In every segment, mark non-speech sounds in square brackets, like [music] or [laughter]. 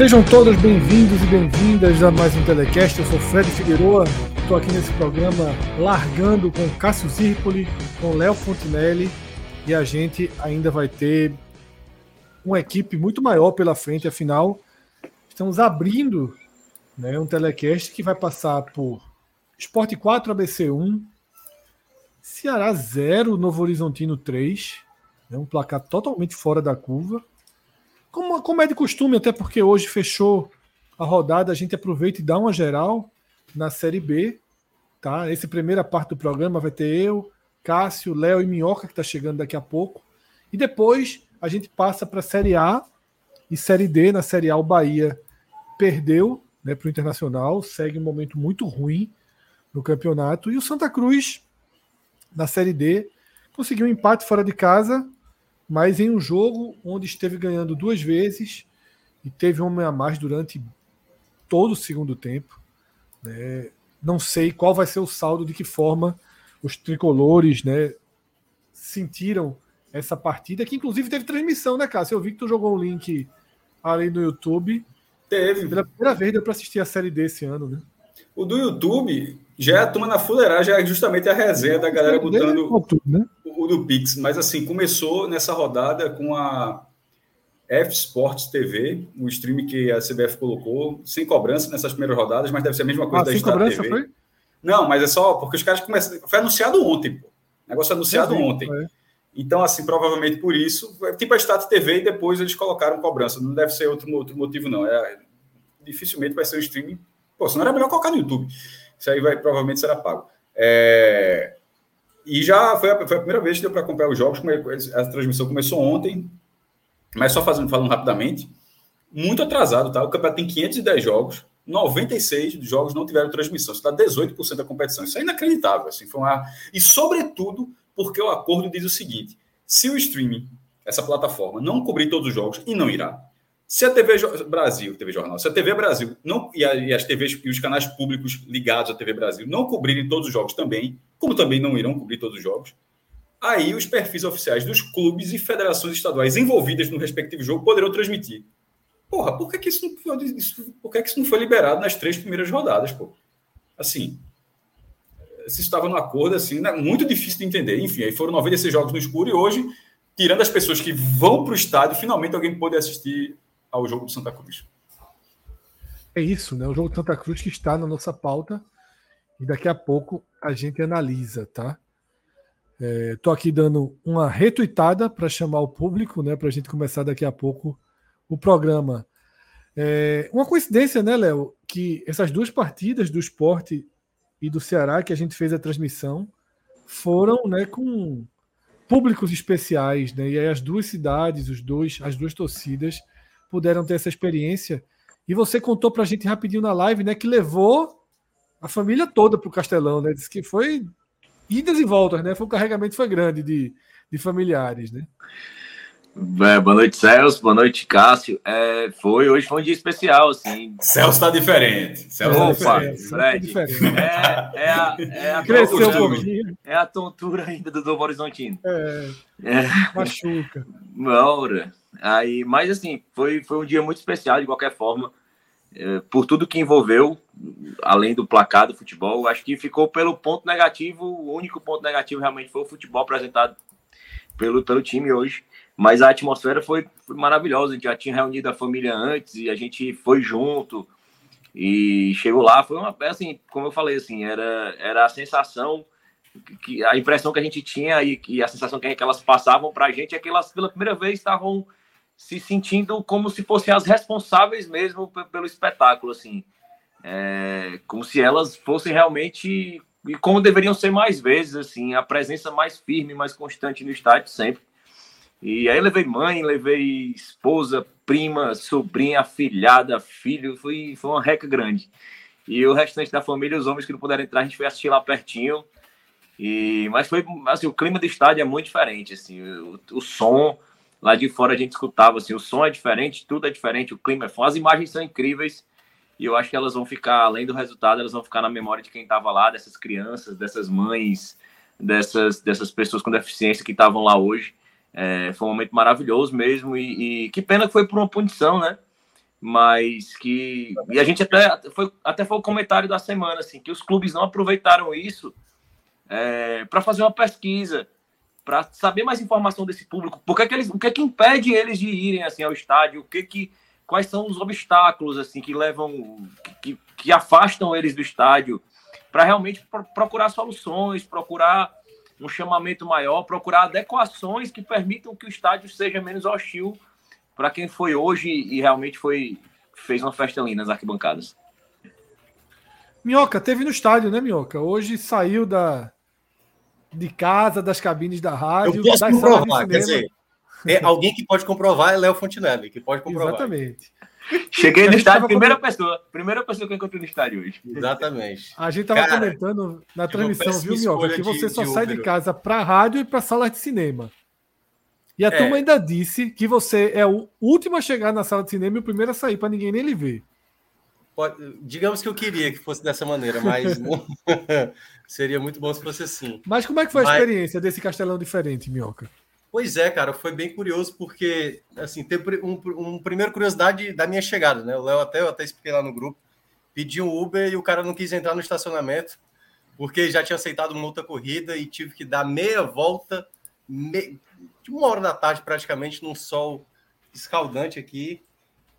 Sejam todos bem-vindos e bem-vindas a mais um Telecast. Eu sou Fred Figueroa, estou aqui nesse programa largando com Cássio Zirpoli, com Léo Fontinelli e a gente ainda vai ter uma equipe muito maior pela frente, afinal, estamos abrindo né, um telecast que vai passar por Esporte 4 ABC 1, Ceará 0, Novo Horizontino 3, né, um placar totalmente fora da curva. Como, como é de costume, até porque hoje fechou a rodada, a gente aproveita e dá uma geral na Série B. Tá? Essa primeira parte do programa vai ter eu, Cássio, Léo e Minhoca, que está chegando daqui a pouco. E depois a gente passa para a Série A e Série D. Na Série A, o Bahia perdeu né, para o Internacional, segue um momento muito ruim no campeonato. E o Santa Cruz, na Série D, conseguiu um empate fora de casa mas em um jogo onde esteve ganhando duas vezes e teve um homem a mais durante todo o segundo tempo. Né? Não sei qual vai ser o saldo, de que forma os tricolores né, sentiram essa partida, que inclusive teve transmissão, né, Cássio? Eu vi que tu jogou um link ali no YouTube. Teve. Pela primeira vez deu para assistir a série desse ano, né? O do YouTube já é a turma na fuleiragem, é justamente a resenha da galera botando. É né? O do Pix, mas assim, começou nessa rodada com a F Sports TV, o stream que a CBF colocou, sem cobrança nessas primeiras rodadas, mas deve ser a mesma coisa ah, da sem cobrança, TV. Foi? Não, mas é só porque os caras começam. Foi anunciado ontem, pô. O negócio anunciado ontem. É. Então, assim, provavelmente por isso, tipo a Stat TV e depois eles colocaram cobrança. Não deve ser outro, outro motivo, não. É, dificilmente vai ser um streaming. Pô, se não era melhor colocar no YouTube. Isso aí vai, provavelmente será pago. É, e já foi a, foi a primeira vez que deu para acompanhar os jogos. A transmissão começou ontem, mas só fazendo, falando rapidamente, muito atrasado, tá? O campeonato tem 510 jogos, 96 jogos não tiveram transmissão. Isso dá 18% da competição. Isso é inacreditável. Assim, foi uma... E, sobretudo, porque o acordo diz o seguinte: se o streaming, essa plataforma, não cobrir todos os jogos, e não irá, se a TV Brasil, TV Jornal, se a TV Brasil não, e, as TVs e os canais públicos ligados à TV Brasil não cobrirem todos os jogos também, como também não irão cobrir todos os jogos, aí os perfis oficiais dos clubes e federações estaduais envolvidas no respectivo jogo poderão transmitir. Porra, por que, que isso, não foi, isso, por que, que isso não foi liberado nas três primeiras rodadas, pô? Assim, se estava no acordo, assim, né, muito difícil de entender. Enfim, aí foram 96 jogos no escuro e hoje, tirando as pessoas que vão para o estádio, finalmente alguém pode assistir ao jogo do Santa Cruz. É isso, né? O jogo do Santa Cruz que está na nossa pauta e daqui a pouco a gente analisa, tá? Estou é, aqui dando uma retuitada para chamar o público, né? Para a gente começar daqui a pouco o programa. É, uma coincidência, né, Léo? Que essas duas partidas do esporte e do Ceará que a gente fez a transmissão foram, né, com públicos especiais, né? E aí as duas cidades, os dois, as duas torcidas puderam ter essa experiência. E você contou para a gente rapidinho na live, né, que levou a família toda para o Castelão, né? Disse que foi idas e voltas, né? Foi um carregamento foi grande de, de familiares, né? É, boa noite, Celso. Boa noite, Cássio. É, foi, hoje foi um dia especial, assim. Celso está diferente. Celso Opa, tá Fred. É, é, a, é a [laughs] Cresceu tontura, um pouquinho. É a tontura ainda do Novo Horizontino. É, é. Machuca. Maura. Aí, mas assim, foi, foi um dia muito especial de qualquer forma, é, por tudo que envolveu, além do placar do futebol. Acho que ficou pelo ponto negativo, o único ponto negativo realmente foi o futebol apresentado pelo, pelo time hoje. Mas a atmosfera foi, foi maravilhosa. A gente já tinha reunido a família antes e a gente foi junto e chegou lá. Foi uma, assim, como eu falei, assim, era, era a sensação que a impressão que a gente tinha e, e a sensação que, que elas passavam para a gente é que elas pela primeira vez estavam se sentindo como se fossem as responsáveis mesmo pelo espetáculo, assim. é, como se elas fossem realmente e como deveriam ser mais vezes, assim, a presença mais firme, mais constante no estádio sempre. E aí levei mãe, levei esposa, prima, sobrinha, afilhada, filho, foi, foi uma reca grande. E o restante da família, os homens que não puderam entrar, a gente foi assistir lá pertinho. E, mas foi assim, o clima do estádio é muito diferente, assim, o, o som lá de fora a gente escutava assim, o som é diferente, tudo é diferente, o clima é foda, as imagens são incríveis. E eu acho que elas vão ficar, além do resultado, elas vão ficar na memória de quem estava lá, dessas crianças, dessas mães, dessas, dessas pessoas com deficiência que estavam lá hoje. É, foi um momento maravilhoso mesmo. E, e, que pena que foi por uma punição, né? Mas que. E a gente até foi, até foi o comentário da semana, assim, que os clubes não aproveitaram isso é, para fazer uma pesquisa, para saber mais informação desse público. Porque é que eles, o que é que impede eles de irem assim, ao estádio? O que que quais são os obstáculos assim que levam, que, que afastam eles do estádio, para realmente procurar soluções, procurar um chamamento maior, procurar adequações que permitam que o estádio seja menos hostil para quem foi hoje e realmente foi fez uma festa linda nas arquibancadas. Minhoca, teve no estádio, né, Minhoca? Hoje saiu da de casa, das cabines da rádio, Eu posso comprovar, quer dizer, é alguém que pode comprovar é Léo Fontinelli, que pode comprovar. Exatamente. Cheguei no estádio, primeira pessoa. Primeira pessoa que eu encontrei no estádio hoje. Exatamente. A gente tava Cara, comentando na transmissão, viu, Mioca, que você de, só de sai de casa para rádio e para sala de cinema. E a é. turma ainda disse que você é o último a chegar na sala de cinema e o primeiro a sair, para ninguém nem lhe ver. Pode, digamos que eu queria que fosse dessa maneira, mas não, [laughs] [laughs] seria muito bom se fosse assim. Mas como é que foi a mas... experiência desse castelão diferente, Minhoca? Pois é, cara, foi bem curioso porque, assim, tem um, um primeiro curiosidade da minha chegada, né? O Léo até, eu até expliquei lá no grupo, pedi um Uber e o cara não quis entrar no estacionamento porque já tinha aceitado uma outra corrida e tive que dar meia volta, me... de uma hora da tarde praticamente, num sol escaldante aqui.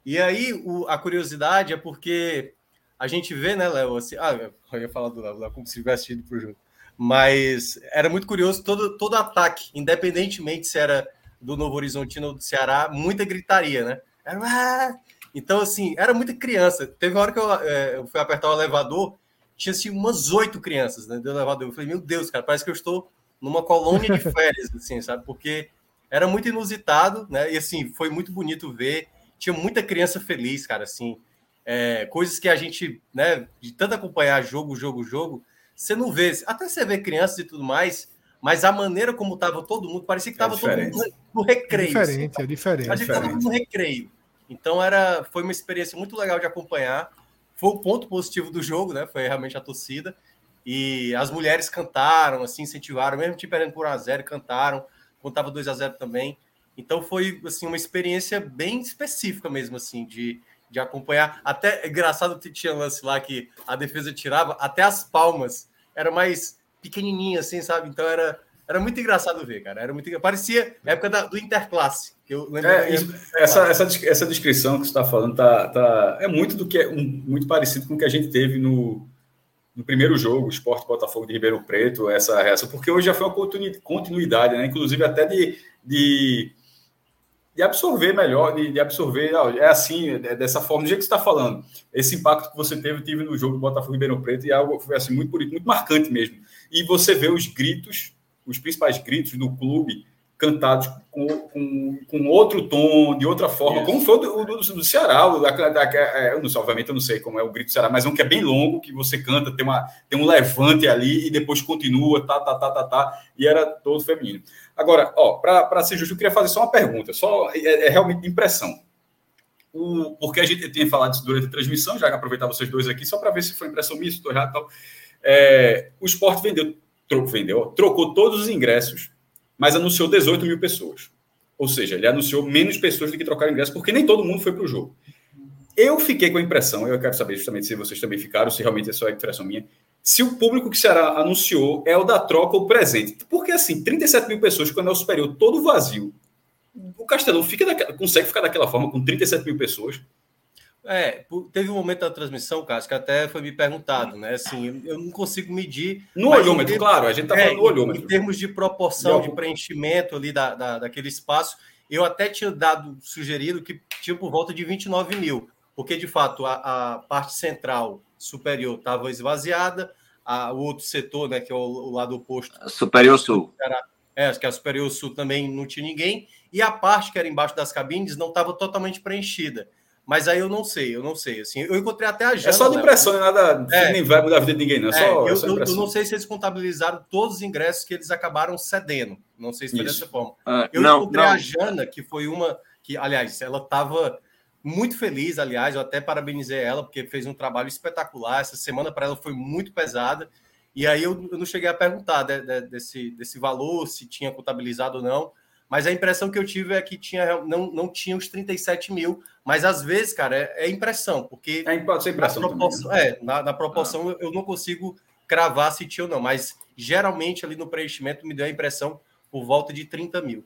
E aí o, a curiosidade é porque a gente vê, né, Léo, assim, ah, eu ia falar do Léo, como se tivesse ido pro jogo mas era muito curioso todo, todo ataque, independentemente se era do Novo Horizontino ou do Ceará, muita gritaria, né? Era, ah! Então, assim, era muita criança. Teve uma hora que eu, é, eu fui apertar o elevador, tinha assim, umas oito crianças né, do elevador. Eu falei, meu Deus, cara, parece que eu estou numa colônia de férias, [laughs] assim, sabe? Porque era muito inusitado, né? E assim, foi muito bonito ver. Tinha muita criança feliz, cara, assim. É, coisas que a gente, né, de tanto acompanhar jogo, jogo, jogo, você não vê, até você vê crianças e tudo mais, mas a maneira como estava todo mundo, parecia que estava é todo mundo no recreio. É diferente, assim, é diferente. A gente estava no recreio. Então era, foi uma experiência muito legal de acompanhar. Foi o ponto positivo do jogo, né? Foi realmente a torcida. E as mulheres cantaram, assim, incentivaram, mesmo tipo perdendo por 1x0, cantaram, contava 2 a 0 também. Então foi assim uma experiência bem específica mesmo, assim, de, de acompanhar. Até engraçado tinha lance lá que a defesa tirava até as palmas era mais pequenininha, assim, sabe? Então era, era muito engraçado ver, cara. Era muito parecia época da, do Interclasse. Que eu lembro é, isso, essa, essa, essa descrição que você está falando tá, tá, é muito do que é um, muito parecido com o que a gente teve no, no primeiro jogo, Esporte Botafogo de Ribeirão Preto, essa reação, porque hoje já foi uma continuidade, né? Inclusive até de, de de absorver melhor, de, de absorver, é assim, é dessa forma, do jeito que você está falando. Esse impacto que você teve, tive no jogo do Botafogo Ribeirão Preto, e algo foi assim, muito muito marcante mesmo. E você vê os gritos, os principais gritos do clube cantados com, com, com outro tom, de outra forma, Isso. como foi o do, do, do, Ceará. O, da, da, é, eu não sei, obviamente eu não sei como é o grito do Ceará, mas é um que é bem longo, que você canta, tem, uma, tem um levante ali e depois continua, tá, tá, tá, tá, tá, e era todo feminino. Agora, ó, para ser justo, eu queria fazer só uma pergunta, só é, é realmente impressão. O, porque a gente tinha falado isso durante a transmissão, já aproveitar vocês dois aqui, só para ver se foi impressão minha, se estou errado e tal. É, o esporte vendeu, trocou, vendeu, trocou todos os ingressos mas anunciou 18 mil pessoas. Ou seja, ele anunciou menos pessoas do que trocaram ingresso, porque nem todo mundo foi para o jogo. Eu fiquei com a impressão, eu quero saber justamente se vocês também ficaram, se realmente é só a impressão minha, se o público que o Ceará anunciou é o da troca ou presente. Porque, assim, 37 mil pessoas, quando é o superior todo vazio, o Castelão fica daquela, consegue ficar daquela forma com 37 mil pessoas. É, teve um momento da transmissão, Cássio, que até foi me perguntado, né? Assim, eu não consigo medir. No olhômetro, termos, claro, a gente está falando é, do olhômetro. Em termos de proporção de, de preenchimento ali da, da, daquele espaço, eu até tinha dado, sugerido que tinha por volta de 29 mil, porque de fato a, a parte central superior estava esvaziada, a, o outro setor, né, que é o, o lado oposto. Superior Sul. Era, é, que a Superior Sul também não tinha ninguém, e a parte que era embaixo das cabines não estava totalmente preenchida. Mas aí eu não sei, eu não sei. Assim, eu encontrei até a Jana. É só de impressão, né? nada. É, nem vai mudar a vida de ninguém, não. É, só, eu, é só eu, eu, não sei se eles contabilizaram todos os ingressos que eles acabaram cedendo. Não sei se foi Isso. dessa forma. Ah, eu não, encontrei não. a Jana, que foi uma que, aliás, ela estava muito feliz, aliás, eu até parabenizei ela, porque fez um trabalho espetacular. Essa semana para ela foi muito pesada. E aí eu, eu não cheguei a perguntar de, de, desse, desse valor, se tinha contabilizado ou não. Mas a impressão que eu tive é que tinha, não, não tinha os 37 mil. Mas às vezes, cara, é, é impressão, porque. É, pode ser impressão. Na proporção, também, né? é, na, na proporção ah. eu não consigo cravar se tinha ou não. Mas geralmente ali no preenchimento me deu a impressão por volta de 30 mil.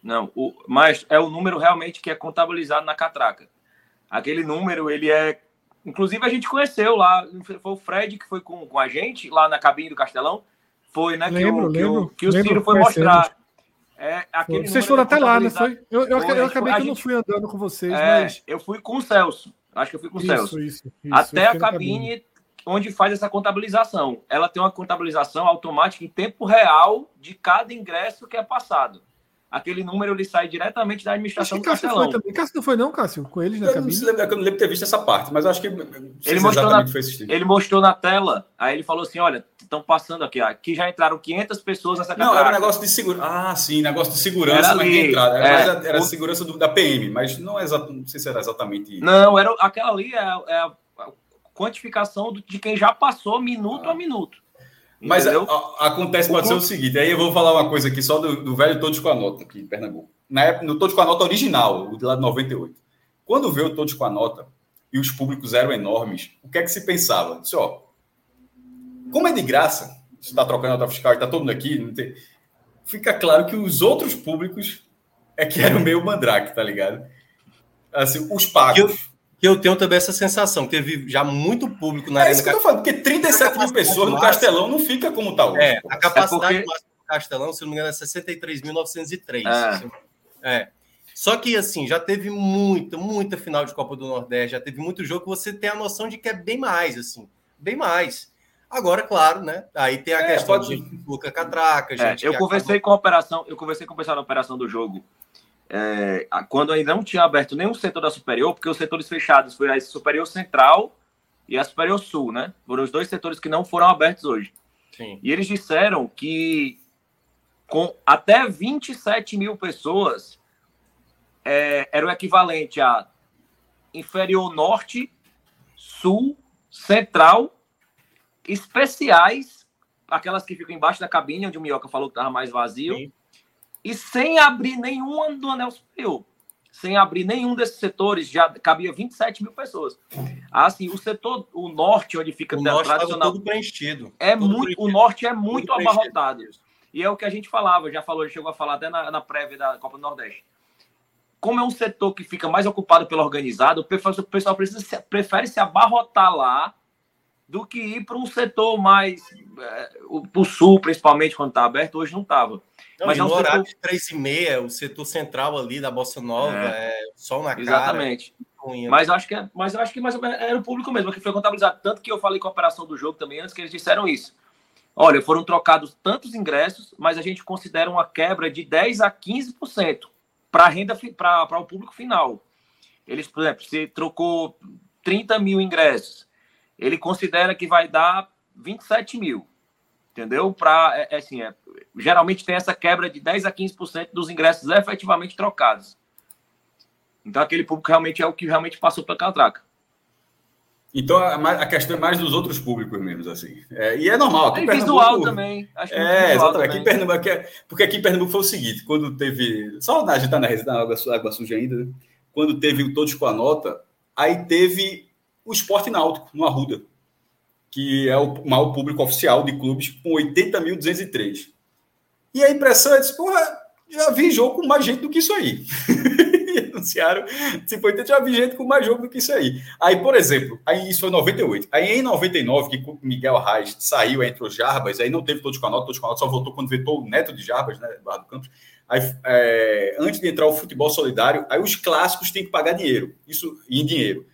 Não, o, mas é o número realmente que é contabilizado na catraca. Aquele número, ele é. Inclusive, a gente conheceu lá, foi o Fred que foi com, com a gente lá na cabine do Castelão. Foi, né? Lembro, que o, lembro, que o, que o Ciro foi mostrar. É, vocês foram até lá, não foi? Eu, eu, foi, eu acabei que eu não fui andando com vocês, é, mas. Eu fui com o Celso. Acho que eu fui com o isso, Celso. Isso, isso, até a cabine, cabine onde faz essa contabilização. Ela tem uma contabilização automática em tempo real de cada ingresso que é passado aquele número ele sai diretamente da administração do Cássio Castelão. Foi também. Cássio não foi não, Cássio? Com eles na eu cabine? Não lembro, eu não lembro ter visto essa parte, mas acho que ele mostrou, na, ele mostrou na tela, aí ele falou assim, olha, estão passando aqui, aqui já entraram 500 pessoas nessa Não, era um negócio de segurança. Ah, sim, negócio de segurança, mas de entrada. Era, é, era o... segurança do, da PM, mas não é exato, não sei se era exatamente Não, era aquela ali é, é a quantificação de quem já passou minuto ah. a minuto. Mas a, a, acontece, pode o... ser o seguinte, aí eu vou falar uma coisa aqui só do, do velho Todos com a Nota, aqui em Pernambuco. Na época, no Todos com a Nota original, o de lá de 98. Quando veio o Todos com a Nota e os públicos eram enormes, o que é que se pensava? Disse, ó, como é de graça, você está trocando nota fiscal e está todo mundo aqui, tem... fica claro que os outros públicos é que eram meio mandrake, tá ligado? Assim, os pagos que eu tenho também essa sensação. Teve já muito público na é Arena. É isso que eu tô falando, porque 37 mil pessoas no Castelão não fica como tá hoje. É, a capacidade é porque... do Castelão, se não me engano, é 63.903. É. é. Só que, assim, já teve muita, muita final de Copa do Nordeste, já teve muito jogo que você tem a noção de que é bem mais, assim, bem mais. Agora, claro, né? Aí tem a é, questão pode... de Luca Catraca, é, gente. eu conversei acaba... com a operação, eu conversei com o pessoal da operação do jogo é, quando ainda não tinha aberto nenhum setor da superior, porque os setores fechados foi a superior central e a superior sul, né? Foram os dois setores que não foram abertos hoje. Sim. E eles disseram que com até 27 mil pessoas é, era o equivalente a inferior norte, sul, central, especiais, aquelas que ficam embaixo da cabine, onde o Minhoca falou que estava mais vazio. Sim e sem abrir nenhum do anel superior. Sem abrir nenhum desses setores, já cabia 27 mil pessoas. Assim, o setor, o norte, onde fica o norte tradicional. Todo preenchido. É muito, preenchido. O norte é muito abarrotado. E é o que a gente falava, já falou, chegou a falar até na, na prévia da Copa do Nordeste. Como é um setor que fica mais ocupado pelo organizado, o pessoal precisa, prefere se abarrotar lá do que ir para um setor mais. É, o, sul, principalmente, quando está aberto, hoje não estava. Mas é no horário de três e meia, o setor central ali da Bossa Nova, é, é sol na Exatamente. cara. Exatamente. Mas eu acho que é, mas eu acho que mais era o público mesmo que foi contabilizado. Tanto que eu falei com a operação do jogo também antes que eles disseram isso. Olha, foram trocados tantos ingressos, mas a gente considera uma quebra de 10 a 15% para a renda para o público final. Eles, por exemplo, se trocou 30 mil ingressos, ele considera que vai dar 27 mil. Entendeu? Para é, é, assim, é, geralmente tem essa quebra de 10 a 15% dos ingressos efetivamente trocados. Então aquele público realmente é o que realmente passou pela catraca. Então a, questão é mais dos outros públicos mesmo, assim. É, e é normal. Aqui é visual também. Acho é, exatamente. Aqui em Pernambuco, é, porque aqui em Pernambuco foi o seguinte: quando teve. Só a gente tá na, na água, água suja ainda, né? quando teve o Todos com a Nota, aí teve o esporte náutico, no Arruda, que é o maior público oficial de clubes, com 80.203. E a impressão é, porra, já vi jogo com mais gente do que isso aí. [laughs] anunciaram, se foi já vi gente com mais jogo do que isso aí. Aí, por exemplo, aí isso foi em 98. Aí em 99, que Miguel Reis saiu entre os Jarbas, aí não teve todos com a nota, todos só voltou quando vetou o neto de Jarbas, né, Eduardo Campos. Aí, é, antes de entrar o futebol solidário, aí os clássicos têm que pagar dinheiro, isso em dinheiro.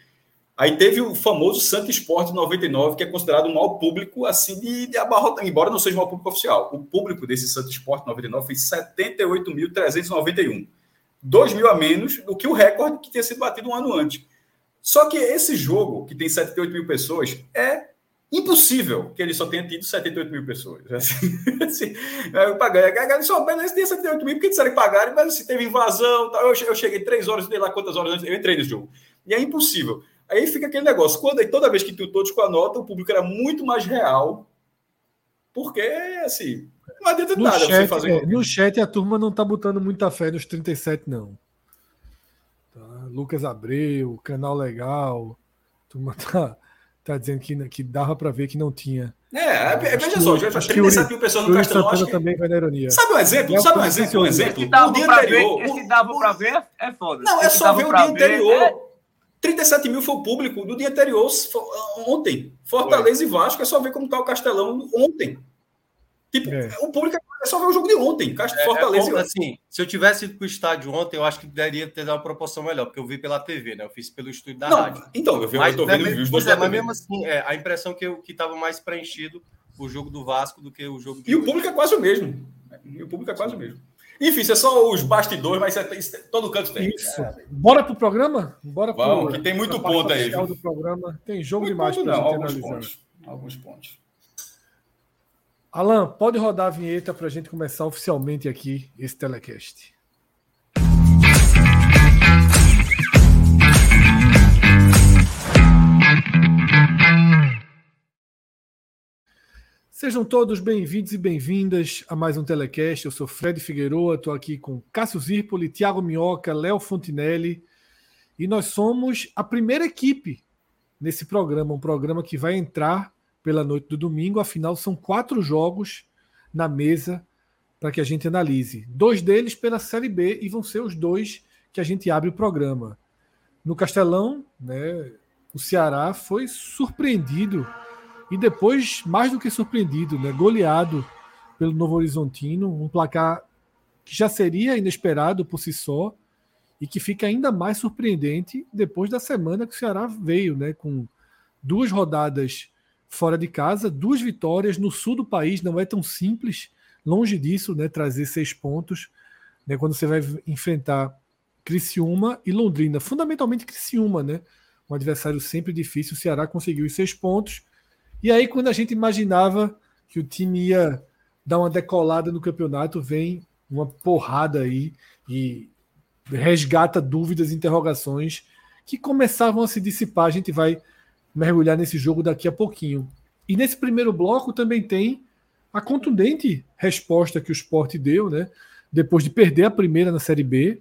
Aí teve o famoso Santo Esporte 99, que é considerado um mal público, assim, de, de abarrotar, embora não seja um mal público oficial. O público desse Santo Esporte 99 foi 78.391. 2 mil a menos do que o recorde que tinha sido batido um ano antes. Só que esse jogo, que tem 78 mil pessoas, é impossível que ele só tenha tido 78 mil pessoas. [laughs] Assim, assim, paguei. A só beleza, tem 78 mil, porque disseram que pagaram, mas se assim, teve invasão. Tal. Eu, cheguei três horas, sei lá quantas horas antes, eu entrei nesse jogo. E é impossível. Aí fica aquele negócio. Quando, toda vez que tu todos com a nota, o público era muito mais real. Porque, assim, não adianta no nada chat, você fazer. É, no chat, a turma não tá botando muita fé nos 37, não. Tá? Lucas Abreu, canal legal. A turma [laughs] tá tá dizendo que, que dava para ver que não tinha. É, é veja só, já 37 mil pessoas no Castelão. Acho que... também vai na ironia. Sabe um exemplo? Sabe um exemplo? Um exemplo? Esse dava para ver, esse dava para ver é foda. Não, é só ver o dia anterior. É... 37 mil foi o público do dia anterior, ontem. Fortaleza foi. e Vasco, é só ver como tá o Castelão ontem. Tipo, é. o público é só ver o jogo de ontem. É, é Fortaleza é, assim, se eu tivesse ido para o estádio ontem, eu acho que daria ter dado uma proporção melhor, porque eu vi pela TV, né? Eu fiz pelo estúdio da Não, rádio. Então, eu, vi, mas, eu tô vendo os dois. É, mas mesmo assim, é, a impressão que eu que estava mais preenchido o jogo do Vasco do que o jogo E hoje. o público é quase o mesmo. E o público é quase o mesmo. Enfim, isso é só os bastidores, mas é, todo canto tem. Isso. É. Bora pro programa? Bora Vamos, pro, que tem muito ponto aí. Do programa. Tem jogo muito demais para alguns. Pontos. Alguns pontos. Alan, pode rodar a vinheta para a gente começar oficialmente aqui esse telecast. Sejam todos bem-vindos e bem-vindas a mais um telecast. Eu sou Fred Figueroa, estou aqui com Cássio Zirpoli, Thiago Minhoca, Léo Fontinelli e nós somos a primeira equipe nesse programa, um programa que vai entrar pela noite do domingo. Afinal, são quatro jogos na mesa para que a gente analise. Dois deles pela Série B e vão ser os dois que a gente abre o programa. No Castelão, né, o Ceará foi surpreendido e depois, mais do que surpreendido, né, goleado pelo Novo Horizontino, um placar que já seria inesperado por si só e que fica ainda mais surpreendente depois da semana que o Ceará veio, né, com duas rodadas fora de casa, duas vitórias no sul do país, não é tão simples, longe disso, né, trazer seis pontos, né, quando você vai enfrentar Criciúma e Londrina, fundamentalmente Criciúma, né, um adversário sempre difícil, o Ceará conseguiu os seis pontos, e aí quando a gente imaginava que o time ia dar uma decolada no campeonato, vem uma porrada aí e resgata dúvidas, interrogações que começavam a se dissipar, a gente vai mergulhar nesse jogo daqui a pouquinho. E nesse primeiro bloco também tem a contundente resposta que o Sport deu, né? Depois de perder a primeira na Série B,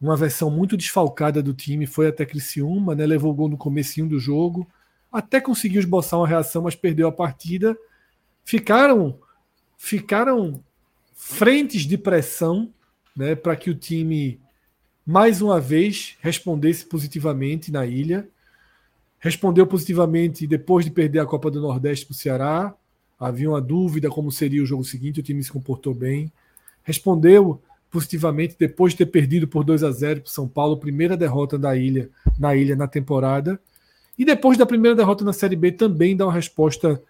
uma versão muito desfalcada do time, foi até Criciúma, né? Levou gol no comecinho do jogo, até conseguiu esboçar uma reação, mas perdeu a partida. Ficaram ficaram frentes de pressão, né, para que o time mais uma vez respondesse positivamente na ilha. Respondeu positivamente depois de perder a Copa do Nordeste para o Ceará. Havia uma dúvida como seria o jogo seguinte, o time se comportou bem. Respondeu positivamente depois de ter perdido por 2 a 0 para o São Paulo, primeira derrota da ilha na ilha na temporada. E depois da primeira derrota na Série B também dá uma resposta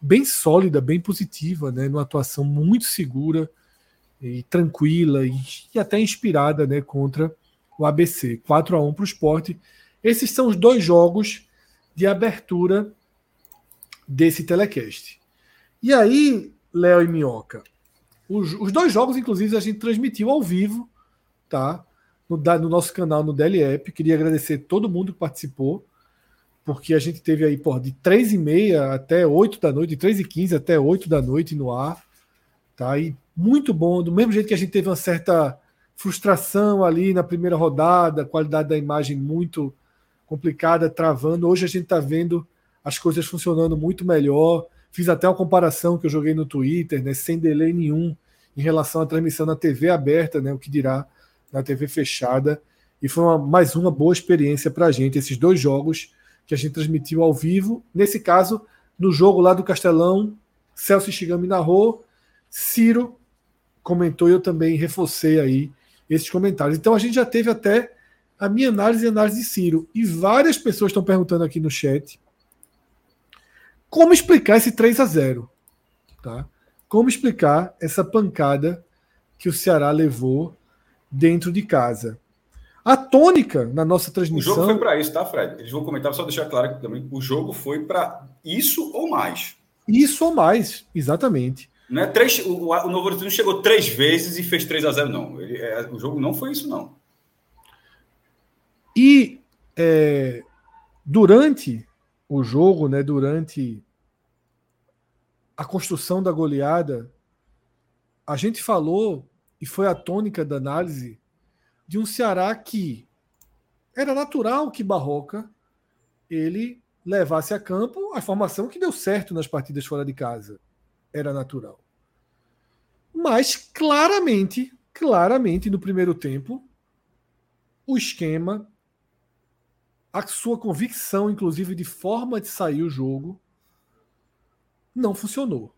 bem sólida, bem positiva, né, numa atuação muito segura e tranquila e, e até inspirada, né, contra o ABC. 4 a 1 para o esporte. Esses são os dois jogos de abertura desse telecast. E aí, Léo e Minhoca, os, os, dois jogos, inclusive, a gente transmitiu ao vivo, tá? No, no nosso canal no DLEP. Queria agradecer todo mundo que participou, porque a gente teve aí, por de 3 e meia até 8 da noite, de 3 e 15 até 8 da noite no ar, tá? E muito bom, do mesmo jeito que a gente teve uma certa frustração ali na primeira rodada, qualidade da imagem muito complicada, travando. Hoje a gente está vendo as coisas funcionando muito melhor. Fiz até uma comparação que eu joguei no Twitter, né, sem delay nenhum, em relação à transmissão na TV aberta, né, o que dirá na TV fechada. E foi uma, mais uma boa experiência para a gente, esses dois jogos que a gente transmitiu ao vivo. Nesse caso, no jogo lá do Castelão, Celso Shigami narrou, Ciro comentou e eu também reforcei aí esses comentários. Então a gente já teve até a minha análise e análise de Ciro. E várias pessoas estão perguntando aqui no chat como explicar esse 3 a 0 tá? Como explicar essa pancada que o Ceará levou dentro de casa? A tônica na nossa transmissão. O jogo foi para isso, tá, Fred? Eles vão comentar, só deixar claro aqui também. O jogo foi para isso ou mais. Isso ou mais, exatamente. Não é três, o, o Novo Horizonte chegou três vezes e fez 3 a 0 não. Ele, é, o jogo não foi isso, não. E é, durante o jogo, né, durante a construção da goleada, a gente falou, e foi a tônica da análise, de um Ceará que era natural que Barroca ele levasse a campo a formação que deu certo nas partidas fora de casa. Era natural. Mas claramente, claramente no primeiro tempo, o esquema, a sua convicção, inclusive, de forma de sair o jogo, não funcionou.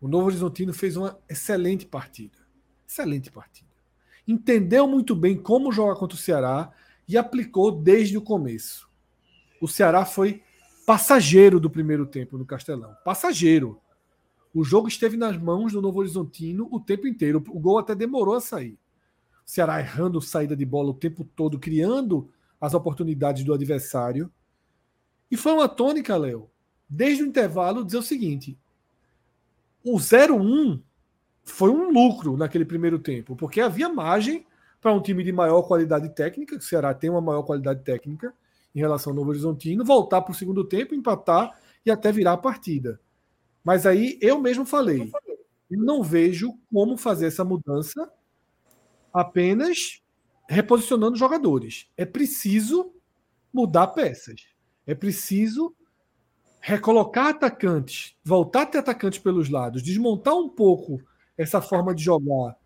O Novo Horizontino fez uma excelente partida. Excelente partida. Entendeu muito bem como jogar contra o Ceará e aplicou desde o começo. O Ceará foi passageiro do primeiro tempo no Castelão. Passageiro. O jogo esteve nas mãos do Novo Horizontino o tempo inteiro. O gol até demorou a sair. O Ceará errando saída de bola o tempo todo, criando as oportunidades do adversário. E foi uma tônica, Léo, desde o intervalo, dizer o seguinte: o 0-1 foi um lucro naquele primeiro tempo, porque havia margem para um time de maior qualidade técnica, que o Ceará tem uma maior qualidade técnica em relação ao Novo Horizontino, voltar para o segundo tempo, empatar e até virar a partida. Mas aí eu mesmo falei, não vejo como fazer essa mudança apenas reposicionando jogadores. É preciso mudar peças. É preciso recolocar atacantes, voltar a ter atacantes pelos lados, desmontar um pouco essa forma de jogar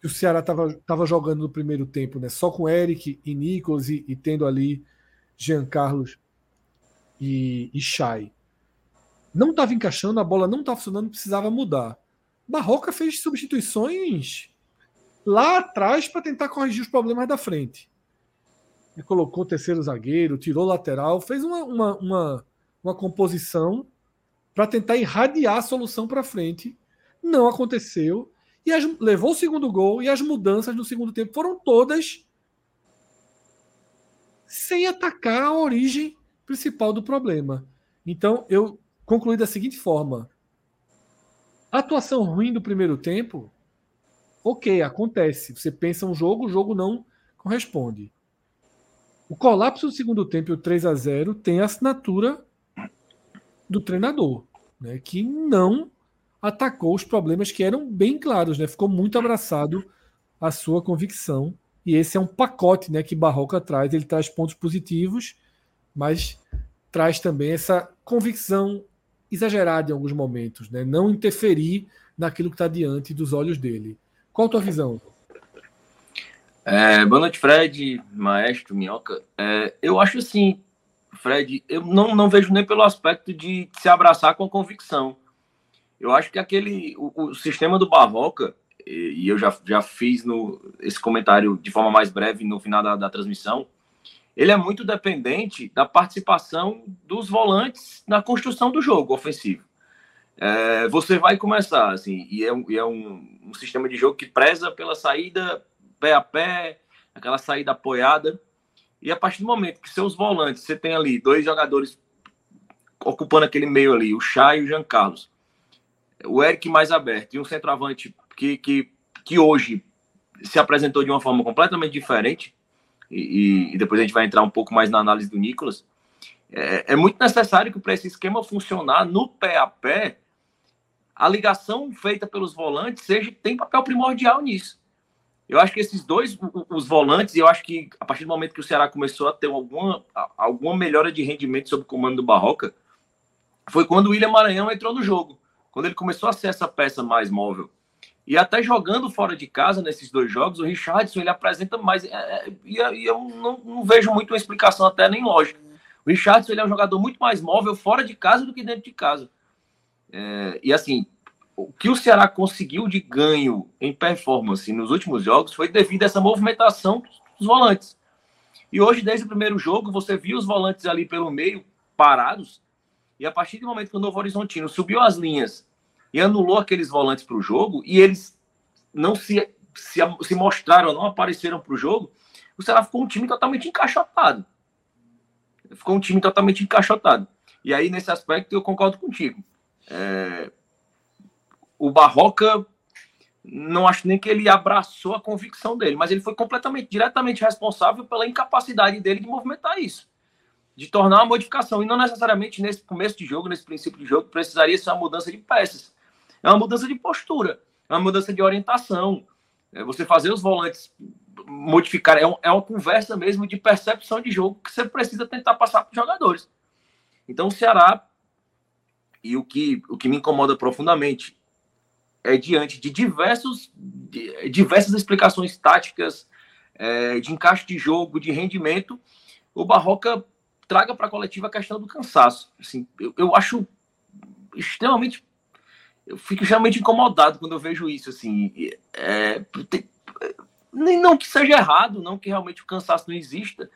que o Ceará estava jogando no primeiro tempo, né? Só com Eric e Nicolas e, e tendo ali Jean Carlos e, e Chay. Não estava encaixando, a bola não estava funcionando, precisava mudar. Barroca fez substituições lá atrás para tentar corrigir os problemas da frente. Ele colocou o terceiro zagueiro, tirou o lateral, fez uma, uma, uma uma composição para tentar irradiar a solução para frente. Não aconteceu. E as, levou o segundo gol e as mudanças no segundo tempo foram todas sem atacar a origem principal do problema. Então, eu concluí da seguinte forma: a atuação ruim do primeiro tempo, ok, acontece. Você pensa um jogo, o jogo não corresponde. O colapso do segundo tempo e o 3 a 0 tem a assinatura do treinador, né, que não atacou os problemas que eram bem claros, né, ficou muito abraçado à sua convicção. E esse é um pacote né, que Barroca traz. Ele traz pontos positivos, mas traz também essa convicção exagerada em alguns momentos, né? não interferir naquilo que está diante dos olhos dele. Qual a tua visão? É, boa noite, Fred, maestro, minhoca. É, eu acho assim, Fred, eu não, não vejo nem pelo aspecto de se abraçar com convicção. Eu acho que aquele o, o sistema do Barroca, e, e, eu já, já fiz no, esse comentário de forma mais breve no final da, da transmissão, ele é muito dependente da participação dos volantes na construção do jogo ofensivo. É, você vai começar, assim, e é, um, e é um, um sistema de jogo que preza pela saída pé a pé, aquela saída apoiada. E a partir do momento que seus volantes, você tem ali dois jogadores ocupando aquele meio ali, o Chay e o Jean Carlos, o Eric mais aberto e um centroavante que, que, que hoje se apresentou de uma forma completamente diferente, e, e depois a gente vai entrar um pouco mais na análise do Nicolas, é, é muito necessário que para esse esquema funcionar no pé a pé, a ligação feita pelos volantes seja tem papel primordial nisso. Eu acho que esses dois, os volantes, eu acho que a partir do momento que o Ceará começou a ter alguma, alguma melhora de rendimento sob o comando do Barroca, foi quando o William Maranhão entrou no jogo. Quando ele começou a ser essa peça mais móvel. E até jogando fora de casa nesses dois jogos, o Richardson ele apresenta mais. É, é e, e eu não, não, vejo muito uma explicação, até nem lógica. O Richardson ele é um jogador muito mais móvel fora de casa do que dentro de casa. É, e assim, o que o Ceará conseguiu de ganho em performance nos últimos jogos foi devido a essa movimentação dos volantes. E hoje, desde o primeiro jogo, você viu os volantes ali pelo meio, parados, e a partir do momento que o Novo Horizontino subiu as linhas e anulou aqueles volantes para o jogo, e eles não se, se, se mostraram, não apareceram para o jogo, o Ceará ficou um time totalmente encaixotado. Ficou um time totalmente encaixotado. E aí, nesse aspecto, eu concordo contigo. É... O Barroca, não acho nem que ele abraçou a convicção dele, mas ele foi completamente, diretamente responsável pela incapacidade dele de movimentar isso. De tornar uma modificação. E não necessariamente nesse começo de jogo, nesse princípio de jogo, precisaria ser uma mudança de peças. É uma mudança de postura, é uma mudança de orientação. É você fazer os volantes modificar, é, um, é uma conversa mesmo de percepção de jogo que você precisa tentar passar para os jogadores. Então, o Ceará, e o que, o que me incomoda profundamente, é diante de diversos, de, diversas explicações táticas, é, de encaixe de jogo, de rendimento, o Barroca traga para a coletiva a questão do cansaço. Assim, eu, eu acho extremamente. Eu fico extremamente incomodado quando eu vejo isso. Assim, é, tem, não que seja errado, não que realmente o cansaço não exista,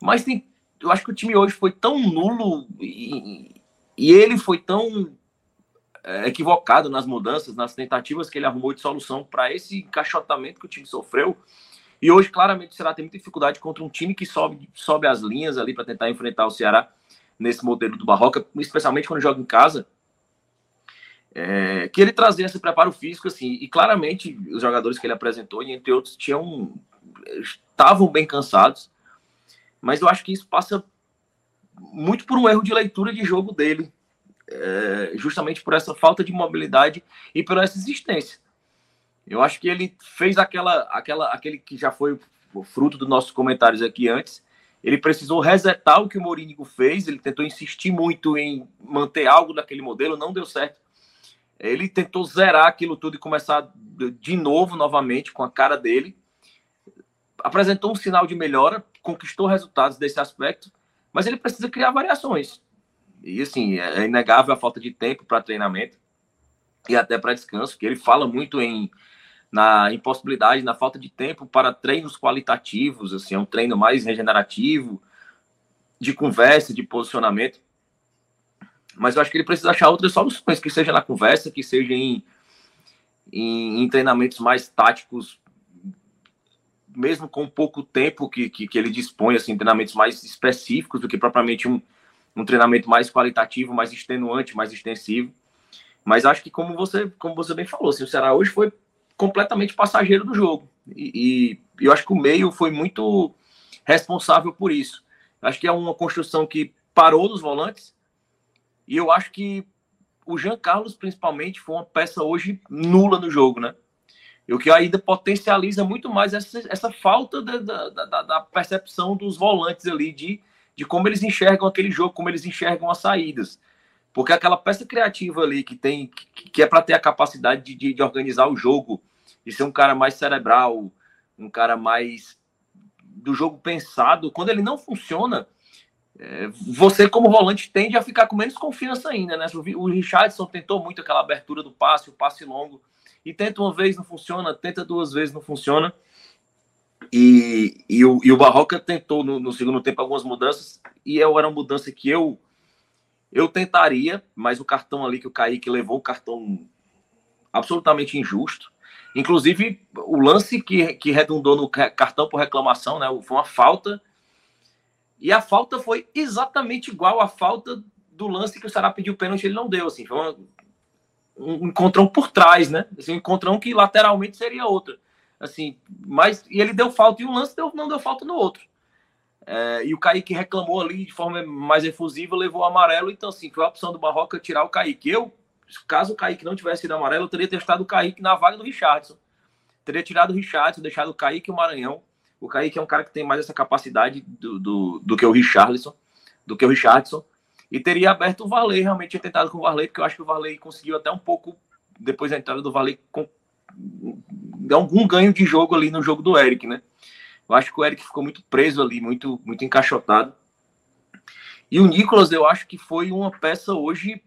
mas tem eu acho que o time hoje foi tão nulo e, e ele foi tão é, equivocado nas mudanças, nas tentativas que ele arrumou de solução para esse encaixotamento que o time sofreu. E hoje, claramente, o Ceará tem muita dificuldade contra um time que sobe, sobe as linhas ali para tentar enfrentar o Ceará nesse modelo do Barroca, especialmente quando joga em casa. É, que ele trazia esse preparo físico, assim, e claramente os jogadores que ele apresentou, e entre outros, tinham estavam bem cansados mas eu acho que isso passa muito por um erro de leitura de jogo dele, é, justamente por essa falta de mobilidade e por essa existência. Eu acho que ele fez aquela, aquela, aquele que já foi fruto dos nossos comentários aqui antes. Ele precisou resetar o que o Mourinho fez. Ele tentou insistir muito em manter algo daquele modelo, não deu certo. Ele tentou zerar aquilo tudo e começar de novo, novamente, com a cara dele. Apresentou um sinal de melhora, conquistou resultados desse aspecto, mas ele precisa criar variações. E assim, é inegável a falta de tempo para treinamento e até para descanso, que ele fala muito em na impossibilidade, na falta de tempo para treinos qualitativos, assim, é um treino mais regenerativo, de conversa, de posicionamento. Mas eu acho que ele precisa achar outras soluções, que seja na conversa, que seja em, em, em treinamentos mais táticos mesmo com pouco tempo que, que, que, ele dispõe, assim, treinamentos mais específicos do que propriamente um, um treinamento mais qualitativo, mais extenuante, mais extensivo. Mas acho que, como você, como você bem falou, assim, o Ceará hoje foi completamente passageiro do jogo. E, e eu acho que o meio foi muito responsável por isso. Acho que é uma construção que parou nos volantes. E eu acho que o Jean Carlos, principalmente, foi uma peça hoje nula no jogo, né? E o que ainda potencializa muito mais essa, essa falta da, da, da, percepção dos volantes ali, de, de como eles enxergam aquele jogo, como eles enxergam as saídas. Porque aquela peça criativa ali que tem, que, que é para ter a capacidade de, de, de, organizar o jogo, de ser um cara mais cerebral, um cara mais do jogo pensado, quando ele não funciona, é, você como volante tende a ficar com menos confiança ainda, né? O Richardson tentou muito aquela abertura do passe, o passe longo e tenta uma vez, não funciona, tenta duas vezes, não funciona. E, e, o, e o Barroca tentou no, no segundo tempo algumas mudanças, e eu, era uma mudança que eu eu tentaria, mas o cartão ali que o Kaique levou, o cartão absolutamente injusto. Inclusive, o lance que, que redundou no cartão por reclamação, né? Foi uma falta. E a falta foi exatamente igual à falta do lance que o Sará pediu pênalti, ele não deu. Assim, foi uma, um encontrão por trás, né? Assim, um encontrão que lateralmente seria outra. Assim, mas e ele deu falta em um lance, deu, não deu falta no outro. É, e o Kaique reclamou ali de forma mais efusiva, levou o amarelo. Então, assim, foi a opção do Barroca tirar o Kaique. Eu, caso o Kaique não tivesse sido amarelo, eu teria testado o Kaique na vaga do Richardson. Teria tirado o Richardson, deixado o Kaique e o Maranhão. O Kaique é um cara que tem mais essa capacidade do, do, do que o Richardson, do que o Richardson e teria aberto o Varley, realmente tinha tentado com o Varley, porque eu acho que o Varley conseguiu até um pouco, depois da entrada do Varley, com, algum ganho de jogo ali no jogo do Eric, né? Eu acho que o Eric ficou muito preso ali, muito, muito encaixotado. E o Nicolas, eu acho que foi uma peça hoje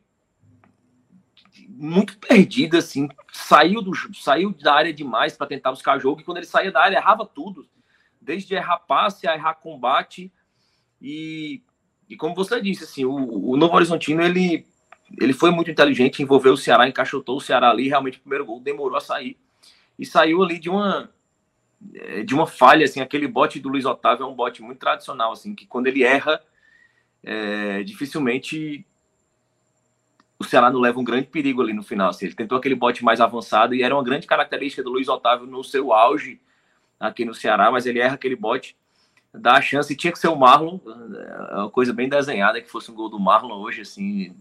muito perdida, assim. Saiu, do, saiu da área demais para tentar buscar jogo, e quando ele saía da área, errava tudo. desde errar passe a errar combate. E, e como você disse, assim, o, o Novo Horizontino, ele, ele foi muito inteligente, envolveu o Ceará, encaixotou o Ceará ali, realmente o primeiro gol demorou a sair. E saiu ali de uma de uma falha, assim, aquele bote do Luiz Otávio é um bote muito tradicional, assim, que quando ele erra, é, dificilmente o Ceará não leva um grande perigo ali no final. Assim, ele tentou aquele bote mais avançado e era uma grande característica do Luiz Otávio no seu auge aqui no Ceará, mas ele erra aquele bote, dá a chance, e tinha que ser o Marlon, é uma coisa bem desenhada, que fosse um gol do Marlon hoje, assim,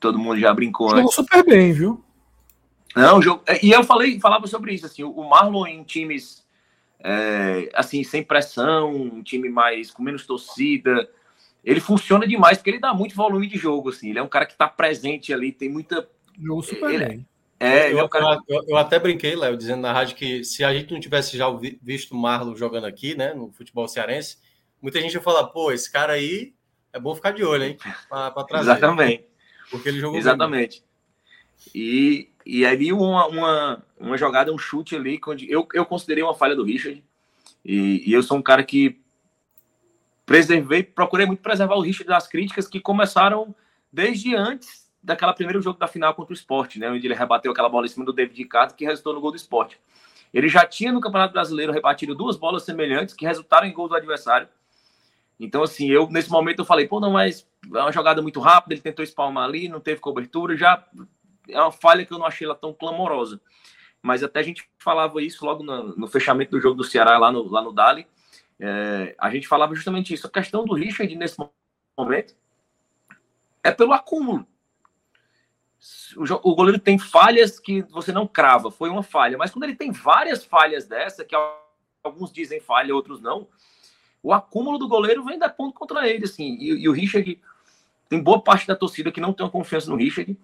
todo mundo já brincou Jogou antes. super bem, viu? Não, jogo, e eu falei, falava sobre isso, assim, o Marlon em times é, assim, sem pressão, um time mais com menos torcida. Ele funciona demais porque ele dá muito volume de jogo, assim. Ele é um cara que está presente ali, tem muita. Jogo super ele, bem. É, eu, é um cara... eu, eu, até brinquei, Léo, dizendo na rádio que se a gente não tivesse já visto o Marlon jogando aqui, né, no futebol cearense, muita gente ia falar, pô, esse cara aí é bom ficar de olho, hein? Pra, pra trazer. Exatamente. Porque ele jogou Exatamente. Bem. E, e ali uma, uma, uma jogada, um chute ali, onde eu, eu considerei uma falha do Richard. E, e eu sou um cara que preservei, procurei muito preservar o Richard das críticas que começaram desde antes daquela primeiro jogo da final contra o esporte, né? Onde ele rebateu aquela bola em cima do David Ricardo, que resultou no gol do esporte. Ele já tinha no Campeonato Brasileiro rebatido duas bolas semelhantes que resultaram em gol do adversário. Então, assim, eu nesse momento eu falei, pô, não, mas é uma jogada muito rápida, ele tentou espalmar ali, não teve cobertura, já é uma falha que eu não achei ela tão clamorosa. Mas até a gente falava isso logo no, no fechamento do jogo do Ceará lá no, lá no Dali. É, a gente falava justamente isso. A questão do Richard nesse momento é pelo acúmulo. O, goleiro tem falhas que você não crava, foi uma falha. Mas quando ele tem várias falhas dessa, que alguns dizem falha, outros não, o acúmulo do goleiro vem dar ponto contra ele. Assim, e, e o Richard tem boa parte da torcida que não tem confiança no Richard.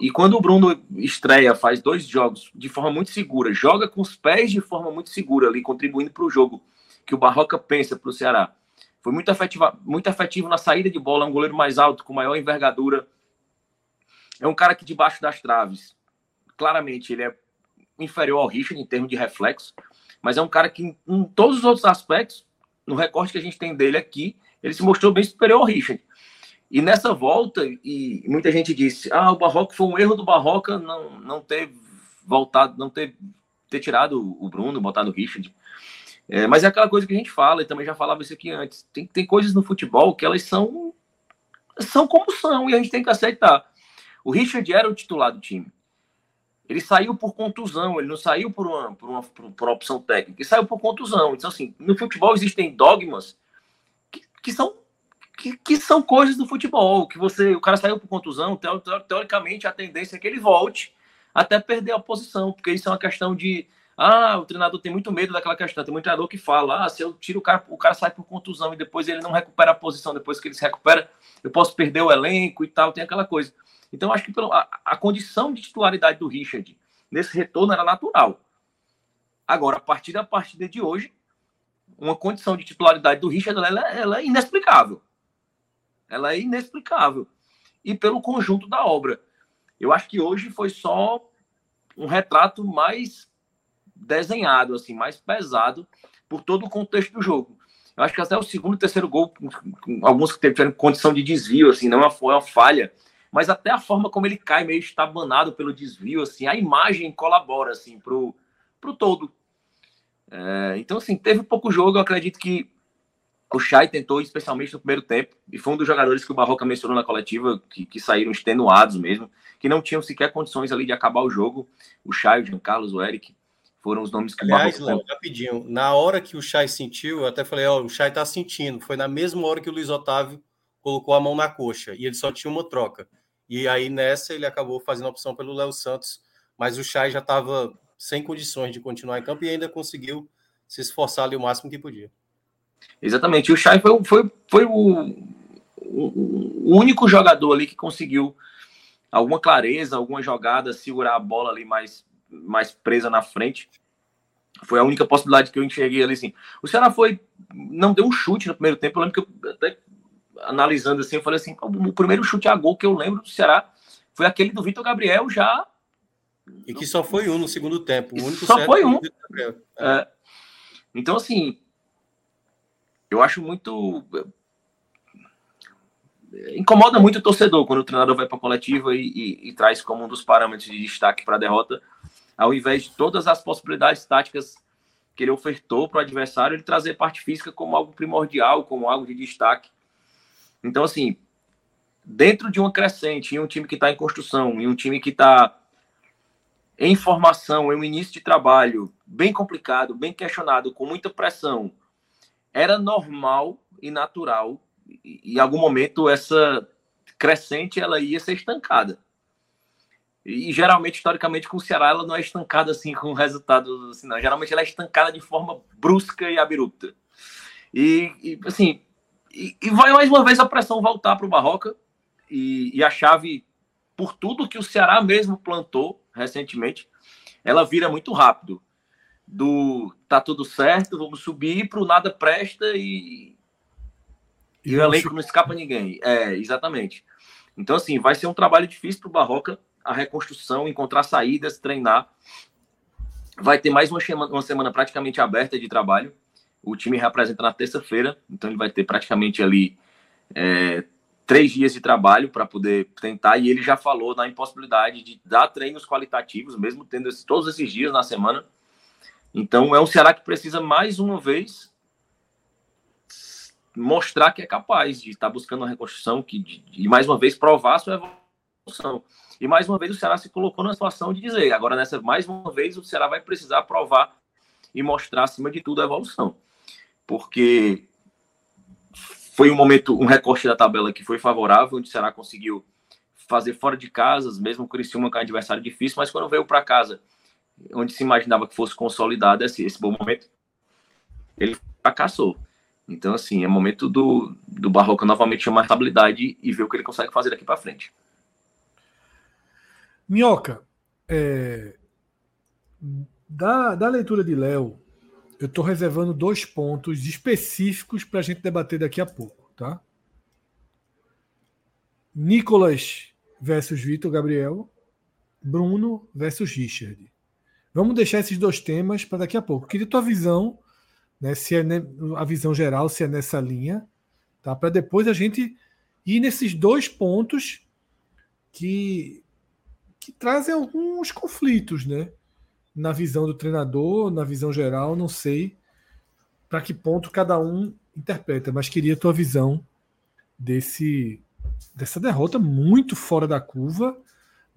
E quando o Bruno estreia, faz dois jogos de forma muito segura, joga com os pés de forma muito segura ali, contribuindo para o jogo que o Barroca pensa para o Ceará. Foi muito, afetiva, muito afetivo na saída de bola, um goleiro mais alto, com maior envergadura. É um cara que debaixo das traves, claramente, ele é inferior ao Richard em termos de reflexo, mas é um cara que, em todos os outros aspectos, no recorte que a gente tem dele aqui, ele se mostrou bem superior ao Richard. E nessa volta, e muita gente disse, ah, o Barroca foi um erro do Barroca não, não ter voltado, não ter, ter tirado o Bruno, botado o Richard. É, mas é aquela coisa que a gente fala, e também já falava isso aqui antes, tem, tem coisas no futebol que elas são, são como são, e a gente tem que aceitar. O Richard era o titular do time. Ele saiu por contusão, ele não saiu por uma, por uma, por uma opção técnica, ele saiu por contusão. Então, assim, no futebol existem dogmas que, que são que, que, são coisas do futebol, que você, o cara saiu por contusão, teoricamente a tendência é que ele volte até perder a posição, porque isso é uma questão de ah, o treinador tem muito medo daquela questão. Tem muito treinador que fala: ah, se eu tiro o cara, o cara sai por contusão e depois ele não recupera a posição, depois que ele se recupera, eu posso perder o elenco e tal, tem aquela coisa. Então, acho que a, a condição de titularidade do Richard nesse retorno era natural. Agora, a partir da partida de hoje, uma condição de titularidade do Richard ela, ela é inexplicável. Ela é inexplicável. E pelo conjunto da obra. Eu acho que hoje foi só um retrato mais desenhado, assim, mais pesado por todo o contexto do jogo. Eu acho que até o segundo e terceiro gol, alguns que tiveram condição de desvio, assim, não foi uma falha, mas até a forma como ele cai meio estabanado pelo desvio, assim, a imagem colabora, assim, pro, pro todo. É, então, assim, teve pouco jogo, eu acredito que o Chay tentou, especialmente no primeiro tempo, e foi um dos jogadores que o Barroca mencionou na coletiva, que, que saíram extenuados mesmo, que não tinham sequer condições ali de acabar o jogo. O Chay, o Jean Carlos, o Eric, foram os nomes que Aliás, o Barroca... Léo, rapidinho, na hora que o Chay sentiu, eu até falei, ó, oh, o Chay tá sentindo, foi na mesma hora que o Luiz Otávio colocou a mão na coxa, e ele só tinha uma troca. E aí, nessa, ele acabou fazendo a opção pelo Léo Santos, mas o Chay já estava sem condições de continuar em campo e ainda conseguiu se esforçar ali o máximo que podia. Exatamente. O Chay foi, foi, foi o, o, único jogador ali que conseguiu alguma clareza, alguma jogada, segurar a bola ali mais, mais presa na frente. Foi a única possibilidade que eu enxerguei ali, assim. O Ceará foi... Não deu um chute no primeiro tempo. Eu lembro que eu até analisando assim, eu falei assim, o primeiro chute a gol que eu lembro do Ceará foi aquele do Vitor Gabriel já... E que só foi um no segundo tempo. Só foi um. É. Então, assim, eu acho muito incomoda muito o torcedor quando o treinador vai para a coletiva e, e, e, traz como um dos parâmetros de destaque para a derrota, ao invés de todas as possibilidades táticas que ele ofertou para o adversário, ele trazer parte física como algo primordial, como algo de destaque. Então, assim, dentro de uma crescente, em um time que está em construção, em um time que está em formação, em um início de trabalho bem complicado, bem questionado, com muita pressão, era normal e natural em algum momento essa crescente ela ia ser estancada. E geralmente, historicamente, com o Ceará, ela não é estancada assim com resultados assim, não. Geralmente ela é estancada de forma brusca e abrupta. E, e assim, e, e, vai mais uma vez a pressão voltar para o Barroca e, e a chave, por tudo que o Ceará mesmo plantou recentemente, ela vira muito rápido. Do tá tudo certo, vamos subir para o nada presta e, e o elenco não escapa ninguém. É, exatamente. Então, assim, vai ser um trabalho difícil para o Barroca, a reconstrução, encontrar saídas, treinar. Vai ter mais uma semana, uma semana praticamente aberta de trabalho. O time representa na terça-feira, então ele vai ter praticamente ali é, três dias de trabalho para poder tentar. E ele já falou na impossibilidade de dar treinos qualitativos, mesmo tendo todos esses dias na semana. Então é um Ceará que precisa mais uma vez mostrar que é capaz de estar buscando uma reconstrução que, de, e mais uma vez provar sua evolução. E mais uma vez o Ceará se colocou na situação de dizer, agora nessa mais uma vez o Ceará vai precisar provar e mostrar acima de tudo a evolução. Porque foi um momento, um recorte da tabela que foi favorável, onde o Ceará conseguiu fazer fora de casas, mesmo o Criciúma com um adversário difícil, mas quando veio para casa, onde se imaginava que fosse consolidado esse, esse bom momento, ele fracassou. Então, assim, é momento do, do Barroca novamente chamar estabilidade e ver o que ele consegue fazer daqui para frente. Minhoca, é, da, da leitura de Léo, eu estou reservando dois pontos específicos para a gente debater daqui a pouco, tá? Nicolas versus Vitor Gabriel, Bruno versus Richard. Vamos deixar esses dois temas para daqui a pouco. Queria tua visão né? Se é a visão geral, se é nessa linha, tá? Para depois a gente ir nesses dois pontos que que trazem alguns conflitos, né? Na visão do treinador, na visão geral, não sei para que ponto cada um interpreta, mas queria a tua visão desse dessa derrota muito fora da curva,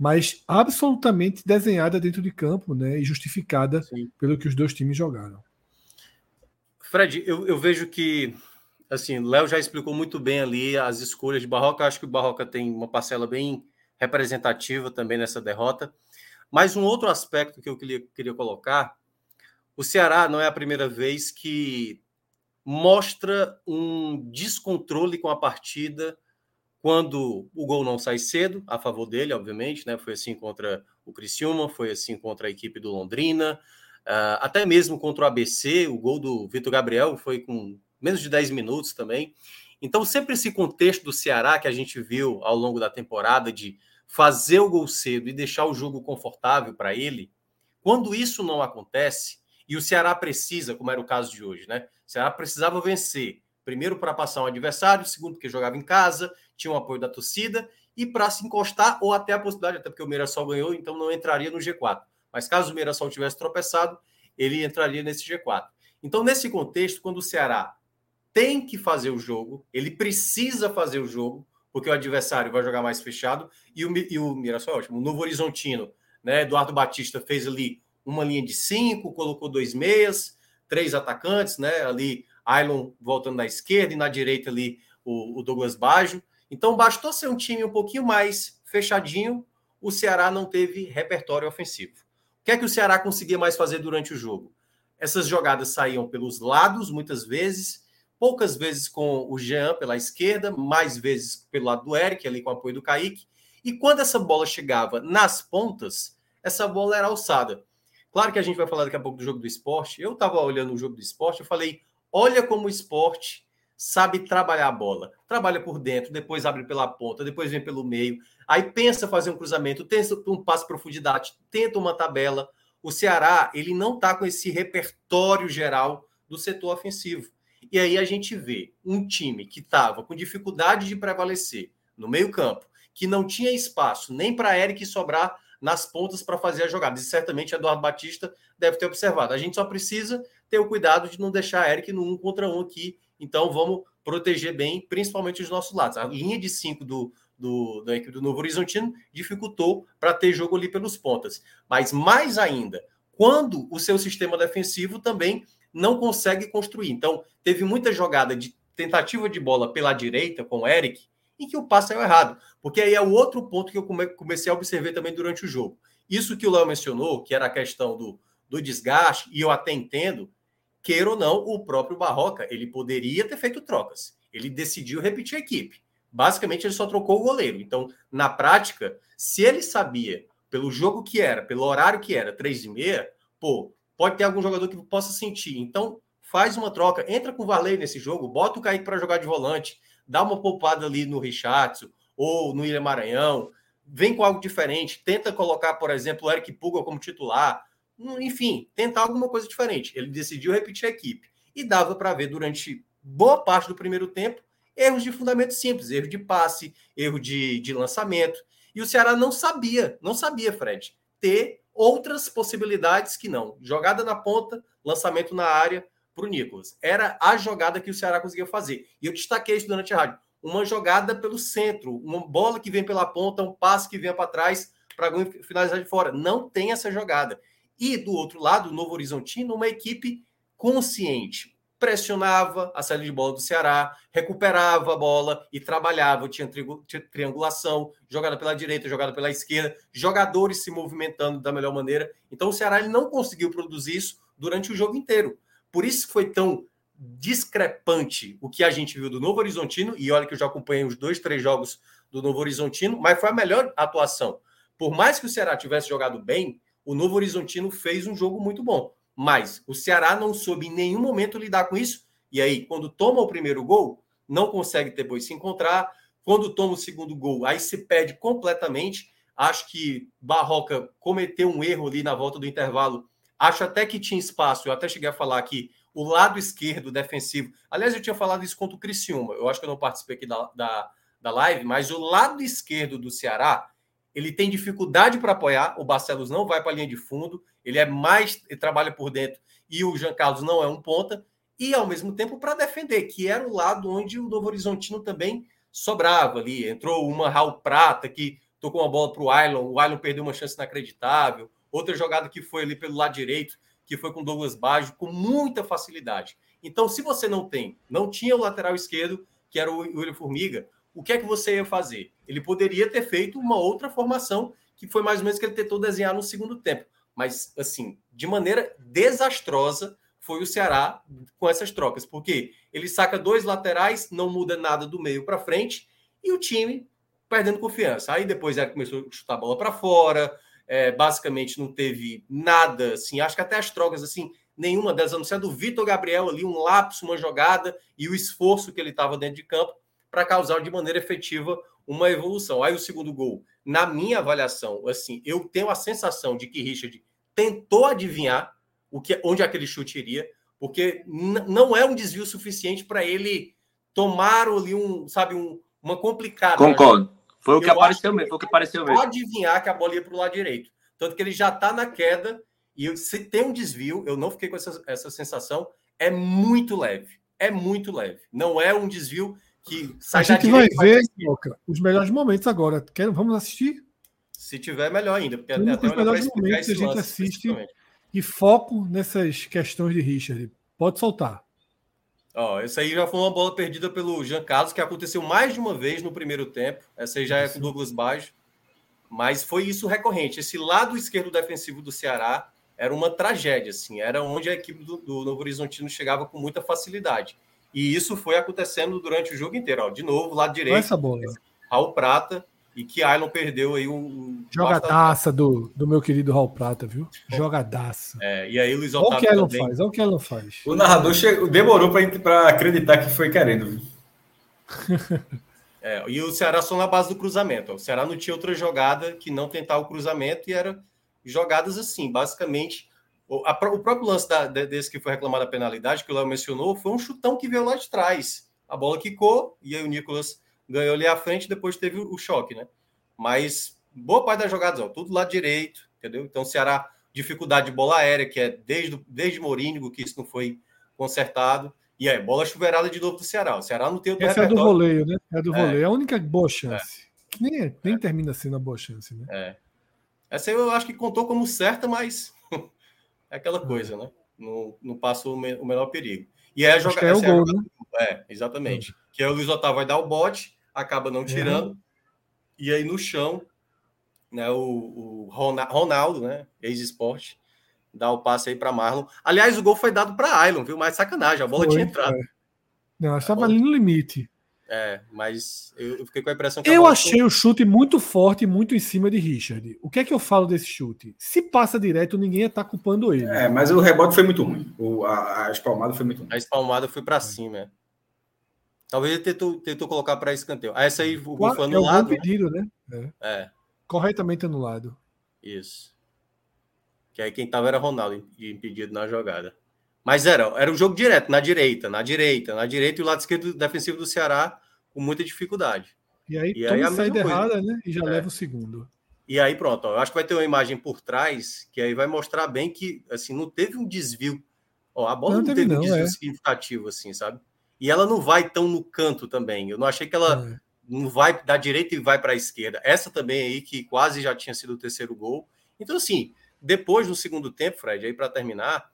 mas absolutamente desenhada dentro de campo, né, e justificada Sim. pelo que os dois times jogaram. Fred, eu, eu vejo que, assim, Léo já explicou muito bem ali as escolhas de Barroca. Acho que o Barroca tem uma parcela bem representativa também nessa derrota. Mas um outro aspecto que eu queria, queria colocar: o Ceará não é a primeira vez que mostra um descontrole com a partida quando o gol não sai cedo, a favor dele, obviamente, né? Foi assim contra o Criciúma, foi assim contra a equipe do Londrina, Uh, até mesmo contra o ABC, o gol do Vitor Gabriel foi com menos de 10 minutos também. Então, sempre esse contexto do Ceará que a gente viu ao longo da temporada de fazer o gol cedo e deixar o jogo confortável para ele, quando isso não acontece, e o Ceará precisa, como era o caso de hoje, né? O Ceará precisava vencer, primeiro para passar um adversário, segundo porque jogava em casa, tinha o apoio da torcida, e para se encostar, ou até a possibilidade, até porque o Mirassol ganhou, então não entraria no G4. Mas caso o Mirassol tivesse tropeçado, ele entraria nesse G4. Então, nesse contexto, quando o Ceará tem que fazer o jogo, ele precisa fazer o jogo, porque o adversário vai jogar mais fechado, e o, e o Mirassol é ótimo. O Novo Horizontino, né? Eduardo Batista fez ali uma linha de cinco, colocou dois meias, três atacantes, né? Ali, Ailon voltando na esquerda e na direita ali o, o Douglas Baggio. Então, bastou ser um time um pouquinho mais fechadinho, o Ceará não teve repertório ofensivo. O que é que o Ceará conseguia mais fazer durante o jogo? Essas jogadas saíam pelos lados, muitas vezes, poucas vezes com o Jean pela esquerda, mais vezes pelo lado do Eric, ali com o apoio do Kaique. E quando essa bola chegava nas pontas, essa bola era alçada. Claro que a gente vai falar daqui a pouco do jogo do esporte. Eu estava olhando o jogo do esporte, eu falei: olha como o esporte sabe trabalhar a bola. Trabalha por dentro, depois abre pela ponta, depois vem pelo meio. Aí pensa fazer um cruzamento, tenta um passo de profundidade, tenta uma tabela. O Ceará, ele não está com esse repertório geral do setor ofensivo. E aí a gente vê um time que estava com dificuldade de prevalecer no meio-campo, que não tinha espaço nem para Eric sobrar nas pontas para fazer a jogada. E certamente Eduardo Batista deve ter observado. A gente só precisa ter o cuidado de não deixar Eric no um contra um aqui. Então vamos proteger bem, principalmente os nossos lados. A linha de cinco do, do, da equipe do Novo Horizontino dificultou para ter jogo ali pelos pontas. Mas mais ainda, quando o seu sistema defensivo também não consegue construir. Então, teve muita jogada de tentativa de bola pela direita com o Eric, em que o passe saiu errado. Porque aí é o outro ponto que eu comecei a observar também durante o jogo. Isso que o Léo mencionou, que era a questão do, do desgaste, e eu até entendo, queira ou não, o próprio Barroca, ele poderia ter feito trocas. Ele decidiu repetir a equipe. Basicamente, ele só trocou o goleiro. Então, na prática, se ele sabia, pelo jogo que era, pelo horário que era, três e meia, pô, pode ter algum jogador que possa sentir. Então, faz uma troca, entra com o Varley nesse jogo, bota o Kaique para jogar de volante, dá uma poupada ali no Richardson ou no William Maranhão, vem com algo diferente, tenta colocar, por exemplo, o Eric Puga como titular, enfim, tentar alguma coisa diferente. Ele decidiu repetir a equipe e dava para ver durante boa parte do primeiro tempo erros de fundamento simples, erro de passe, erro de, de lançamento. E o Ceará não sabia, não sabia, Fred, ter outras possibilidades que não. Jogada na ponta, lançamento na área, para o Nicolas. Era a jogada que o Ceará conseguia fazer. E eu destaquei isso durante a rádio. Uma jogada pelo centro, uma bola que vem pela ponta, um passe que vem para trás para finalizar de fora. Não tem essa jogada. E do outro lado, o Novo Horizontino, uma equipe consciente. Pressionava a saída de bola do Ceará, recuperava a bola e trabalhava. Tinha triangulação, jogada pela direita, jogada pela esquerda, jogadores se movimentando da melhor maneira. Então o Ceará ele não conseguiu produzir isso durante o jogo inteiro. Por isso foi tão discrepante o que a gente viu do Novo Horizontino, e olha que eu já acompanhei os dois, três jogos do Novo Horizontino, mas foi a melhor atuação. Por mais que o Ceará tivesse jogado bem, o Novo Horizontino fez um jogo muito bom. Mas o Ceará não soube em nenhum momento lidar com isso. E aí, quando toma o primeiro gol, não consegue depois se encontrar. Quando toma o segundo gol, aí se perde completamente. Acho que Barroca cometeu um erro ali na volta do intervalo Acho até que tinha espaço, eu até cheguei a falar aqui, o lado esquerdo defensivo. Aliás, eu tinha falado isso contra o Criciúma. Eu acho que eu não participei aqui da, da, da live, mas o lado esquerdo do Ceará, ele tem dificuldade para apoiar. O Barcelos não vai para a linha de fundo, ele é mais, ele trabalha por dentro, e o Jean Carlos não é um ponta, e ao mesmo tempo para defender, que era o lado onde o Novo Horizontino também sobrava ali. Entrou uma Raul Prata que tocou uma bola para o Ailon, o Ailon perdeu uma chance inacreditável. Outra jogada que foi ali pelo lado direito, que foi com Douglas Baggio, com muita facilidade. Então, se você não tem, não tinha o lateral esquerdo, que era o William Formiga, o que é que você ia fazer? Ele poderia ter feito uma outra formação, que foi mais ou menos que ele tentou desenhar no segundo tempo. Mas, assim, de maneira desastrosa, foi o Ceará com essas trocas, porque ele saca dois laterais, não muda nada do meio para frente, e o time perdendo confiança. Aí depois ele começou a chutar a bola para fora, é, basicamente não teve nada, assim, acho que até as trocas, assim, nenhuma delas, a não ser do Vitor Gabriel ali, um lapso, uma jogada e o esforço que ele estava dentro de campo para causar de maneira efetiva uma evolução. Aí o segundo gol, na minha avaliação, assim, eu tenho a sensação de que Richard tentou adivinhar o que, onde aquele chute iria, porque não é um desvio suficiente para ele tomar ali um, sabe, um, uma complicada. Concordo. Foi o que apareceu mesmo, foi o que apareceu mesmo. Adivinhar que a bola ia para o lado direito. Tanto que ele já está na queda e se tem um desvio, eu não fiquei com essa, essa sensação, é muito leve. É muito leve. Não é um desvio que sai A gente vai ver, os melhores momentos agora. Quer, vamos assistir? Se tiver, melhor ainda. Porque até, os melhores momentos a gente assiste e foco nessas questões de Richard. Pode soltar. Ó, essa aí já foi uma bola perdida pelo Jean Carlos, que aconteceu mais de uma vez no primeiro tempo. Essa aí já é com o Douglas Baixo. Mas foi isso recorrente. Esse lado esquerdo defensivo do Ceará era uma tragédia, assim. Era onde a equipe do, do Novo Horizontino chegava com muita facilidade. E isso foi acontecendo durante o jogo inteiro. Ó, de novo, lado direito. Essa bola. Raul Prata e que Ailon perdeu aí um. Jogadaça do, do meu querido Raul Prata, viu? Jogadaça. É, e aí Luiz Otávio. Olha o que ela também. faz, olha o que ela faz. O narrador chegou, demorou para acreditar que foi querendo, viu? [laughs] é, e o Ceará só na base do cruzamento. O Ceará não tinha outra jogada que não tentar o cruzamento e era jogadas assim, basicamente O, próprio lance da, desse que foi reclamado a penalidade, que o Léo mencionou, foi um chutão que veio lá de trás. A bola quicou e aí o Nicolas ganhou ali à frente, depois teve o choque, né? Mas boa parte das jogadas, ó, tudo lá direito, entendeu? Então, o Ceará, dificuldade de bola aérea, que é desde, desde Morínigo que isso não foi consertado. E aí, bola chuveirada de novo do Ceará. O Ceará não tem o Essa é do voleio, né? É do é. voleio. É a única boa chance. É. Nem, nem é. termina sendo a boa chance, né? É. Essa eu acho que contou como certa, mas é aquela é. coisa, né? Não, não passa o, me, o menor perigo. E é a jogada. É o gol, né? É, exatamente. Que aí o Luiz Otávio vai dar o bote, acaba não tirando. E aí no chão, né, o, o Ronaldo, né, ex-esporte, dá o passe aí para Marlon. Aliás, o gol foi dado para Ailon, viu? Mais sacanagem, a bola foi, tinha entrado. É. Não, estava ali no limite. É, mas eu, fiquei com a impressão que. Eu achei foi... o chute muito forte, muito em cima de Richard. O que é que eu falo desse chute? Se passa direto, ninguém ia estar tá culpando ele. É, mas o rebote foi muito ruim. O, a, a espalmada foi muito ruim. A espalmada foi para cima. É. Talvez ele tentou, tentou colocar para escanteio. Ah, essa aí o gol foi anulado. É o pedido, né? É. é. Corretamente anulado. Isso. Que aí quem tava era Ronaldo impedido na jogada. Mas era, era um jogo direto, na direita, na direita, na direita e o lado esquerdo defensivo do Ceará com muita dificuldade. E aí, e aí a saída errada, né? E já é. leva o segundo. E aí, pronto, ó, eu acho que vai ter uma imagem por trás que aí vai mostrar bem que assim não teve um desvio. Ó, a bola não, não teve, não, um desvio é. significativo, assim, sabe? E ela não vai tão no canto também. Eu não achei que ela é. não vai da direita e vai para a esquerda. Essa também aí, que quase já tinha sido o terceiro gol. Então, assim, depois no segundo tempo, Fred, aí para terminar,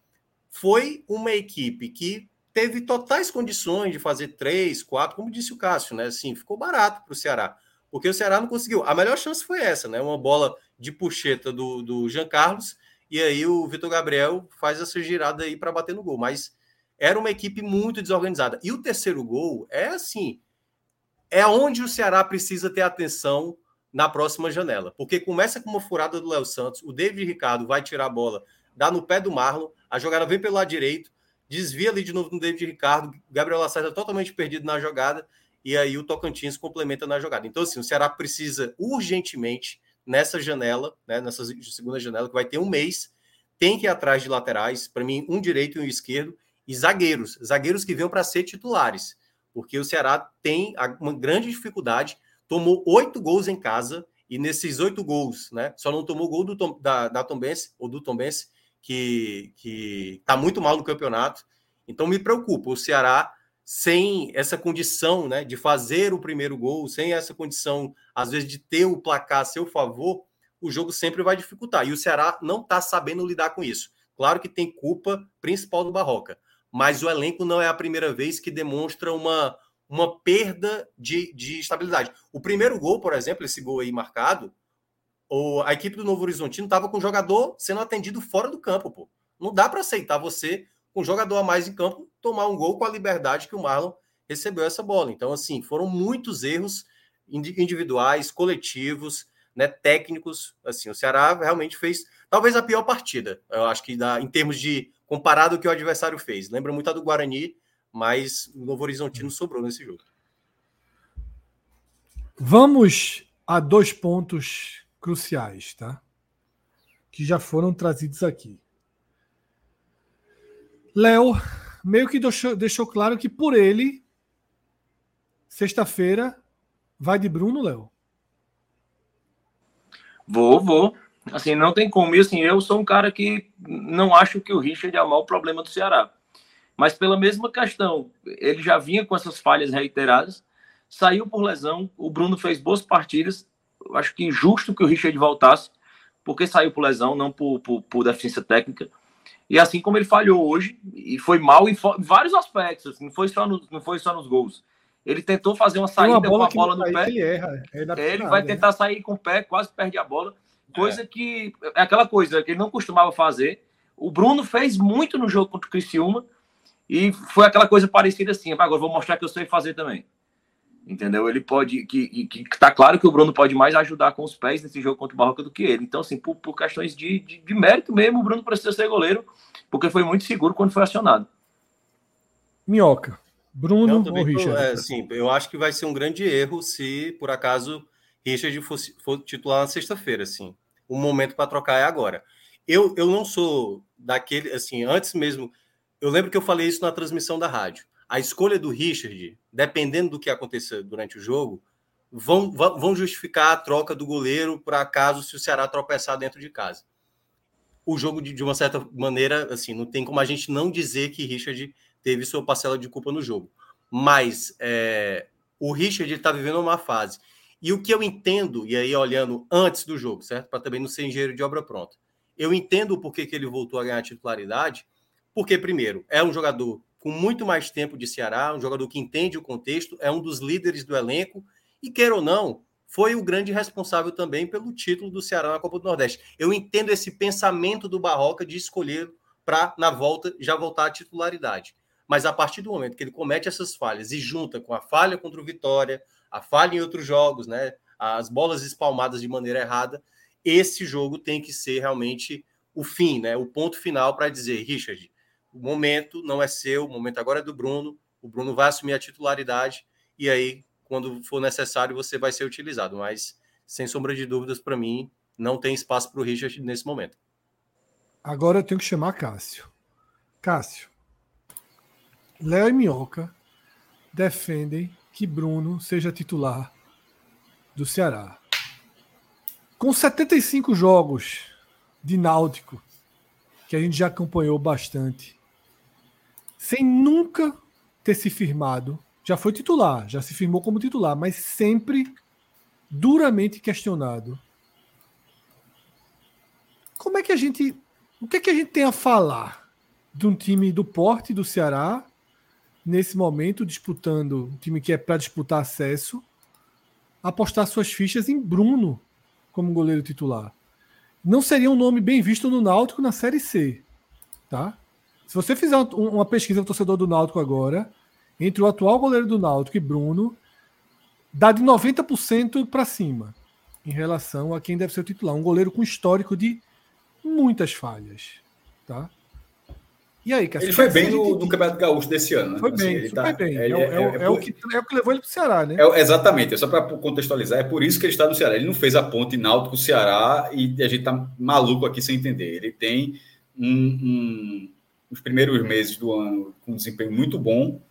foi uma equipe que teve totais condições de fazer três, quatro, como disse o Cássio, né? Assim, ficou barato para o Ceará, porque o Ceará não conseguiu. A melhor chance foi essa, né? Uma bola de puxeta do, do Jean Carlos, e aí o Vitor Gabriel faz essa girada aí para bater no gol. Mas era uma equipe muito desorganizada. E o terceiro gol é assim: é onde o Ceará precisa ter atenção na próxima janela, porque começa com uma furada do Léo Santos, o David Ricardo vai tirar a bola, dá no pé do Marlon, a jogada vem pelo lado direito, desvia ali de novo no David Ricardo, Gabriel Lacerda totalmente perdido na jogada, e aí o Tocantins complementa na jogada. Então, assim, o Ceará precisa urgentemente, nessa janela, né, nessa segunda janela, que vai ter um mês, tem que ir atrás de laterais, para mim, um direito e um esquerdo, e zagueiros, zagueiros que venham para ser titulares, porque o Ceará tem uma grande dificuldade, tomou oito gols em casa, e nesses oito gols, né, só não tomou gol do da, da Tombense, ou do Tombense, que está muito mal no campeonato. Então me preocupa o Ceará sem essa condição né, de fazer o primeiro gol, sem essa condição, às vezes, de ter o placar a seu favor, o jogo sempre vai dificultar. E o Ceará não está sabendo lidar com isso. Claro que tem culpa principal do Barroca, mas o elenco não é a primeira vez que demonstra uma, uma perda de, de estabilidade. O primeiro gol, por exemplo, esse gol aí marcado, o, a equipe do Novo Horizontino estava com o jogador sendo atendido fora do campo, pô. Não dá para aceitar você, com um jogador a mais em campo, tomar um gol com a liberdade que o Marlon recebeu essa bola. Então, assim, foram muitos erros individuais, coletivos, né, técnicos. Assim, o Ceará realmente fez talvez a pior partida. Eu acho que dá, em termos de comparado ao que o adversário fez. Lembra muito a do Guarani, mas o Novo Horizontino sobrou nesse jogo. Vamos a dois pontos cruciais, tá? Que já foram trazidos aqui. Léo meio que deixou, deixou claro que por ele, sexta-feira, vai de Bruno, Léo. Vou, vou. Assim, não tem como. E assim, eu sou um cara que não acho que o Richard é o maior problema do Ceará. Mas pela mesma questão, ele já vinha com essas falhas reiteradas, saiu por lesão, o Bruno fez boas partidas, acho que justo que o Richard voltasse, porque saiu por lesão, não por, por, por deficiência técnica. E assim como ele falhou hoje, e foi mal em vários aspectos, assim, não, foi só no, não foi só nos gols. Ele tentou fazer uma saída uma com a bola no pé. Ele, erra, ele, ele vai tentar né? sair com o pé, quase perde a bola. Coisa é. que é aquela coisa que ele não costumava fazer. O Bruno fez muito no jogo contra o Criciúma e foi aquela coisa parecida assim. Agora vou mostrar que eu sei fazer também entendeu? Ele pode, que, que, que tá claro que o Bruno pode mais ajudar com os pés nesse jogo contra o Barroca do que ele. Então, assim, por, por questões de, de, de, mérito mesmo, o Bruno precisa ser goleiro, porque foi muito seguro quando foi acionado. Minhoca, Bruno ou Richard? É, sim, eu acho que vai ser um grande erro se, por acaso, Richard fosse, for titular na sexta-feira, assim. O momento para trocar é agora. eu, eu não sou daquele, assim, antes mesmo, eu lembro que eu falei isso na transmissão da rádio. A escolha do Richard, dependendo do que acontecer durante o jogo, vão, vão justificar a troca do goleiro para caso se o Ceará tropeçar dentro de casa. O jogo, de, de uma certa maneira, assim, não tem como a gente não dizer que Richard teve sua parcela de culpa no jogo. Mas é, o Richard está vivendo uma fase. E o que eu entendo, e aí olhando antes do jogo, certo? Para também não ser engenheiro de obra pronta. Eu entendo o porquê que ele voltou a ganhar titularidade, porque, primeiro, é um jogador com muito mais tempo de Ceará, um jogador que entende o contexto, é um dos líderes do elenco, e queira ou não, foi o grande responsável também pelo título do Ceará na Copa do Nordeste. Eu entendo esse pensamento do Barroca de escolher para, na volta, já voltar à titularidade. Mas a partir do momento que ele comete essas falhas e junta com a falha contra o Vitória, a falha em outros jogos, né, as bolas espalmadas de maneira errada, esse jogo tem que ser realmente o fim, né, o ponto final para dizer, Richard, o momento não é seu, o momento agora é do Bruno, o Bruno vai assumir a titularidade e aí, quando for necessário, você vai ser utilizado. Mas, sem sombra de dúvidas, para mim, não tem espaço para o Richard nesse momento. Agora eu tenho que chamar Cássio. Cássio, Léo e Minhoca defendem que Bruno seja titular do Ceará. Com 75 jogos de Náutico, que a gente já acompanhou bastante, sem nunca ter se firmado, já foi titular, já se firmou como titular, mas sempre duramente questionado. Como é que a gente. O que é que a gente tem a falar de um time do porte do Ceará nesse momento, disputando, um time que é para disputar acesso, apostar suas fichas em Bruno como goleiro titular. Não seria um nome bem visto no Náutico na Série C. Tá? Se você fizer uma pesquisa no torcedor do Náutico agora, entre o atual goleiro do Náutico e Bruno, dá de 90% para cima em relação a quem deve ser o titular. Um goleiro com histórico de muitas falhas. Tá? E aí, Ele foi bem no, no, Campeonato Gaúcho desse ano. Né? Foi assim, bem, ele tá, bem. é, é, é, é, é, o que, é o que levou ele para o Ceará, né? É, exatamente, só para contextualizar, é por isso que ele está no Ceará. Ele não fez a ponte Náutico-Ceará e a gente tá maluco aqui sem entender. Ele tem um, um, os primeiros meses do ano com um desempenho muito bom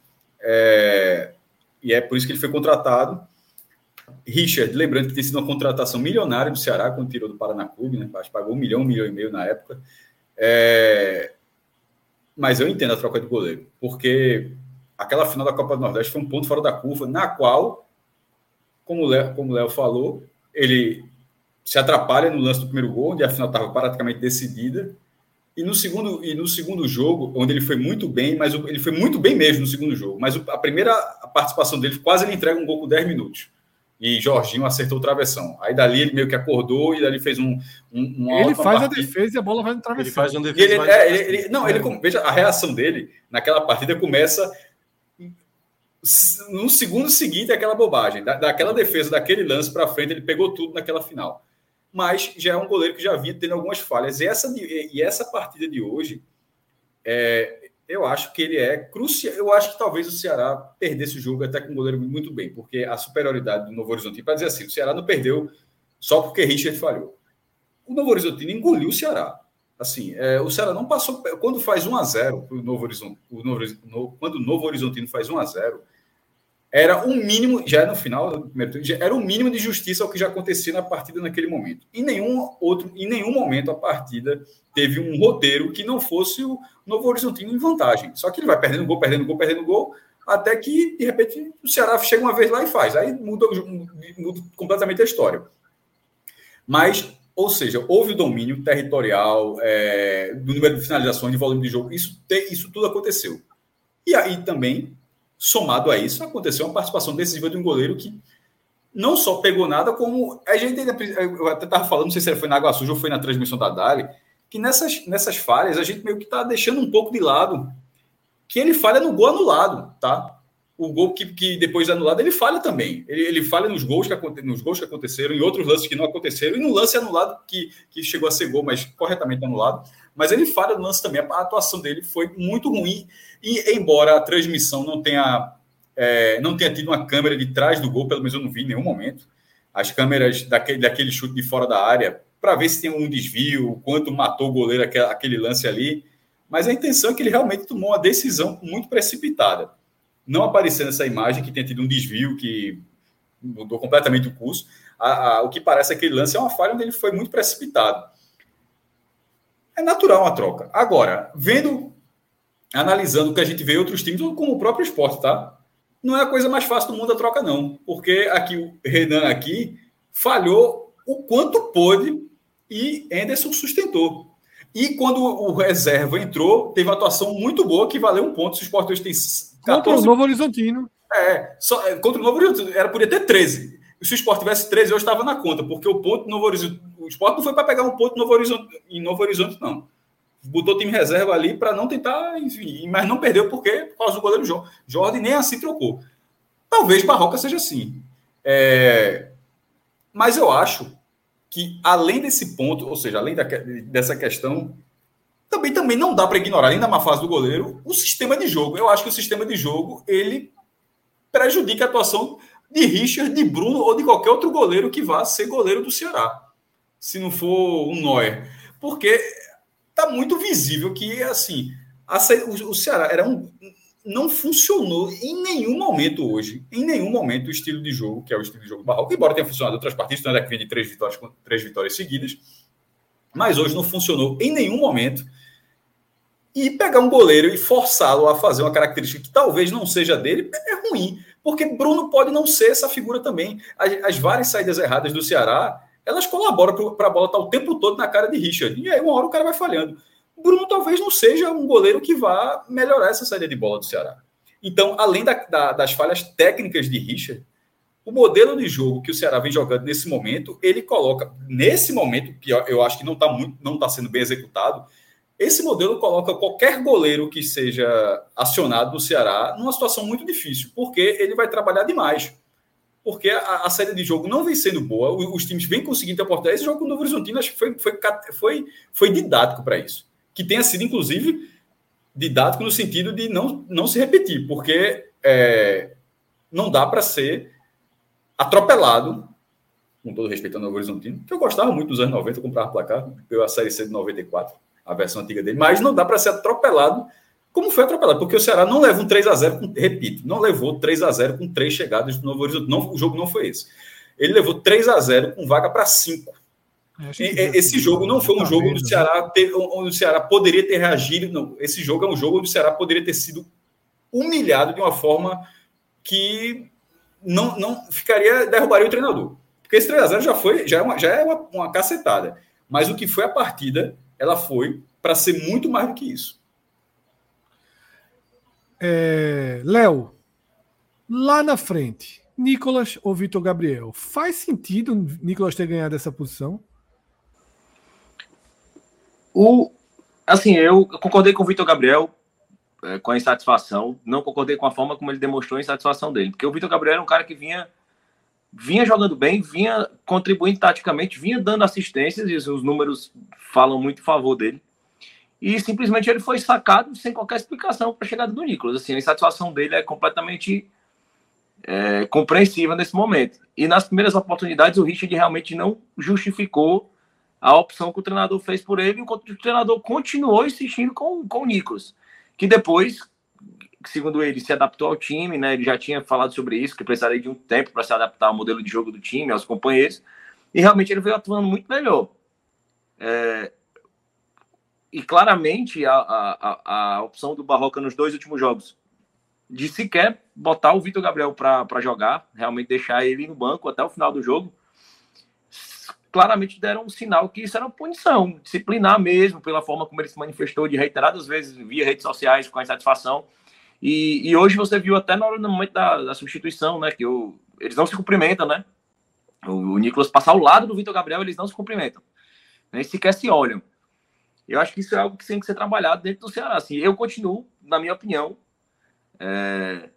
é, e é por isso que ele foi contratado. Richard, lembrando que tem sido uma contratação milionária do Ceará quando tirou do Paraná Clube, né? Pagou um milhão, um milhão e meio na época. É, mas eu entendo a troca de goleiro, porque aquela final da Copa do Nordeste foi um ponto fora da curva, na qual, como o Léo falou, ele se atrapalha no lance do primeiro gol, onde a final estava praticamente decidida. E no segundo e no segundo jogo, onde ele foi muito bem, mas ele foi muito bem mesmo no segundo jogo, mas a primeira participação dele quase ele entrega um gol com 10 minutos e Jorginho acertou o travessão. Aí dali ele meio que acordou e dali fez um. um ele faz partida. a defesa e a bola vai no travessão. Ele faz um defesa. Ele, é, ele, ele, não, ele, veja, a reação dele naquela partida começa no segundo seguinte aquela bobagem. Da, daquela defesa, daquele lance para frente, ele pegou tudo naquela final. Mas já é um goleiro que já vinha tendo algumas falhas. E essa, e essa partida de hoje. É, eu acho que ele é crucial. Eu acho que talvez o Ceará perdesse o jogo até com o goleiro muito bem, porque a superioridade do Novo Horizonte, para dizer assim, o Ceará não perdeu só porque Richard falhou. O Novo Horizonte engoliu o Ceará. Assim, é, o Ceará não passou. Quando faz 1 a 0 para o Novo Horizonte, o Novo, quando o Novo Horizontino faz 1 a 0 era um mínimo, já no final do primeiro era um mínimo de justiça ao que já acontecia na partida naquele momento. Em nenhum outro, em nenhum momento a partida teve um roteiro que não fosse o Novo Horizontino em vantagem. Só que ele vai perdendo gol, perdendo gol, perdendo gol, até que de repente o Ceará chega uma vez lá e faz. Aí muda, muda completamente a história. Mas, ou seja, houve o domínio territorial, é, do número de finalizações, de volume de jogo, isso, isso tudo aconteceu. E aí também somado a isso, aconteceu uma participação decisiva de um goleiro que não só pegou nada, como a gente eu até estava falando, não sei se foi na Água Suja ou foi na transmissão da Dali, que nessas, nessas falhas a gente meio que está deixando um pouco de lado que ele falha no gol anulado, tá? O gol que, que depois de anulado ele falha também. Ele, ele falha nos gols, que, nos gols que aconteceram, em outros lances que não aconteceram, e no lance anulado que, que chegou a ser gol, mas corretamente anulado mas ele falha no lance também. A atuação dele foi muito ruim. E embora a transmissão não tenha, é, não tenha tido uma câmera de trás do gol, pelo menos eu não vi em nenhum momento. As câmeras daquele, daquele chute de fora da área para ver se tem um desvio, quanto matou o goleiro aquele, aquele lance ali. Mas a intenção é que ele realmente tomou uma decisão muito precipitada. Não aparecendo nessa imagem que tem tido um desvio que mudou completamente o curso. A, a, o que parece aquele lance é uma falha onde ele foi muito precipitado. É natural uma troca. Agora, vendo, analisando o que a gente vê em outros times, como o próprio esporte, tá? Não é a coisa mais fácil do mundo a troca, não. Porque aqui o Renan aqui falhou o quanto pôde e Anderson sustentou. E quando o reserva entrou, teve uma atuação muito boa que valeu um ponto. Se o Sport hoje tem 14... Contra o Novo Horizontino. É, só, contra o Novo Horizontino. Era, podia ter 13. Se o Sport tivesse 13, eu estava na conta, porque o ponto Novo Horizonte. O Sport não foi para pegar um ponto Novo Horizonte, em Novo Horizonte, não. Botou time reserva ali para não tentar, enfim, mas não perdeu porque por causa do goleiro. Jorge nem assim trocou. Talvez Barroca seja assim. É, mas eu acho que, além desse ponto, ou seja, além da, dessa questão, também, também não dá para ignorar, além da má fase do goleiro, o sistema de jogo. Eu acho que o sistema de jogo ele prejudica a atuação de Richard, de Bruno ou de qualquer outro goleiro que vá ser goleiro do Ceará, se não for um Neuer. Porque tá muito visível que, assim, a, o, Ceará era um, não funcionou em nenhum momento hoje, em nenhum momento, o estilo de jogo, que é o estilo de jogo barroco, embora tenha funcionado outras partidas, tanto é que vem de três vitórias, três vitórias seguidas, mas hoje não funcionou em nenhum momento. E pegar um goleiro e forçá-lo a fazer uma característica que talvez não seja dele é ruim. Porque Bruno pode não ser essa figura também. As, as várias saídas erradas do Ceará, elas colaboram para a bola estar o tempo todo na cara de Richard. E aí, uma hora o cara vai falhando. Bruno talvez não seja um goleiro que vá melhorar essa saída de bola do Ceará. Então, além da, da, das falhas técnicas de Richard, o modelo de jogo que o Ceará vem jogando nesse momento, ele coloca, nesse momento, que eu acho que não está está sendo bem executado, esse modelo coloca qualquer goleiro que seja acionado no Ceará numa situação muito difícil, porque ele vai trabalhar demais. Porque a, a série de jogo não vem sendo boa, os, os times vêm conseguindo oportunidade. Esse jogo com o Novo Horizontino acho que foi, foi, foi, foi didático para isso. Que tenha sido, inclusive, didático no sentido de não, não se repetir, porque é, não dá para ser atropelado, com todo respeito ao Novo Horizontino, que eu gostava muito dos anos 90, eu comprava placar, pela Série C de 94 a versão antiga dele, mas não dá para ser atropelado como foi atropelado, porque o Ceará não leva um 3 a 0 com, repito, não levou 3 a 0 com três chegadas do Novo Horizonte. Não, o jogo não foi esse. Ele levou 3 a 0 com vaga para 5. Esse jogo não foi um jogo onde o Ceará, teve, onde o Ceará poderia ter reagido. Não. Esse jogo é um jogo onde o Ceará poderia ter sido humilhado de uma forma que não, não ficaria, derrubaria o treinador. Porque esse 3 a 0 já foi, já é uma, já é uma, uma cacetada. Mas o que foi a partida ela foi para ser muito mais do que isso. É, Léo, lá na frente, Nicolas ou Vitor Gabriel, faz sentido Nicolas ter ganhado essa posição? O, assim, eu concordei com o Vitor Gabriel é, com a insatisfação, não concordei com a forma como ele demonstrou a insatisfação dele, porque o Vitor Gabriel era um cara que vinha vinha jogando bem, vinha contribuindo taticamente, vinha dando assistências, e os números falam muito em favor dele. E simplesmente ele foi sacado sem qualquer explicação para a chegada do Nicolas. Assim, a insatisfação dele é completamente é, compreensível nesse momento. E nas primeiras oportunidades, o Richard realmente não justificou a opção que o treinador fez por ele, enquanto o treinador continuou insistindo com, com o Nicolas, que depois segundo ele, se adaptou ao time, né? Ele já tinha falado sobre isso, que precisaria de um tempo para se adaptar ao modelo de jogo do time, aos companheiros, e realmente ele veio atuando muito melhor. É... E claramente a, a, a opção do Barroca nos dois últimos jogos de sequer botar o Vitor Gabriel para jogar, realmente deixar ele no banco até o final do jogo, claramente deram um sinal que isso era uma punição, disciplinar mesmo, pela forma como ele se manifestou de reiteradas vezes via redes sociais com a insatisfação e, e hoje você viu até no momento da, da substituição, né? Que o, eles não se cumprimentam, né? O, o Nicolas passar ao lado do Vitor Gabriel, eles não se cumprimentam. Nem sequer se olham. Eu acho que isso é algo que tem que ser trabalhado dentro do Ceará. Assim, eu continuo, na minha opinião, é,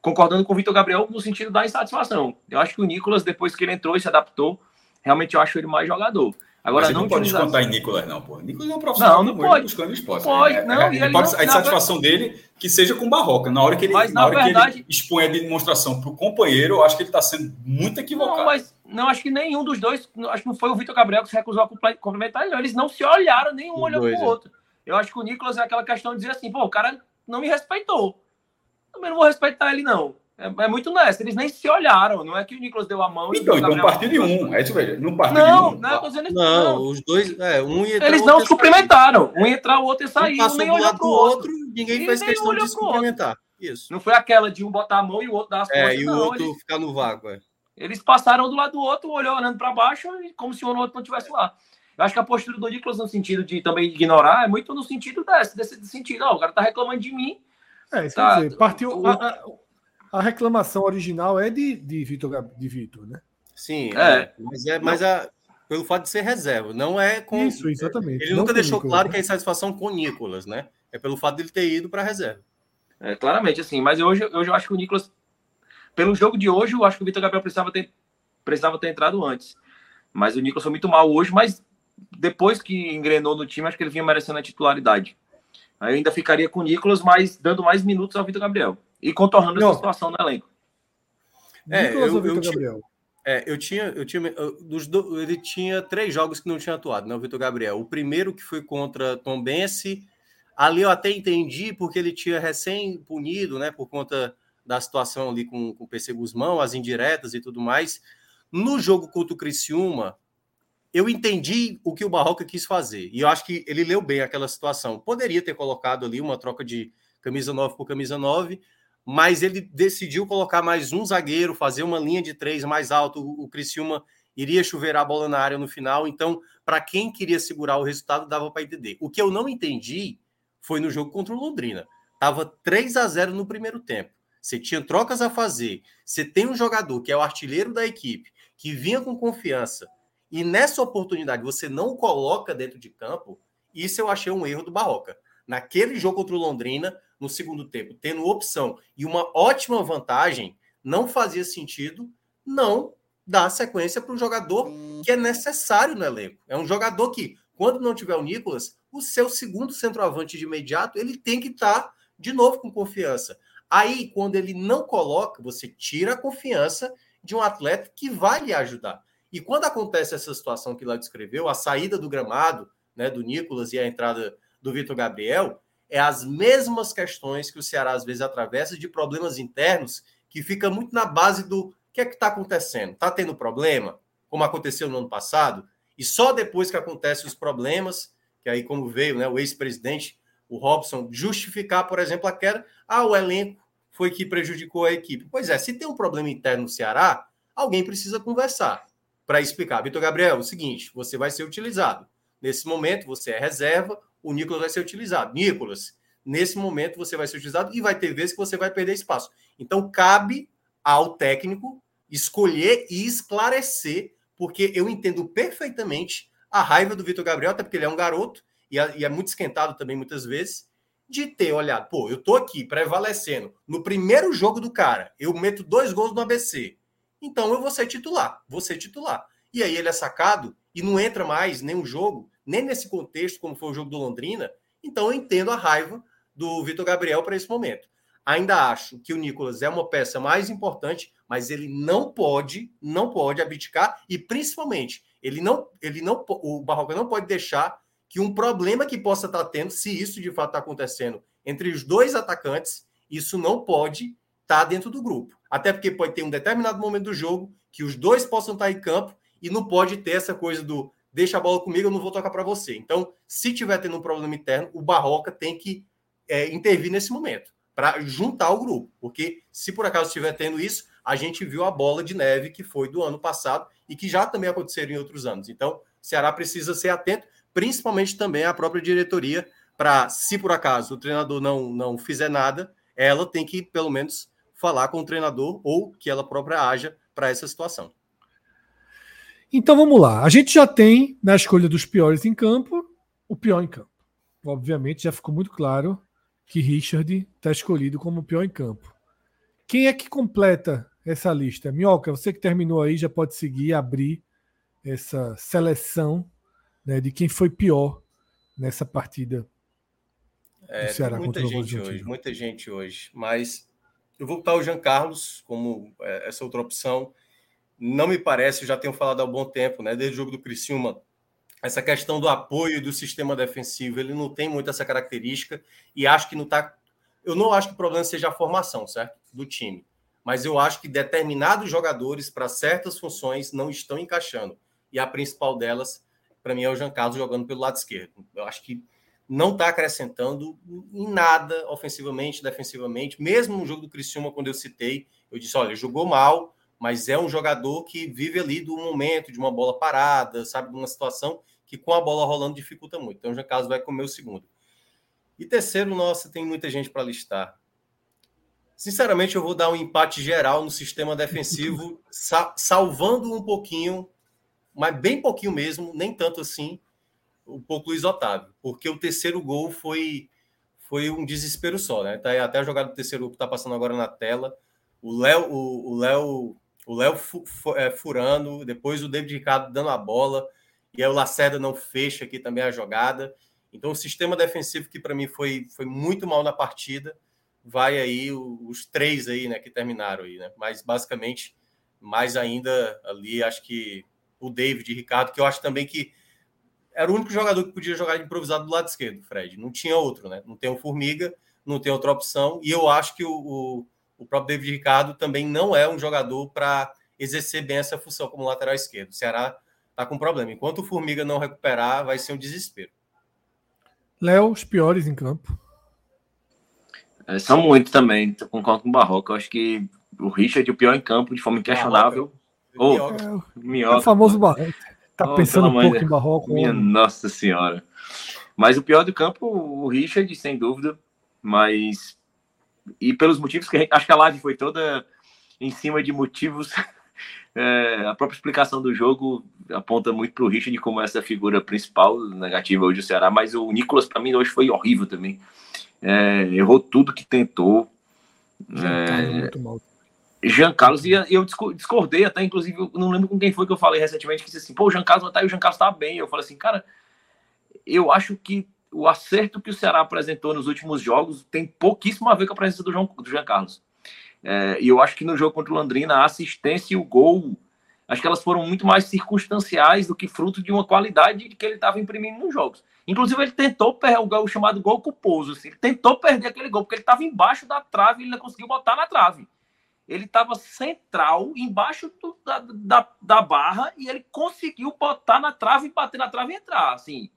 concordando com o Vitor Gabriel no sentido da insatisfação. Eu acho que o Nicolas, depois que ele entrou e se adaptou, realmente eu acho ele mais jogador. Agora, não, não pode descontar em Nicolas, não, pô. Nicolas é um profissional. Não, não pode. Buscando esporte. Pode, é, não. É, ele pode, não, a insatisfação dele que seja com Barroca. Na hora que ele, mas, na hora verdade, que ele expõe a demonstração para o companheiro, eu acho que ele está sendo muito equivocado. Não, mas não, acho que nenhum dos dois, acho que não foi o Vitor Gabriel que se recusou a complementar, não. Eles não se olharam, nenhum olhou para o é. outro. Eu acho que o Nicolas é aquela questão de dizer assim, pô, o cara não me respeitou. Também não vou respeitar ele, não. É, é, muito nessa. Eles nem se olharam. Não é que o Nicolas deu a mão. Então, então partido de um. É isso, velho. Não partido não, de um. Não, não, não, os dois. É, um ia Eles não se cumprimentaram. Um ia entrar, o outro ia sair. Um, um nem olhou pro outro. Ninguém fez questão de se cumprimentar. Isso. Não foi aquela de um botar a mão e o outro dar as costas. É, e o outro eles, ficar no vácuo. É. Eles passaram do lado do outro, olhou olhando para baixo, como se o outro não estivesse lá. Eu acho que a postura do Nicolas, no sentido de também ignorar, é muito no sentido desse, desse sentido. Ó, o cara tá reclamando de mim. É, isso tá, quer dizer, partiu. O, a, a reclamação original é de, de Vitor, de Vitor, né? Sim, é. é. Mas, é, mas a, pelo fato de ser reserva, não é com. Isso, exatamente. Ele não nunca deixou Nicolas, claro né? que é insatisfação com o Nicolas, né? É pelo fato dele ter ido para a reserva. É, claramente, assim. Mas hoje, hoje eu acho que o Nicolas, pelo jogo de hoje, eu acho que o Vitor Gabriel precisava ter, precisava ter entrado antes. Mas o Nicolas foi muito mal hoje, mas depois que engrenou no time, acho que ele vinha merecendo a titularidade. Aí eu ainda ficaria com o Nicolas, mas dando mais minutos ao Vitor Gabriel e contornando Não. essa situação no elenco. É, eu, eu, Gabriel. É, eu tinha, eu tinha, dos do, ele tinha três jogos que não tinha atuado, né, o Vitor Gabriel. O primeiro que foi contra Tom Bense, ali eu até entendi porque ele tinha recém punido, né, por conta da situação ali com, com o PC Guzmão, as indiretas e tudo mais. No jogo contra o Criciúma, eu entendi o que o Barroca quis fazer. E eu acho que ele leu bem aquela situação. Poderia ter colocado ali uma troca de camisa 9 por camisa 9, mas ele decidiu colocar mais um zagueiro, fazer uma linha de três mais alto. O Criciúma iria chover a bola na área no final. Então, para quem queria segurar o resultado, dava para entender. O que eu não entendi foi no jogo contra o Londrina. Tava 3 a 0 no primeiro tempo. Você tinha trocas a fazer. Você tem um jogador que é o artilheiro da equipe, que vinha com confiança. E nessa oportunidade você não o coloca dentro de campo. Isso eu achei um erro do Barroca. Naquele jogo contra o Londrina, no segundo tempo, tendo opção e uma ótima vantagem, não fazia sentido não dar sequência para um jogador que é necessário no elenco. É um jogador que, quando não tiver o Nicolas, o seu segundo centroavante de imediato, ele tem que estar tá de novo com confiança. Aí, quando ele não coloca, você tira a confiança de um atleta que vai lhe ajudar. E quando acontece essa situação que lá descreveu, a saída do gramado, né, do Nicolas e a entrada do Vitor Gabriel, é as mesmas questões que o Ceará às vezes atravessa de problemas internos que fica muito na base do que é que está acontecendo? Está tendo problema, como aconteceu no ano passado? E só depois que acontecem os problemas, que aí como veio né, o ex-presidente, o Robson, justificar, por exemplo, a queda, ah, o elenco foi que prejudicou a equipe. Pois é, se tem um problema interno no Ceará, alguém precisa conversar para explicar. Vitor Gabriel, é o seguinte, você vai ser utilizado. Nesse momento, você é reserva, o Nicolas vai ser utilizado. Nicolas, nesse momento você vai ser utilizado e vai ter vezes que você vai perder espaço. Então, cabe ao técnico escolher e esclarecer, porque eu entendo perfeitamente a raiva do Vitor Gabriel, até porque ele é um garoto e é muito esquentado também muitas vezes, de ter olhado, pô, eu tô aqui prevalecendo no primeiro jogo do cara, eu meto dois gols no ABC, então eu vou ser titular, vou ser titular. E aí ele é sacado e não entra mais nenhum jogo, nem nesse contexto, como foi o jogo do Londrina. Então, eu entendo a raiva do Vitor Gabriel para esse momento. Ainda acho que o Nicolas é uma peça mais importante, mas ele não pode, não pode abdicar e principalmente ele não, ele não, o Barroca não pode deixar que um problema que possa estar tendo, se isso de fato está acontecendo entre os dois atacantes, isso não pode estar dentro do grupo. Até porque pode ter um determinado momento do jogo que os dois possam estar em campo e não pode ter essa coisa do deixa a bola comigo, eu não vou tocar para você. Então, se tiver tendo um problema interno, o Barroca tem que é, intervir nesse momento para juntar o grupo, porque se por acaso estiver tendo isso, a gente viu a bola de neve que foi do ano passado e que já também aconteceu em outros anos. Então, Ceará precisa ser atento, principalmente também a própria diretoria, para, se por acaso o treinador não, não fizer nada, ela tem que, pelo menos, falar com o treinador ou que ela própria haja para essa situação. Então vamos lá. A gente já tem na escolha dos piores em campo o pior em campo. Obviamente já ficou muito claro que Richard está escolhido como o pior em campo. Quem é que completa essa lista? Minhoca, você que terminou aí já pode seguir, abrir essa seleção né, de quem foi pior nessa partida. É, Ceará muita gente hoje, muita gente hoje. Mas eu vou botar o Jean Carlos como é, essa outra opção. Não me parece, já tenho falado há um bom tempo, né? Desde o jogo do Criciúma, essa questão do apoio do sistema defensivo, ele não tem muito essa característica e acho que não está. Eu não acho que o problema seja a formação, certo? Do time. Mas eu acho que determinados jogadores para certas funções não estão encaixando. E a principal delas, para mim, é o Jean Carlos jogando pelo lado esquerdo. Eu acho que não está acrescentando em nada ofensivamente, defensivamente. Mesmo no jogo do Criciúma, quando eu citei, eu disse: olha, jogou mal, mas é um jogador que vive ali do momento, de uma bola parada, sabe, de uma situação que com a bola rolando dificulta muito. Então, o Jean Carlos vai comer o segundo. E terceiro, nossa, tem muita gente para listar. Sinceramente, eu vou dar um empate geral no sistema defensivo, [laughs] salvando um pouquinho, mas bem pouquinho mesmo, nem tanto assim, um pouco Luiz Otávio, porque o terceiro gol foi foi um desespero só, né? Tá até a jogada do terceiro gol que tá passando agora na tela. O Léo, o Léo, o Léo é, furando, depois o David Ricardo dando a bola, e aí o Lacerda não fecha aqui também a jogada. Então o sistema defensivo que para mim foi, foi muito mal na partida, vai aí os três aí, né, que terminaram aí, né? Mas basicamente mais ainda ali acho que o David e Ricardo, que eu acho também que era o único jogador que podia jogar improvisado do lado esquerdo, Fred. Não tinha outro, né? Não tem o Formiga, não tem outra opção. E eu acho que o, o, o próprio David Ricardo também não é um jogador para exercer bem essa função como lateral esquerdo. O Ceará está com problema. Enquanto o Formiga não recuperar, vai ser um desespero. Léo, os piores em campo. É, são muitos também, concordo com o Barroca. Eu acho que o Richard, o pior em campo, de forma inquestionável. Barroca. Oh, é, é o famoso Barroca. Tá oh, pensando um pouco em Barroco. Minha homem. Nossa Senhora. Mas o pior do campo, o Richard, sem dúvida. Mas. E pelos motivos que a gente, acho que a live foi toda em cima de motivos. [laughs] É, a própria explicação do jogo aponta muito para o Richard como essa figura principal negativa hoje do Ceará, mas o Nicolas para mim hoje foi horrível também. É, errou tudo que tentou. É, muito mal Jean Carlos, e eu discordei até, inclusive, não lembro com quem foi que eu falei recentemente, que disse assim, pô, o Jean Carlos tá aí, o Jean Carlos tá bem. Eu falei assim, cara, eu acho que o acerto que o Ceará apresentou nos últimos jogos tem pouquíssimo a ver com a presença do, João, do Jean Carlos. É, e eu acho que no jogo contra o Londrina, a assistência e o gol, acho que elas foram muito mais circunstanciais do que fruto de uma qualidade que ele estava imprimindo nos jogos. Inclusive, ele tentou perder o, gol, o chamado gol culposo, assim, ele tentou perder aquele gol, porque ele estava embaixo da trave e ele não conseguiu botar na trave ele estava central, embaixo do, da, da, da, barra, e ele conseguiu botar na trave, bater na trave e entrar. Assim,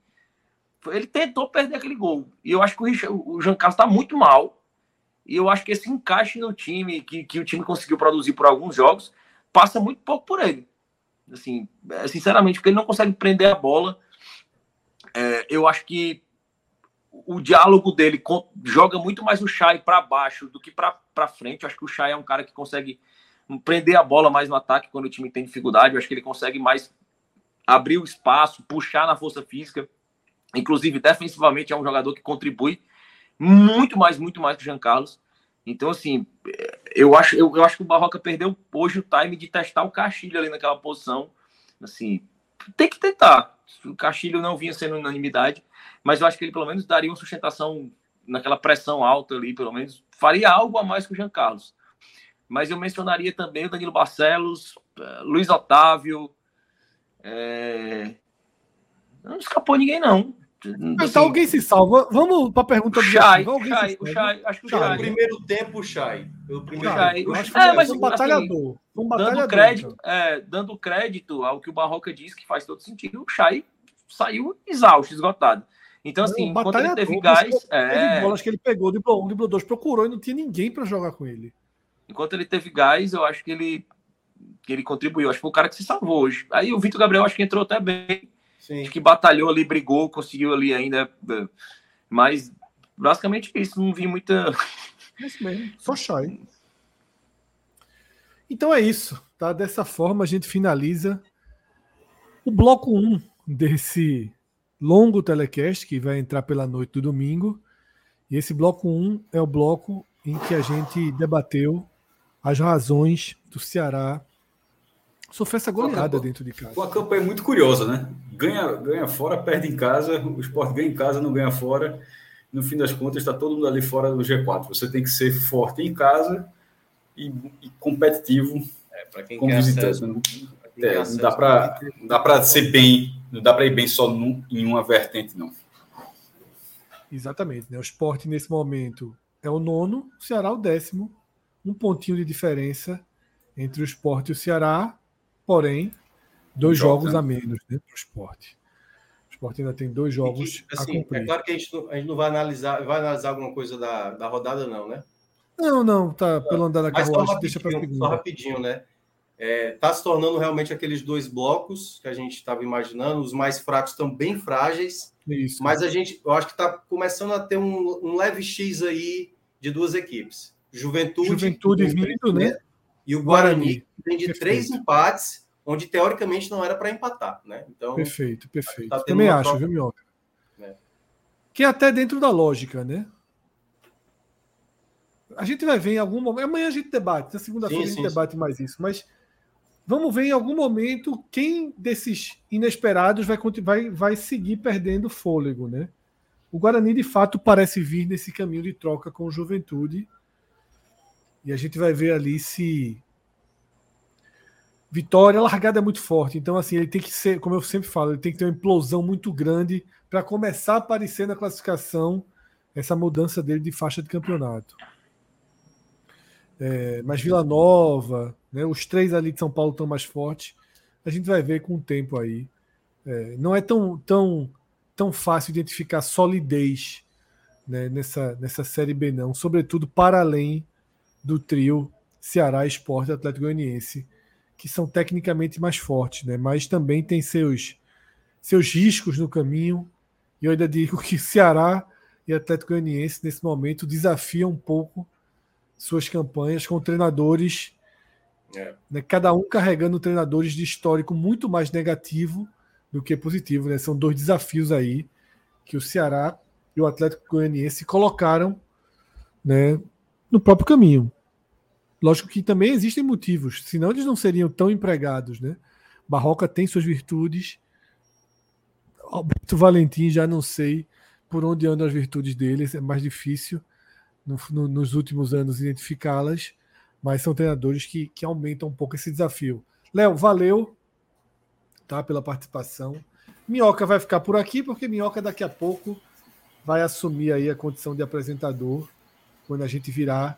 ele tentou perder aquele gol. E eu acho que o, Richard, o Jean Carlos está muito mal. E eu acho que esse encaixe no time, que, que o time conseguiu produzir por alguns jogos, passa muito pouco por ele. Assim, é, sinceramente, porque ele não consegue prender a bola. É, eu acho que o diálogo dele joga muito mais o Chay para baixo do que para frente. Eu acho que o Chay é um cara que consegue prender a bola mais no ataque quando o time tem dificuldade. Eu acho que ele consegue mais abrir o espaço, puxar na força física. Inclusive, defensivamente, é um jogador que contribui muito mais, muito mais que o Jean Carlos. Então, assim, eu acho, eu, eu acho que o Barroca perdeu hoje o time de testar o Castilho ali naquela posição. Assim, tem que tentar. O Castilho não vinha sendo unanimidade mas eu acho que ele pelo menos daria uma sustentação naquela pressão alta ali, pelo menos faria algo a mais que o Jean Carlos. Mas eu mencionaria também o Danilo Barcelos, eh, Luiz Otávio. É... Não escapou ninguém, não. Mas assim, alguém se salva. Vamos para a pergunta do Chay, Chay, o Chay, acho que o Chay. No primeiro tempo, o Chay. O primeiro Chay. É, mas, um batalhador. Assim, um batalhador dando, crédito, então. é, dando crédito ao que o Barroca disse, que faz todo sentido, o Chay saiu exausto, esgotado. Então, assim, enquanto ele teve gás. É... bolas que ele pegou, driblou um, driblou dois, procurou e não tinha ninguém para jogar com ele. Enquanto ele teve gás, eu acho que ele, que ele contribuiu. Acho que foi o cara que se salvou hoje. Aí o Vitor Gabriel acho que entrou até bem. Sim. Acho que batalhou ali, brigou, conseguiu ali ainda. Mas basicamente isso, não vi muita. É isso mesmo, só chai. Então é isso, tá? Dessa forma a gente finaliza o bloco 1 desse longo telecast que vai entrar pela noite do domingo. E esse bloco 1 é o bloco em que a gente debateu as razões do Ceará sofrer essa goleada dentro de casa. Uma campanha muito curiosa, né? Ganha, ganha fora, perde em casa, o esporte ganha em casa, não ganha fora. No fim das contas, está todo mundo ali fora do G4. Você tem que ser forte em casa e, e competitivo é, para quem como visitante. Acesso, é, não dá para dá para ser bem, não dá para ir bem só num, em uma vertente, não. Exatamente. Né? O esporte, nesse momento, é o nono, o Ceará o décimo. Um pontinho de diferença entre o esporte e o Ceará, porém, dois jogos né? a menos né, para o esporte. O esporte ainda tem dois jogos que, assim, a cumprir. É claro que a gente, não, a gente não vai analisar, vai analisar alguma coisa da, da rodada, não, né? Não, não, tá pelo andar da carruagem, deixa para segunda. Só rapidinho, né? É, tá se tornando realmente aqueles dois blocos que a gente estava imaginando. Os mais fracos estão bem frágeis, Isso. mas a gente, eu acho que está começando a ter um, um, leve X aí de duas equipes. Juventude, Juventude vindo, né? E o Guarani, que tem de Perfeito. três empates onde teoricamente não era para empatar, né? Então, perfeito, perfeito. Tá Também acho, troca... viu, Minhoca? É. Que é até dentro da lógica, né? A gente vai ver em algum momento. Amanhã a gente debate, na segunda-feira a gente sim. debate mais isso, mas vamos ver em algum momento quem desses inesperados vai, vai, vai seguir perdendo fôlego, né? O Guarani, de fato, parece vir nesse caminho de troca com o Juventude. E a gente vai ver ali se Vitória, a largada é muito forte. Então, assim, ele tem que ser, como eu sempre falo, ele tem que ter uma implosão muito grande para começar a aparecer na classificação essa mudança dele de faixa de campeonato. É, mas Vila Nova, né, os três ali de São Paulo estão mais fortes. A gente vai ver com o tempo aí. É, não é tão, tão, tão fácil identificar solidez né, nessa, nessa Série B, não. Sobretudo para além do trio Ceará, Esporte Atlético Goianiense que são tecnicamente mais fortes, né? mas também tem seus, seus riscos no caminho. E eu ainda digo que Ceará e Atlético Goianiense, nesse momento, desafiam um pouco suas campanhas com treinadores, é. né? cada um carregando treinadores de histórico muito mais negativo do que positivo. Né? São dois desafios aí que o Ceará e o Atlético Goianiense colocaram né, no próprio caminho. Lógico que também existem motivos, senão eles não seriam tão empregados, né? Barroca tem suas virtudes. Alberto Valentim já não sei por onde andam as virtudes deles, é mais difícil no, no, nos últimos anos identificá-las, mas são treinadores que, que aumentam um pouco esse desafio. Léo, valeu tá, pela participação. Minhoca vai ficar por aqui, porque Minhoca daqui a pouco vai assumir aí a condição de apresentador quando a gente virar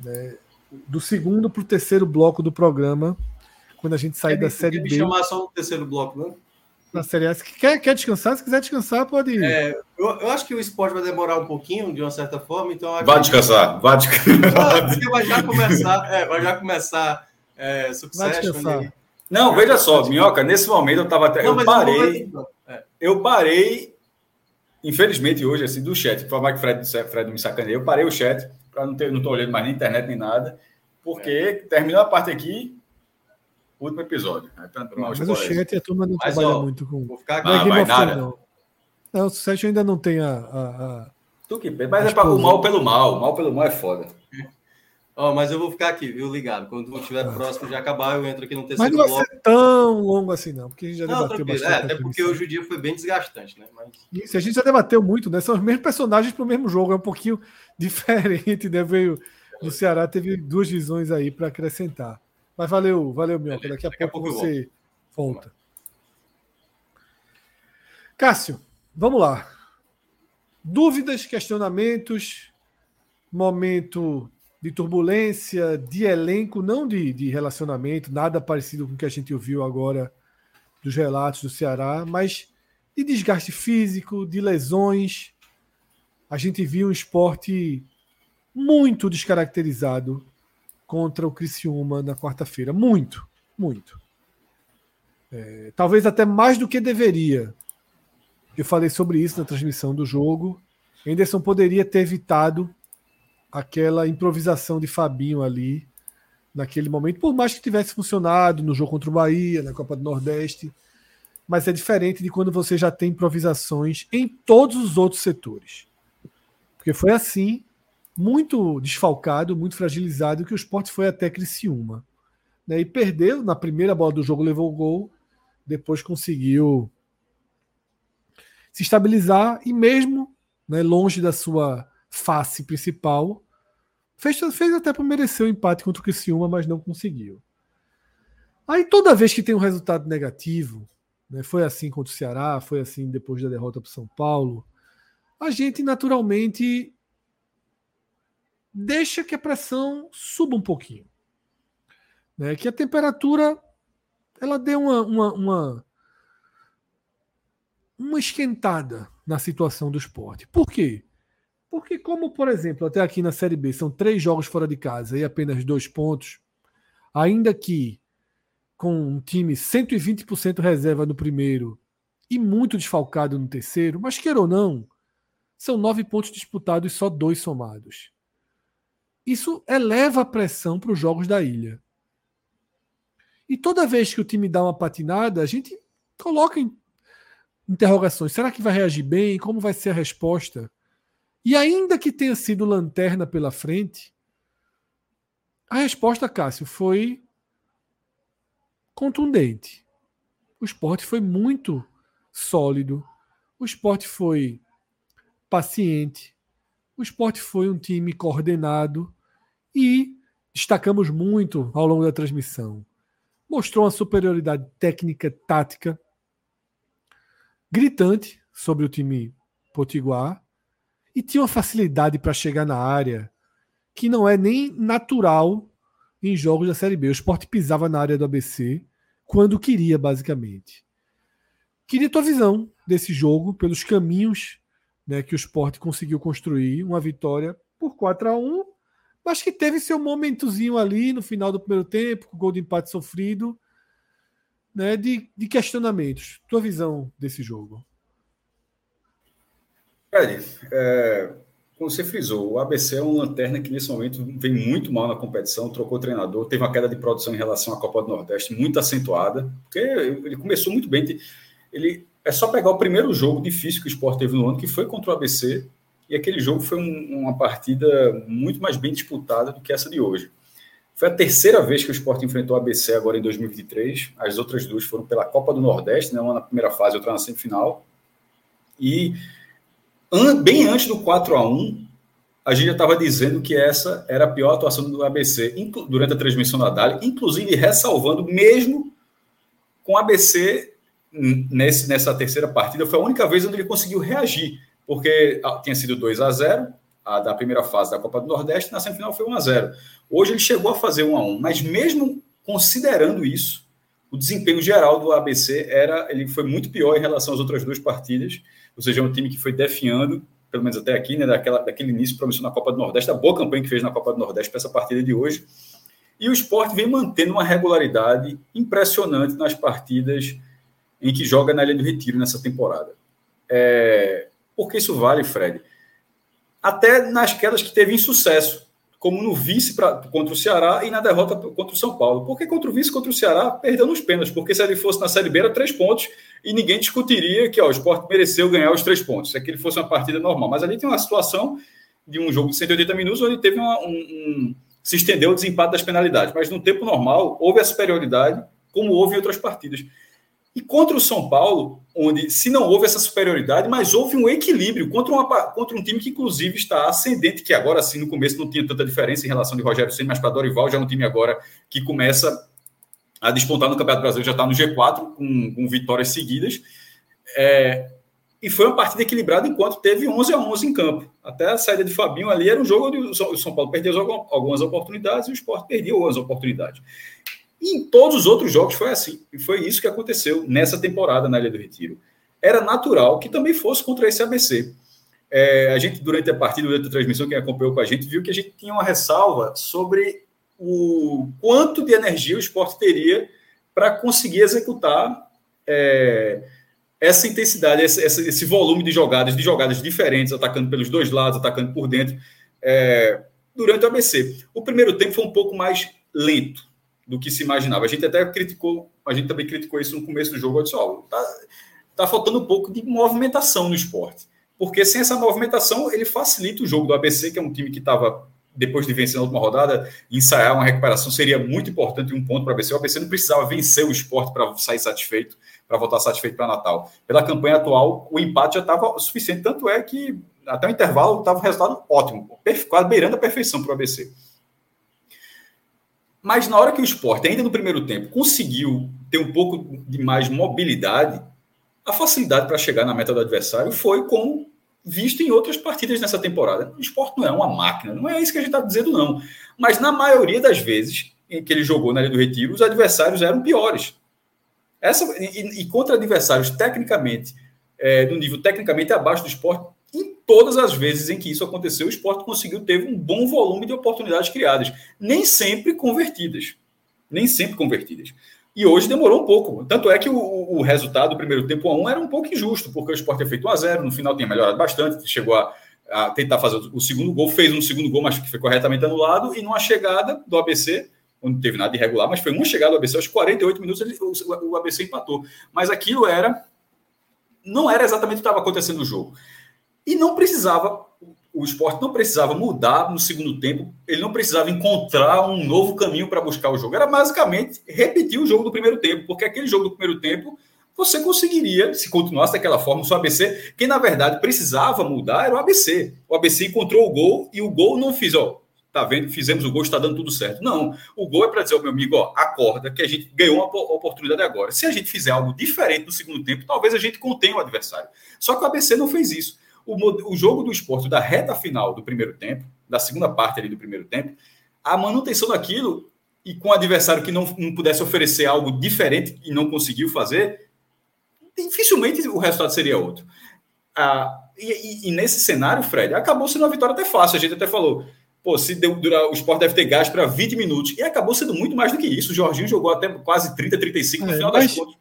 né, do segundo para o terceiro bloco do programa, quando a gente sair quer da série B. chamar só no terceiro bloco, né? Na série S. Quer, quer descansar? Se quiser descansar, pode ir. É, eu, eu, acho que o esporte vai demorar um pouquinho, de uma certa forma, então. Vai descansar, vai descansar. Porque vai já começar, é, vai já começar é, Succession. Não, veja só, Minhoca, nesse momento eu estava até. Não, eu parei. É. Eu parei, infelizmente, hoje, assim, do chat. Por favor, que Fred, Fred me sacaneia. Eu parei o chat para não ter, não tô olhando mais nem internet nem nada, porque é. terminou a parte aqui, último episódio. Né? Mas o chat a turma não Mas, trabalha ó, muito com. Vou ficar aqui. Ah, vai nada. Não. não, o Sérgio ainda não tem a. a, a... Tu que mas é para o mal pelo mal. Mal pelo mal é foda. Oh, mas eu vou ficar aqui, viu, ligado. Quando estiver ah. próximo de acabar, eu entro aqui no terceiro bloco. Mas não vai ser tão longo assim, não, porque a gente já não, debateu bastante. É, até porque hoje o dia foi bem desgastante, né? Mas... Isso, a gente já debateu muito, né? São os mesmos personagens para o mesmo jogo, é um pouquinho [laughs] diferente, né? Veio no Ceará, teve duas visões aí para acrescentar. Mas valeu, valeu, meu. Daqui a, Daqui pouco, a pouco você volta. Cássio, vamos lá. Dúvidas, questionamentos, momento de turbulência, de elenco, não de, de relacionamento, nada parecido com o que a gente ouviu agora dos relatos do Ceará, mas de desgaste físico, de lesões. A gente viu um esporte muito descaracterizado contra o Criciúma na quarta-feira. Muito, muito. É, talvez até mais do que deveria. Eu falei sobre isso na transmissão do jogo. Henderson poderia ter evitado aquela improvisação de Fabinho ali naquele momento, por mais que tivesse funcionado no jogo contra o Bahia, na Copa do Nordeste, mas é diferente de quando você já tem improvisações em todos os outros setores. Porque foi assim, muito desfalcado, muito fragilizado, que o esporte foi até Criciúma. Né? E perdeu na primeira bola do jogo, levou o gol, depois conseguiu se estabilizar e mesmo né, longe da sua face principal, fez, fez até para merecer o empate contra o Criciúma, mas não conseguiu. Aí toda vez que tem um resultado negativo, né, foi assim contra o Ceará, foi assim depois da derrota para o São Paulo, a gente naturalmente deixa que a pressão suba um pouquinho. Né, que a temperatura ela dê uma, uma, uma, uma esquentada na situação do esporte. Por quê? Porque, como, por exemplo, até aqui na Série B são três jogos fora de casa e apenas dois pontos, ainda que com um time 120% reserva no primeiro e muito desfalcado no terceiro, mas queira ou não, são nove pontos disputados e só dois somados. Isso eleva a pressão para os jogos da ilha. E toda vez que o time dá uma patinada, a gente coloca interrogações. Será que vai reagir bem? Como vai ser a resposta? E ainda que tenha sido lanterna pela frente, a resposta, Cássio, foi contundente. O esporte foi muito sólido. O esporte foi paciente. O esporte foi um time coordenado e destacamos muito ao longo da transmissão. Mostrou uma superioridade técnica, tática gritante sobre o time potiguar e tinha uma facilidade para chegar na área que não é nem natural em jogos da Série B. O esporte pisava na área do ABC quando queria, basicamente. Queria tua visão desse jogo, pelos caminhos né, que o esporte conseguiu construir, uma vitória por 4 a 1 mas que teve seu momentozinho ali no final do primeiro tempo, com o gol de empate sofrido, né, de, de questionamentos. Tua visão desse jogo? Fred, é, como você frisou, o ABC é uma lanterna que nesse momento vem muito mal na competição, trocou treinador, teve uma queda de produção em relação à Copa do Nordeste muito acentuada, porque ele começou muito bem. Ele é só pegar o primeiro jogo difícil que o Sport teve no ano, que foi contra o ABC, e aquele jogo foi um, uma partida muito mais bem disputada do que essa de hoje. Foi a terceira vez que o Sport enfrentou o ABC agora em 2023. As outras duas foram pela Copa do Nordeste, né, uma na primeira fase, outra na semifinal. E bem antes do 4 a 1 a gente já estava dizendo que essa era a pior atuação do ABC durante a transmissão da Dali, inclusive ressalvando, mesmo com o ABC nesse, nessa terceira partida, foi a única vez onde ele conseguiu reagir, porque ah, tinha sido 2 a 0 a da primeira fase da Copa do Nordeste, na semifinal foi 1 a 0 Hoje ele chegou a fazer 1 a 1 mas mesmo considerando isso, o desempenho geral do ABC era ele foi muito pior em relação às outras duas partidas ou seja, é um time que foi definhando, pelo menos até aqui, né, daquela, daquele início promissor na Copa do Nordeste, a boa campanha que fez na Copa do Nordeste para essa partida de hoje. E o esporte vem mantendo uma regularidade impressionante nas partidas em que joga na Ilha do Retiro nessa temporada. É, por que isso vale, Fred? Até nas quedas que teve insucesso como no vice pra, contra o Ceará e na derrota contra o São Paulo. Porque contra o vice contra o Ceará, perdeu nos pênaltis, porque se ele fosse na Série B era três pontos e ninguém discutiria que ó, o esporte mereceu ganhar os três pontos, se aquele fosse uma partida normal. Mas ali tem uma situação de um jogo de 180 minutos onde teve uma, um, um, se estendeu o desempate das penalidades. Mas no tempo normal, houve a superioridade, como houve em outras partidas. E contra o São Paulo, onde se não houve essa superioridade, mas houve um equilíbrio contra, uma, contra um time que, inclusive, está ascendente, que agora sim, no começo não tinha tanta diferença em relação de Rogério Senna, mas para Dorival já é um time agora que começa a despontar no Campeonato Brasileiro, já está no G4 com, com vitórias seguidas. É, e foi uma partida equilibrada enquanto teve 11 a 11 em campo. Até a saída de Fabinho ali era um jogo onde o São Paulo perdeu algumas oportunidades e o Sport perdeu algumas oportunidades. E em todos os outros jogos foi assim. E foi isso que aconteceu nessa temporada na Ilha do Retiro. Era natural que também fosse contra esse ABC. É, a gente, durante a partida, durante a transmissão, quem acompanhou com a gente, viu que a gente tinha uma ressalva sobre o quanto de energia o esporte teria para conseguir executar é, essa intensidade, esse, esse, volume de jogadas, de jogadas diferentes, atacando pelos dois lados, atacando por dentro, é, durante o ABC. O primeiro tempo foi um pouco mais lento do que se imaginava. A gente até criticou, a gente também criticou isso no começo do jogo. Eu disse, ó, tá, tá faltando um pouco de movimentação no esporte. Porque sem essa movimentação, ele facilita o jogo do ABC, que é um time que estava depois de vencer na última rodada, ensaiar uma recuperação seria muito importante um ponto para o ABC. O ABC não precisava vencer o esporte para sair satisfeito, para voltar satisfeito para Natal. Pela campanha atual, o empate já estava suficiente. Tanto é que até o intervalo estava um resultado ótimo, quase beirando a perfeição para o ABC. Mas na hora que o esporte, ainda no primeiro tempo, conseguiu ter um pouco de mais mobilidade, a facilidade para chegar na meta do adversário foi como visto em outras partidas nessa temporada. O esporte não é uma máquina, não é isso que a gente está dizendo, não. Mas na maioria das vezes em que ele jogou na Ilha do Retiro, os adversários eram piores. Essa, e, e contra adversários tecnicamente, é, no nível tecnicamente abaixo do esporte, todas as vezes em que isso aconteceu, o esporte conseguiu ter um bom volume de oportunidades criadas, nem sempre convertidas. Nem sempre convertidas. E hoje demorou um pouco. Tanto é que o, o resultado do primeiro tempo a um era um pouco injusto, porque o Sport tinha feito 1 a 0 no final tinha melhorado bastante, chegou a, a tentar fazer o segundo gol, fez um segundo gol, mas que foi corretamente anulado, e numa chegada do ABC, onde não teve nada de irregular, mas foi uma chegada do ABC, aos 48 minutos ele, o, o ABC empatou. Mas aquilo era. Não era exatamente o que estava acontecendo no jogo. E não precisava o esporte não precisava mudar no segundo tempo, ele não precisava encontrar um novo caminho para buscar o jogo. Era basicamente repetir o jogo do primeiro tempo, porque aquele jogo do primeiro tempo você conseguiria, se continuasse daquela forma, o seu ABC, quem na verdade precisava mudar era o ABC. O ABC encontrou o gol e o gol não fez, ó, tá vendo, fizemos o gol, está dando tudo certo. Não, o gol é para dizer ao meu amigo, ó, acorda que a gente ganhou uma oportunidade agora. Se a gente fizer algo diferente no segundo tempo, talvez a gente contenha o adversário. Só que o ABC não fez isso o, o jogo do esporte da reta final do primeiro tempo, da segunda parte ali do primeiro tempo, a manutenção daquilo e com o adversário que não, não pudesse oferecer algo diferente e não conseguiu fazer, dificilmente o resultado seria outro. Ah, e, e, e, nesse cenário, Fred, acabou sendo uma vitória até fácil. A gente até falou, pô, se deu, durar, o esporte deve ter gás para 20 minutos. E acabou sendo muito mais do que isso. O Jorginho jogou até quase 30, 35 no é, final das contas.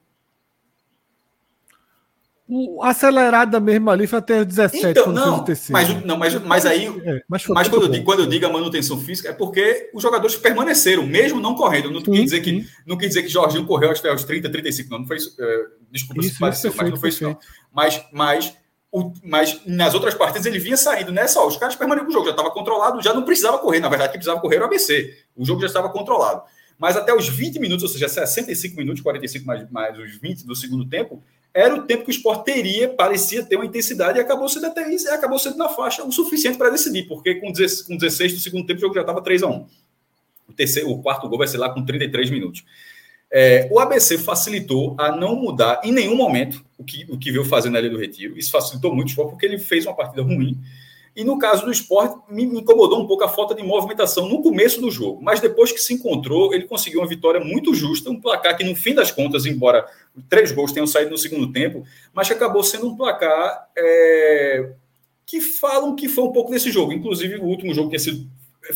O acelerada mesmo ali foi até 17 então, não, mas, não, mas, mas aí, é, mas, mas quando, eu digo, quando eu digo a manutenção física, é porque os jogadores permaneceram, mesmo não correndo. Não quis dizer que, não quis dizer que Jorginho correu até os 30, 35, não, não foi isso. É, desculpa isso, se pareceu, mas não foi isso, não. Mas, mas, o, mas nas outras partidas ele vinha saindo nessa, ó, os caras permaneceram o jogo, já estava controlado, já não precisava correr, na verdade, que precisava correr o ABC. O jogo já estava controlado. Mas até os 20 minutos, ou seja, 65 minutos, 45 mais, mais os 20 do segundo tempo, era o tempo que o esporte teria, parecia ter uma intensidade, e acabou sendo até isso, acabou sendo na faixa o suficiente para decidir, porque com 16, com 16 do segundo tempo o jogo já estava 3 a 1 o, terceiro, o quarto gol vai ser lá com 33 minutos. É, o ABC facilitou a não mudar em nenhum momento o que, o que veio fazendo ali do Retiro. Isso facilitou muito o esporte, porque ele fez uma partida ruim e no caso do esporte, me incomodou um pouco a falta de movimentação no começo do jogo. Mas depois que se encontrou, ele conseguiu uma vitória muito justa, um placar que, no fim das contas, embora três gols tenham saído no segundo tempo, mas que acabou sendo um placar é, que falam que foi um pouco desse jogo. Inclusive, o último jogo tinha sido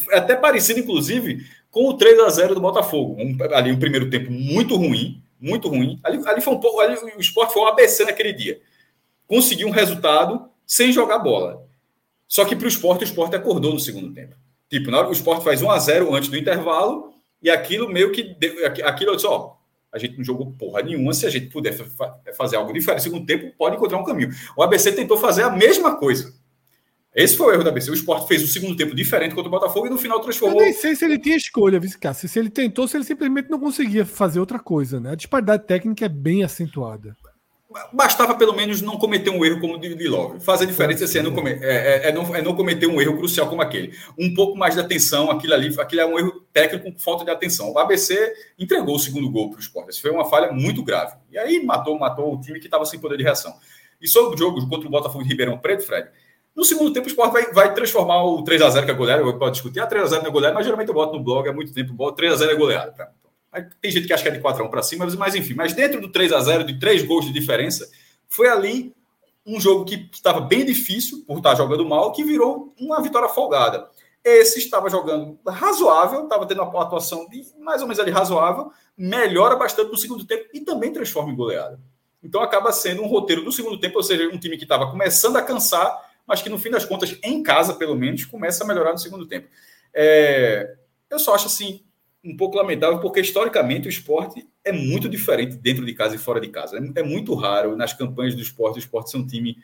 é até parecido, inclusive, com o 3 a 0 do Botafogo. Um, ali um primeiro tempo muito ruim, muito ruim. Ali, ali foi um pouco. Ali, o esporte foi um ABC naquele dia. Conseguiu um resultado sem jogar bola. Só que para o esporte, o esporte acordou no segundo tempo. Tipo, na hora o esporte faz 1 a 0 antes do intervalo, e aquilo meio que. Aquilo eu disse, ó, a gente não jogou porra nenhuma. Se a gente puder fazer algo diferente no segundo tempo, pode encontrar um caminho. O ABC tentou fazer a mesma coisa. Esse foi o erro do ABC. O esporte fez o segundo tempo diferente contra o Botafogo e no final transformou. Eu nem sei se ele tinha escolha, Cássio. Se ele tentou, se ele simplesmente não conseguia fazer outra coisa, né? A disparidade técnica é bem acentuada bastava pelo menos não cometer um erro como o de Love. Fazer diferença assim, é, não comer, é, é, é, não, é não cometer um erro crucial como aquele. Um pouco mais de atenção, aquilo ali, aquilo é um erro técnico com falta de atenção. O ABC entregou o segundo gol para o Sport. Isso foi uma falha muito grave. E aí matou, matou o time que estava sem poder de reação. E sobre o jogo contra o Botafogo de Ribeirão Preto, Fred, no segundo tempo o Sport vai, vai transformar o 3x0 que é goleada, pode discutir, a ah, 3x0 não é goleada, mas geralmente eu boto no blog há muito tempo, 3x0 é goleada. Tá? Tem gente que acha que é de 4x1 para cima, mas enfim. Mas dentro do 3 a 0 de três gols de diferença, foi ali um jogo que estava bem difícil, por estar jogando mal, que virou uma vitória folgada. Esse estava jogando razoável, estava tendo uma atuação mais ou menos ali razoável, melhora bastante no segundo tempo e também transforma em goleada. Então acaba sendo um roteiro do segundo tempo, ou seja, um time que estava começando a cansar, mas que no fim das contas, em casa pelo menos, começa a melhorar no segundo tempo. É... eu só acho assim, um pouco lamentável, porque historicamente o esporte é muito diferente dentro de casa e fora de casa. É, é muito raro nas campanhas do esporte, o esporte ser um time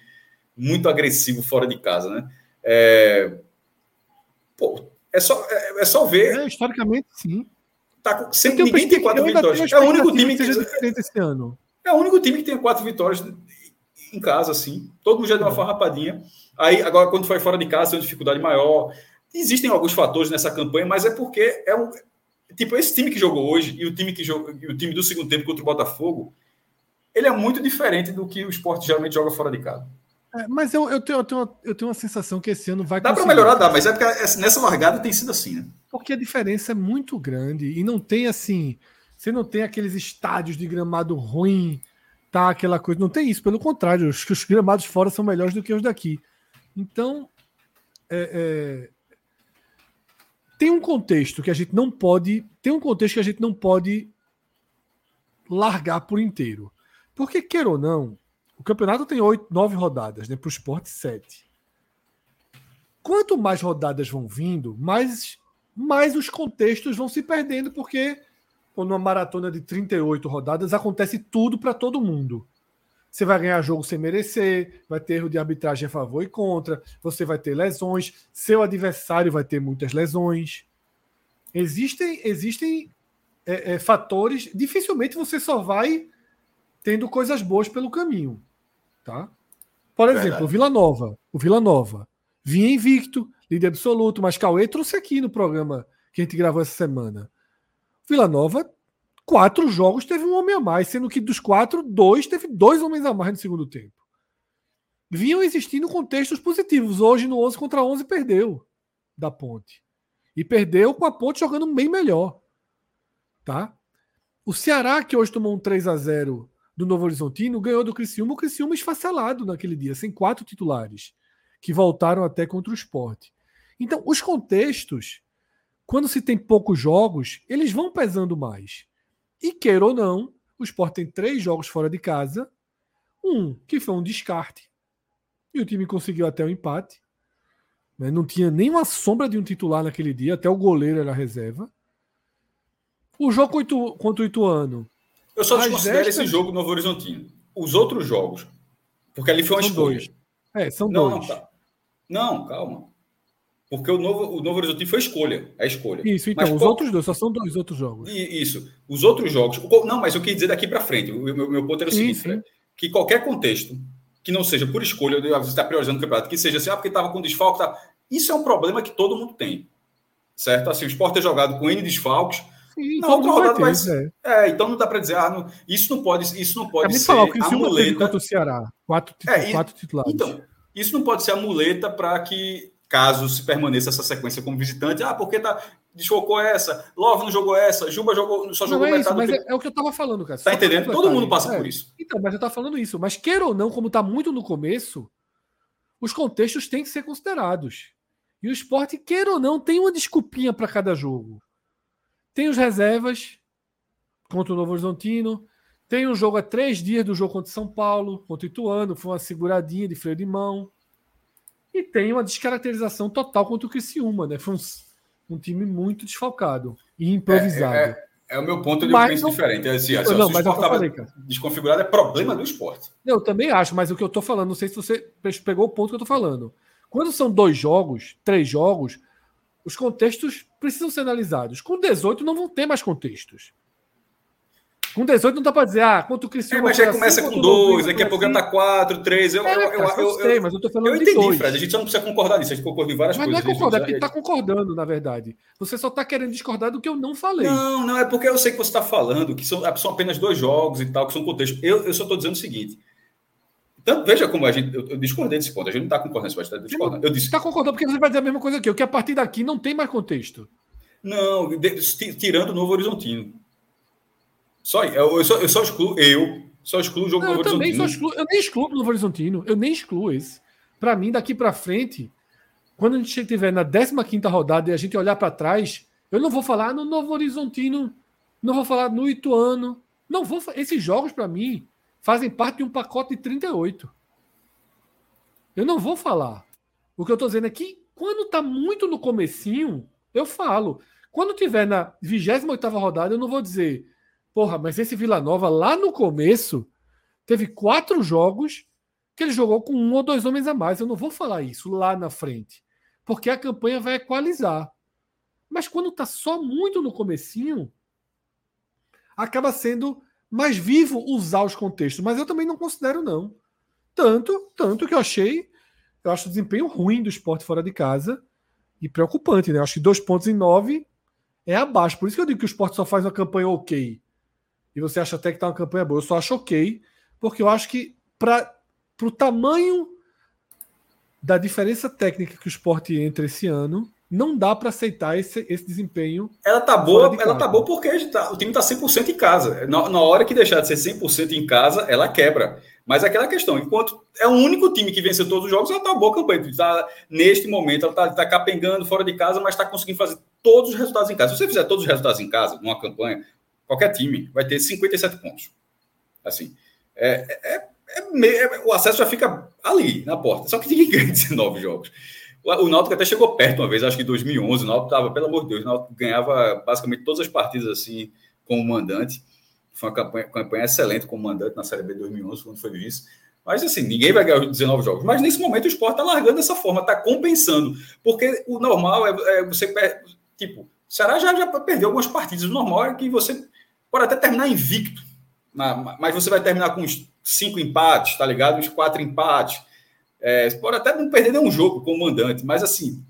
muito agressivo fora de casa, né? É... Pô, É só, é, é só ver. É, historicamente, sim. Tá, sem, ninguém tem quatro vitórias. É o único time que. Diferente esse ano. É o único time que tem quatro vitórias em casa, assim. Todo mundo já deu uma é. farrapadinha. Aí, agora, quando foi fora de casa, tem uma dificuldade maior. Existem alguns fatores nessa campanha, mas é porque é um. Tipo, esse time que jogou hoje e o time que jogou, o time do segundo tempo contra o Botafogo, ele é muito diferente do que o esporte geralmente joga fora de casa. É, mas eu, eu, tenho, eu, tenho, eu tenho uma sensação que esse ano vai. Dá para melhorar, dá, mas é porque nessa largada tem sido assim, né? Porque a diferença é muito grande e não tem assim. Você não tem aqueles estádios de gramado ruim, tá? Aquela coisa. Não tem isso, pelo contrário, os, os gramados fora são melhores do que os daqui. Então, é, é, tem um contexto que a gente não pode. Tem um contexto que a gente não pode largar por inteiro. Porque, queira ou não, o campeonato tem oito, nove rodadas, né? Para o esporte, sete. Quanto mais rodadas vão vindo, mais, mais os contextos vão se perdendo, porque numa maratona de 38 rodadas acontece tudo para todo mundo. Você vai ganhar jogo sem merecer, vai ter erro de arbitragem a favor e contra, você vai ter lesões, seu adversário vai ter muitas lesões. Existem, existem é, é, fatores. Dificilmente você só vai tendo coisas boas pelo caminho, tá? Por exemplo, Verdade. o Vila Nova, o Vila Nova vinha invicto, líder absoluto, mas Cauê trouxe aqui no programa que a gente gravou essa semana. Vila Nova, quatro jogos teve um homem a mais, sendo que dos quatro, dois teve dois homens a mais no segundo tempo. Vinham existindo contextos positivos. Hoje, no 11 contra 11, perdeu da Ponte. E perdeu com a Ponte jogando bem melhor. Tá? O Ceará, que hoje tomou um 3 a 0 do Novo Horizontino ganhou do Criciúma, o Criciúma esfacelado naquele dia, sem quatro titulares, que voltaram até contra o esporte. Então, os contextos, quando se tem poucos jogos, eles vão pesando mais. E queira ou não, o esporte tem três jogos fora de casa, um que foi um descarte, e o time conseguiu até o empate. Né? Não tinha nem uma sombra de um titular naquele dia, até o goleiro era reserva. O jogo contra o Ituano eu só desconsidero esse jogo Novo Horizontino. Os outros jogos. Porque ali foi uma são escolha. Dois. É, são não, dois. Não, tá. não, calma. Porque o Novo, o Novo Horizontino foi escolha. É escolha. Isso, então, mas, os outros dois, só são dois outros jogos. Isso. Os outros jogos. Não, mas eu queria dizer daqui para frente. O meu, meu ponto era o sim, seguinte: sim. que qualquer contexto que não seja por escolha, você está priorizando o campeonato, que seja assim, ah, porque estava com desfalque. Tá... Isso é um problema que todo mundo tem. Certo? Assim, o esporte ter jogado com N desfalques Sim, não, outra rodada vai É. é. então não dá para dizer, ah, não, isso não pode, isso não pode é ser falar, o a muleta contra o Ceará, quatro, é, quatro titulares. Então, isso não pode ser a muleta para que caso se permaneça essa sequência como visitante, ah, porque tá desfocou essa, Love não jogou essa, Juba jogou, só jogou não é metade isso, mas é, é, o que eu tava falando, cara. Tá entendendo? Todo mundo passa é. por isso. Então, mas eu tava falando isso, mas queira ou não, como tá muito no começo, os contextos têm que ser considerados. E o esporte, queira ou não, tem uma desculpinha para cada jogo. Tem os reservas, contra o Novo Horizontino. Tem um jogo a três dias do jogo contra São Paulo, contra o Ituano, foi uma seguradinha de freio de mão. E tem uma descaracterização total contra o Criciúma, né? Foi um, um time muito desfalcado e improvisado. É, é, é o meu ponto de mas, penso diferente. É assim, assim, não, mas eu falei, cara. desconfigurado é problema do esporte. Eu também acho, mas o que eu tô falando, não sei se você pegou o ponto que eu tô falando. Quando são dois jogos, três jogos, os contextos precisam ser analisados. Com 18 não vão ter mais contextos. Com 18 não dá para dizer, ah, quanto o Cristiano. É, mas já começa assim, com dois, daqui a pouco já tá quatro, três. Eu, é, eu, eu, eu, eu, sei, mas eu tô falando eu entendi, dois. Fred. A gente só não precisa concordar nisso, a gente concorda em várias mas coisas. Mas não é concordar, é porque tá concordando, na verdade. Você só tá querendo discordar do que eu não falei. Não, não, é porque eu sei que você está falando que são, são apenas dois jogos e tal, que são contextos. Eu, eu só estou dizendo o seguinte: então, veja como a gente. Eu, eu discordei desse ponto. A gente não está concordando, você está discordando. Eu disse. Está concordando porque você vai dizer a mesma coisa que eu, que a partir daqui não tem mais contexto. Não, de, tirando o Novo Horizontino. Só eu, eu, só, eu só excluo. Eu só excluo o jogo não, Novo eu Horizontino. Também só excluo, eu nem excluo o Novo Horizontino. Eu nem excluo esse. Para mim, daqui para frente, quando a gente estiver na 15 rodada e a gente olhar para trás, eu não vou falar no Novo Horizontino, não vou falar no Ituano. Não vou. Esses jogos, para mim, fazem parte de um pacote de 38. Eu não vou falar. O que eu estou dizendo é que quando está muito no comecinho, eu falo. Quando tiver na 28 rodada, eu não vou dizer, porra, mas esse Vila Nova lá no começo teve quatro jogos que ele jogou com um ou dois homens a mais. Eu não vou falar isso lá na frente, porque a campanha vai equalizar. Mas quando está só muito no comecinho, acaba sendo mais vivo usar os contextos. Mas eu também não considero, não. Tanto, tanto que eu achei, eu acho o desempenho ruim do esporte fora de casa e preocupante, né? Eu acho que dois pontos em nove é abaixo. Por isso que eu digo que o esporte só faz uma campanha ok. E você acha até que tá uma campanha boa. Eu só acho ok, porque eu acho que para o tamanho da diferença técnica que o esporte entra esse ano, não dá para aceitar esse, esse desempenho. Ela tá boa, ela tá boa porque tá, o time tá 100% em casa. Na, na, hora que deixar de ser 100% em casa, ela quebra. Mas é aquela questão, enquanto é o único time que venceu todos os jogos, ela tá boa campanha. Tá, neste momento, ela tá, tá capengando fora de casa, mas está conseguindo fazer todos os resultados em casa. Se você fizer todos os resultados em casa, numa campanha, qualquer time vai ter 57 pontos. Assim, é, é, é, é o acesso já fica ali, na porta. Só que ninguém [laughs] ganha 19 jogos. O Náutico até chegou perto uma vez, acho que em 2011. O Náutico estava, pelo amor de Deus, o Náutico ganhava basicamente todas as partidas assim como mandante. Foi uma campanha, campanha excelente como mandante na Série B de 2011, quando foi vice. Mas assim, ninguém vai ganhar os 19 jogos. Mas nesse momento o esporte está largando dessa forma, está compensando. Porque o normal é, é você. Tipo, o Ceará já, já perdeu algumas partidas. O normal é que você pode até terminar invicto. Mas você vai terminar com uns cinco empates, tá ligado? Uns quatro empates. É, pode até não perder nenhum jogo como mandante, mas assim,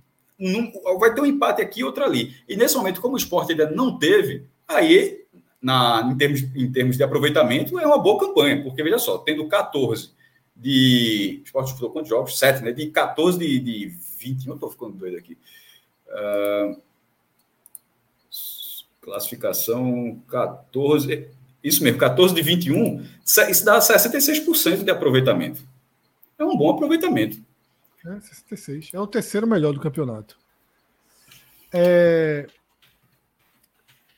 vai ter um empate aqui e outro ali. E nesse momento, como o esporte ainda não teve, aí, na, em, termos, em termos de aproveitamento, é uma boa campanha, porque veja só, tendo 14 de. O esporte disputou quantos jogos? 7, né? De 14 de, de 20, não estou ficando doido aqui. Uh, classificação 14. Isso mesmo, 14 de 21, isso dá 66% de aproveitamento é um bom aproveitamento. É, 66. É o terceiro melhor do campeonato. É...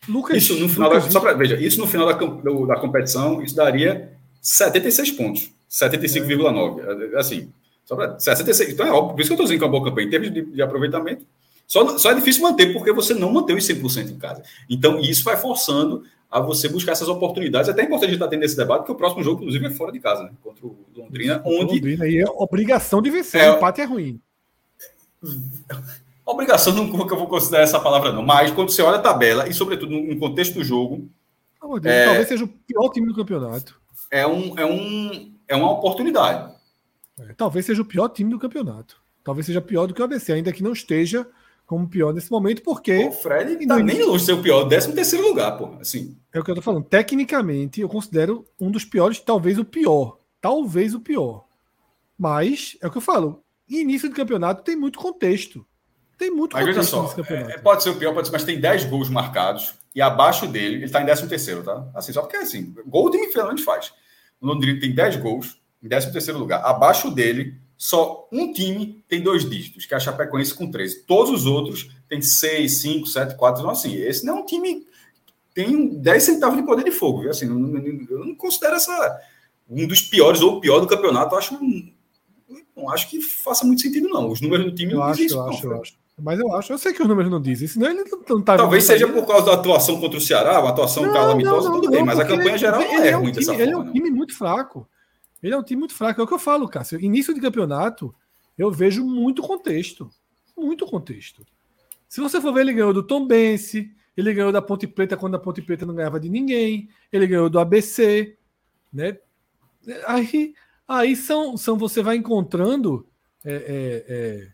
Lucas. Isso no final Lucas... da, só pra, veja, isso no final da, da competição, isso daria 76 pontos. 75,9. É. Assim, só pra, 76. Então é óbvio, por isso que eu estou dizendo que é uma boa campanha. Em termos de, de aproveitamento, só, só é difícil manter porque você não mantém os 100% em casa. Então, isso vai forçando a você buscar essas oportunidades. É até importante a gente estar tá tendo esse debate, porque o próximo jogo, inclusive, é fora de casa, né? Contra o Londrina, onde. Londrina, e é obrigação de vencer, é... o empate é ruim. [laughs] Obrigação, não que eu vou considerar essa palavra, não. Mas quando você olha a tabela, e sobretudo no contexto do jogo. Oh, Deus, é... Talvez seja o pior time do campeonato. É, um, é, um, é uma oportunidade. É, talvez seja o pior time do campeonato. Talvez seja pior do que o ABC, ainda que não esteja como pior nesse momento, porque. O Fred tá nem longe de ser o pior, 13 terceiro lugar, pô. Assim. É o que eu tô falando. Tecnicamente, eu considero um dos piores, talvez o pior. Talvez o pior. Mas, é o que eu falo. Início de campeonato tem muito contexto. Tem muito mas contexto só, é, pode ser o pior, pode ser, mas tem 10 gols marcados e abaixo dele, ele tá em 13 terceiro, tá? Assim, só porque assim, gol o time Fernandes faz. O Londrina tem 10 gols em 13 terceiro lugar. Abaixo dele, só um time tem dois dígitos, que é a Chapecoense com 13. Todos os outros têm 6, 5, 7, 4. Então, assim, esse não é um time tem 10 centavos de poder de fogo. Viu? Assim, não, não, eu não considero essa um dos piores ou o pior do campeonato. Eu acho, não acho que faça muito sentido, não. Os números do time eu não acho, isso. Eu acho, eu acho. Mas eu acho, eu sei que os números não dizem, senão ele não, não tá Talvez seja por causa da atuação contra o Ceará, uma atuação não, calamitosa, não, não, tudo bem, mas a campanha ele, geral ele é, é um time, Ele é um time muito fraco. Ele é um time muito fraco. É o que eu falo, Cássio. Início de campeonato, eu vejo muito contexto. Muito contexto. Se você for ver, ele ganhou do Tom Bense, ele ganhou da Ponte Preta quando a Ponte Preta não ganhava de ninguém, ele ganhou do ABC, né? Aí, aí são, são você vai encontrando é,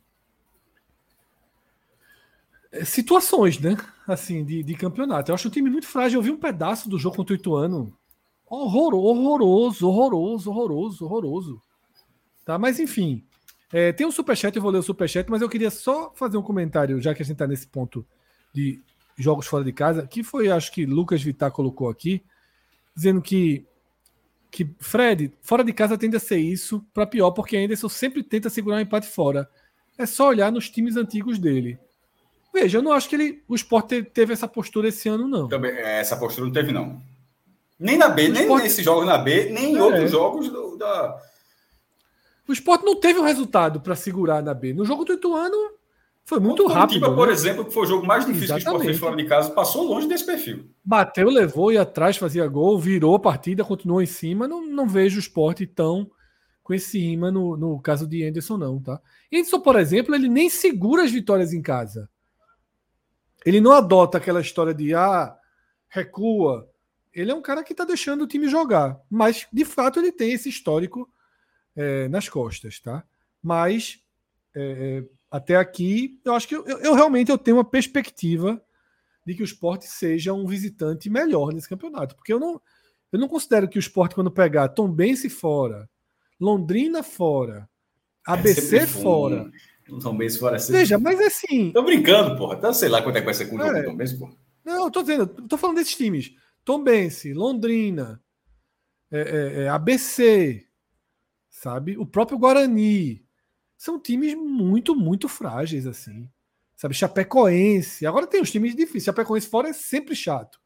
é, é, situações, né? Assim, de, de campeonato. Eu acho o time muito frágil. Eu vi um pedaço do jogo contra o Ituano Horror, horroroso, horroroso, horroroso, horroroso. Tá? Mas enfim. É, tem um superchat, eu vou ler o superchat, mas eu queria só fazer um comentário, já que a gente está nesse ponto de jogos fora de casa, que foi, acho que Lucas Vittar colocou aqui, dizendo que, que Fred, fora de casa tende a ser isso, para pior, porque Anderson sempre tenta segurar um empate fora. É só olhar nos times antigos dele. Veja, eu não acho que ele, o Sport teve essa postura esse ano, não. Também, é, essa postura não teve, não. Nem na B, o nem esporte... nesses jogos na B, nem em é. outros jogos do, da. O esporte não teve o um resultado para segurar na B. No jogo do Ituano foi muito o rápido. Curitiba, né? por exemplo, que foi o jogo mais difícil Exatamente. que o esporte fez fora de casa, passou longe desse perfil. Bateu, levou, e atrás, fazia gol, virou a partida, continuou em cima. Não, não vejo o esporte tão com esse imã no, no caso de Anderson, não, tá? Anderson, por exemplo, ele nem segura as vitórias em casa. ele não adota aquela história de ah, recua. Ele é um cara que está deixando o time jogar, mas de fato ele tem esse histórico é, nas costas, tá? Mas é, é até aqui, eu acho que eu, eu, realmente eu tenho uma perspectiva de que o esporte seja um visitante melhor nesse campeonato, porque eu não, eu não considero que o esporte, quando pegar Tom Bense fora, Londrina fora, ABC é fora. Tom Bense fora é Veja, mas assim. Tô brincando, porra. Então, sei lá quanto é que vai ser com o é, Tom Bense, porra. Não, eu tô dizendo, tô falando desses times. Tom Bense, Londrina, é, é, é ABC, sabe? O próprio Guarani. São times muito, muito frágeis, assim. Sabe? Chapecoense. Agora tem os times difíceis. Chapecoense fora é sempre chato.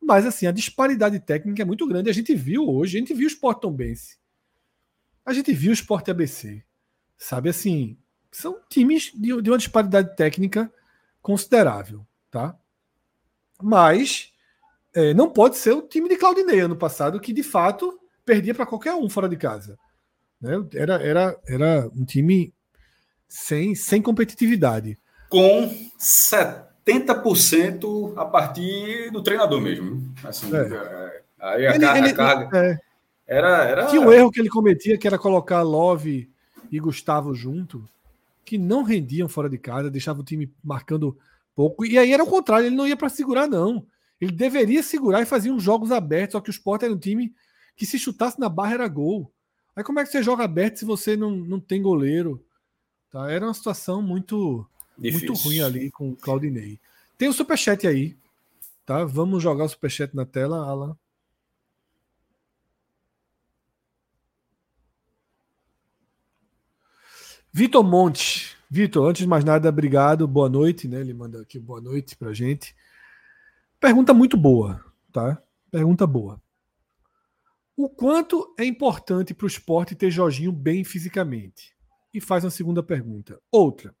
Mas, assim, a disparidade técnica é muito grande. A gente viu hoje, a gente viu o Sport Tom Bense. A gente viu o Sport ABC. Sabe, assim, são times de, de uma disparidade técnica considerável, tá? Mas é, não pode ser o time de Claudinei ano passado, que de fato perdia para qualquer um fora de casa. Né? Era, era, era um time sem, sem competitividade. Com 70% a partir do treinador mesmo. Assim, é. é aí a, ele, carga, ele, a carga é. era, era. Tinha um erro que ele cometia, que era colocar Love e Gustavo junto, que não rendiam fora de casa, deixava o time marcando pouco. E aí era o contrário, ele não ia para segurar, não. Ele deveria segurar e fazia uns jogos abertos, só que o Sport era um time que se chutasse na barra era gol. Aí como é que você joga aberto se você não, não tem goleiro? Tá? Era uma situação muito, muito ruim ali com o Claudinei. Tem o superchat aí. Tá? Vamos jogar o superchat na tela, Alan. Vitor Monte. Vitor, antes de mais nada, obrigado, boa noite, né? Ele manda aqui boa noite pra gente. Pergunta muito boa, tá? Pergunta boa. O quanto é importante para o esporte ter Jorginho bem fisicamente? E faz uma segunda pergunta. Outra.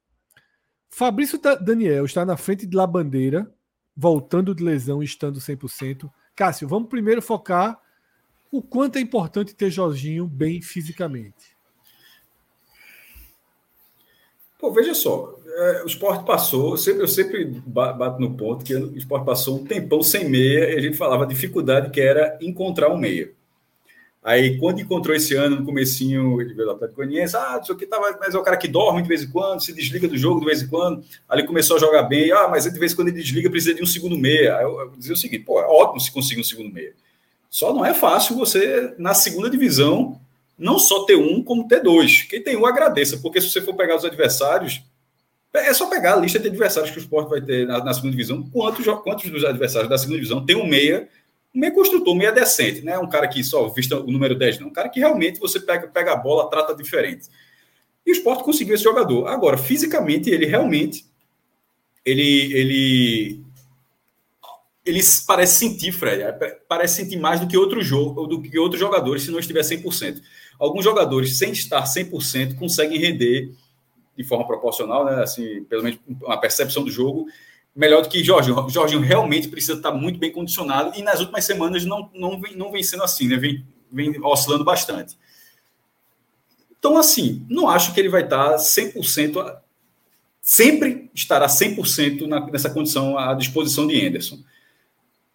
Fabrício Daniel está na frente de Labandeira, voltando de lesão e estando 100%. Cássio, vamos primeiro focar o quanto é importante ter Jorginho bem fisicamente. Pô, veja só, é, o esporte passou, eu sempre, eu sempre bato no ponto que o esporte passou um tempão sem meia e a gente falava a dificuldade que era encontrar um meia. Aí, quando encontrou esse ano, no comecinho, ele veio do Atlético Goianiense, ah, isso aqui tava, mas é o cara que dorme de vez em quando, se desliga do jogo de vez em quando. Aí ele começou a jogar bem, ah, mas de vez em quando ele desliga, precisa de um segundo meia. Aí eu, eu dizia o seguinte, pô, é ótimo se conseguir um segundo meia. Só não é fácil você, na segunda divisão, não só ter um, como ter dois. Quem tem um, agradeça, porque se você for pegar os adversários, é só pegar a lista de adversários que o Sport vai ter na, na segunda divisão. Quantos, quantos dos adversários da segunda divisão tem um meia um meio construtor, um meio decente, né? Um cara que só vista o número 10, não. Um cara que realmente você pega, pega a bola, trata diferente. E o Sport conseguiu esse jogador. Agora, fisicamente, ele realmente ele, ele, ele parece sentir, Fred, é, parece sentir mais do que outro jogo, do que outros jogadores se não estiver 100%. Alguns jogadores, sem estar 100%, conseguem render de forma proporcional, né? Assim, pelo menos uma percepção do jogo, melhor do que Jorge. Jorginho realmente precisa estar muito bem condicionado e nas últimas semanas não, não, vem, não vem sendo assim, né? Vem, vem oscilando bastante. Então, assim, não acho que ele vai estar 100%, sempre estará 100% na, nessa condição à disposição de Anderson.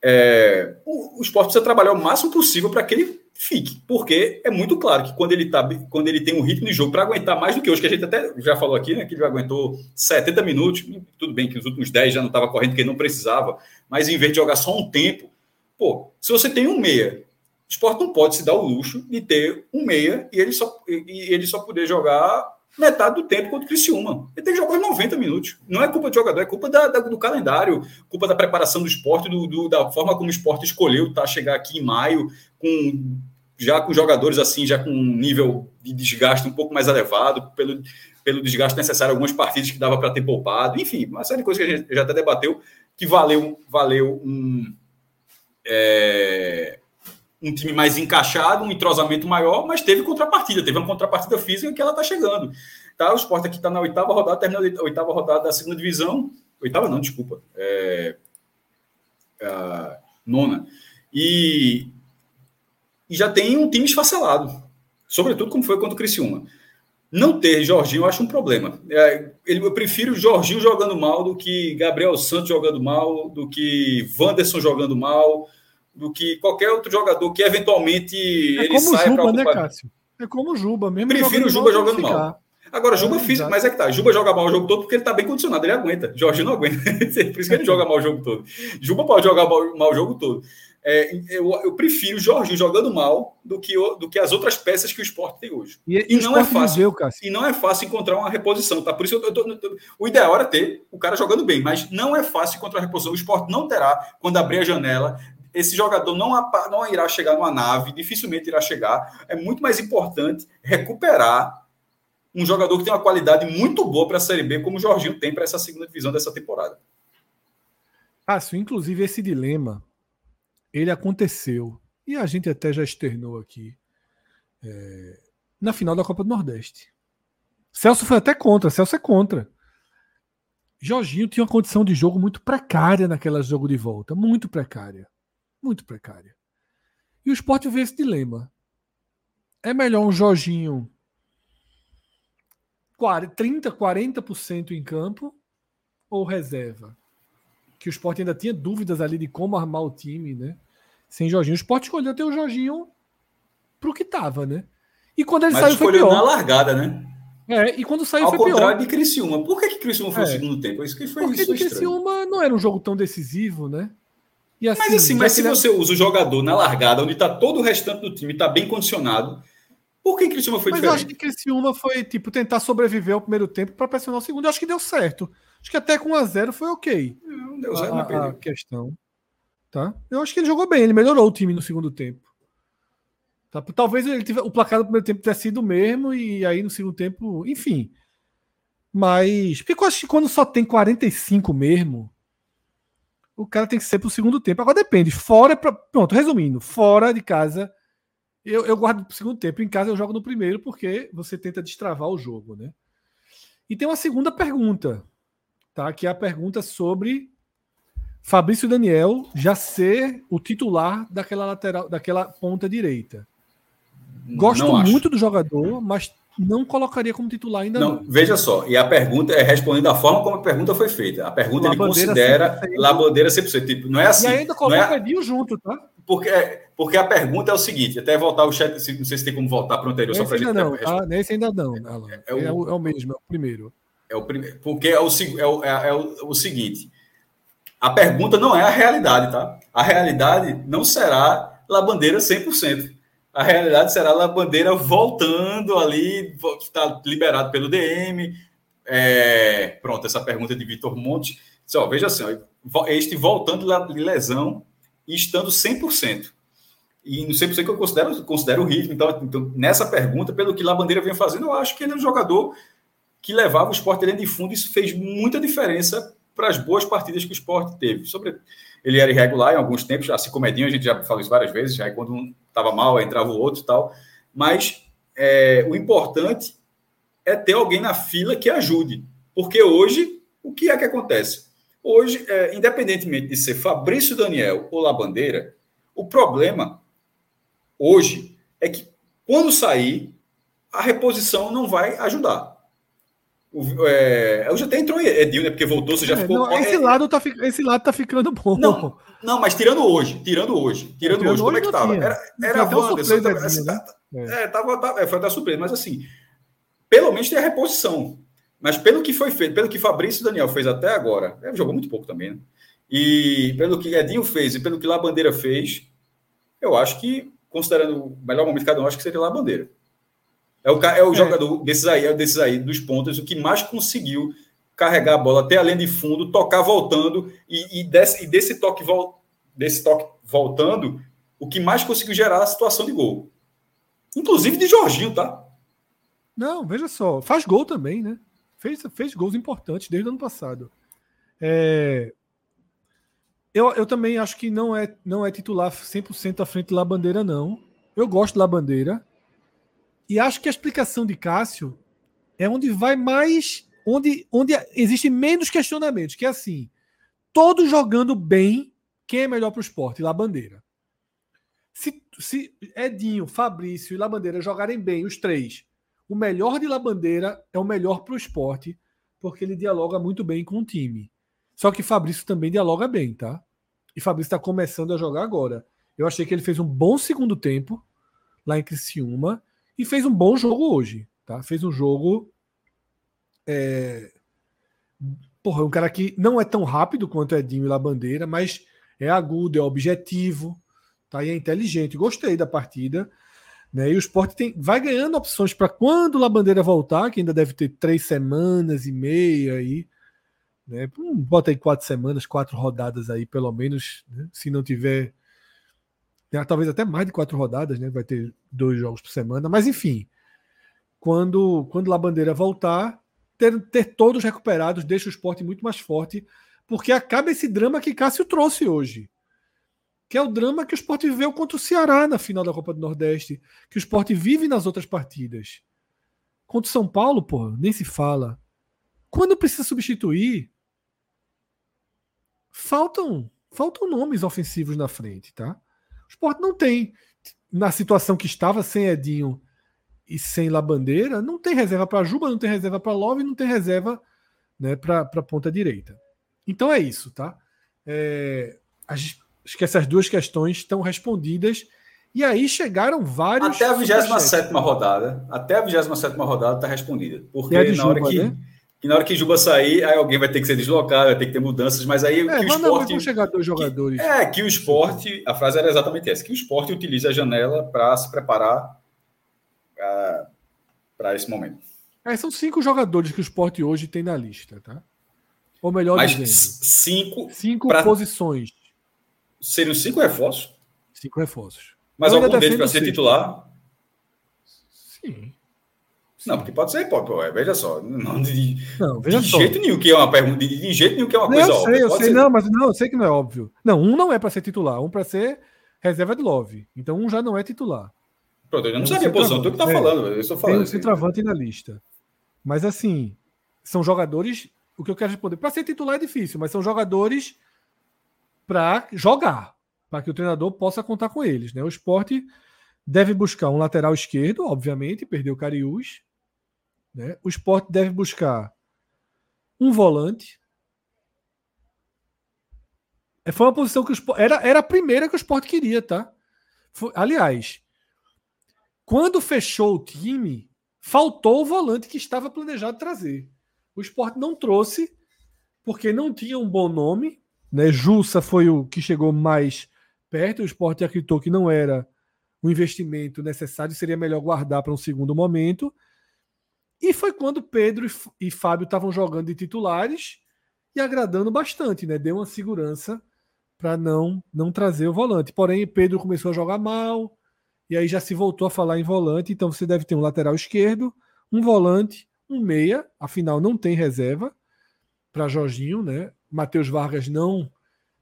É, o, o esporte precisa trabalhar o máximo possível para que ele fique, porque é muito claro que quando ele, tá, quando ele tem um ritmo de jogo para aguentar mais do que hoje, que a gente até já falou aqui, né, que ele aguentou 70 minutos, tudo bem que os últimos 10 já não estava correndo porque não precisava, mas em vez de jogar só um tempo, pô, se você tem um meia, o esporte não pode se dar o luxo de ter um meia e ele só, e ele só poder jogar metade do tempo contra o Criciúma. Ele tem que jogar 90 minutos. Não é culpa do jogador, é culpa da, da, do calendário, culpa da preparação do esporte, do, do, da forma como o esporte escolheu tá, chegar aqui em maio, com já com jogadores assim, já com um nível de desgaste um pouco mais elevado, pelo, pelo desgaste necessário, algumas partidas que dava para ter poupado, enfim, uma série de coisas que a gente já até debateu, que valeu, valeu um, é, um time mais encaixado, um entrosamento maior, mas teve contrapartida, teve uma contrapartida física que ela está chegando. Tá, o Sport aqui está na oitava rodada, terminando a oitava rodada da segunda divisão. Oitava não, desculpa. É, é, nona. E, e já tem um time esfacelado. Sobretudo como foi contra o Criciúma. não ter Jorginho eu acho um problema. É, eu prefiro Jorginho jogando mal do que Gabriel Santos jogando mal, do que Wanderson jogando mal, do que qualquer outro jogador que eventualmente é ele saia Juba, né, Cássio? É como o Juba, mesmo. Prefiro o Juba jogando mal. Agora, Juba é, físico, mas é que tá. Juba joga mal o jogo todo porque ele tá bem condicionado, ele aguenta. Jorginho não aguenta. [laughs] Por isso que ele joga mal o jogo todo. Juba pode jogar mal, mal o jogo todo. É, eu, eu, prefiro o Jorginho jogando mal do que, do que as outras peças que o esporte tem hoje. E, e, e não é fácil. e não é fácil encontrar uma reposição, tá? Por isso eu, tô, o ideal era ter o cara jogando bem, mas não é fácil encontrar a reposição. O esporte não terá quando abrir a janela. Esse jogador não, não irá chegar numa nave, dificilmente irá chegar. É muito mais importante recuperar um jogador que tem uma qualidade muito boa para a Série B, como o Jorginho tem para essa segunda divisão dessa temporada. Cássio, inclusive esse dilema ele aconteceu, e a gente até já externou aqui, é, na final da Copa do Nordeste. Celso foi até contra, Celso é contra. Jorginho tinha uma condição de jogo muito precária naquela jogo de volta, muito precária. Muito precária. E o esporte vê esse dilema. É melhor um Jorginho 30, 40% em campo ou reserva? Que o esporte ainda tinha dúvidas ali de como armar o time, né? sem Jorginho. O Sport escolheu ter o Jorginho pro que tava, né? E quando ele Mas saiu foi pior. na largada, né? É, e quando saiu Ao foi contrário de Criciúma. Por que, que Criciúma foi é. o segundo tempo? Isso que foi Porque isso de Criciúma não era um jogo tão decisivo, né? E assim, mas assim, mas se você usa o jogador na largada, onde tá todo o restante do time, tá bem condicionado, por que Criciúma foi mas diferente? Mas eu acho que Criciúma foi, tipo, tentar sobreviver ao primeiro tempo para pressionar o segundo. Eu acho que deu certo. Acho que até com 1x0 foi ok. Não, deu zero, a, a questão. Tá? Eu acho que ele jogou bem, ele melhorou o time no segundo tempo. Tá? Talvez ele tivesse, o placar do primeiro tempo tenha sido o mesmo, e aí no segundo tempo, enfim. Mas. Porque eu acho que quando só tem 45 mesmo, o cara tem que ser pro segundo tempo. Agora depende. Fora. Pra, pronto, resumindo, fora de casa, eu, eu guardo pro segundo tempo. Em casa eu jogo no primeiro, porque você tenta destravar o jogo, né? E tem uma segunda pergunta, tá? Que é a pergunta sobre Fabrício Daniel já ser o titular daquela lateral, daquela ponta direita. Gosto muito do jogador, mas não colocaria como titular ainda não, não. Veja só, e a pergunta é respondendo da forma como a pergunta foi feita. A pergunta ele considera 100%. Labandeira 100%. Tipo, não é assim. E ainda coloca é, Edinho junto, tá? Porque, porque a pergunta é o seguinte, até voltar o chat, não sei se tem como voltar para o anterior, só para gente... Não, ah, nesse ainda não, É, é, o, é, o, é, o, mesmo, é o primeiro. É o primeiro, porque é o, é o, é, é o, o seguinte, a pergunta não é a realidade, tá? A realidade não será Labandeira 100%. A realidade será Labandeira voltando ali, está liberado pelo DM. É, pronto, essa pergunta de Vitor Monte. Só, veja assim, este voltando de lesão e estando 100%. E no 100% que eu considero, considero o ritmo. Então, então, nessa pergunta, pelo que Labandeira vem fazendo, eu acho que ele é um jogador que levava o esporte de fundo. Isso fez muita diferença para as boas partidas que o esporte teve. Sobre, ele era irregular em alguns tempos, assim como Edinho, a gente já falou isso várias vezes, já quando um estava mal, entrava o outro e tal. Mas é, o importante é ter alguém na fila que ajude. Porque hoje, o que é que acontece? Hoje, é, independentemente de ser Fabrício Daniel ou Labandeira, o problema hoje é que quando sair, a reposição não vai ajudar. O, é, eu já até entrou Edil, né? Porque voltou, você já é, ficou. Não, esse, é, lado tá, esse lado tá ficando bom. Não, [laughs] não mas tirando hoje, tirando hoje, tirando, tirando hoje, como é que tava? Era, era a Wanderson. Tava, assim, né? é, tava, tava, é, foi da surpresa, mas assim, pelo menos tem a reposição. Mas pelo que foi feito, pelo que Fabrício e Daniel fez até agora, é, jogou muito pouco também, né? E pelo que Edinho fez e pelo que Labandeira fez, eu acho que, considerando o melhor momento de cada um, acho que seria Labandeira. É o, é o é. jogador desses aí, é desses aí, dos pontos, o que mais conseguiu carregar a bola até a linha de fundo, tocar voltando, e, e, desse, e desse, toque vol, desse toque voltando, o que mais conseguiu gerar a situação de gol. Inclusive de Jorginho, tá? Não, veja só, faz gol também, né? Fez, fez gols importantes desde o ano passado. É... Eu, eu também acho que não é, não é titular 100% à frente da Bandeira, não. Eu gosto da Bandeira. E acho que a explicação de Cássio é onde vai mais. Onde, onde existe menos questionamentos, que é assim: todos jogando bem, quem é melhor para o esporte? La Bandeira. Se, se Edinho, Fabrício e La Bandeira jogarem bem, os três, o melhor de Labandeira é o melhor para o esporte, porque ele dialoga muito bem com o time. Só que Fabrício também dialoga bem, tá? E Fabrício está começando a jogar agora. Eu achei que ele fez um bom segundo tempo lá em Criciúma e fez um bom jogo hoje, tá? Fez um jogo. É... Porra, um cara que não é tão rápido quanto Edinho e Labandeira, mas é agudo, é objetivo, tá? E é inteligente. Gostei da partida. Né? E o esporte tem, vai ganhando opções para quando a bandeira voltar, que ainda deve ter três semanas e meia aí. Né? Hum, bota aí quatro semanas, quatro rodadas aí, pelo menos, né? se não tiver. Talvez até mais de quatro rodadas, né? Vai ter dois jogos por semana, mas enfim. Quando, quando a bandeira voltar, ter, ter todos recuperados deixa o esporte muito mais forte, porque acaba esse drama que Cássio trouxe hoje que é o drama que o esporte viveu contra o Ceará na final da Copa do Nordeste, que o esporte vive nas outras partidas. Contra o São Paulo, pô, nem se fala. Quando precisa substituir, faltam faltam nomes ofensivos na frente, tá? Esporte não tem, na situação que estava sem Edinho e sem Labandeira, não tem reserva para Juba, não tem reserva para Love, não tem reserva né, para ponta direita. Então é isso, tá? É, Acho que essas duas questões estão respondidas. E aí chegaram vários. Até a 27 rodada. Até a 27 rodada está respondida. Porque na, Juba, hora que, né? Que, na hora que Juba sair, aí alguém vai ter que ser deslocado, vai ter que ter mudanças. Mas aí é, que o esporte. Chegar dois jogadores. Que, é, que o esporte. A frase era exatamente essa: que o esporte utiliza a janela para se preparar uh, para esse momento. É, são cinco jogadores que o esporte hoje tem na lista, tá? Ou melhor Mas dizendo, cinco, cinco pra... posições seriam cinco reforços? Cinco reforços. Mas algum deles para ser titular? Sim. Não, porque pode ser, pode, pode veja só. Não, de, não, veja de só. jeito nenhum que é uma pergunta, de, de jeito nenhum que é uma coisa eu sei, óbvia. Eu sei, ser... não, mas não, eu sei que não é óbvio. Não, um não é para ser titular, um para ser reserva de Love. Então um já não é titular. Pronto, eu não sabia a posição, tu que tá é, falando, eu estou falando. Tem um centroavante na lista. Mas assim, são jogadores, o que eu quero responder, para ser titular é difícil, mas são jogadores para jogar, para que o treinador possa contar com eles. Né? O esporte deve buscar um lateral esquerdo, obviamente, perdeu o Cariús. Né? O esporte deve buscar um volante. É, foi uma posição que o esporte, era, era a primeira que o esporte queria, tá? Foi, aliás, quando fechou o time, faltou o volante que estava planejado trazer. O esporte não trouxe, porque não tinha um bom nome, né? Jussa foi o que chegou mais perto, o esporte acreditou que não era o investimento necessário, seria melhor guardar para um segundo momento. E foi quando Pedro e Fábio estavam jogando de titulares e agradando bastante, né? Deu uma segurança para não não trazer o volante. Porém, Pedro começou a jogar mal e aí já se voltou a falar em volante. Então você deve ter um lateral esquerdo, um volante, um meia. Afinal, não tem reserva para Jorginho, né? Matheus Vargas não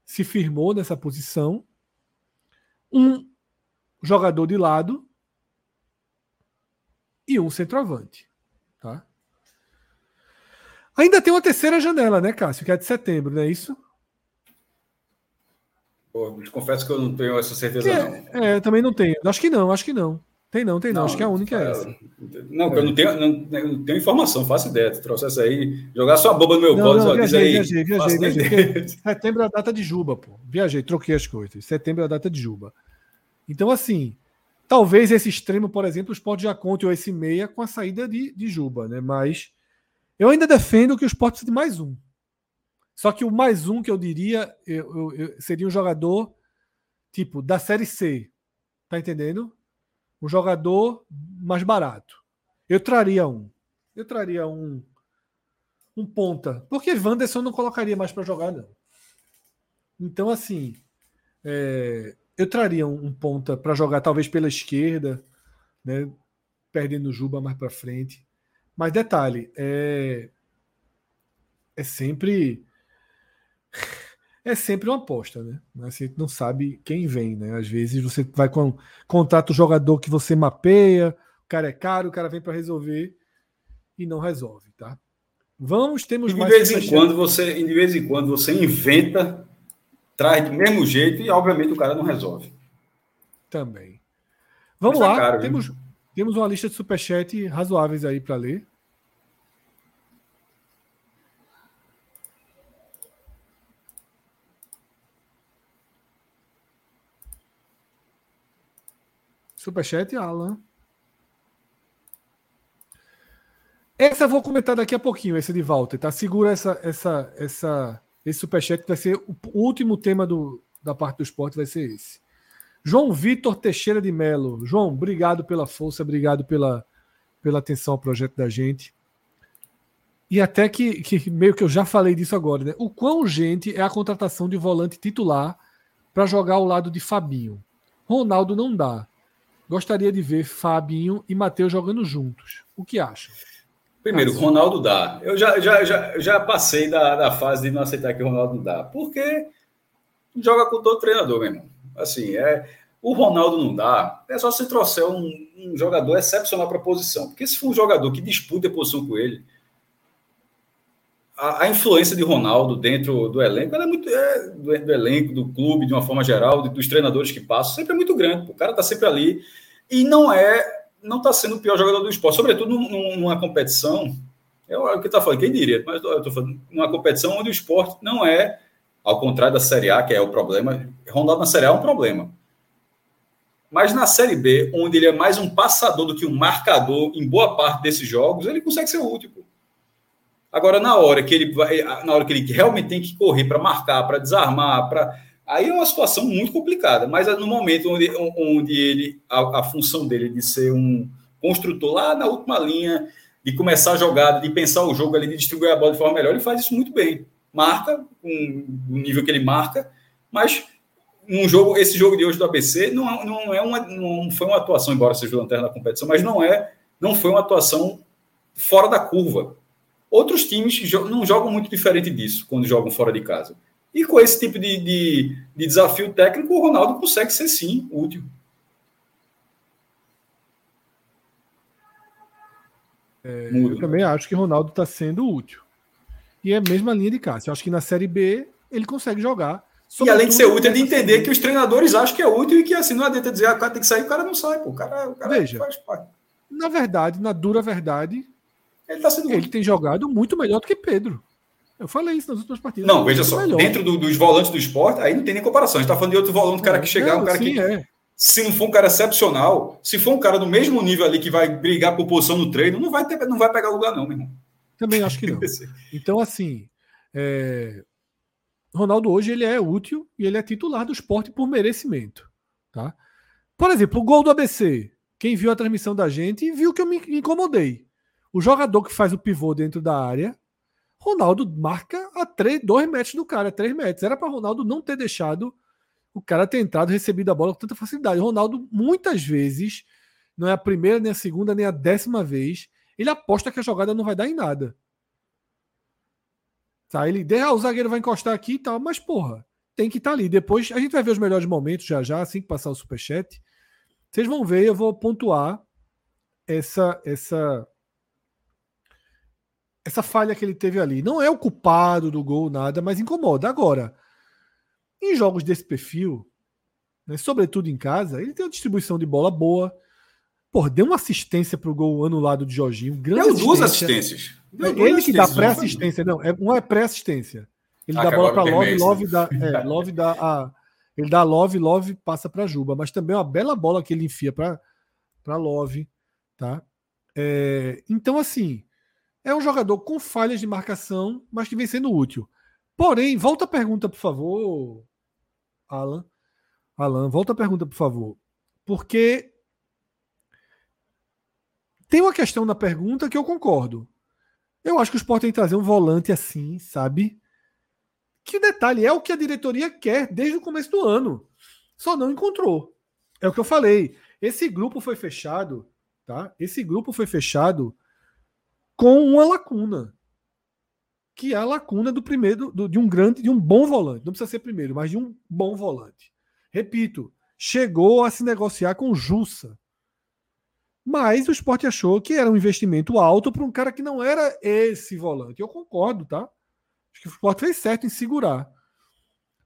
se firmou nessa posição. Um jogador de lado e um centroavante. Ainda tem uma terceira janela, né, Cássio? Que é de setembro, não é isso? Pô, confesso que eu não tenho essa certeza, é, não. É, também não tenho. Acho que não, acho que não. Tem não, tem não. não Acho que a única é, é essa. Não, é. eu não tenho, não, não tenho informação, faço ideia. Tu trouxesse aí, jogar sua boba no meu colo, não, viajei, aí. Viajei, viajei, viajei. Setembro é a data de Juba, pô. Viajei, troquei as coisas. Setembro é a data de Juba. Então, assim, talvez esse extremo, por exemplo, o Sport já conte ou esse meia com a saída de, de Juba, né? Mas eu ainda defendo que o Sport precisa de mais um. Só que o mais um que eu diria eu, eu, eu, seria um jogador tipo da Série C. Tá entendendo? um jogador mais barato. Eu traria um. Eu traria um um ponta. Porque Wanderson não colocaria mais para jogar, não. Então, assim, é, eu traria um, um ponta para jogar talvez pela esquerda, né, perdendo o Juba mais para frente. Mas detalhe, é, é sempre é sempre uma aposta, né? Você não sabe quem vem, né? Às vezes você vai com contrata o jogador que você mapeia, o cara é caro, o cara vem para resolver e não resolve, tá? Vamos, temos e de mais. Vez em quando você, de vez em quando você inventa, traz do mesmo jeito e obviamente o cara não resolve. Também. Vamos lá, caro, temos, Temos uma lista de superchat razoáveis aí para ler. Superchat, Alan. Essa eu vou comentar daqui a pouquinho, esse de Walter, tá? Segura essa, essa, essa, esse superchat, vai ser o último tema do, da parte do esporte, vai ser esse. João Vitor Teixeira de Melo. João, obrigado pela força, obrigado pela, pela atenção ao projeto da gente. E até que, que meio que eu já falei disso agora, né? O quão urgente é a contratação de volante titular para jogar ao lado de Fabinho. Ronaldo não dá. Gostaria de ver Fabinho e Matheus jogando juntos. O que acha? Primeiro, Ronaldo dá. Eu já, já, já, já passei da, da fase de não aceitar que o Ronaldo dá. Porque joga com todo treinador, meu irmão. Assim, é, o Ronaldo não dá. É só se trouxer um, um jogador excepcional para a posição. Porque se for um jogador que disputa a posição com ele, a, a influência de Ronaldo dentro do elenco, é muito é, do, do, elenco, do clube, de uma forma geral, de, dos treinadores que passam, sempre é muito grande. O cara está sempre ali e não é não está sendo o pior jogador do esporte, sobretudo numa competição. É o que está falando, quem diria? Mas eu estou falando numa competição onde o esporte não é, ao contrário da Série A, que é o problema. Ronaldo na Série A é um problema. Mas na Série B, onde ele é mais um passador do que um marcador em boa parte desses jogos, ele consegue ser útil. Agora, na hora que ele vai, na hora que ele realmente tem que correr para marcar, para desarmar, para Aí é uma situação muito complicada, mas no momento onde, onde ele, a, a, função dele de ser um construtor lá na última linha, de começar a jogada, de pensar o jogo ali, de distribuir a bola de forma melhor, ele faz isso muito bem. Marca, com o nível que ele marca, mas um jogo, esse jogo de hoje do ABC não, não é uma, não foi uma atuação, embora seja o lanterna da competição, mas não é, não foi uma atuação fora da curva. Outros times não jogam muito diferente disso quando jogam fora de casa. E com esse tipo de, de, de desafio técnico, o Ronaldo consegue ser sim útil. É, eu também acho que o Ronaldo está sendo útil. E é a mesma linha de Cássio. Eu acho que na Série B ele consegue jogar. E além de ser útil, é de entender que os treinadores acham que é útil e que assim não adianta dizer, ah, o cara tem que sair, o cara não sai, pô. O cara, o cara Veja, faz parte. Na verdade, na dura verdade, ele, tá sendo ele tem jogado muito melhor do que Pedro. Eu falei isso nas últimas partidas. Não, veja só, melhor. dentro do, dos volantes do esporte, aí não tem nem comparação. A gente tá falando de outro volante, um cara que chegar, não, um cara sim, que. É. Se não for um cara excepcional, se for um cara do mesmo nível ali que vai brigar por posição no treino, não vai, ter, não vai pegar lugar, não, meu irmão. Também acho que não. Então, assim, é... Ronaldo hoje ele é útil e ele é titular do esporte por merecimento. Tá? Por exemplo, o gol do ABC. Quem viu a transmissão da gente viu que eu me incomodei. O jogador que faz o pivô dentro da área Ronaldo marca a 3, 2 metros do cara, 3 metros. Era para Ronaldo não ter deixado o cara ter entrado e recebido a bola com tanta facilidade. Ronaldo, muitas vezes, não é a primeira, nem a segunda, nem a décima vez, ele aposta que a jogada não vai dar em nada. Tá, ele ah, o zagueiro vai encostar aqui e tal, mas porra, tem que estar tá ali. Depois a gente vai ver os melhores momentos já já, assim que passar o superchat. Vocês vão ver, eu vou pontuar essa essa essa falha que ele teve ali. Não é o culpado do gol, nada, mas incomoda. Agora, em jogos desse perfil, né, sobretudo em casa, ele tem uma distribuição de bola boa. Pô, deu uma assistência para o gol anulado de Jorginho. Grande deu duas assistências. Deu é duas ele que dá pré-assistência, não. É, uma é pré-assistência. Ele ah, dá bola para Love, Love dá, é, [laughs] Love dá a, ele dá Love, Love passa para Juba, mas também é uma bela bola que ele enfia para para Love, tá? É, então assim, é um jogador com falhas de marcação, mas que vem sendo útil. Porém, volta a pergunta, por favor, Alan. Alan, volta a pergunta, por favor. Porque tem uma questão na pergunta que eu concordo. Eu acho que o Sport tem que trazer um volante assim, sabe? Que detalhe é o que a diretoria quer desde o começo do ano. Só não encontrou. É o que eu falei. Esse grupo foi fechado, tá? Esse grupo foi fechado com uma lacuna, que é a lacuna do primeiro, do, de um grande, de um bom volante. Não precisa ser primeiro, mas de um bom volante. Repito, chegou a se negociar com Jussa. Mas o esporte achou que era um investimento alto para um cara que não era esse volante. Eu concordo, tá? Acho que o esporte fez certo em segurar.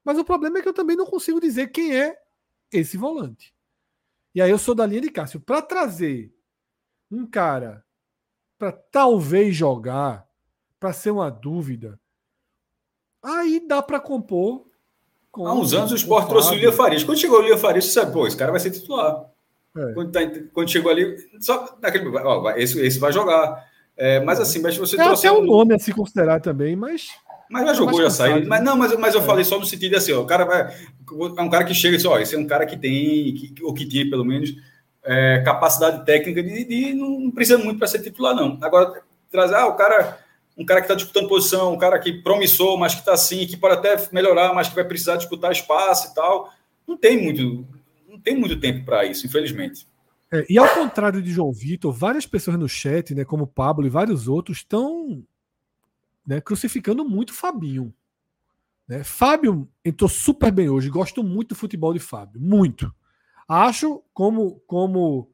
Mas o problema é que eu também não consigo dizer quem é esse volante. E aí eu sou da linha de Cássio. Para trazer um cara para talvez jogar, para ser uma dúvida, aí dá para compor. Há uns anos o Sport trouxe o Lia Farias. Quando chegou o Lia Farias, você sabe, pô, esse cara vai ser titular. É. Quando, tá, quando, chegou ali, só naquele, ó, esse, esse vai jogar. É, mas assim, mas você é trouxe. até um nome a se considerar também, mas. Mas já jogou, já saiu. Mas não, mas, mas eu é. falei só no sentido assim, ó, o cara vai. É um cara que chega e diz, ó, esse é um cara que tem, que, ou que tinha pelo menos, é, capacidade técnica de, de, não precisa muito para ser titular, não. Agora, trazer, ah, o cara, um cara que está disputando posição, um cara que promissou, mas que está assim, que pode até melhorar, mas que vai precisar disputar espaço e tal. Não tem muito, não tem muito tempo para isso, infelizmente. É, e ao contrário de João Vitor, várias pessoas no chat, né, como Pablo e vários outros, estão né, crucificando muito Fabinho. Né? Fábio entrou super bem hoje, gosto muito do futebol de Fábio, muito. Acho, como, como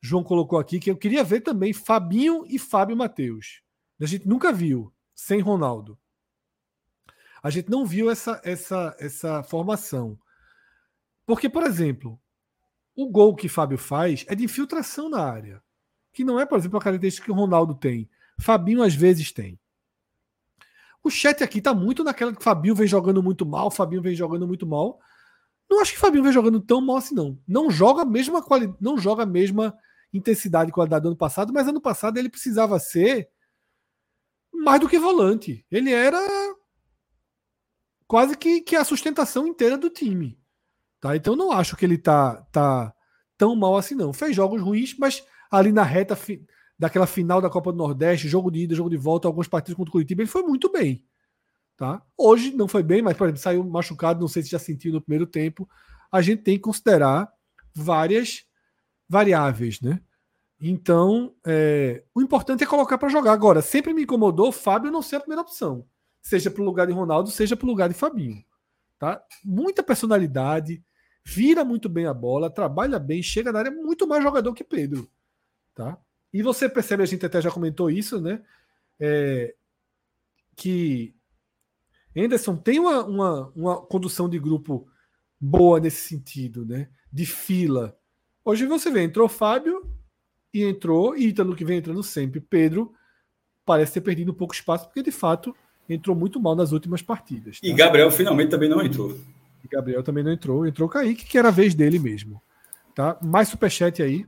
João colocou aqui, que eu queria ver também Fabinho e Fábio Matheus. A gente nunca viu sem Ronaldo. A gente não viu essa, essa, essa formação. Porque, por exemplo, o gol que Fábio faz é de infiltração na área. Que não é, por exemplo, a característica que o Ronaldo tem. Fabinho às vezes tem. O chat aqui tá muito naquela que Fabinho vem jogando muito mal, Fabinho vem jogando muito mal. Não acho que Fabinho vem jogando tão mal assim, não. Não joga a mesma qualidade, não joga a mesma intensidade e qualidade do ano passado, mas ano passado ele precisava ser mais do que volante. Ele era quase que, que a sustentação inteira do time. Tá? Então não acho que ele tá, tá tão mal assim, não. Fez jogos ruins, mas ali na reta fi, daquela final da Copa do Nordeste, jogo de ida, jogo de volta, alguns partidos contra o Curitiba, ele foi muito bem. Tá? Hoje não foi bem, mas, por exemplo, saiu machucado, não sei se já sentiu no primeiro tempo. A gente tem que considerar várias variáveis, né? Então, é, o importante é colocar para jogar. Agora, sempre me incomodou o Fábio não ser a primeira opção, seja para o lugar de Ronaldo, seja para o lugar de Fabinho. Tá? Muita personalidade, vira muito bem a bola, trabalha bem, chega na área, é muito mais jogador que Pedro. Tá? E você percebe, a gente até já comentou isso, né? É, que Anderson tem uma, uma, uma condução de grupo boa nesse sentido, né? De fila. Hoje você vê, entrou Fábio e entrou, e Ítalo que vem entrando sempre. Pedro parece ter perdido um pouco espaço, porque de fato entrou muito mal nas últimas partidas. Tá? E Gabriel finalmente também não entrou. Gabriel também não entrou. Entrou Kaique, que era a vez dele mesmo. Tá? Mais superchat aí.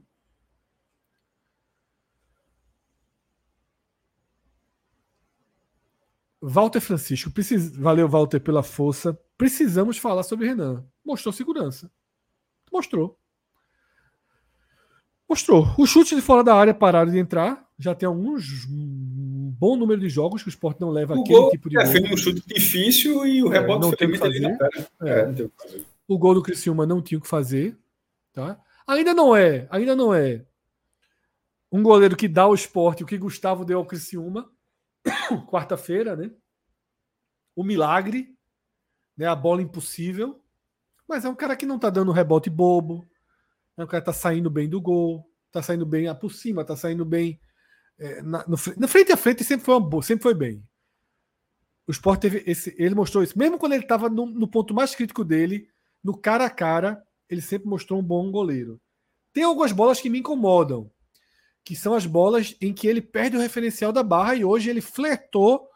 Walter Francisco, precis... valeu, Walter, pela força. Precisamos falar sobre Renan. Mostrou segurança. Mostrou. Mostrou. Os chutes de fora da área pararam de entrar. Já tem alguns bom número de jogos que o esporte não leva o aquele gol, tipo de é, gol. Um chute difícil e o é, rebote é, não tem que fazer. É. É, não fazer. O gol do Criciúma não tinha o que fazer. Tá? Ainda não é, ainda não é um goleiro que dá ao esporte o que Gustavo deu ao Criciúma [coughs] quarta-feira, né? O milagre, né? A bola impossível. Mas é um cara que não tá dando rebote bobo. É um cara que tá saindo bem do gol, tá saindo bem por cima, tá saindo bem é, na, no, frente a frente sempre foi uma sempre foi bem. O Sport teve esse, ele mostrou isso, mesmo quando ele estava no, no, ponto mais crítico dele, no cara a cara, ele sempre mostrou um bom goleiro. Tem algumas bolas que me incomodam, que são as bolas em que ele perde o referencial da barra e hoje ele flertou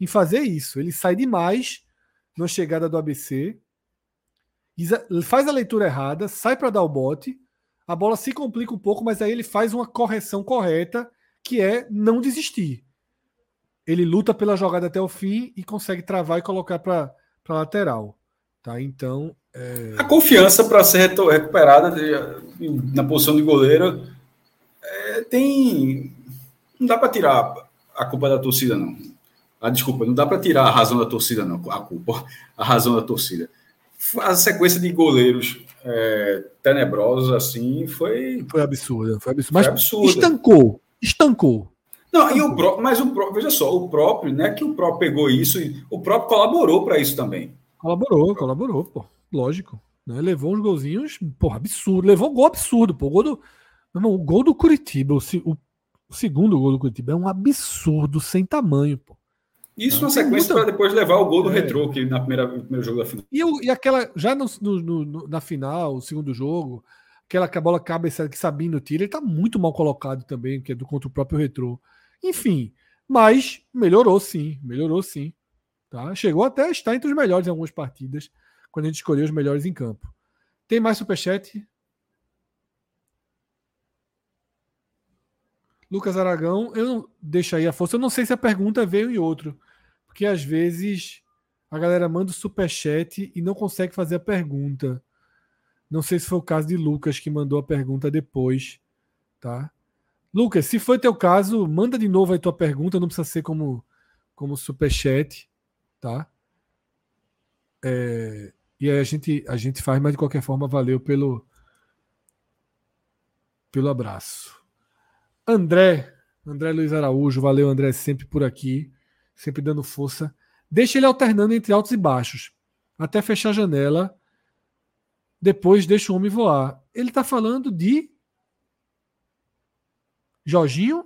em fazer isso. Ele sai demais na chegada do ABC, faz a leitura errada, sai para dar o bote, a bola se complica um pouco, mas aí ele faz uma correção correta, que é não desistir. Ele luta pela jogada até o fim e consegue travar e colocar para lateral. Tá? Então. É... A confiança para ser recuperada na posição de goleiro é, tem. Não dá para tirar a culpa da torcida, não. Ah, desculpa, não dá para tirar a razão da torcida, não. A culpa, a razão da torcida a sequência de goleiros é, tenebrosos assim foi. Foi absurda, foi absurda. Mas foi absurda. estancou. Estancou. Não, estancou. e o próprio, mas o próprio, veja só, o próprio, né? Que o próprio pegou isso e o próprio colaborou para isso também. Colaborou, colaborou, pô. Lógico. Né? Levou uns golzinhos, pô, absurdo. Levou um gol absurdo, pô. O gol do, não, o gol do Curitiba, o, o, o segundo gol do Curitiba é um absurdo sem tamanho, pô. Isso na sequência para depois levar o gol do é. retrô, que na primeira, no primeiro jogo da final. E, e aquela, já no, no, no, na final, o segundo jogo, aquela bola cabeçada que Sabino tira, ele tá muito mal colocado também, que é do contra o próprio retrô. Enfim, mas melhorou sim, melhorou sim. Tá? Chegou até a estar entre os melhores em algumas partidas, quando a gente escolheu os melhores em campo. Tem mais superchat? Lucas Aragão, eu não deixo aí a força. Eu não sei se a pergunta veio em outro, porque às vezes a galera manda o superchat e não consegue fazer a pergunta. Não sei se foi o caso de Lucas que mandou a pergunta depois, tá? Lucas, se foi teu caso, manda de novo aí tua pergunta, não precisa ser como como superchat, tá? É, e aí a gente a gente faz, mas de qualquer forma valeu pelo pelo abraço. André, André Luiz Araújo, valeu André sempre por aqui, sempre dando força. Deixa ele alternando entre altos e baixos, até fechar a janela depois deixa o homem voar. Ele está falando de Jorginho?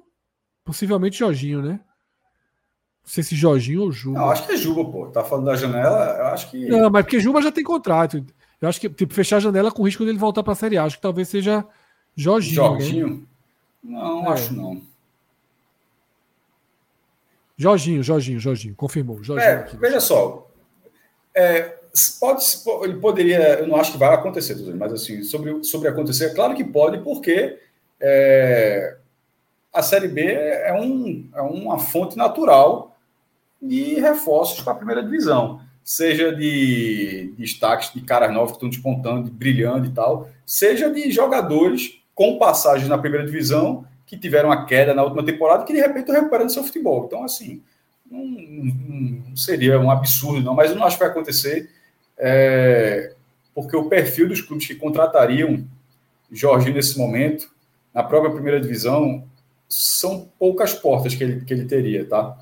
Possivelmente Jorginho, né? Não sei se Jorginho ou Juba. Não, acho que é Juba, pô. Tá falando da janela, eu acho que. Não, mas porque Juba já tem contrato. Eu acho que, tipo, fechar a janela com risco dele voltar para a Série A. Acho que talvez seja Jorginho. Né? Jorginho? Né? Não, é. acho não. Jorginho, Jorginho, Jorginho. Confirmou. Jorginho é, veja só. É, Pode, ele poderia, eu não acho que vai acontecer, mas assim, sobre, sobre acontecer, claro que pode, porque é, a Série B é, um, é uma fonte natural de reforços para a primeira divisão, seja de, de destaques de caras novos que estão despontando, brilhando e tal, seja de jogadores com passagem na primeira divisão que tiveram a queda na última temporada que de repente recuperando seu futebol. Então, assim, não, não, não seria um absurdo, não, mas eu não acho que vai acontecer é, porque o perfil dos clubes que contratariam Jorginho nesse momento, na própria primeira divisão, são poucas portas que ele, que ele teria, tá?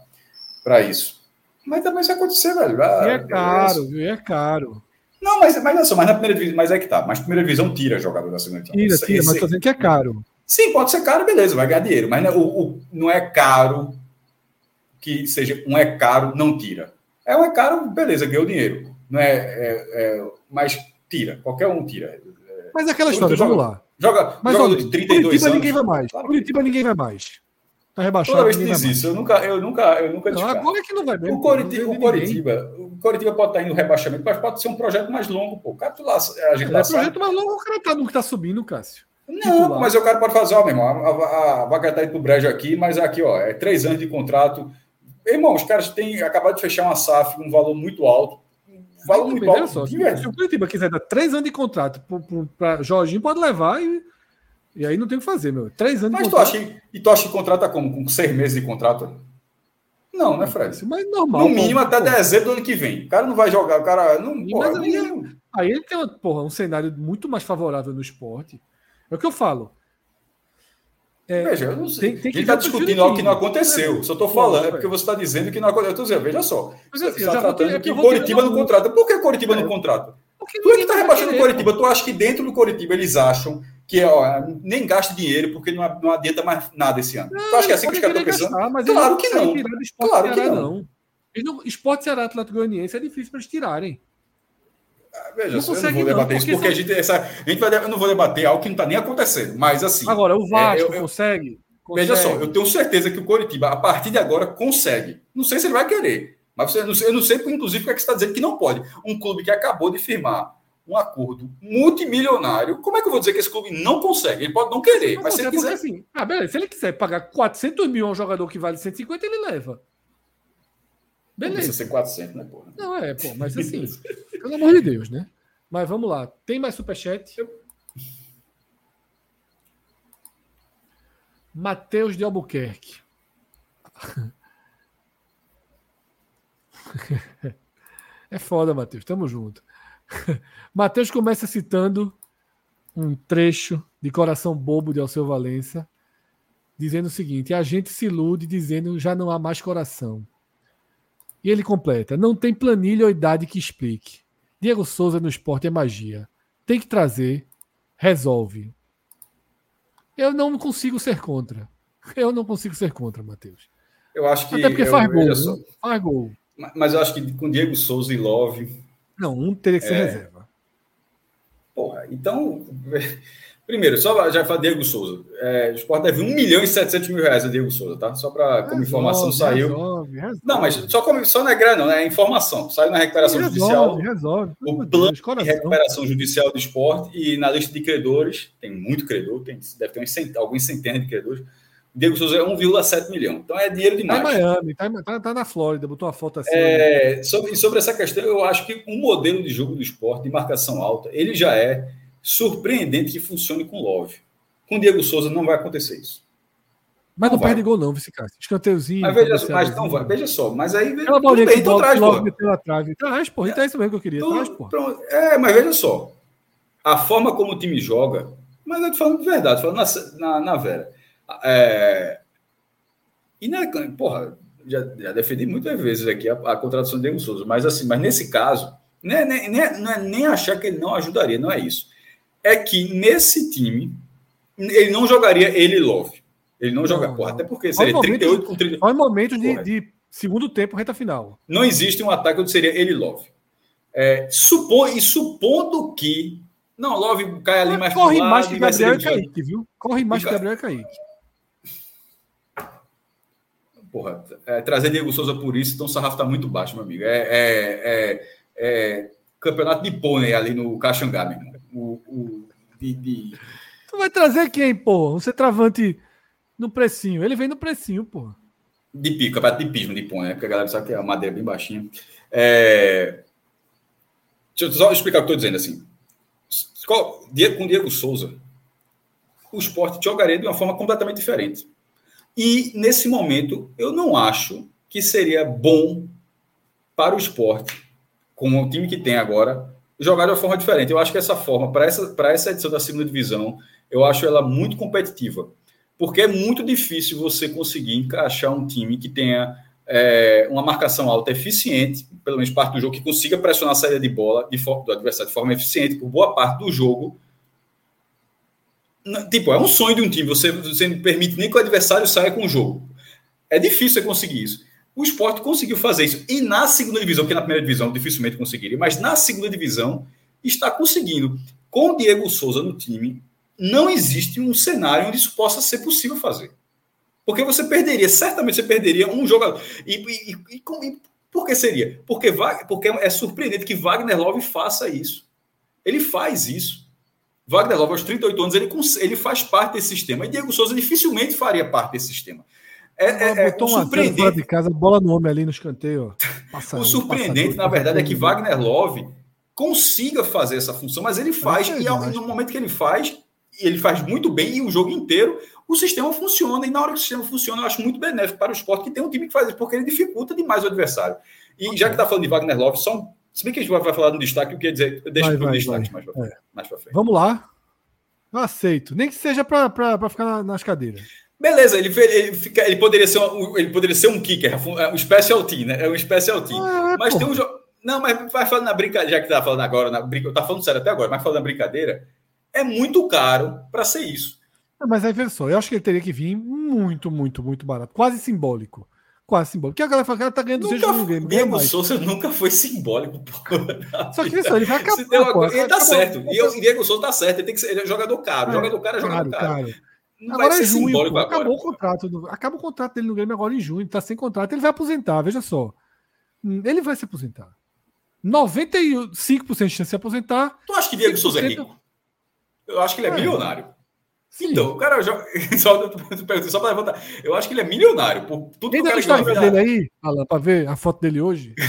Para isso. Mas também se acontecer, velho. Ah, e é caro, viu? É caro. Não, mas, mas, não, mas na primeira divisão, mas é que tá. Mas primeira divisão tira jogador da segunda divisão. Tira, tira, mas tô dizendo que é caro. Sim, pode ser caro, beleza, vai ganhar dinheiro. Mas não, é, o, o, não é caro que seja um é caro, não tira. É um é caro, beleza, ganhou dinheiro não é, é, é, mas tira, qualquer um tira. Mas é aquela história, vamos lá. Joga, mas joga de 32 Curitiba anos. ninguém vai mais. Claro. Curitiba ninguém vai mais. Tá rebaixado. Toda vez que diz isso, eu nunca, eu nunca, eu nunca não, agora é que não vai mesmo. O Coritiba, o Coritiba, o Coritiba pode estar indo no rebaixamento, mas pode ser um projeto mais longo, pô. O cara, tu lá, a gente é, lá é projeto mais longo, o cara tá no que tá subindo, Cássio. Não, Titular. mas o cara pode fazer, ó, meu irmão, a, a, a vaga tá indo pro brejo aqui, mas aqui, ó, é três anos de contrato. Irmão, os caras têm acabado de fechar uma SAF com um valor muito alto Fala muito alto. Só, se, se o Curitiba quiser dar três anos de contrato para Jorginho, pode levar e, e aí não tem o que fazer, meu. Três anos Mas de contrato. Tu acha, e tu acha que contrata como? Com seis meses de contrato? Não, né, Fred? Mas normal. No mínimo até pô. dezembro do ano que vem. O cara não vai jogar, o cara. Não, porra, mas aí, não... aí ele tem porra, um cenário muito mais favorável no esporte. É o que eu falo. É, veja, eu não sei. Tem, tem a gente está discutindo algo que não aconteceu. Só estou falando, é porque você está dizendo que não aconteceu. Eu estou dizendo, veja só. Mas, assim, você está tratando que o Coritiba não contrata. Por que Coritiba não contrata? Tu é que está rebaixando o Coritiba. Tu acha que dentro do Coritiba eles acham que ó, nem gasta dinheiro porque não, não adianta mais nada esse ano. Não, tu acha que é assim que os caras estão pensando? Gastar, claro que não. Claro que não. não. Esporte Ceará Atlético Goianiense é difícil para eles tirarem. Veja, não eu não vou debater não, isso, porque a gente, essa, a gente vai, eu não vou debater algo que não está nem acontecendo, mas assim. Agora, o Vasco é, eu, consegue, consegue, Veja só, eu tenho certeza que o Coritiba, a partir de agora, consegue. Não sei se ele vai querer, mas você, eu não sei, eu não sei inclusive, o que, é que você está dizendo que não pode. Um clube que acabou de firmar um acordo multimilionário, como é que eu vou dizer que esse clube não consegue? Ele pode não querer, mas se ele quiser. Assim, ah, beleza, se ele quiser pagar 400 mil a um jogador que vale 150, ele leva. Beleza. Não precisa ser 400, né, porra? Não, é, pô, mas [laughs] assim, pelo amor de Deus, né? Mas vamos lá. Tem mais superchat? Matheus de Albuquerque. [laughs] É foda, Matheus. Tamo junto. [laughs] Matheus começa citando um trecho de Coração Bobo de Alceu Valença, dizendo o seguinte: a gente se ilude dizendo já não há mais coração. E ele completa: não tem planilha ou idade que explique. Diego Souza no esporte é magia. Tem que trazer, resolve. Eu não consigo ser contra. Eu não consigo ser contra, Matheus. Eu acho que. Até porque faz gol. Só... Faz gol. Mas eu acho que com Diego Souza e Love. Não, um teria que ser é... reserva. Porra, então. Primeiro, só já fala Diego Souza. É, o Sport deve 1 milhão e 700 mil reais a Diego Souza, tá? Só para como informação saiu. Resolve, resolve. Não, mas só, como, só não é grana, não, é informação. Saiu na recuperação resolve, judicial. Resolve. O plano Deus, de recuperação judicial do esporte e na lista de credores, tem muito credor, tem, deve ter uns cent, alguns centenas de credores. Diego Souza é 1,7 milhão. Então é dinheiro demais. Tá em Miami, tá, tá, tá, na Flórida, botou uma foto assim. É, sobre, sobre essa questão, eu acho que um modelo de jogo do esporte, de marcação alta, ele já é surpreendente que funcione com Love. Com Diego Souza não vai acontecer isso. Mas não, não perde gol, não, Vice Cássio. Escanteuzinho. Mas veja, só, mas não vai, veja só, mas aí. Aquela bolinha bem, que então traz, pô. meteu na trave. Traz, pô. Então é isso mesmo que eu queria. Traz. É, mas veja só. A forma como o time joga. Mas eu tô falando de verdade, falando na, na, na Vera. É, e na, porra, já, já defendi muitas vezes aqui a, a contratação de Diego Souza, mas assim, mas nesse caso, não é, nem, não é nem achar que ele não ajudaria, não é isso. É que nesse time ele não jogaria ele Love. Ele não, não joga, porra, até porque seria 38 com 30. Olha momento de, de, segundo tempo, reta final. Não existe um ataque onde seria ele Love. É, supor, e supondo que. Não, Love cai ali mais Corre mais que Gabriel e Kaique, viu? Corre mais que Gabriel e Kaique. Porra, é, trazer Diego Souza por isso, então o sarrafo tá muito baixo, meu amigo. É, é, é, é campeonato de pônei ali no Caxangá, meu irmão. O, o, de, de Tu vai trazer quem, pô? Você travante no precinho. Ele vem no precinho, pô. De pico, campeonato de pismo, de pônei, né? Porque a galera sabe que a madeira é bem baixinha. É... Deixa eu só explicar o que eu estou dizendo assim. Com Diego Souza, o esporte jogaria de uma forma completamente diferente. E, nesse momento, eu não acho que seria bom para o esporte, com o time que tem agora, jogar de uma forma diferente. Eu acho que essa forma, para essa, essa edição da segunda divisão, eu acho ela muito competitiva. Porque é muito difícil você conseguir encaixar um time que tenha é, uma marcação alta eficiente, pelo menos parte do jogo, que consiga pressionar a saída de bola de, do adversário de forma eficiente por boa parte do jogo. Tipo, é um sonho de um time, você, você não permite nem que o adversário saia com o jogo. É difícil você conseguir isso. O esporte conseguiu fazer isso. E na segunda divisão, que na primeira divisão dificilmente conseguiria, mas na segunda divisão está conseguindo. Com o Diego Souza no time, não existe um cenário onde isso possa ser possível fazer. Porque você perderia, certamente você perderia um jogador. E, e, e, e por que seria? Porque, porque é surpreendente que Wagner Love faça isso. Ele faz isso. Wagner Love, aos 38 anos, ele, ele faz parte desse sistema. E Diego Souza dificilmente faria parte desse sistema. É, é, é, o surpreendente. de casa, bola no homem ali no escanteio. O surpreendente, na verdade, é que Wagner Love consiga fazer essa função, mas ele faz, e no momento que ele faz, ele faz muito bem e o jogo inteiro o sistema funciona. E na hora que o sistema funciona, eu acho muito benéfico para o esporte que tem um time que faz isso, porque ele dificulta demais o adversário. E já que está falando de Wagner Love, só um, se bem que a gente vai falar no destaque, eu queria dizer, deixa para o destaque mais para é. mais frente. Vamos lá. Eu aceito. Nem que seja para ficar nas cadeiras. Beleza, ele, ele, fica, ele, poderia ser um, ele poderia ser um kicker, é um special team, né? É um special team. Ah, é, mas tem um jogo. Não, mas vai falando na brincadeira, já que tá falando agora, na brinca, tá falando sério até agora, mas falando na brincadeira, é muito caro para ser isso. Mas aí, veja só, eu acho que ele teria que vir muito, muito, muito barato. Quase simbólico. Quase simbólico. Porque a galera fala que ela tá ganhando 200 mil game. Diego Souza nunca foi simbólico. [laughs] Só que isso, ele vai acabar. Uma... Ele tá certo. E o Diego Souza tá certo. Ele tem que ser ele é jogador caro. É, jogador caro é jogador caro. caro. Não agora é junho. Pô, agora. Acabou o contrato. Do... Acaba o contrato dele no Grêmio agora em junho. Tá sem contrato. Ele vai aposentar. Veja só. Hum, ele vai se aposentar. 95% de chance de se aposentar. Tu acha que Diego Souza é rico? Eu acho que ele é, é. milionário. Sim. Então, o cara já. [laughs] Só, só para levantar. Eu acho que ele é milionário. Por tudo Ainda que o cara dele aí, Alan, para ver a foto dele hoje. [laughs]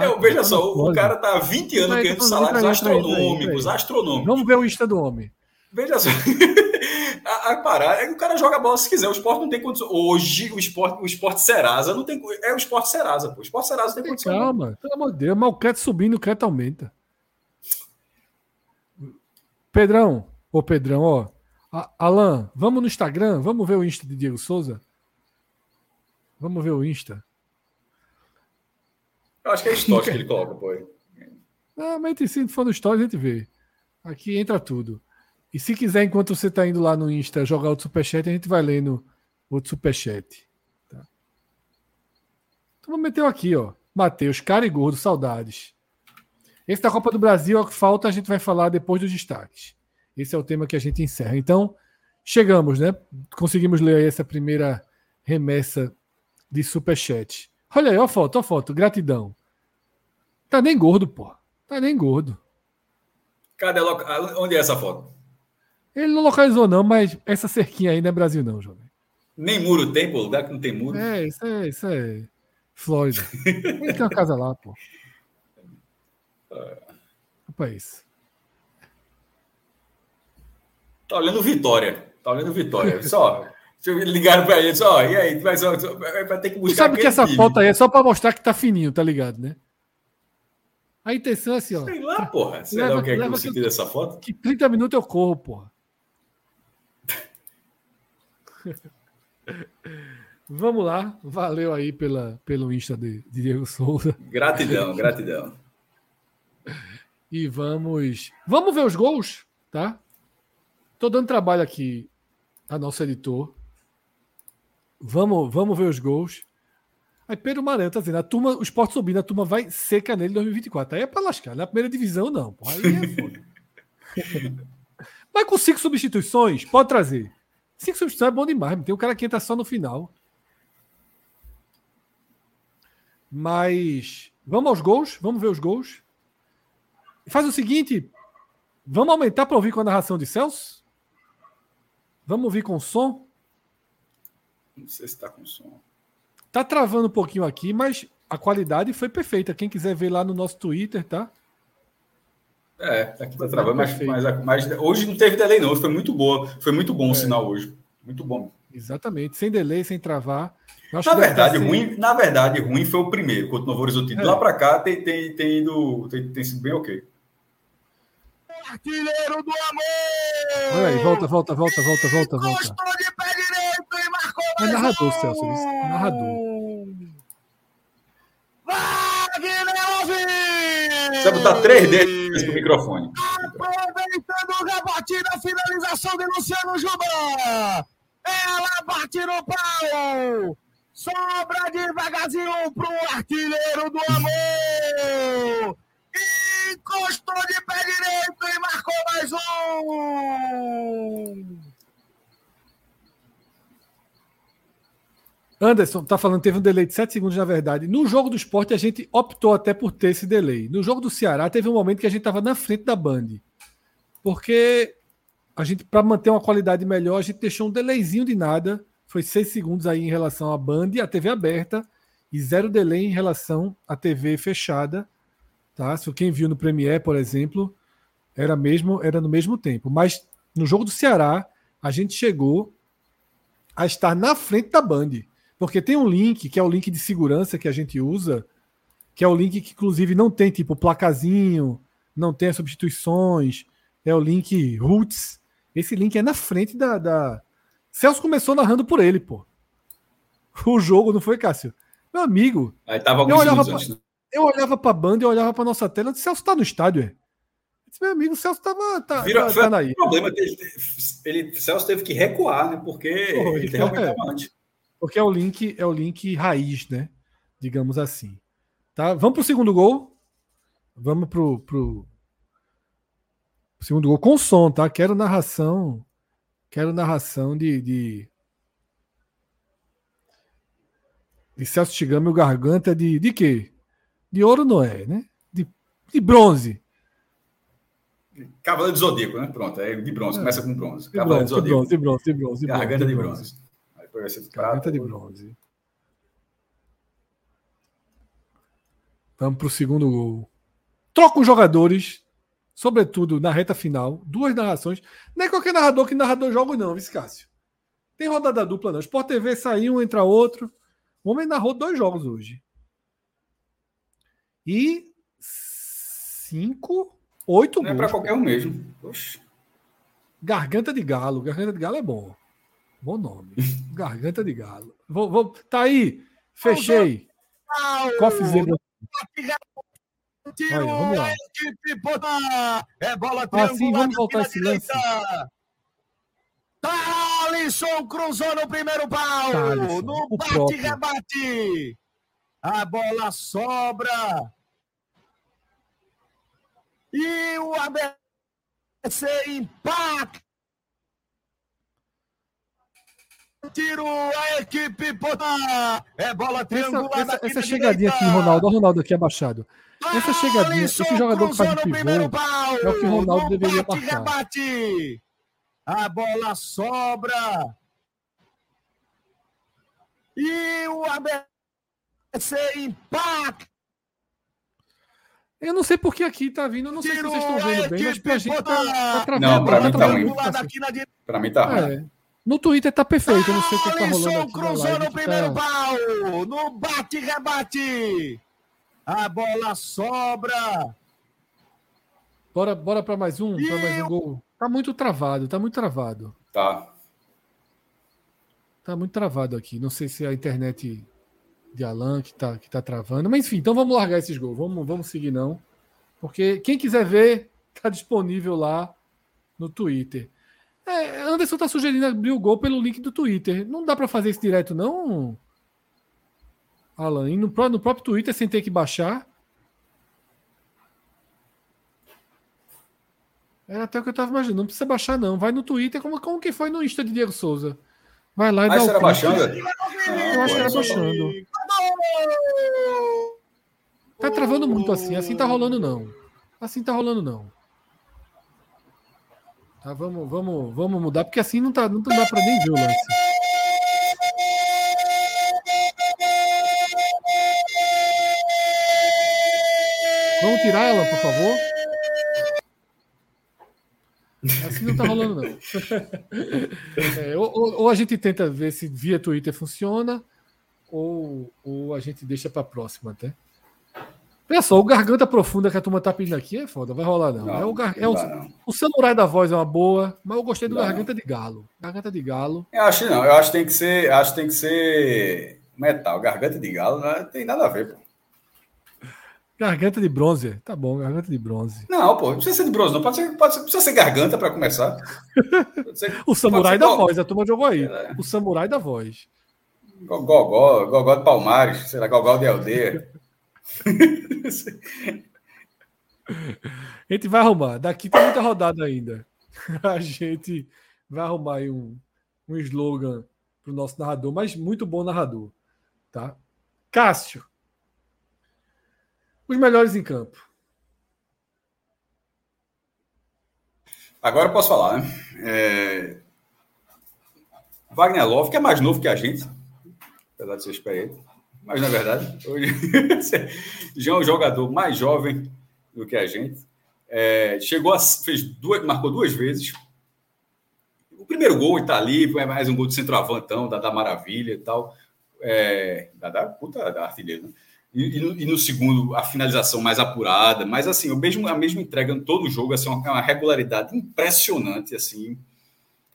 é, veja tá só, o cara tá há 20 anos ganhando salários astronômicos, astronômicos. Vamos ver o Insta do homem. Veja só. [laughs] a, a parada é que o cara joga bola se quiser. O esporte não tem condição. Hoje, o esporte, o esporte Serasa não tem. É o esporte Serasa, pô. O esporte Serasa tem, tem condição. Calma, pelo amor de Deus. Mas o crédito subindo, o crédito aumenta. Pedrão, ô Pedrão, ó. Alan, vamos no Instagram? Vamos ver o Insta de Diego Souza? Vamos ver o Insta. Eu acho que é história que ele coloca, pô. [laughs] Ah, mas se for no story, a gente vê. Aqui entra tudo. E se quiser, enquanto você está indo lá no Insta jogar outro superchat, a gente vai lendo outro superchat. Tá? Então meter aqui, ó. Matheus, cara e gordo, saudades. Esse da Copa do Brasil é o que falta, a gente vai falar depois dos destaques. esse é o tema que a gente encerra. Então, chegamos, né? Conseguimos ler essa primeira remessa de superchat. Olha aí, ó a foto, ó a foto, gratidão. Tá nem gordo, pô. Tá nem gordo. Cadê onde é essa foto? Ele não localizou, não, mas essa cerquinha aí não é Brasil, não, jovem. Nem muro tem, pô, lugar que não tem muro. É, isso é, isso é Flórida. Ele tem uma casa lá, pô. Opa, é isso. Tá olhando Vitória. Tá olhando Vitória. Só. Ligaram pra ele, só, e aí, vai, só, vai ter que buscar. E sabe que essa filho. foto aí é só pra mostrar que tá fininho, tá ligado, né? A intenção é assim, ó. Sei lá, porra. Sei leva, lá o que é que eu senti dessa foto. Que 30 minutos eu corro, porra. [laughs] Vamos lá. Valeu aí pela, pelo Insta de, de Diego Souza. Gratidão, gratidão. E vamos. Vamos ver os gols, tá? Tô dando trabalho aqui a nosso editor. Vamos, vamos ver os gols. Aí Pedro Maranhão tá dizendo, a turma, o esporte subindo, a turma vai seca nele em 2024. Aí é pra lascar. Na primeira divisão, não. Aí é foda. [laughs] Mas com cinco substituições, pode trazer. Cinco substituições é bom demais. Tem um cara que entra só no final. Mas vamos aos gols, vamos ver os gols. Faz o seguinte, vamos aumentar para ouvir com a narração de Celso? Vamos ouvir com som? Não sei se está com som. Tá travando um pouquinho aqui, mas a qualidade foi perfeita. Quem quiser ver lá no nosso Twitter, tá? É, aqui tá travando, mas, mas, mas, hoje não teve delay, não. Foi muito boa. Foi muito bom o é. sinal hoje. Muito bom. Exatamente, sem delay, sem travar. Na verdade, ruim, na verdade, ruim foi o primeiro, contra o Novo Horizonte. É. Lá para cá tem, tem, tem, ido, tem, tem sido bem ok. Artilheiro do amor! Olha aí, volta, volta, volta, volta, volta, volta. Gostou de pé direito e marcou é mais É narrador, um. Celso, narrador. Wagner Você botar três dedos no microfone. Aproveitando o rebote da finalização de Luciano Juba. Ela bate no pau. Sobra devagarzinho pro artilheiro do amor. Encostou de pé direito e marcou mais um. Anderson tá falando teve um delay de 7 segundos, na verdade. No jogo do esporte, a gente optou até por ter esse delay. No jogo do Ceará, teve um momento que a gente estava na frente da Band. Porque a gente, para manter uma qualidade melhor, a gente deixou um delayzinho de nada foi 6 segundos aí em relação à Band e à TV aberta e zero delay em relação à TV fechada. Tá? Se quem viu no Premiere, por exemplo, era mesmo era no mesmo tempo. Mas no jogo do Ceará, a gente chegou a estar na frente da Band. Porque tem um link, que é o link de segurança que a gente usa, que é o link que, inclusive, não tem tipo placazinho, não tem as substituições, é o link Roots. Esse link é na frente da, da, Celso começou narrando por ele, pô. O jogo, não foi, Cássio? Meu amigo. Aí tava eu olhava, pra, né? eu olhava pra banda, eu olhava pra nossa tela, disse, Celso tá no estádio, é? Disse, meu amigo, o Celso tava. Tá, Vira, tá, tá aí. O problema dele, ele, Celso teve que recuar, né? Porque ele realmente é, antes. Porque é o link, é o link raiz, né? Digamos assim. Tá? Vamos pro segundo gol. Vamos pro, pro segundo gol com som, tá? Quero narração Quero narração de, de, de Celso Chigami, o Garganta de, de quê? De ouro não é, né? De, de bronze. Cavaleiro de Zodíaco, né? Pronto, é de bronze, é. começa com bronze. Cavaleiro de, de Zodíaco. De bronze, de bronze, de bronze. Garganta de bronze. Ser Garganta de bronze. Vamos para o segundo gol. Troca os jogadores sobretudo na reta final, duas narrações. É qualquer narrador que narra dois jogos, não, Viscácio. Tem rodada dupla, não. Sport TV saiu, entra outro. O homem narrou dois jogos hoje. E cinco, oito não é gols. É para qualquer um mesmo. Garganta de Galo. Garganta de Galo é bom. Bom nome. [laughs] Garganta de Galo. Vou, vou, tá aí. Fechei. Zebra. Tiro, vamos lá. É bola. Assim, vamos voltar esse lance. Thalisson cruzou no primeiro pau. No bate-rebate. A bola sobra. E o Abel Esse impacto. Tiro a equipe. É bola triangular. Essa, essa, essa chegadinha aqui, Ronaldo. Olha o Ronaldo aqui abaixado. Essa chegadinha, esse jogador que faz o pivô é o que o Ronaldo deveria bate, marcar. Rebate. A bola sobra. E o ABC impacta. Eu não sei porque aqui tá vindo, eu não sei se vocês estão vendo bem, mas pra gente tá, tá travando. Não, pra mim tá ruim. Pra mim tá ruim. É. No Twitter tá perfeito, eu não sei o que tá rolando aqui cruzou no primeiro tá... pau, no bate-rebate. A bola sobra. Bora, bora para mais um, para mais um gol. Tá muito travado, tá muito travado. Tá. Tá muito travado aqui. Não sei se é a internet de Alan que tá, que tá travando. Mas enfim, então vamos largar esses gols. Vamos, vamos seguir, não. Porque quem quiser ver, [laughs] tá disponível lá no Twitter. É, Anderson tá sugerindo abrir o gol pelo link do Twitter. Não dá para fazer isso direto, não, Alan? E no, no próprio Twitter sem ter que baixar. Era até o que eu tava imaginando. Não precisa baixar, não. Vai no Twitter, como, como que foi no Insta de Diego Souza. Vai lá e dá o baixando? Eu acho que era baixando. Tá travando muito assim. Assim tá rolando, não. Assim tá rolando, não. Tá, vamos, vamos, vamos mudar, porque assim não, tá, não dá para nem ver o lance. Vamos tirar ela, por favor? Assim não tá rolando, não. [laughs] É, ou, ou, a gente tenta ver se via Twitter funciona, ou, ou a gente deixa para próxima até. Olha só, o garganta profunda que a turma tá pedindo aqui é foda, vai rolar não. não é o, gar... é o, o samurai da voz é uma boa, mas eu gostei do não, garganta de galo. Garganta de galo. Eu acho não, eu acho que tem que ser, acho que tem que ser metal. Garganta de galo não tem nada a ver, pô. Garganta de bronze. Tá bom, garganta de bronze. Não, pô, não precisa ser de bronze, não. Pode ser, pode ser, precisa ser garganta para começar. Ser, [laughs] o samurai da voz, a turma jogou aí. É. O samurai da voz. Gogó, Gogó de Palmares, sei lá, Gogó de aldeia. [laughs] a gente vai arrumar. Daqui tem muita rodada ainda. [laughs] A gente vai arrumar aí um, um slogan para o nosso narrador, mas muito bom narrador. Tá? Cássio. Os melhores em campo. Agora eu posso falar, né? É... Wagner Love, que é mais novo que a gente, apesar de ser experiente, mas na verdade, hoje [laughs] já é um jogador mais jovem do que a gente. É... chegou a fez duas, marcou duas vezes. O primeiro gol está ali, é mais um gol de centroavantão, da, da maravilha e tal. É, da, da puta da artilheiro, né? E, e, no, segundo, a finalização mais apurada, mas assim, o mesmo, a mesma entrega em todo o jogo, assim, uma, uma regularidade impressionante, assim.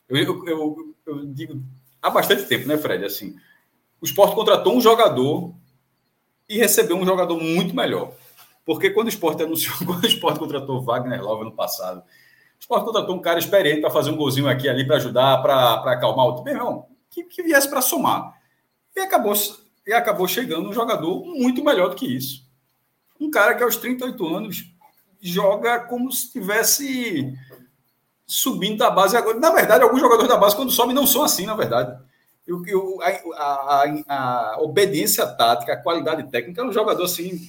Eu, eu, eu, eu, digo há bastante tempo, né, Fred? Assim, o Sport contratou um jogador e recebeu um jogador muito melhor. Porque quando o Sport anunciou, [laughs] quando o Sport contratou Wagner Love no passado, o Sport contratou um cara experiente para fazer um golzinho aqui ali para ajudar, para acalmar o time, que, que viesse para somar. E acabou e acabou chegando um jogador muito melhor do que isso. Um cara que aos 38 anos joga como se estivesse subindo da base agora. Na verdade, alguns jogadores da base, quando sobem, não são assim, na verdade. Eu, a, a, a, obediência tática, a qualidade técnica, é um jogador assim,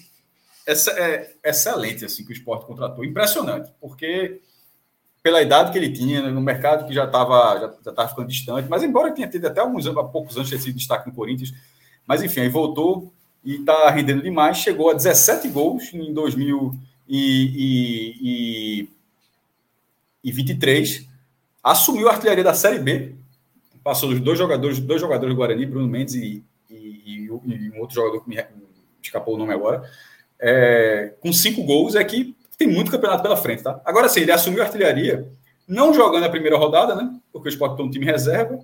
é, excelente assim, que o esporte contratou. Impressionante, porque pela idade que ele tinha, no mercado que já estava já, já tava ficando distante, mas embora tenha tido até alguns anos, há poucos anos, esse destaque no Corinthians, mas enfim, aí voltou e está rendendo demais. Chegou a 17 gols em 2023. Assumiu a artilharia da Série B. Passou dos dois jogadores, dois jogadores do Guarani, Bruno Mendes e, e, e, e um outro jogador que me escapou o nome agora. É, com cinco gols, é que tem muito campeonato pela frente, tá? Agora sim, ele assumiu a artilharia, não jogando a primeira rodada, né? Porque o Sport tem um time reserva,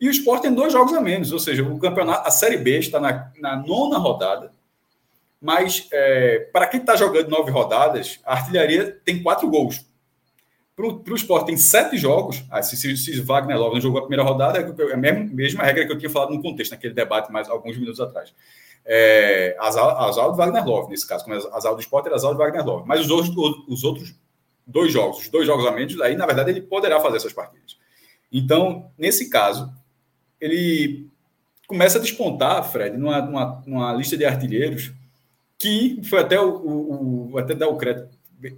e o Sport tem dois jogos a menos, ou seja, o campeonato, a Série B está na, na nona rodada, mas é, para quem está jogando nove rodadas, a artilharia tem quatro gols. Para o Sport tem sete jogos. Ah, se, se, se Wagner Love não jogou a primeira rodada, é a mesma, mesma regra que eu tinha falado no contexto, naquele debate mais alguns minutos atrás. É, azal, de Wagner Love, nesse caso, como azal do Sport era azal de Wagner Love. Mas os outros, os outros dois jogos, os dois jogos a menos, aí, na verdade, ele poderá fazer essas partidas. Então, nesse caso, ele começa a despontar, Fred, numa, numa, numa lista de artilheiros que foi até o, o, o até dar o crédito,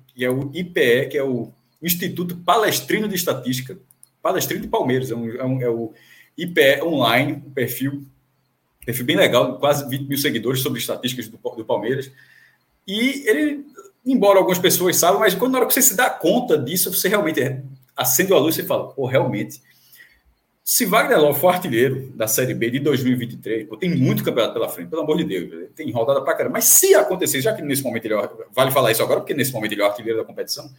que é o IPE, que é o Instituto Palestrino de Estatística, Palestrino de Palmeiras, é, um, é, um, é o IPE Online, um perfil, perfil bem legal, quase 20 mil seguidores sobre estatísticas do, do Palmeiras. E ele, embora algumas pessoas saibam, mas quando na hora que você se dá conta disso, você realmente acende a luz e fala, pô, realmente, se Wagner Love for artilheiro da Série B de 2023, pô, tem muito campeonato pela frente, pelo amor de Deus, tem rodada pra caramba. Mas se acontecer, já que nesse momento ele é, vale falar isso agora, porque nesse momento ele é o artilheiro da competição,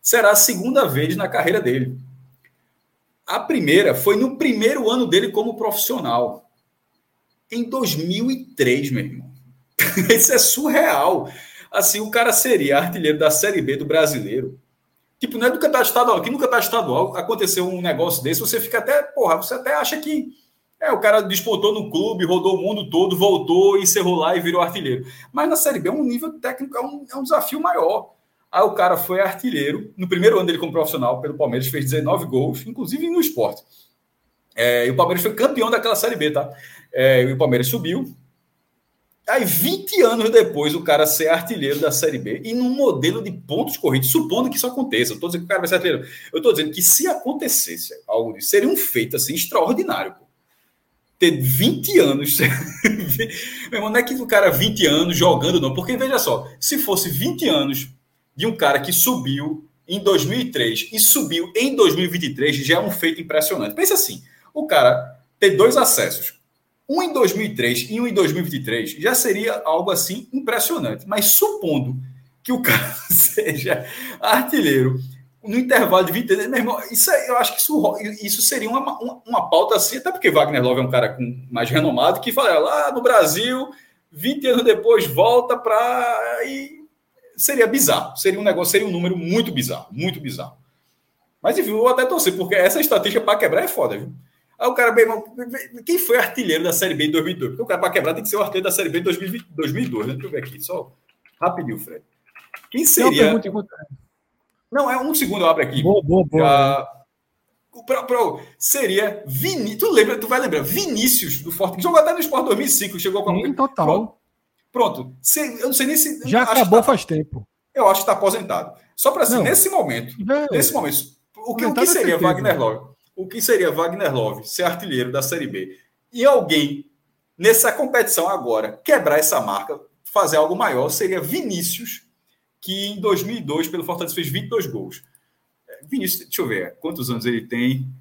será a segunda vez na carreira dele. A primeira foi no primeiro ano dele como profissional, em 2003, meu irmão. [laughs] Isso é surreal. Assim, o cara seria artilheiro da Série B do brasileiro Tipo, não é do campeonato estadual. Aqui no campeonato estadual aconteceu um negócio desse, você fica até, porra, você até acha que é, o cara disputou no clube, rodou o mundo todo, voltou, encerrou lá e virou artilheiro. Mas na Série B é um nível técnico, é um, é um desafio maior. Aí o cara foi artilheiro. No primeiro ano dele como profissional pelo Palmeiras, fez 19 gols, inclusive no esporte. É, e o Palmeiras foi campeão daquela Série B, tá? É, e o Palmeiras subiu, Aí, 20 anos depois, o cara ser artilheiro da Série B e num modelo de pontos corridos, supondo que isso aconteça. Eu estou dizendo que o cara vai ser artilheiro. Eu estou dizendo que se acontecesse algo disso, seria um feito assim extraordinário. Pô. Ter 20 anos. [laughs] Meu irmão, não é que o cara 20 anos jogando, não. Porque veja só, se fosse 20 anos de um cara que subiu em 2003 e subiu em 2023, já é um feito impressionante. Pensa assim: o cara ter dois acessos um em 2003 e um em 2023 já seria algo assim impressionante. Mas supondo que o cara [laughs] seja artilheiro no intervalo de 20 anos, meu irmão, isso, eu acho que isso, isso seria uma, uma, uma, pauta assim, até porque Wagner Love é um cara com, mais renomado que fala lá no Brasil, 20 anos depois volta para. Seria bizarro. Seria um negócio, seria um número muito bizarro, muito bizarro. Mas enfim, eu vou até torcer, porque essa estatística para quebrar é foda, viu? Aí o cara, bem, quem foi artilheiro da Série B em 2002? Porque o cara, para quebrar, tem que ser o artilheiro da Série B em 2002, né? Deixa eu ver aqui, só rapidinho, Fred. Quem seria. Não, é um segundo, eu abro aqui. Boa, boa, boa. Pra, pra, seria Vinícius. Tu lembra, tu vai lembrar, Vinícius do Forte, jogou até no Sport 2005, chegou com a. total. Pronto. Pronto. eu não sei nem se. Já acabou tá, faz tempo. Eu acho que está aposentado. Só para assim, nesse momento. É, nesse momento. O que, o que seria Wagner Love? o que seria Wagner Love ser artilheiro da Série B e alguém nessa competição agora quebrar essa marca, fazer algo maior, seria Vinícius, que em 2002 pelo Fortaleza fez 22 gols. É, Vinícius, deixa eu ver, quantos anos ele tem?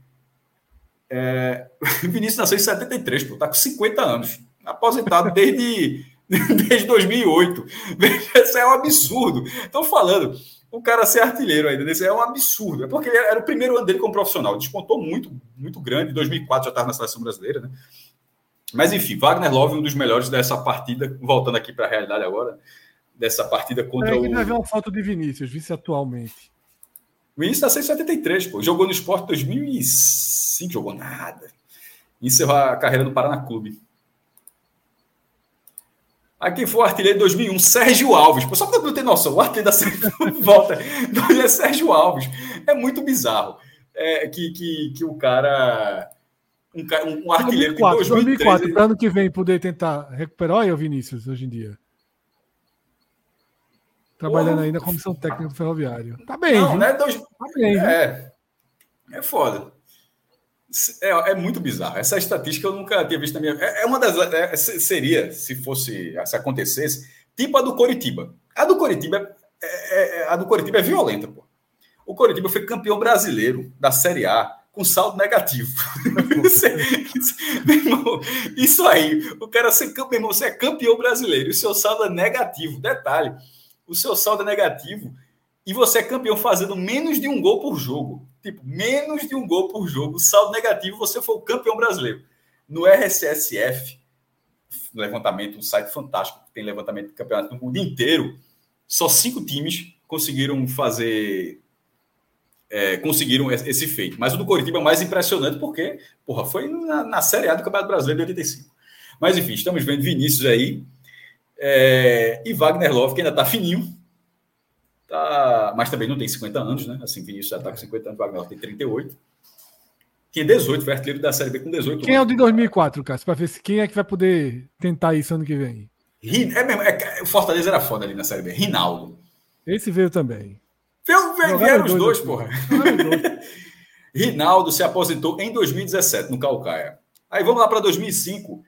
É, [laughs] Vinícius nasceu em 73, pô, tá com 50 anos, aposentado desde, [laughs] desde 2008. Isso é um absurdo. Estão falando o cara ser artilheiro ainda. É um absurdo. É porque era o primeiro ano dele como profissional. Despontou muito, muito grande. Em 2004 já estava na seleção brasileira, né? Mas enfim, Wagner Love, um dos melhores dessa partida. Voltando aqui para a realidade agora, dessa partida contra é, o. Deve uma foto de Vinícius, vice atualmente. O Vinícius está 673, pô. Jogou no esporte em 2005, jogou nada. Encerrou a carreira no Paraná Clube. Aí quem foi o artilheiro de 2001? Sérgio Alves. Pô, só para não ter noção, o artilheiro da série [laughs] volta é Sérgio Alves. É muito bizarro é, que, que, que o cara. Um, um artilheiro 2004, de 2003, 2004, para ano que vem poder tentar recuperar. Olha o Vinícius hoje em dia. Trabalhando Porra. ainda como comissão técnica do ferroviário. Tá bem. Não, né? Dois... Tá bem. É, é foda. É, é, muito bizarro. Essa estatística eu nunca tinha visto na minha. É, é uma das. É, seria, se fosse. Se acontecesse, tipo a do Coritiba. A do Coritiba é, é, a do Coritiba é violenta, pô. O Coritiba foi campeão brasileiro da Série A com saldo negativo. [laughs] isso aí, o cara ser campeão, você é campeão brasileiro e o seu saldo é negativo. Detalhe, o seu saldo é negativo e você é campeão fazendo menos de um gol por jogo. Tipo, menos de um gol por jogo, saldo negativo, você foi o campeão brasileiro. No RSSF, levantamento, um site fantástico, que tem levantamento de campeonato no mundo inteiro, só cinco times conseguiram fazer. É, conseguiram esse feito. Mas o do Coritiba é mais impressionante porque, porra, foi na, na Série A do Campeonato Brasileiro de 85. Mas enfim, estamos vendo Vinícius aí. É, e Wagner Love, que ainda está fininho, Tá, mas também não tem 50 anos, né? Assim, Vinícius já está com 50 anos, Wagner tem 38. Tinha 18, foi artilheiro da Série B com 18. Quem é o de 2004, Cássio? Para ver se quem é que vai poder tentar isso ano que vem. É mesmo, é, o Fortaleza era foda ali na Série B. Rinaldo. Esse veio também. Veio, veio, vieram os dois, porra. [laughs] Rinaldo se aposentou em 2017 no Calcaia. Aí vamos lá para 2005.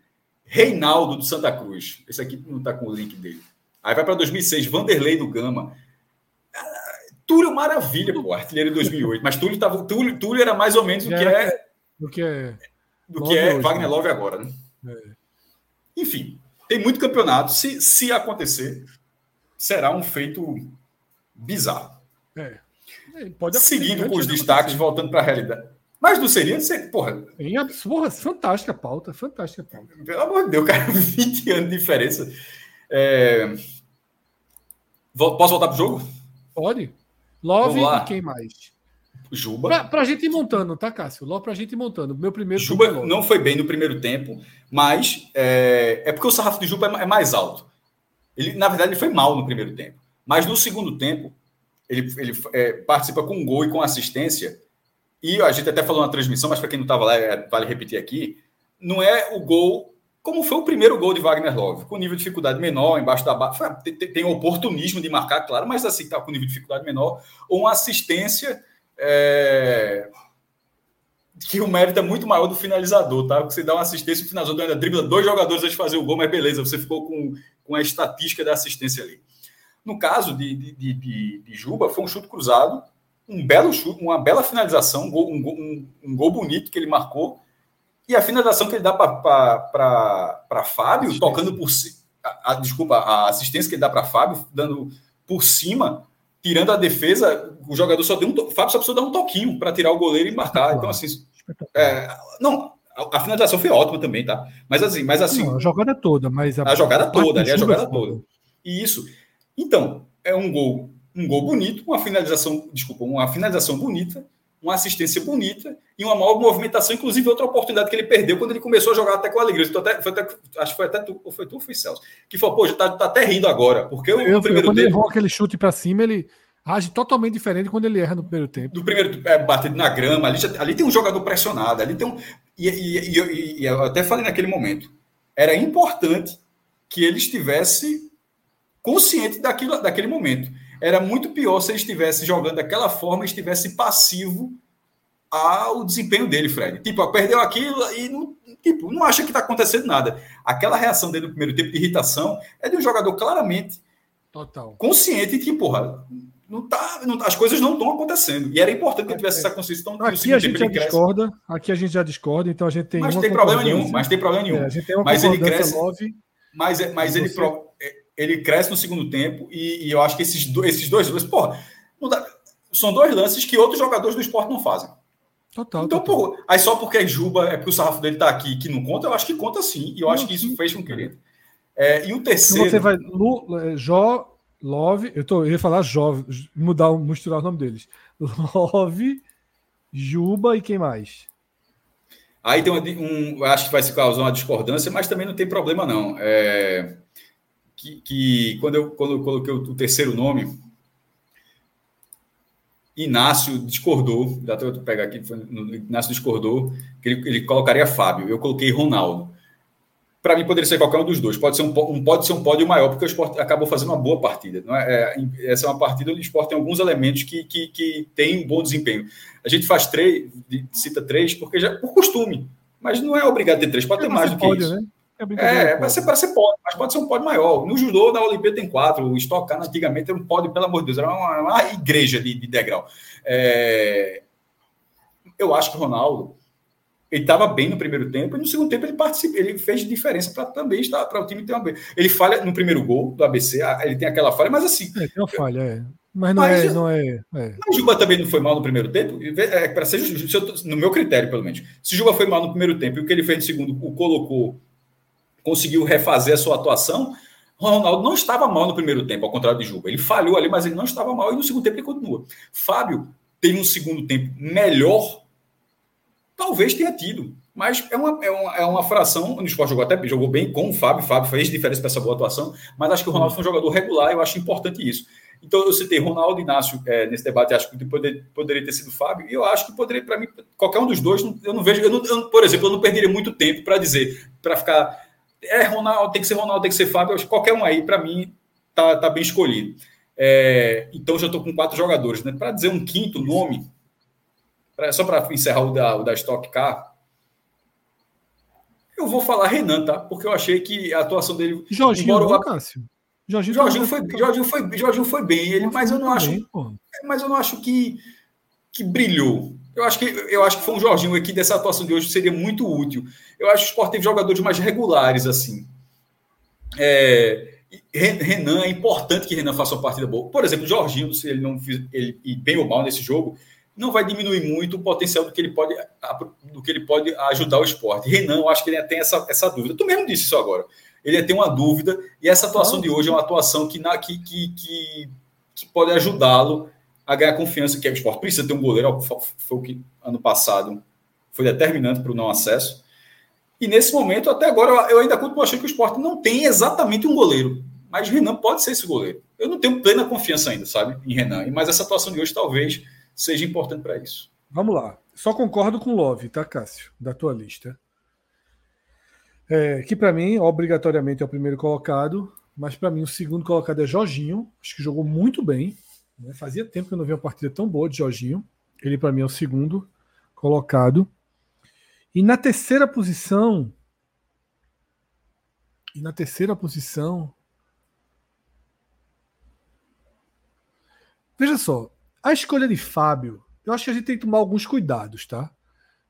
Reinaldo do Santa Cruz. Esse aqui não está com o link dele. Aí vai para 2006, Vanderlei do Gama. Túlio Maravilha, pô, artilheiro de 2008. Mas Túlio, tava, Túlio, Túlio era mais ou menos o que é. Do que é. Do que é hoje, Wagner né? Love agora, né? É. Enfim, tem muito campeonato. Se, se acontecer, será um feito bizarro. É. Pode Seguindo com os destaques, voltando para a realidade. Mas não seria ser, porra. Em, porra, fantástica pauta, fantástica pauta. Pelo amor de Deus, cara, [laughs] 20 anos de diferença. É... Posso voltar pro jogo? Pode. Love e quem mais? Juba. Pra, pra gente ir montando, tá, Cássio? Logo pra gente ir montando. Meu primeiro. Juba não foi bem no primeiro tempo, mas é, é porque o sarrafo de Juba é, é mais alto. Ele, na verdade, ele foi mal no primeiro tempo. Mas no segundo tempo, ele, ele é, participa com um gol e com assistência. E a gente até falou na transmissão, mas para quem não estava lá, é, vale repetir aqui. Não é o gol como foi o primeiro gol de Wagner Love, com nível de dificuldade menor, embaixo da barra. Tem, tem oportunismo de marcar, claro, mas assim, está com nível de dificuldade menor, ou uma assistência é... que o mérito é muito maior do finalizador, tá? Você dá uma assistência, o finalizador ainda dribla dois jogadores antes de fazer o gol, mas beleza, você ficou com, com a estatística da assistência ali. No caso de, de, de, de Juba, foi um chute cruzado, um belo chute, uma bela finalização, um gol, um, um, um gol bonito que ele marcou e a finalização que ele dá para Fábio, tocando por cima. Desculpa, a assistência que ele dá para Fábio, dando por cima, tirando a defesa, o jogador só deu um. Fábio só precisou dar um toquinho para tirar o goleiro e marcar. Então, assim. É, não, a finalização foi ótima também, tá? Mas assim, mas assim. Não, a jogada toda, mas a, a jogada toda, ali, a jogada toda. E isso. Então, é um gol, um gol bonito, uma finalização, desculpa, uma finalização bonita uma assistência bonita e uma maior movimentação, inclusive outra oportunidade que ele perdeu quando ele começou a jogar até com alegria. Até, foi até, acho que foi até tu, ou foi tu ou foi Celso, que falou, pô, já tá, tá até rindo agora, porque o, eu, primeiro quando tempo... ele errou aquele chute para cima, ele age totalmente diferente quando ele erra no primeiro tempo. Do primeiro é, batido na grama, ali, ali tem um jogador pressionado, ali tem um... E, e, e, e eu até falei naquele momento, era importante que ele estivesse consciente daquilo, daquele momento era muito pior se ele estivesse jogando daquela forma e estivesse passivo ao desempenho dele, Fred. Tipo, perdeu aquilo e não, tipo, não acha que está acontecendo nada. Aquela reação dele no primeiro tempo de irritação é de um jogador claramente Total. consciente de que, porra, não tá, não, as coisas não estão acontecendo. E era importante que ele tivesse essa consciência. Então, aqui a gente já discorda, aqui a gente já discorda, então a gente tem. Mas tem problema nenhum, mas tem problema nenhum. É, mas ele cresce. mas, mas ele, pro, ele cresce no segundo tempo e, e eu acho que esses, do, esses dois lances, porra, dá, são dois lances que outros jogadores do esporte não fazem. Total. Então, total. Porra, aí só porque é Juba, é porque o sarrafo dele tá aqui que não conta, eu acho que conta sim. E eu acho que isso fez com que ele. É, e o terceiro. Você vai. Lu, é, Jó, Love, eu, tô, eu ia falar Jó, mudar, misturar o nome deles. Love, Juba e quem mais? Aí tem um, um, acho que vai se causar uma discordância, mas também não tem problema não. É, que, que quando, eu, quando eu coloquei o, terceiro nome, Inácio discordou, dá até eu pegar aqui, Inácio discordou, que ele, ele colocaria Fábio, eu coloquei Ronaldo. Para mim poderia ser qualquer um dos dois, pode ser um, um, pode ser um pódio maior, porque o esporte acabou fazendo uma boa partida. Não é? é essa é uma partida onde o esporte tem alguns elementos que, que, que tem um bom desempenho. A gente faz três, cita três, porque já por costume, mas não é obrigado a ter três, pode ter mais do que pódio, isso. Né? É, é vai ser, para ser pódio, mas pode ser um pódio maior. No judô, na Olimpíada tem quatro. O Stock antigamente era um pódio, pelo amor de Deus, era uma, uma igreja de, de degrau. É, eu acho que o Ronaldo ele estava bem no primeiro tempo e no segundo tempo ele participou, ele fez diferença para também estar para o time ter uma ele falha no primeiro gol do ABC, ele tem aquela falha, mas assim. É, tem uma falha, é. Mas não mas, é, não é, é. Mas Juba também não foi mal no primeiro tempo. É, para ser no meu critério, pelo menos. Se Juba foi mal no primeiro tempo e o que ele fez no segundo o colocou conseguiu refazer a sua atuação. O Ronaldo não estava mal no primeiro tempo, ao contrário de Juba. Ele falhou ali, mas ele não estava mal e no segundo tempo ele continua. Fábio tem um segundo tempo melhor, talvez tenha tido, mas é uma, é uma, é uma fração. O esporte jogou até jogou bem com o Fábio. Fábio fez diferença para essa boa atuação, mas acho que o Ronaldo foi um jogador regular. Eu acho importante isso. Então, eu citei Ronaldo Inácio é, nesse debate, acho que poder, poderia ter sido Fábio, e eu acho que poderia, para mim, qualquer um dos dois, eu não vejo, eu não, eu, por exemplo, eu não perderia muito tempo para dizer, para ficar, é Ronaldo, tem que ser Ronaldo, tem que ser Fábio, acho que qualquer um aí, para mim, tá, tá bem escolhido. É, então, já estou com quatro jogadores, né? Para dizer um quinto nome, pra, só para encerrar o da, o da Stock Car, eu vou falar Renan, tá? Porque eu achei que a atuação dele. Jorginho, embora o... Cássio. Jorginho, Jorginho, foi, Jorginho, foi, Jorginho foi bem, ele, mas eu não acho. Bem, mas eu não acho que, que brilhou. Eu acho que, eu acho que foi um Jorginho aqui dessa atuação de hoje seria muito útil. Eu acho que o Sport teve jogadores mais regulares, assim. É, Renan, é importante que Renan faça uma partida boa. Por exemplo, Jorginho, se ele não fizer ele bem ou mal nesse jogo, não vai diminuir muito o potencial do que ele pode, do que ele pode ajudar o esporte. Renan, eu acho que ele tem essa, essa dúvida. Tu mesmo disse isso agora ele tem uma dúvida, e essa atuação de hoje é uma atuação que, na, que, que, que, que pode ajudá-lo a ganhar confiança, que é o esporte precisa ter um goleiro, foi o que ano passado foi determinante para o não acesso. E nesse momento, até agora, eu ainda continuo achando que o esporte não tem exatamente um goleiro, mas Renan pode ser esse goleiro. Eu não tenho plena confiança ainda, sabe, em Renan, mas essa atuação de hoje talvez seja importante para isso. Vamos lá. Só concordo com o Love, tá, Cássio, da tua lista. É, que para mim, obrigatoriamente, é o primeiro colocado, mas para mim o segundo colocado é Jorginho, acho que jogou muito bem. Né? Fazia tempo que eu não vi uma partida tão boa de Jorginho. Ele, para mim, é o segundo colocado. E na terceira posição. E na terceira posição. Veja só, a escolha de Fábio, eu acho que a gente tem que tomar alguns cuidados, tá?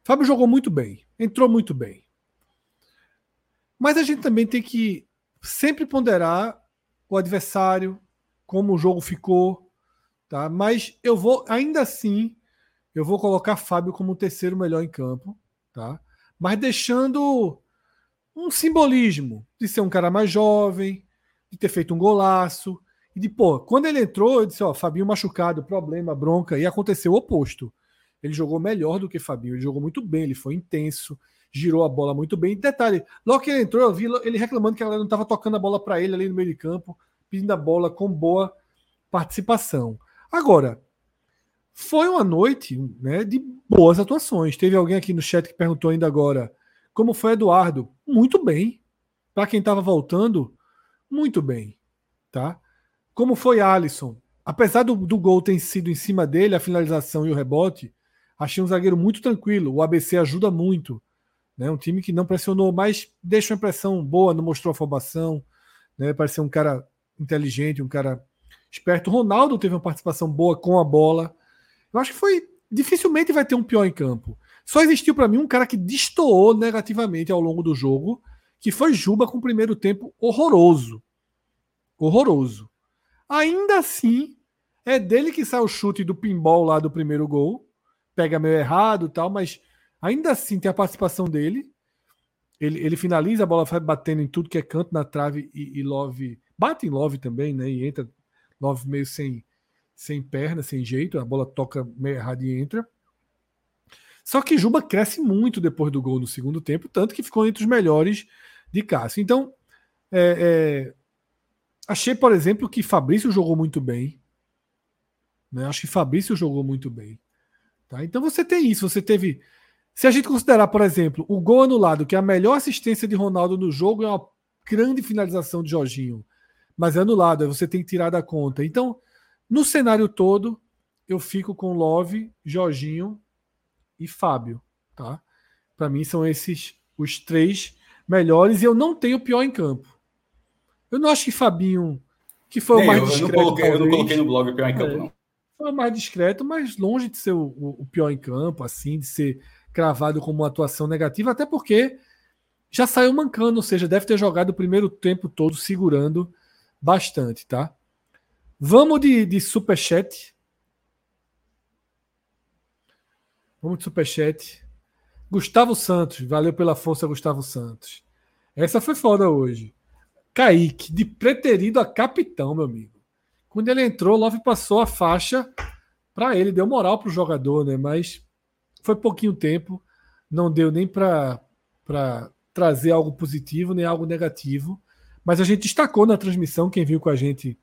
Fábio jogou muito bem, entrou muito bem. Mas a gente também tem que sempre ponderar o adversário, como o jogo ficou, tá? Mas eu vou, ainda assim, eu vou colocar Fábio como o terceiro melhor em campo, tá? Mas deixando um simbolismo de ser um cara mais jovem, de ter feito um golaço, e de, pô, quando ele entrou, eu disse, ó, Fabinho machucado, problema, bronca, e aconteceu o oposto. Ele jogou melhor do que Fabinho, ele jogou muito bem, ele foi intenso, girou a bola muito bem. Detalhe, logo que ele entrou, eu vi ele reclamando que a galera não estava tocando a bola para ele ali no meio de campo, pedindo a bola com boa participação. Agora, foi uma noite né, de boas atuações. Teve alguém aqui no chat que perguntou ainda agora como foi Eduardo. Muito bem. Para quem estava voltando, muito bem. Tá? Como foi Alisson. Apesar do, do gol ter sido em cima dele, a finalização e o rebote, achei um zagueiro muito tranquilo. O ABC ajuda muito. Né? Um time que não pressionou, mas deixa uma impressão boa, não mostrou a formação, né? pareceu um cara inteligente, um cara esperto. Ronaldo teve uma participação boa com a bola. Eu acho que foi. Dificilmente vai ter um pior em campo. Só existiu para mim um cara que destoou negativamente ao longo do jogo, que foi Juba com o primeiro tempo horroroso. Horroroso. Ainda assim, é dele que sai o chute do pinball lá do primeiro gol. Pega meio errado tal, mas Ainda assim, tem a participação dele. Ele, ele finaliza, a bola vai batendo em tudo que é canto na trave e, e Love. Bate em Love também, né? E entra Love meio sem, sem perna, sem jeito. A bola toca meio errado e entra. Só que Juba cresce muito depois do gol no segundo tempo, tanto que ficou entre os melhores de Cássio. Então, é, é, achei, por exemplo, que Fabrício jogou muito bem. Né? Acho que Fabrício jogou muito bem. Tá? Então você tem isso, você teve se a gente considerar, por exemplo, o gol anulado, que é a melhor assistência de Ronaldo no jogo, é uma grande finalização de Jorginho. Mas é anulado, você tem que tirar da conta. Então, no cenário todo, eu fico com Love, Jorginho e Fábio. Tá? Para mim, são esses os três melhores e eu não tenho pior em campo. Eu não acho que Fabinho, que foi Nem o mais eu, discreto. Eu não, coloquei, eu não coloquei no blog o pior em campo, é, não. Foi o mais discreto, mas longe de ser o, o, o pior em campo, assim, de ser cravado como uma atuação negativa, até porque já saiu mancando, ou seja, deve ter jogado o primeiro tempo todo segurando bastante, tá? Vamos de, de superchat. Vamos de superchat. Gustavo Santos, valeu pela força, Gustavo Santos. Essa foi foda hoje. Kaique, de preterido a capitão, meu amigo. Quando ele entrou, Love passou a faixa para ele, deu moral pro jogador, né? Mas foi pouquinho tempo, não deu nem para trazer algo positivo nem algo negativo. Mas a gente destacou na transmissão, quem viu com a gente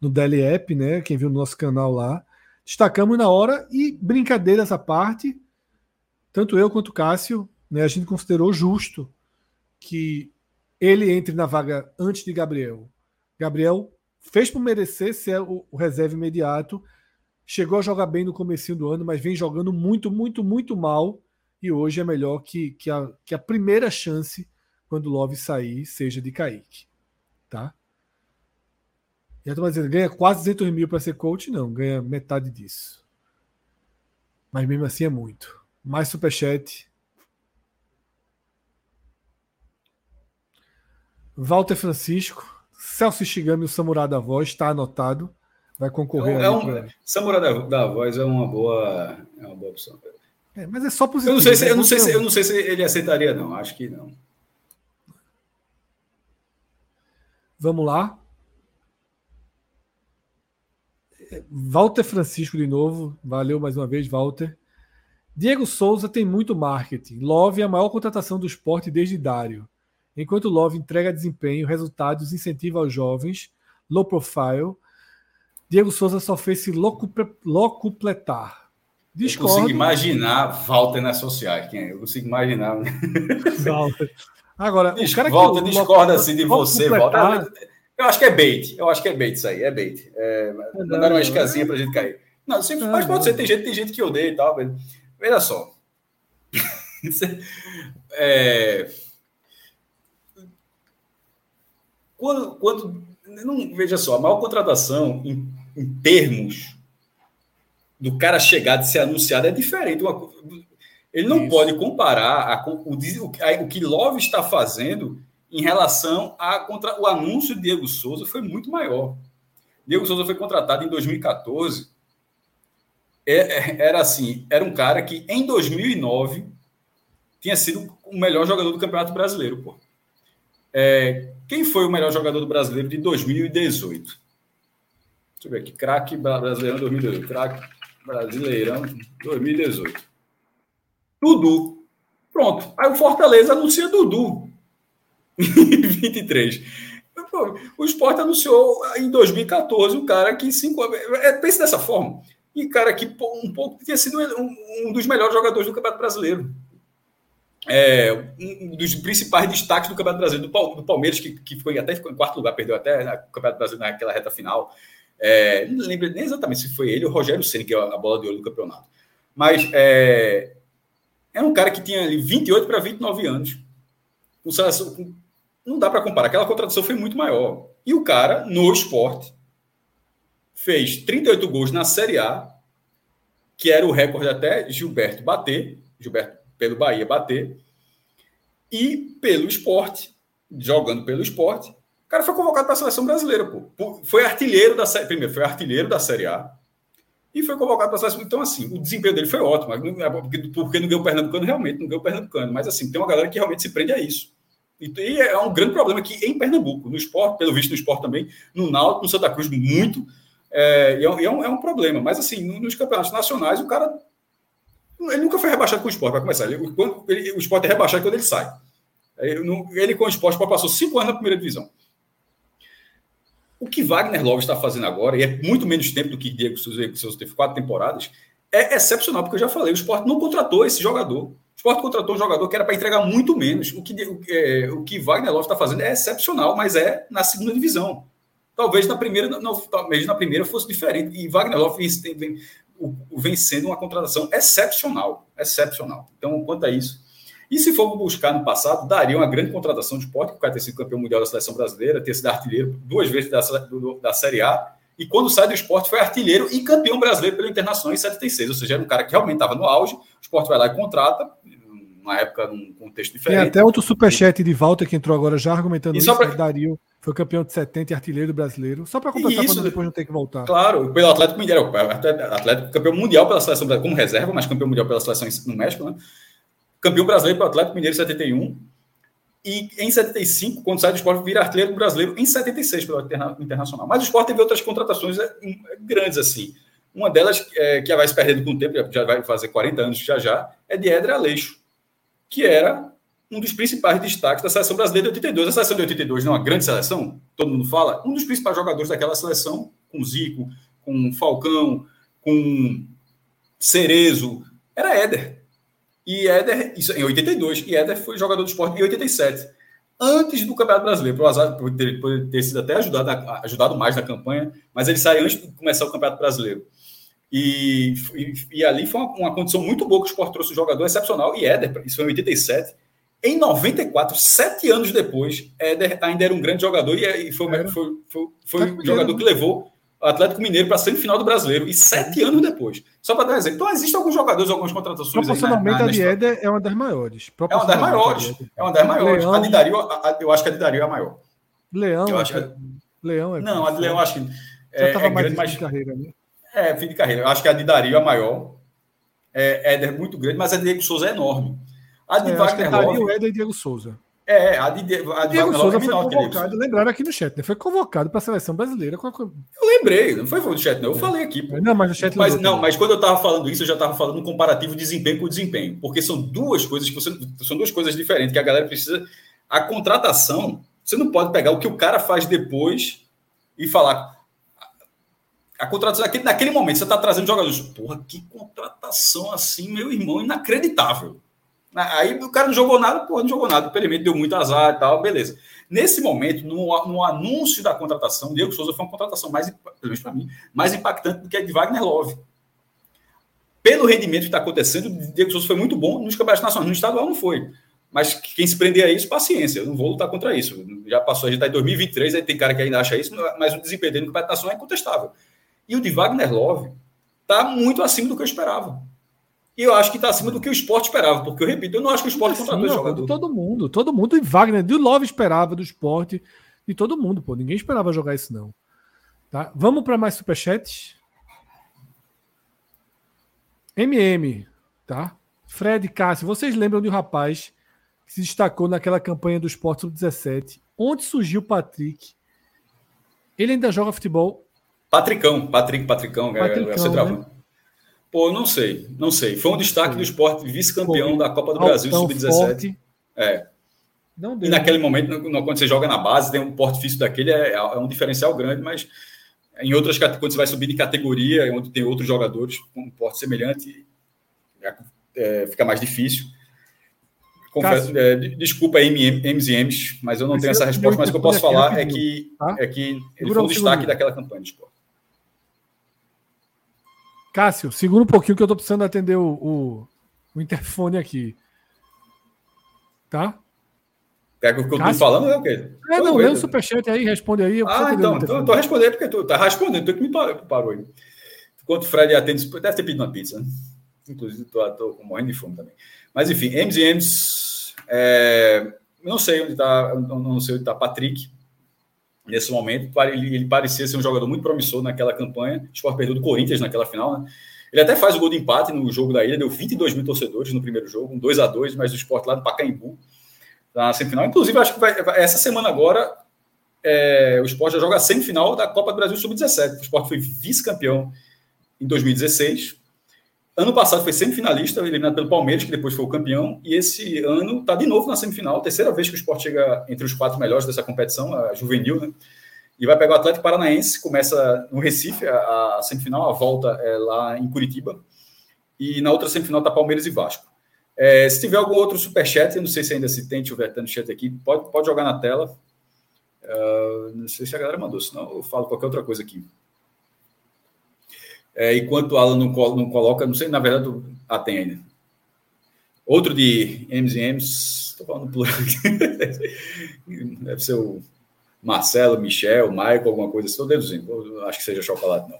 no DLEP, né? Quem viu no nosso canal lá. Destacamos na hora e brincadeira essa parte, tanto eu quanto o Cássio, né, a gente considerou justo que ele entre na vaga antes de Gabriel. Gabriel fez por merecer ser o, o reserva imediato, chegou a jogar bem no começo do ano, mas vem jogando muito, muito, muito mal e hoje é melhor que, que, a, que a primeira chance quando o Love sair seja de Kaique. Tá? E a turma dizendo, ganha quase 200 mil para ser coach? Não, ganha metade disso. Mas mesmo assim é muito. Mais superchat. Walter Francisco. Celso Shigami, o Samurai da Voz, está anotado. Vai concorrer. É um, é Samurai da, da, Voz é uma boa, é uma boa opção. É, mas é só positivo. Eu não sei se, né? eu não sei se, eu não sei se ele aceitaria, não. Acho que não. Vamos lá. Walter Francisco de novo. Valeu mais uma vez, Walter. Diego Souza tem muito marketing. Love é a maior contratação do esporte desde Dário. Enquanto Love entrega desempenho, resultados, incentiva aos jovens, low profile, Diego Souza só fez se locupletar. Discordo. Eu consigo imaginar Walter nas sociais. Quem é? Eu consigo imaginar. Walter. Agora, Dis, o cara Walter que discorda assim de você, Walter. Eu acho que é bait. Eu acho que é bait isso aí. É bait. É, mandaram uma escasinha pra gente cair. Não, sempre, mas pode ser. Tem gente, tem gente que odeia e tal. Veja só. [laughs] é, quando, quando não, veja só, a maior contratação em, em termos do cara chegar de ser anunciado é diferente. Uma, ele não Isso. pode comparar a, o, a, o que Love está fazendo em relação a contra, o anúncio de Diego Souza foi muito maior. Diego Souza foi contratado em 2014. É, é, era assim, era um cara que em 2009 tinha sido o melhor jogador do Campeonato Brasileiro, pô. É, quem foi o melhor jogador do brasileiro de 2018? Deixa eu ver aqui. Craque Brasileirão 2018. Craque Brasileirão 2018. Dudu. Pronto. Aí o Fortaleza anuncia Dudu. [laughs] 23. O Sport anunciou em 2014 um cara que cinco é, pense dessa forma. E cara que um pouco tinha sido um, dos melhores jogadores do Campeonato Brasileiro é, um dos principais destaques do Campeonato Brasileiro, do, Palmeiras, que, que foi até ficou em quarto lugar, perdeu até o Campeonato Brasileiro naquela reta final. É, não lembro nem exatamente se foi ele ou Rogério Senna, que é a bola de ouro do campeonato. Mas é, é um cara que tinha ali 28 para 29 anos. Com seleção, não dá para comparar. Aquela contratação foi muito maior. E o cara, no esporte, fez 38 gols na Série A, que era o recorde até Gilberto bater. Gilberto pelo Bahia bater, e pelo esporte, jogando pelo esporte, o cara foi convocado para a seleção brasileira, pô. Foi artilheiro da série. Primeiro, foi artilheiro da Série A. E foi convocado para a seleção. Então, assim, o desempenho dele foi ótimo. É porque, não ganhou o Pernambucano, realmente, não ganhou o Pernambucano. Mas, assim, tem uma galera que realmente se prende a isso. E é um grande problema aqui em Pernambuco, no esporte, pelo visto no esporte também, no Náutico, no Santa Cruz, muito. É, é, um, é um problema. Mas, assim, nos campeonatos nacionais, o cara ele nunca foi rebaixado com o esporte, para começar. Ele, quando, ele, o esporte é rebaixado quando ele sai. Ele, ele com o esporte passou cinco anos na primeira divisão. O que Wagner Love está fazendo agora, e é muito menos tempo do que Diego Souza teve quatro temporadas, é excepcional, porque eu já falei, o esporte não contratou esse jogador. O esporte contratou um jogador que era para entregar muito menos. O que, é, o que Wagner Love está fazendo é excepcional, mas é na segunda divisão. Talvez na primeira, não, talvez na primeira fosse diferente. E Wagner Love vem, vem sendo uma contratação excepcional, excepcional. Então, quanto a isso. E se for buscar no passado, daria uma grande contratação de esporte, que o cara ter sido campeão mundial da seleção brasileira, ter sido artilheiro duas vezes da, do, da Série A, e quando sai do esporte foi artilheiro e campeão brasileiro pelo Internacional em 76, ou seja, era um cara que realmente estava no auge, o esporte vai lá e contrata, numa época, num contexto diferente. Tem até outro superchat de volta que entrou agora já argumentando e isso, pra... Dario foi campeão de 70 e artilheiro brasileiro. Só para completar para depois não ter que voltar. Claro, pelo Atlético Mineiro. Atlético, campeão mundial pela seleção como reserva, mas campeão mundial pela seleção no México, né? Campeão brasileiro pelo Atlético Mineiro em 71. E em 75, quando sai do esporte, vira artilheiro brasileiro em 76 pelo Internacional. Mas o esporte teve outras contratações é, grandes assim. Uma delas, é, que vai se perdendo com o tempo, já vai fazer 40 anos já já, é de Edre Aleixo, que era um dos principais destaques da seleção brasileira de 82. A seleção de 82 não é uma grande seleção, todo mundo fala. Um dos principais jogadores daquela seleção com Zico, com Falcão, com Cerezo, era Éder. E Éder, isso em 82, e Éder foi jogador do esporte em 87. Antes do Campeonato Brasileiro, por, azar, por, ter, por ter sido até ajudado, ajudado mais na campanha, mas ele sai antes de começar o Campeonato Brasileiro. E, e, e ali foi uma, uma, condição muito boa que o esporte trouxe um jogador excepcional. E Éder, isso foi em 87. Em 94, sete anos depois, Éder ainda era um grande jogador e, e foi, foi, foi, foi, o jogador que levou Atlético Mineiro para a semifinal do Brasileiro, e sete anos depois. Só para dar um exemplo. Então, existem alguns jogadores, algumas contratações. Proporcionalmente, a de Éder é uma das maiores. É uma das maiores. É uma das maiores. Leão... A de Dario, a, a, eu acho que a de Dario é a maior. Leão. Eu acho que... Leão é. Não, a de Leão acho que. É, é grande, mais de carreira, né? É, fim de carreira. Eu acho que a de Dario é a maior. É, Éder muito grande, mas a de Diego Souza é enorme. A de é, Wagner é Dario, Éder e Diego Souza. É, a de, a de Diego Souza é foi convocado, lembraram aqui no chat, né? Foi convocado para a seleção brasileira. Eu lembrei, não foi no chat, não. Eu é. falei aqui. Pô. Não, mas no chat mas, não, mas quando eu estava falando isso, eu já estava falando um comparativo de desempenho com desempenho. Porque são duas coisas que você. São duas coisas diferentes que a galera precisa. A contratação, você não pode pegar o que o cara faz depois e falar. A contratação, naquele, naquele momento, você está trazendo jogadores. Porra, que contratação assim, meu irmão, inacreditável. Aí o cara não jogou nada, pô, não jogou nada. O Perimento deu muito azar e tal, beleza. Nesse momento, no, no anúncio da contratação, Diego Souza foi uma contratação mais, pelo menos para mim, mais impactante do que a de Wagner Love. Pelo rendimento que está acontecendo, Diego Souza foi muito bom nos campeonatos nacionais. No estadual não foi. Mas quem se prender a isso, paciência. Eu não vou lutar contra isso. Já passou, a gente está em 2023, aí tem cara que ainda acha isso, mas o desempenho dele no campeonato nacional é incontestável. E o de Wagner Love está muito acima do que eu esperava. E eu acho que está acima do que o esporte esperava, porque eu repito, eu não acho que o esporte contratou esse jogador. Todo mundo, todo mundo, e Wagner, de Love esperava, do esporte, de todo mundo, pô. Ninguém esperava jogar isso, não. Tá? Vamos para mais superchats. MM, tá? Fred Cássio, vocês lembram de um rapaz que se destacou naquela campanha do Esporte Sub-17? Onde surgiu o Patrick? Ele ainda joga futebol? Patricão, Patrick, Patricão, Patricão é, é, né? Pô, não sei, não sei. Foi um destaque do esporte, vice-campeão da Copa do Brasil Sub-17. É. Não deu, e naquele né? momento, quando você joga na base, tem um porte físico daquele, é, é um diferencial grande, mas em outras quando você vai subir de categoria, onde tem outros jogadores com um porte semelhante, é, é, fica mais difícil. Confesso, é, desculpa aí, M's e M's, mas eu não tenho essa resposta, mas o que eu posso falar é que, tá? é que ele foi um destaque daquela campanha de esporte. Cássio, segura um pouquinho que eu tô precisando atender o, o, o interfone aqui. Tá? Pega o que eu tô falando, é o quê? É, não, lê o superchat aí, responde aí. Ah, então, então eu tô respondendo porque tu tá respondendo, tu que me parou aí. Enquanto o Fred atende, deve ter pedido uma pizza, né? Inclusive, tô, tô morrendo de fome também. Mas enfim, M's e M's, é, não sei onde tá, não sei onde tá Patrick, nesse momento. Ele, ele, parecia ser um jogador muito promissor naquela campanha. O Sport perdeu do Corinthians naquela final, né? Ele até faz o gol de empate no jogo da ilha, deu 22 mil torcedores no primeiro jogo, um 2 a 2 mas o Sport lá no Pacaembu, na semifinal. Inclusive, acho que vai, essa semana agora é, o Sport já joga a semifinal da Copa do Brasil Sub-17. O Sport foi vice-campeão em 2016. Ano passado foi semifinalista, eliminado pelo Palmeiras, que depois foi o campeão, e esse ano está de novo na semifinal, terceira vez que o Sport chega entre os quatro melhores dessa competição, a juvenil, né? E vai pegar o Atlético Paranaense, começa no Recife, a, a semifinal, a volta é lá em Curitiba, e na outra semifinal está Palmeiras e Vasco. É, se tiver algum outro superchat, eu não sei se ainda se tem, tiver no chat aqui, pode, pode jogar na tela. Uh, não sei se a galera mandou, senão eu falo qualquer outra coisa aqui. É, enquanto o Alan não, não, coloca, não sei, na verdade, ah, tem ainda. Outro de M's e M's, estou falando plural [laughs] Deve ser o Marcelo, Michel, Michael, alguma coisa assim, estou deduzindo, acho que seja chocolate, não.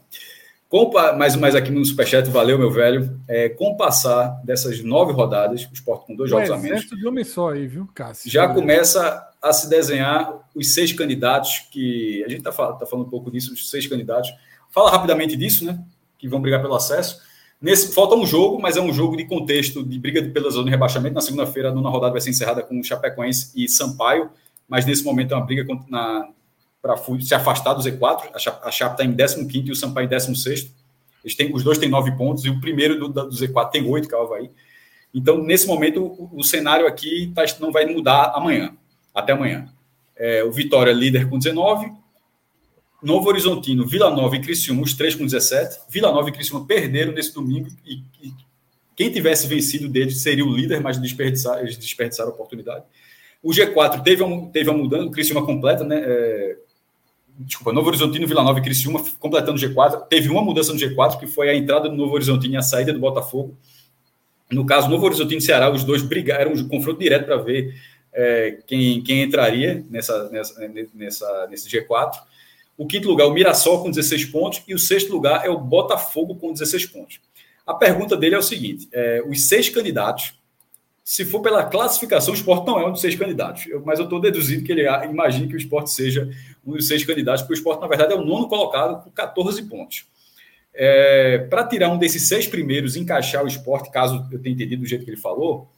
Com, mais, mais aqui no Superchat, valeu, meu velho. É, com o passar dessas nove rodadas, o esporte com dois jogos a menos. de homem só aí, viu, Cássio? Já começa a se desenhar os seis candidatos que. A gente está tá falando um pouco disso, os seis candidatos. Fala rapidamente disso, né? Que vão brigar pelo acesso. Nesse, falta um jogo, mas é um jogo de contexto de briga pela zona de rebaixamento. Na segunda-feira, a nona rodada vai ser encerrada com Chapecoense e Sampaio, mas nesse momento é uma briga para se afastar do Z4. A Chape está em 15 e o Sampaio em 16. Eles têm, os dois têm nove pontos e o primeiro do, do Z4 tem oito, que é o Havaí. Então, nesse momento, o, o cenário aqui tá, não vai mudar amanhã, até amanhã. É, o Vitória líder com 19, Novo Horizontino, Vila Nova e Criciúma, os três com 17. Vila Nova e Criciúma perderam nesse domingo e, e quem tivesse vencido deles seria o líder, mas desperdiçaram, eles desperdiçaram a oportunidade. O G4 teve uma, teve uma mudança, o Criciúma completa, né? É, desculpa, Novo Horizontino, Vila Nova e Criciúma completando o G4. Teve uma mudança no G4, que foi a entrada do Novo Horizontino e a saída do Botafogo. No caso, Novo Horizontino e Ceará, os dois brigaram, um confronto direto para ver é, quem, quem entraria nessa, nessa, nessa, nesse G4. O quinto lugar, o Mirassol com 16 pontos. E o sexto lugar é o Botafogo com 16 pontos. A pergunta dele é o seguinte: é, os seis candidatos, se for pela classificação, o esporte não é um dos seis candidatos. Eu, mas eu estou deduzindo que ele imagine que o esporte seja um dos seis candidatos, porque o esporte, na verdade, é o nono colocado com 14 pontos. É, Para tirar um desses seis primeiros, encaixar o esporte, caso eu tenha entendido do jeito que ele falou,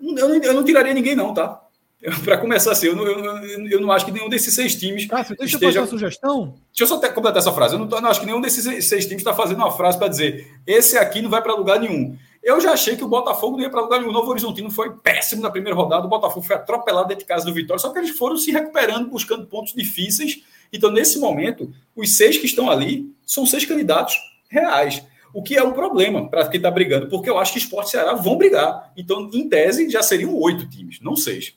eu não, eu não tiraria ninguém, não, tá? [laughs] Para começar assim, eu não, eu, eu não acho que nenhum desses seis times. Cássio, deixa esteja... eu fazer uma sugestão. Deixa eu só completar essa frase. Eu não, não acho que nenhum desses seis times está fazendo uma frase para dizer esse aqui não vai para lugar nenhum. Eu já achei que o Botafogo não ia para lugar nenhum. O Novo Horizontino foi péssimo na primeira rodada. O Botafogo foi atropelado dentro de casa do Vitória. Só que eles foram se recuperando, buscando pontos difíceis. Então, nesse momento, os seis que estão ali são seis candidatos reais. O que é um problema para quem está brigando, porque eu acho que Esporte e Ceará vão brigar. Então, em tese, já seriam oito times, não seis.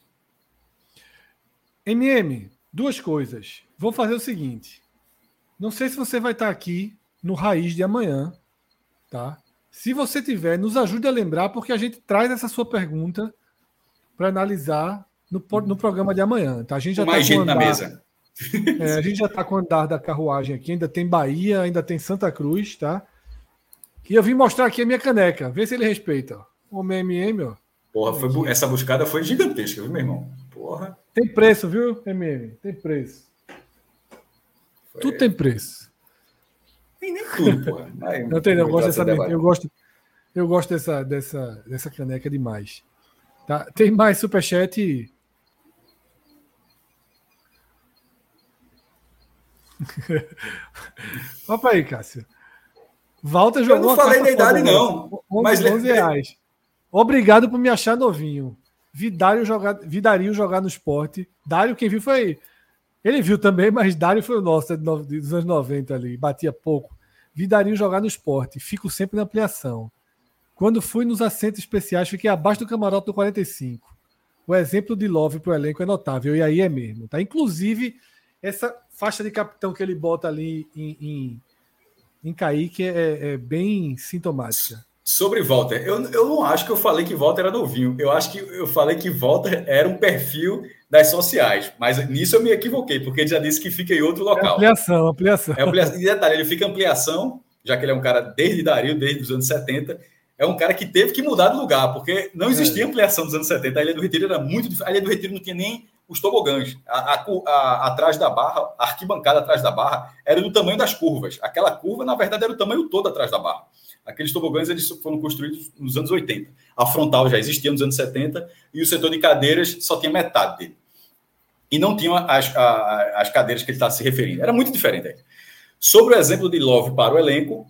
MM, duas coisas. Vou fazer o seguinte. Não sei se você vai estar aqui no Raiz de amanhã, tá? Se você tiver, nos ajude a lembrar, porque a gente traz essa sua pergunta para analisar no, no programa de amanhã. Tá? A gente já com mais tá gente andar, na mesa. É, a gente já está com o andar da carruagem aqui. Ainda tem Bahia, ainda tem Santa Cruz, tá? E eu vim mostrar aqui a minha caneca. Vê se ele respeita. O MM, ó. Porra, foi, essa buscada foi gigantesca, viu, meu irmão? Porra. Tem preço, viu, MM? Tem preço. Foi... Tudo tem preço. Tem nem tudo, [laughs] porra. não tem, não. Eu gosto, dessa, eu gosto, eu gosto dessa, dessa, dessa caneca demais. Tá? Tem mais superchat. [laughs] Opa aí, Cássio. Walter jogou. Eu não falei da idade, não. 11, mas 11 reais. Obrigado por me achar novinho. Vidário jogar, Vidario jogar no esporte. Dário, quem viu foi. Ele viu também, mas Dário foi o nosso, é dos anos 90 ali, batia pouco. Vidario jogar no esporte. Fico sempre na ampliação. Quando fui nos assentos especiais, fiquei abaixo do camarote do 45. O exemplo de Love para o elenco é notável, e aí é mesmo. Tá? Inclusive, essa faixa de capitão que ele bota ali em, em, em Kaique é, é bem sintomática. Sobre Walter, eu, eu não acho que eu falei que Walter era novinho. Eu acho que eu falei que Walter era um perfil das sociais. Mas nisso eu me equivoquei, porque ele já disse que fica em outro local. É ampliação, ampliação. É ampliação. E detalhe, ele fica ampliação, já que ele é um cara desde Dario, desde os anos 70. É um cara que teve que mudar de lugar, porque não existia é. ampliação dos anos 70. A Ilha do Retiro era muito A Ilha do Retiro não tinha nem os tobogãs. A, a, a, atrás da barra, a arquibancada atrás da barra, era do tamanho das curvas. Aquela curva, na verdade, era o tamanho todo atrás da barra. Aqueles tobogãs eles foram construídos nos anos 80. A frontal já existia nos anos 70 e o setor de cadeiras só tinha metade dele. E não tinha as, as cadeiras que ele está se referindo. Era muito diferente. Aí. Sobre o exemplo de Love para o elenco,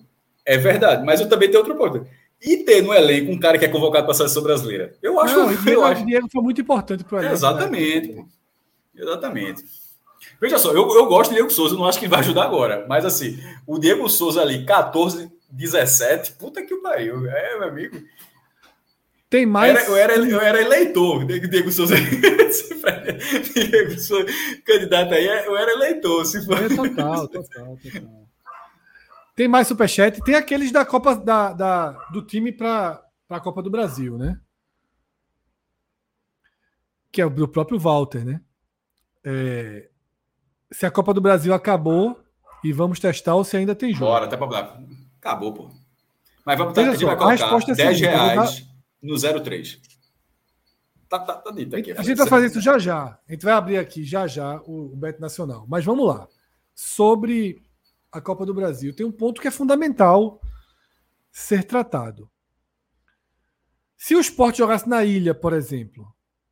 é verdade. Mas eu também tenho outro ponto. E ter no elenco um cara que é convocado para a seleção brasileira. Eu acho que o acho... Diego foi muito importante para o elenco. Né? Exatamente. Né? Exatamente. Veja só, eu, eu gosto de Diego Souza, não acho que vai ajudar agora. Mas assim, o Diego Souza ali, 14, 17, puta que pariu. É, meu amigo. Tem mais. Era, eu, era, eu era eleitor, Diego Souza. [laughs] Diego Souza, candidato aí, eu era eleitor. Se for... É, total, total, total. Tem mais superchat. Tem aqueles da Copa da, da do time para a Copa do Brasil, né? Que é o do próprio Walter, né? É, se a Copa do Brasil acabou e vamos testar ou se ainda tem jogo. Bora, tá pra... Acabou, pô. Mas vamos ter que vai colocar é 10 reais no 03. Tá, tá, tá dito aqui. A gente vai fazer isso já já. A gente vai abrir aqui já já o, o Beto Nacional. Mas vamos lá. Sobre a Copa do Brasil, tem um ponto que é fundamental ser tratado. Se o esporte jogasse na ilha, por exemplo,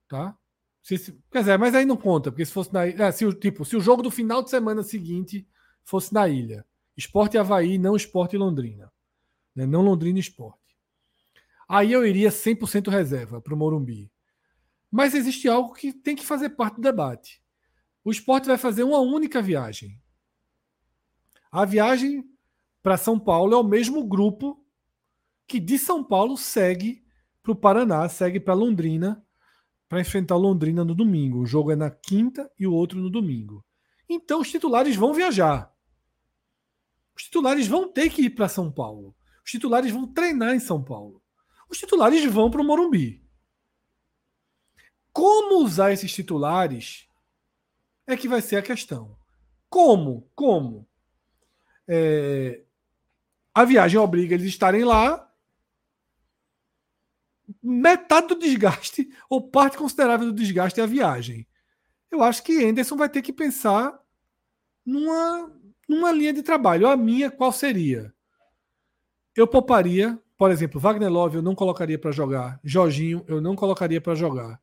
tá? Se, se, quer dizer, mas aí não conta, porque se fosse na ilha. É, se, tipo, se o jogo do final de semana seguinte fosse na ilha, Esporte Havaí, não Esporte Londrina. Né? Não Londrina Esporte. Aí eu iria 100% reserva para o Morumbi. Mas existe algo que tem que fazer parte do debate. O esporte vai fazer uma única viagem A viagem para São Paulo é o mesmo grupo que de São Paulo segue para o Paraná, segue para Londrina, para enfrentar Londrina no domingo. O jogo é na quinta e o outro no domingo. Então os titulares vão viajar. Os titulares vão ter que ir para São Paulo. Os titulares vão treinar em São Paulo. Os titulares vão para o Morumbi. Como usar esses titulares é que vai ser a questão. Como? Como? É, a viagem obriga eles a estarem lá. Metade do desgaste, ou parte considerável do desgaste, é a viagem. Eu acho que Anderson vai ter que pensar numa, numa linha de trabalho. A minha, qual seria? Eu pouparia, por exemplo, Wagner Love eu não colocaria para jogar. Jorginho eu não colocaria para jogar.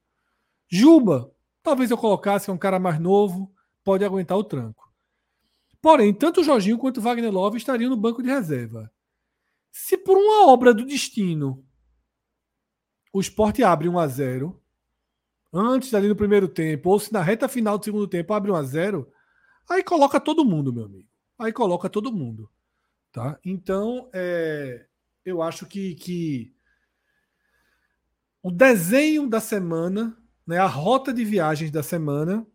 Juba, talvez eu colocasse, é um cara mais novo, pode aguentar o tranco. Porém, tanto o Jorginho quanto o Wagner Love estariam no banco de reserva. Se por uma obra do destino o esporte abre 1 a 0 antes ali no primeiro tempo, ou se na reta final do segundo tempo abre 1 a 0 aí coloca todo mundo, meu amigo. Aí coloca todo mundo. Tá? Então, é, eu acho que, que o desenho da semana, né, a rota de viagens da semana,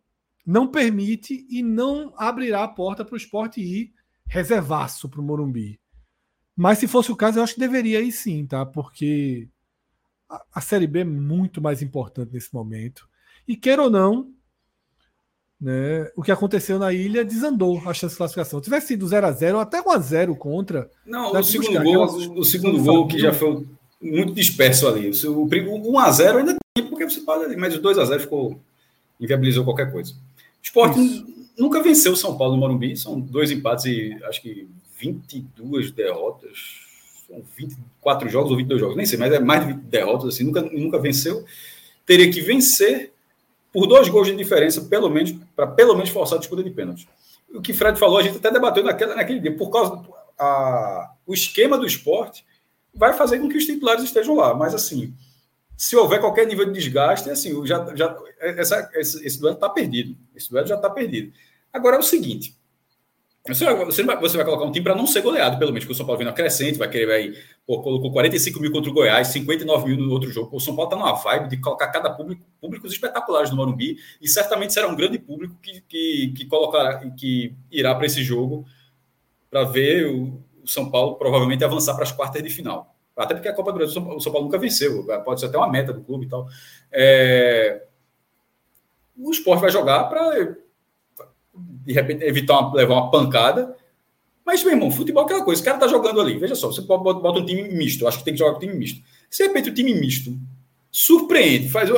não permite e não abrirá a porta para o esporte ir reservaço para o Morumbi. Mas se fosse o caso, eu acho que deveria ir sim, tá? Porque a, a Série B é muito mais importante nesse momento. E queira ou não, né, o que aconteceu na ilha desandou a chance de classificação. Se tivesse sido 0 a 0 até 1 a 0 contra. Não, o segundo, gol, o segundo gol que já foi muito disperso ali. O, o 1 a 0 ainda tem, porque você pode, mas o 2 a 0 ficou inviabilizou qualquer coisa. Esporte Isso. nunca venceu o São Paulo no Morumbi, são dois empates e acho que 22 derrotas. São 24 jogos ou 22 jogos, nem sei, mas é mais de derrotas, assim, nunca, nunca venceu. Teria que vencer por dois gols de diferença, pelo menos, para pelo menos forçar a disputa de pênalti. O que Fred falou, a gente até debateu naquele, naquele dia, por causa do a, o esquema do esporte vai fazer com que os titulares estejam lá, mas assim, se houver qualquer nível de desgaste, assim, já, já, essa, esse, esse duelo está perdido. Esse duelo já está perdido. Agora é o seguinte: você vai, você vai, você vai colocar um time para não ser goleado, pelo menos, porque o São Paulo vem na crescente, vai querer, vai, pô, colocou 45 mil contra o Goiás, 59 mil no outro jogo. O São Paulo está numa vibe de colocar cada público, públicos espetaculares no Morumbi, e certamente será um grande público que, que, que que irá para esse jogo para ver o, o São Paulo provavelmente avançar para as quartas de final. Até porque a Copa do Brasil o São Paulo nunca venceu, pode ser até uma meta do clube e tal. É... O esporte vai jogar para, de repente, evitar uma, levar uma pancada. Mas, meu irmão, futebol é aquela coisa. O cara tá jogando ali. Veja só, você bota um time misto. Acho que tem que jogar com time misto. Se de repente o time misto surpreende, faz,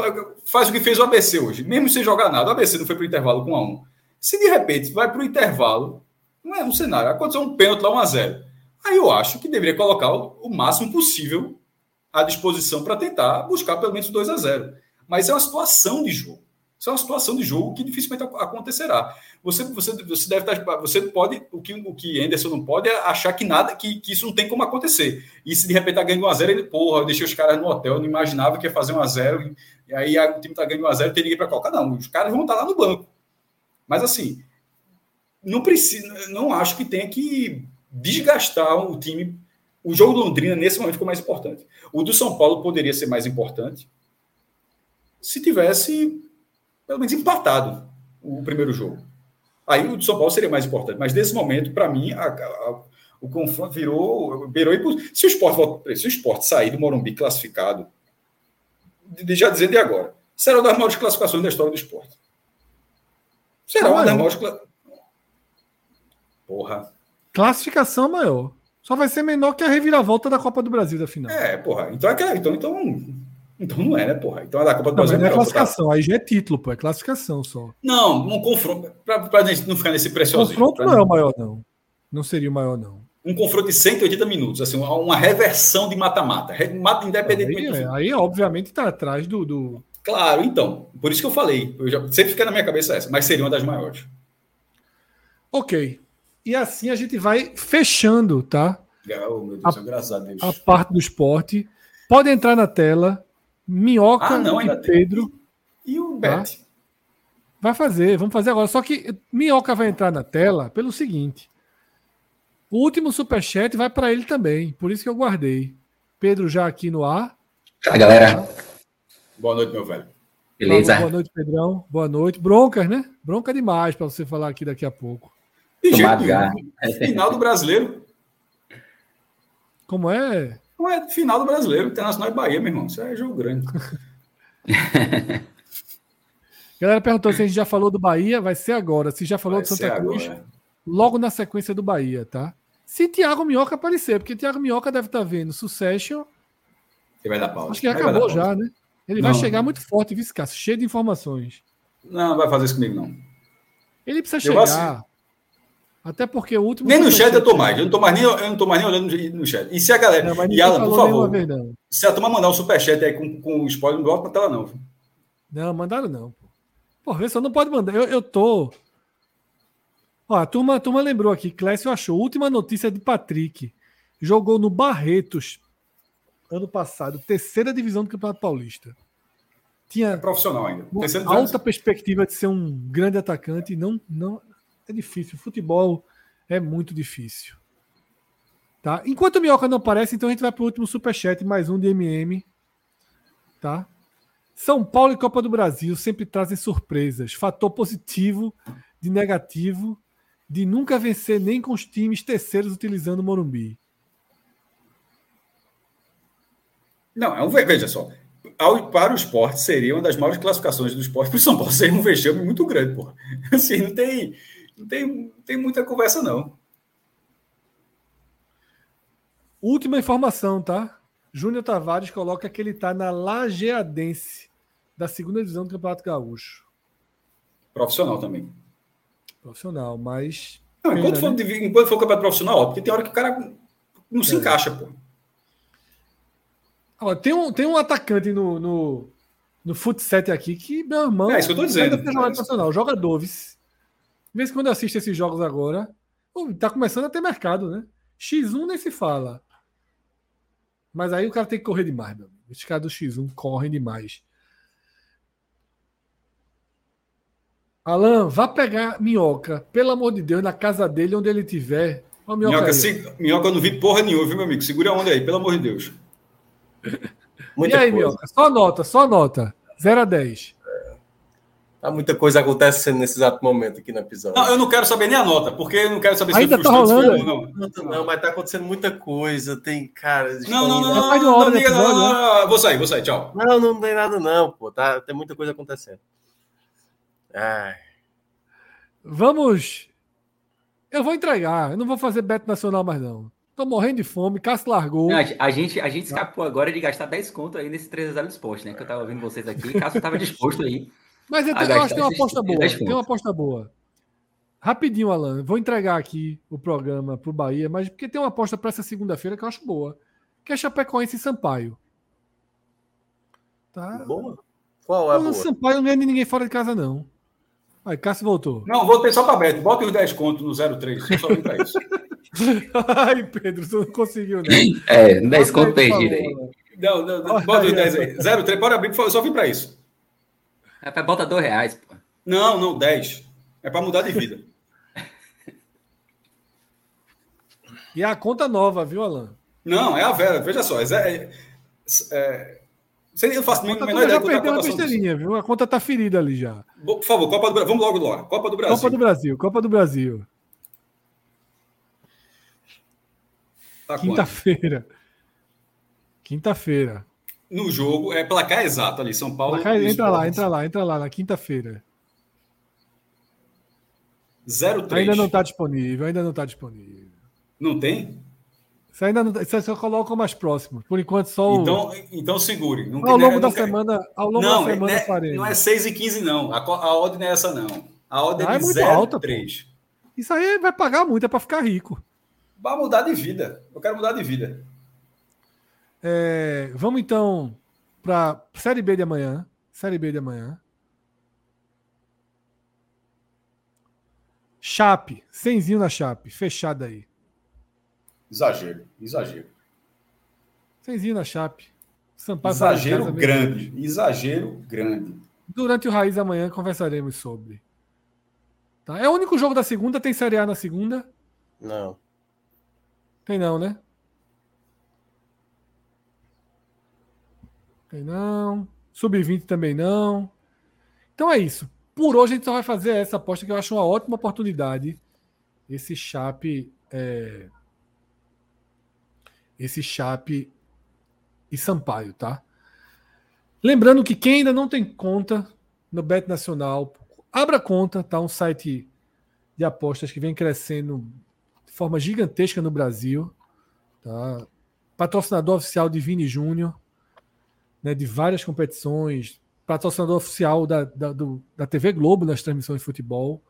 faz o que fez o ABC hoje, mesmo sem jogar nada. O ABC não foi para o intervalo com a 1. Se de repente vai para o intervalo, não é um cenário. Aconteceu um pênalti lá 1 a 0 Aí eu acho que deveria colocar o, máximo possível à disposição para tentar buscar pelo menos 2 a 0. Mas é uma situação de jogo. Isso é uma situação de jogo que dificilmente acontecerá. Você, você, você deve estar, você pode, o que o que Anderson não pode é achar que nada, que, que isso não tem como acontecer. E se de repente está ganhando 1 a 0 ele, porra, eu deixei os caras no hotel, eu não imaginava que ia fazer 1 a 0 e aí o time está ganhando 1 a 0 tem ninguém para colocar. Não, os caras vão estar lá no banco. Mas assim, não precisa, não acho que tenha que desgastar o time. O jogo do Londrina, nesse momento, ficou mais importante. O do São Paulo poderia ser mais importante se tivesse, pelo menos, empatado o primeiro jogo. Aí o do São Paulo seria mais importante. Mas nesse momento, para mim, a, a, o confronto virou. virou se, o esporte, se o esporte sair do Morumbi classificado, de, já dizer de agora, será uma das maiores classificações da história do esporte. Será uma das maiores. Porra. Classificação maior. Só vai ser menor que a reviravolta da Copa do Brasil da final. É, porra. Então, é então, então, então não é, né, porra? Então a da Copa do Brasil não é, é classificação, tá? aí já é título, pô, é classificação só. Não, um confronto. Pra, pra gente não ficar nesse preciosismo. Confronto não é o maior, não. Não seria o maior, não. Um confronto de 180 minutos, assim, uma, reversão de mata-mata. Mata independente. Aí, é, aí, obviamente, está atrás do, do. Claro, então. Por isso que eu falei. Eu já, sempre fica na minha cabeça essa, mas seria uma das maiores. Ok. E assim a gente vai fechando, tá? Oh, meu Deus, a, graças a Deus. A parte do esporte. Pode entrar na tela. Minhoca ah, não, e Pedro. E, e o tá? Bet. Vai fazer, vamos fazer agora. Só que Minhoca vai entrar na tela pelo seguinte. O último superchat vai para ele também, por isso que eu guardei. Pedro já aqui no ar. Fala, galera. Boa noite, meu velho. Beleza. Boa noite, Pedrão. Boa noite. Broncas, né? Bronca demais para você falar aqui daqui a pouco. Final do brasileiro. Como é? Não é final do brasileiro, Internacional e Bahia, meu irmão. Isso é jogo grande. [laughs] Galera perguntou se a gente já falou do Bahia, vai ser agora. Se já falou vai do Santa Cruz, agora. logo na sequência do Bahia, tá? Se Thiago Minhoca aparecer, porque Thiago Minhoca deve estar tá vendo Succession. Ele vai dar pausa. Acho que acabou já, né? Ele não. vai chegar muito forte, vice cheio de informações. Não, não vai fazer isso comigo, não. Ele precisa chegar. Assim. Até porque o último. Nem no chat eu tô mais. Eu não tô mais nem, eu não tô mais nem olhando no chat. E se a galera. Não, e Alan, por favor. Se a turma mandar um superchat aí com, com spoiler, não bota pra tela, não. Não, mandaram não. Pô, vê só não pode mandar. Eu, eu tô. Ó, a turma, a turma lembrou aqui. Clécio achou. Última notícia de Patrick. Jogou no Barretos ano passado, terceira divisão do Campeonato Paulista. Tinha é profissional ainda. Alta perspectiva de ser um grande atacante. Não, não, é difícil. Futebol é muito difícil. Tá? Enquanto o Minhoca não aparece, então a gente vai para o último superchat, mais um de MM. Tá? São Paulo e Copa do Brasil sempre trazem surpresas. Fator positivo de negativo de nunca vencer nem com os times terceiros utilizando o Morumbi. Não, é um, veja só. Ao, para o esporte, seria uma das maiores classificações do esporte. Para o São Paulo seria um vexame muito grande, porra. [laughs] Assim, não tem, não tem, tem muita conversa, não. Última informação, tá? Júnior Tavares coloca que ele está na Lajeadense, da segunda divisão do Campeonato Gaúcho. Profissional também. Profissional, mas. Não, enquanto, for, né? enquanto for o campeonato profissional, porque tem hora que o cara não se é. encaixa, pô. Ó, tem, um, tem um atacante no, no, no Futset aqui que, meu irmão. É isso que eu tô dizendo. É profissional, vez quando eu assisto esses jogos agora, tá começando a ter mercado, né? X1 nem se fala. Mas aí o cara tem que correr demais, meu amigo. Os caras do X1 correm demais. Alan, vá pegar minhoca, pelo amor de Deus, na casa dele, onde ele tiver. Ó, minhoca, minhoca, se, minhoca, eu não vi porra nenhuma, viu, meu amigo? Segura a onda aí, pelo amor de Deus. [laughs] Muita e aí, coisa. minhoca? Só nota, só nota. 0 a 10. Há muita coisa acontecendo nesse exato momento aqui na episódio. Não, eu não quero saber nem a nota, porque eu não quero saber se Ainda tá rolando, ou não. Não, não, mas tá acontecendo muita coisa. Tem, cara. Não, não, não, não, não, não, não, Vou sair, vou sair, tchau. Não, não tem nada, não, pô. Tá, tem muita coisa acontecendo. Ai. Vamos. Eu vou entregar. Eu não vou fazer beto nacional mais, não. Tô morrendo de fome, Cássio largou. Não, a gente, a gente escapou agora de gastar 10 conto aí nesse 3 0 esporte, né? Que eu tava ouvindo vocês aqui. Cássio tava disposto aí. Mas eu, eu acho que tem uma aposta boa. Tem uma aposta boa. Rapidinho, Alan. Vou entregar aqui o programa pro Bahia, mas porque tem uma aposta para essa segunda-feira que eu acho boa. Que é Chapecoense e Sampaio. Tá? Boa. Qual é a boa? Sampaio não ganha ninguém fora de casa, não. Aí, Cássio voltou. Não, voltei só para Beto. Bota os 10 contos no 03. Só vim para isso. [laughs] Ai, Pedro, você não conseguiu, né? É, 10 conto perdido aí. Não, não, não bota os 10 aí. 03, bora abrir, só vim para isso. É para bota 2 reais, pô. Não, não, 10. É para mudar de vida. [laughs] e é a conta nova, viu, Alan? Não, é a Vera, veja só. É, é, é, eu faço nem menor ideia já perdeu a besteirinha, viu? A conta tá ferida ali já. Por favor, Copa do Brasil. Vamos logo lá. Copa do Brasil. Copa do Brasil, Copa do Brasil. Tá Quinta-feira. Quinta-feira. No jogo, é placar exato ali, São Paulo. Placar, entra lá, entra lá, entra lá, na quinta-feira. 03. Ainda não está disponível, ainda não está disponível. Não tem? Você ainda não, você só coloca mais próximo. Por enquanto, só o. Então, então segure. Não, ao longo né, da semana, ao longo não, da semana é, faremos. Não é 6 e 15, não. A, a ordem não é essa, não. A ordem ah, é, é muito 0, alta, 3. Pô. Isso aí vai pagar muito, é para ficar rico. Vai mudar de vida. Eu quero mudar de vida. É, vamos então para Série B de amanhã. Série B de amanhã. Chape, cenzinho na Chape, fechada aí. Exagero, exagero. Cenzinho na Chape. Sampaio exagero grande, exagero grande. Durante o Raiz amanhã conversaremos sobre. Tá? É o único jogo da segunda, tem Série A na segunda? Não. Tem não, né? Não. Sub-20 também não. Então é isso. Por hoje a gente só vai fazer essa aposta que eu acho uma ótima oportunidade. Esse Chape. É... Esse Chape e Sampaio, tá? Lembrando que quem ainda não tem conta no Bet Nacional, abra conta, tá? Um site de apostas que vem crescendo de forma gigantesca no Brasil, tá? Patrocinador oficial de Vini Júnior, né, de várias competições, patrocinador oficial da, da, do, da TV Globo nas transmissões de futebol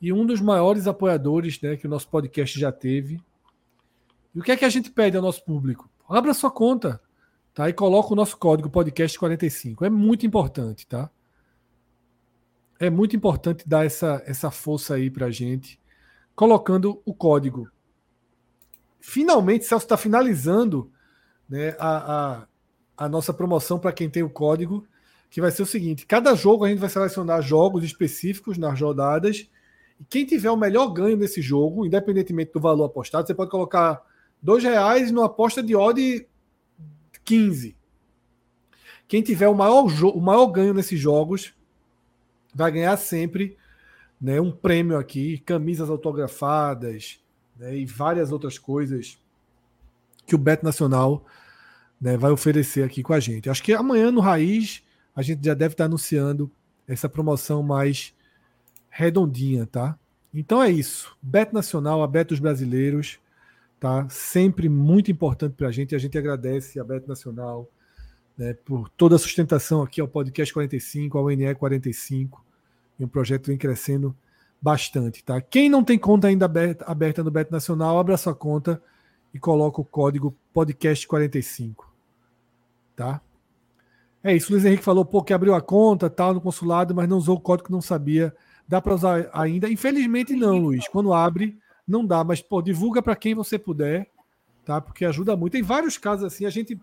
e um dos maiores apoiadores né, que o nosso podcast já teve. E o que é que a gente pede ao nosso público? Abra sua conta tá? e coloca o nosso código podcast45. É muito importante, tá? É muito importante dar essa, essa força aí para a gente, colocando o código. Finalmente, Celso está finalizando né, a, a a nossa promoção para quem tem o código, que vai ser o seguinte: cada jogo a gente vai selecionar jogos específicos nas rodadas. E quem tiver o melhor ganho nesse jogo, independentemente do valor apostado, você pode colocar dois reais numa aposta de odd 15. Quem tiver o maior, o maior ganho nesses jogos vai ganhar sempre né, um prêmio aqui, camisas autografadas né, e várias outras coisas que o Bet Nacional né, vai oferecer aqui com a gente. Acho que amanhã no Raiz a gente já deve estar anunciando essa promoção mais redondinha, tá? Então é isso. Bet Nacional, a Bet dos Brasileiros, tá? Sempre muito importante para a gente. A gente agradece a Bet Nacional né, por toda a sustentação aqui ao Podcast 45, ao NE 45. E um projeto vem crescendo bastante, tá? Quem não tem conta ainda aberta, aberta no Bet Nacional, abra sua conta e coloca o código Podcast 45 tá? É isso, o Luiz Henrique falou, pô, que abriu a conta, tal, no consulado, mas não usou o código que não sabia. Dá para usar ainda? Infelizmente não, Luiz. Quando abre, não dá, mas pô, divulga para quem você puder, tá? Porque ajuda muito. Tem vários casos assim, a gente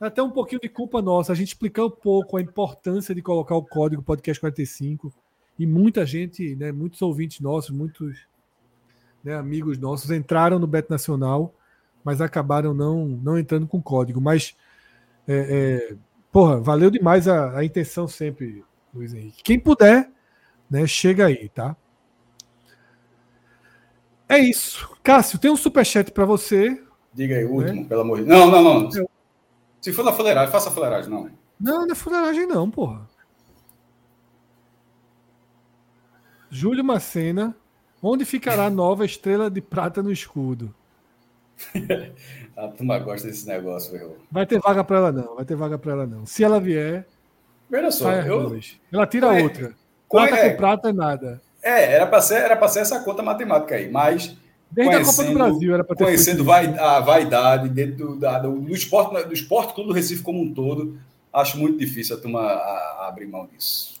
até um pouquinho de culpa nossa, a gente explicar um pouco a importância de colocar o código podcast 45 e muita gente, né, muitos ouvintes nossos, muitos né, amigos nossos entraram no Bet Nacional, mas acabaram não não entrando com código, mas é, é, porra, valeu demais a, a, intenção sempre, Luiz Henrique. Quem puder, né, chega aí, tá? É isso. Cássio, tem um superchat para você. Diga aí, o né? último, pelo amor de Deus. Não, não, não. Se for na fuleiragem, faça a fuleiragem, não. Não, não é fuleiragem, não, porra. Júlio Macena, onde ficará a nova estrela de prata no escudo? [laughs] a turma gosta desse negócio, meu. Vai ter vaga para ela, não. Vai ter vaga para ela, não. Se ela vier. Veja só, eu... ela tira é, outra. Prata é, com prata é nada. É, era para ser, era ser essa conta matemática aí, mas. Desde a Copa do Brasil era para ter. Conhecendo vai, a vaidade dentro do, da, do, esporte, do esporte clube do Recife como um todo, acho muito difícil a turma a, a abrir mão disso.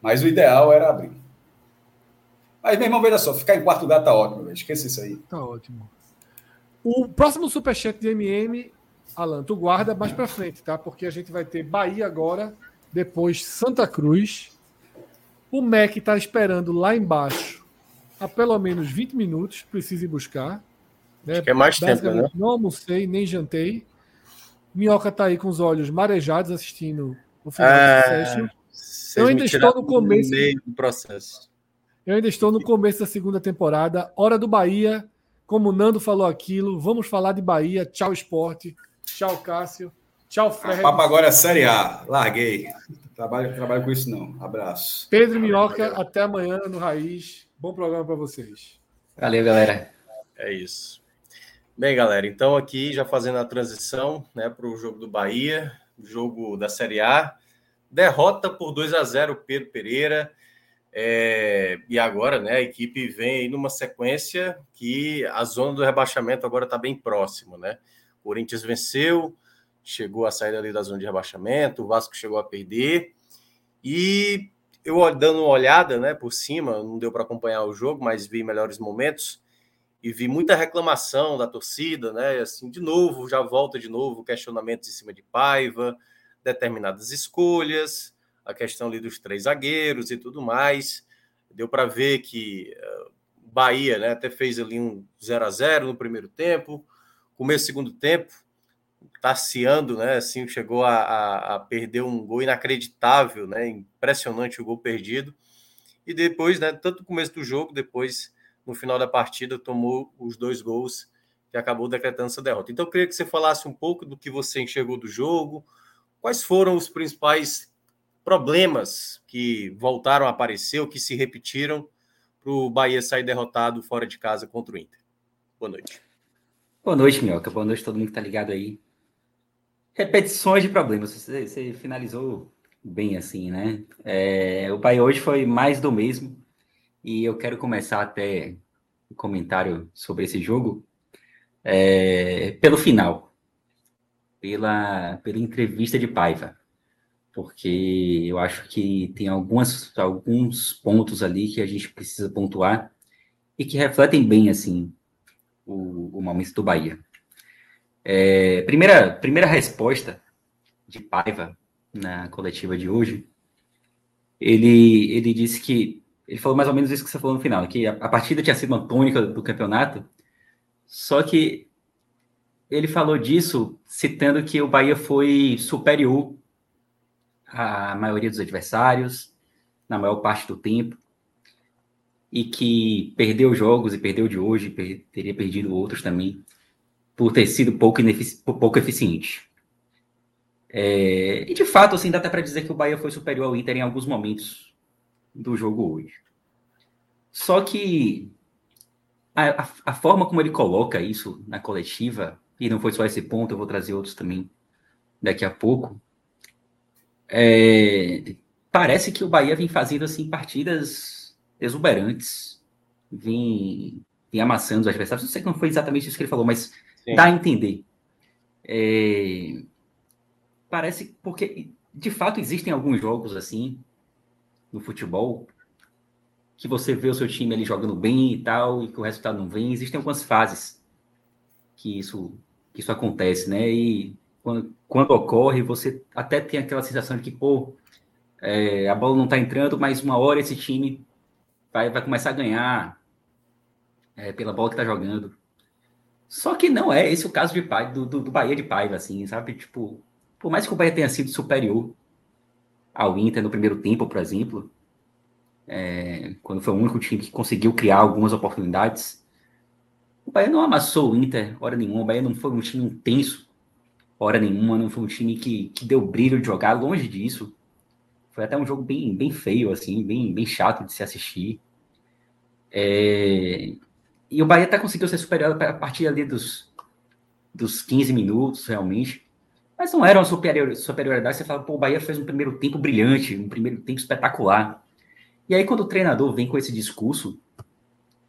Mas o ideal era abrir. Mas, meu irmão, veja só, ficar em quarto lugar tá ótimo, esqueça isso aí. Tá ótimo. O próximo superchat de MM, Alan, tu guarda mais para frente, tá? Porque a gente vai ter Bahia agora, depois Santa Cruz. O MEC está esperando lá embaixo há pelo menos 20 minutos, precisa ir buscar. Né? Acho que é mais tempo, né? Não almocei, nem jantei. Minhoca está aí com os olhos marejados assistindo o final é... do session. Eu ainda estou no começo. Do processo. Eu ainda estou no começo da segunda temporada. Hora do Bahia como o Nando falou aquilo, vamos falar de Bahia. Tchau, esporte. Tchau, Cássio. Tchau, Fred. O papo agora é Série A. Larguei. Trabalho, trabalho com isso, não. Abraço. Pedro Minhoca, até amanhã no Raiz. Bom programa para vocês. Valeu, galera. É isso. Bem, galera, então aqui já fazendo a transição né, para o jogo do Bahia, jogo da Série A. Derrota por 2 a 0 Pedro Pereira. É, e agora, né, a equipe vem aí numa sequência que a zona do rebaixamento agora está bem próxima, né? O Corinthians venceu, chegou a sair ali da zona de rebaixamento, o Vasco chegou a perder. E eu dando uma olhada, né, por cima, não deu para acompanhar o jogo, mas vi melhores momentos e vi muita reclamação da torcida, né? Assim, de novo, já volta de novo questionamentos em cima de Paiva, determinadas escolhas a questão ali dos três zagueiros e tudo mais. Deu para ver que uh, Bahia né, até fez ali um 0 a 0 no primeiro tempo, começo do segundo tempo, Tarciando, né? Assim, chegou a, a, a, perder um gol inacreditável, né? Impressionante o gol perdido. E depois, né? Tanto no começo do jogo, depois no final da partida, tomou os dois gols que acabou decretando essa derrota. Então, eu queria que você falasse um pouco do que você enxergou do jogo, quais foram os principais problemas que voltaram a aparecer ou que se repetiram para o Bahia sair derrotado fora de casa contra o Inter. Boa noite. Boa noite, Minhoca. Boa noite a todo mundo que está ligado aí. Repetições de problemas. Você, você finalizou bem assim, né? É, o Bahia hoje foi mais do mesmo. E eu quero começar até o comentário sobre esse jogo é, pelo final. Pela, pela entrevista de Paiva porque eu acho que tem algumas, alguns pontos ali que a gente precisa pontuar e que refletem bem, assim, o, o momento do Bahia. É, primeira, primeira resposta de Paiva na coletiva de hoje, ele, ele disse que, ele falou mais ou menos isso que você falou no final, que a, a partida tinha sido uma tônica do campeonato, só que ele falou disso citando que o Bahia foi superior a maioria dos adversários, na maior parte do tempo, e que perdeu jogos e perdeu de hoje, per teria perdido outros também, por ter sido pouco, pouco eficiente. É, e de fato, assim, dá até para dizer que o Bahia foi superior ao Inter em alguns momentos do jogo hoje. Só que a, a, a, forma como ele coloca isso na coletiva, e não foi só esse ponto, eu vou trazer outros também daqui a pouco, é, parece que o Bahia vem fazendo assim partidas exuberantes, vem, vem amassando os adversários. Não sei que não foi exatamente isso que ele falou, mas Sim. dá a entender. É, parece porque de fato existem alguns jogos assim no futebol que você vê o seu time ali jogando bem e tal e que o resultado não vem. Existem algumas fases que isso que isso acontece, né? E quando, quando ocorre, você até tem aquela sensação de que, pô, é, a bola não está entrando, mas uma hora esse time vai, vai começar a ganhar é, pela bola que está jogando. Só que não é esse o caso de do, do, do, Bahia de Paiva, assim, sabe? Tipo, por mais que o Bahia tenha sido superior ao Inter no primeiro tempo, por exemplo, é, quando foi o único time que conseguiu criar algumas oportunidades, o Bahia não amassou o Inter hora nenhuma, o Bahia não foi um time intenso hora nenhuma, não foi um time que, que deu brilho de jogar, longe disso. Foi até um jogo bem, bem feio, assim, bem, bem chato de se assistir. É... E o Bahia até conseguiu ser superior a partir ali dos, dos 15 minutos, realmente. Mas não era uma superior, superioridade. Você fala, pô, o Bahia fez um primeiro tempo brilhante, um primeiro tempo espetacular. E aí, quando o treinador vem com esse discurso,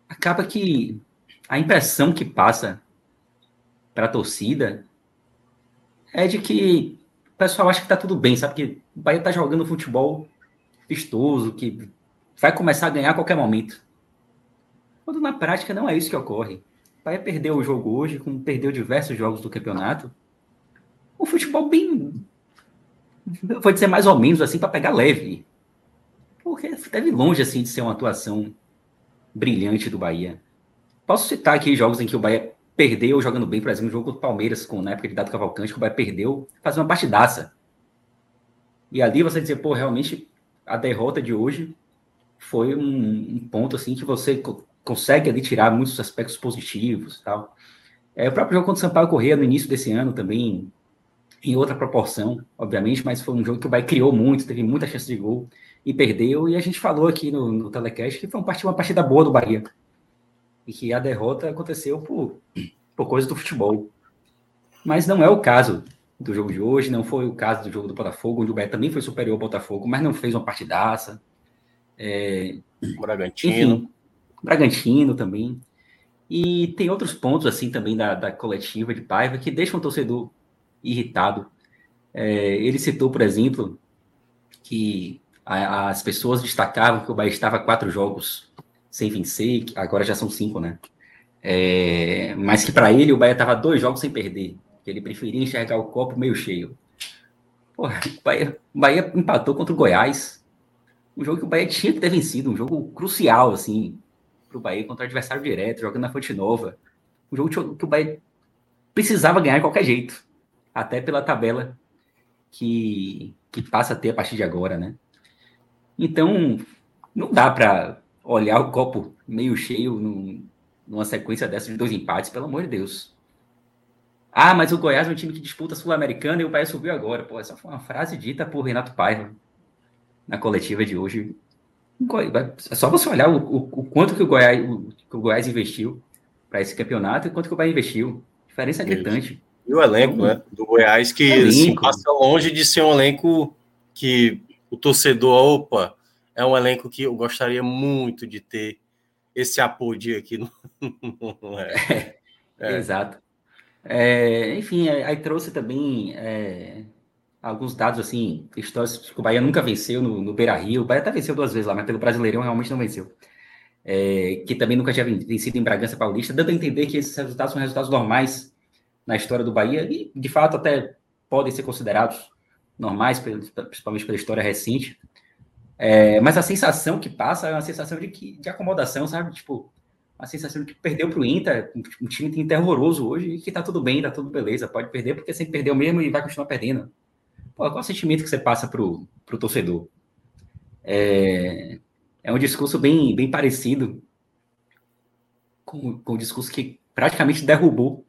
acaba que a impressão que passa para a torcida é de que o pessoal acha que tá tudo bem, sabe? Que o Bahia tá jogando futebol vistoso, que vai começar a ganhar a qualquer momento. Quando na prática não é isso que ocorre. O Bahia perdeu o jogo hoje, como perdeu diversos jogos do campeonato. Um futebol bem. Vou dizer mais ou menos assim, para pegar leve. Porque esteve longe assim de ser uma atuação brilhante do Bahia. Posso citar aqui jogos em que o Bahia perdeu jogando bem, por exemplo, o jogo do Palmeiras, com, na época de Dado Cavalcante, que o Bahia perdeu, fazer uma partidaça. E ali você dizer, pô, realmente a derrota de hoje foi um, um ponto assim que você co consegue ali tirar muitos aspectos positivos tal. É, o próprio jogo contra o Sampaio Correia no início desse ano também, em outra proporção, obviamente, mas foi um jogo que o Bahia criou muito, teve muita chance de gol e perdeu. E a gente falou aqui no, no telecast que foi uma uma partida boa do Bahia e que a derrota aconteceu por, por coisa do futebol. Mas não é o caso do jogo de hoje, não foi o caso do jogo do Botafogo, onde o Bahia também foi superior ao Botafogo, mas não fez uma partidaça. É, Bragantino. Enfim, Bragantino também. E tem outros pontos, assim, também da, da coletiva de Paiva que deixam o torcedor irritado. É, ele citou, por exemplo, que a, as pessoas destacavam que o Bahia estava quatro jogos sem vencer, agora já são cinco, né? É, mas que para ele o Bahia estava dois jogos sem perder, que ele preferia enxergar o copo meio cheio. Porra, o Bahia, o Bahia empatou contra o Goiás, um jogo que o Bahia tinha que ter vencido, um jogo crucial, assim, para o Bahia contra o adversário direto, jogando na Fonte Nova. Um jogo que o Bahia precisava ganhar de qualquer jeito, até pela tabela que, que passa a ter a partir de agora, né? Então, não dá para olhar o copo meio cheio num, numa sequência dessa de dois empates, pelo amor de Deus. Ah, mas o Goiás é um time que disputa Sul-Americana e o Bahia subiu agora. Pô, essa foi uma frase dita por Renato Paiva na coletiva de hoje. É só você olhar o, o, o quanto que o Goiás, o, que o Goiás investiu para esse campeonato e quanto que o Bahia investiu. A diferença é gritante. E o elenco, né? Do Goiás, que assim, passa longe de ser um elenco que o torcedor, opa, é um elenco que eu gostaria muito de ter esse apoio aqui. Não [laughs] é. É. Exato. É, enfim, aí trouxe também é, alguns dados assim, históricos que o Bahia nunca venceu no, no Beira Rio. O Bahia até venceu duas vezes lá, mas pelo Brasileirão realmente não venceu. É, que também nunca tinha vencido em Bragança Paulista, dando a entender que esses resultados são resultados normais na história do Bahia e, de fato, até podem ser considerados normais, principalmente pela história recente. É, mas a sensação que passa é uma sensação de, que, de acomodação, sabe? Tipo, a sensação de que perdeu para o Inter, um time que terroroso hoje, e que tá tudo bem, tá tudo beleza, pode perder porque sempre perdeu mesmo e vai continuar perdendo. Pô, qual é o sentimento que você passa pro, pro torcedor? É, é um discurso bem, bem parecido com, com o discurso que praticamente derrubou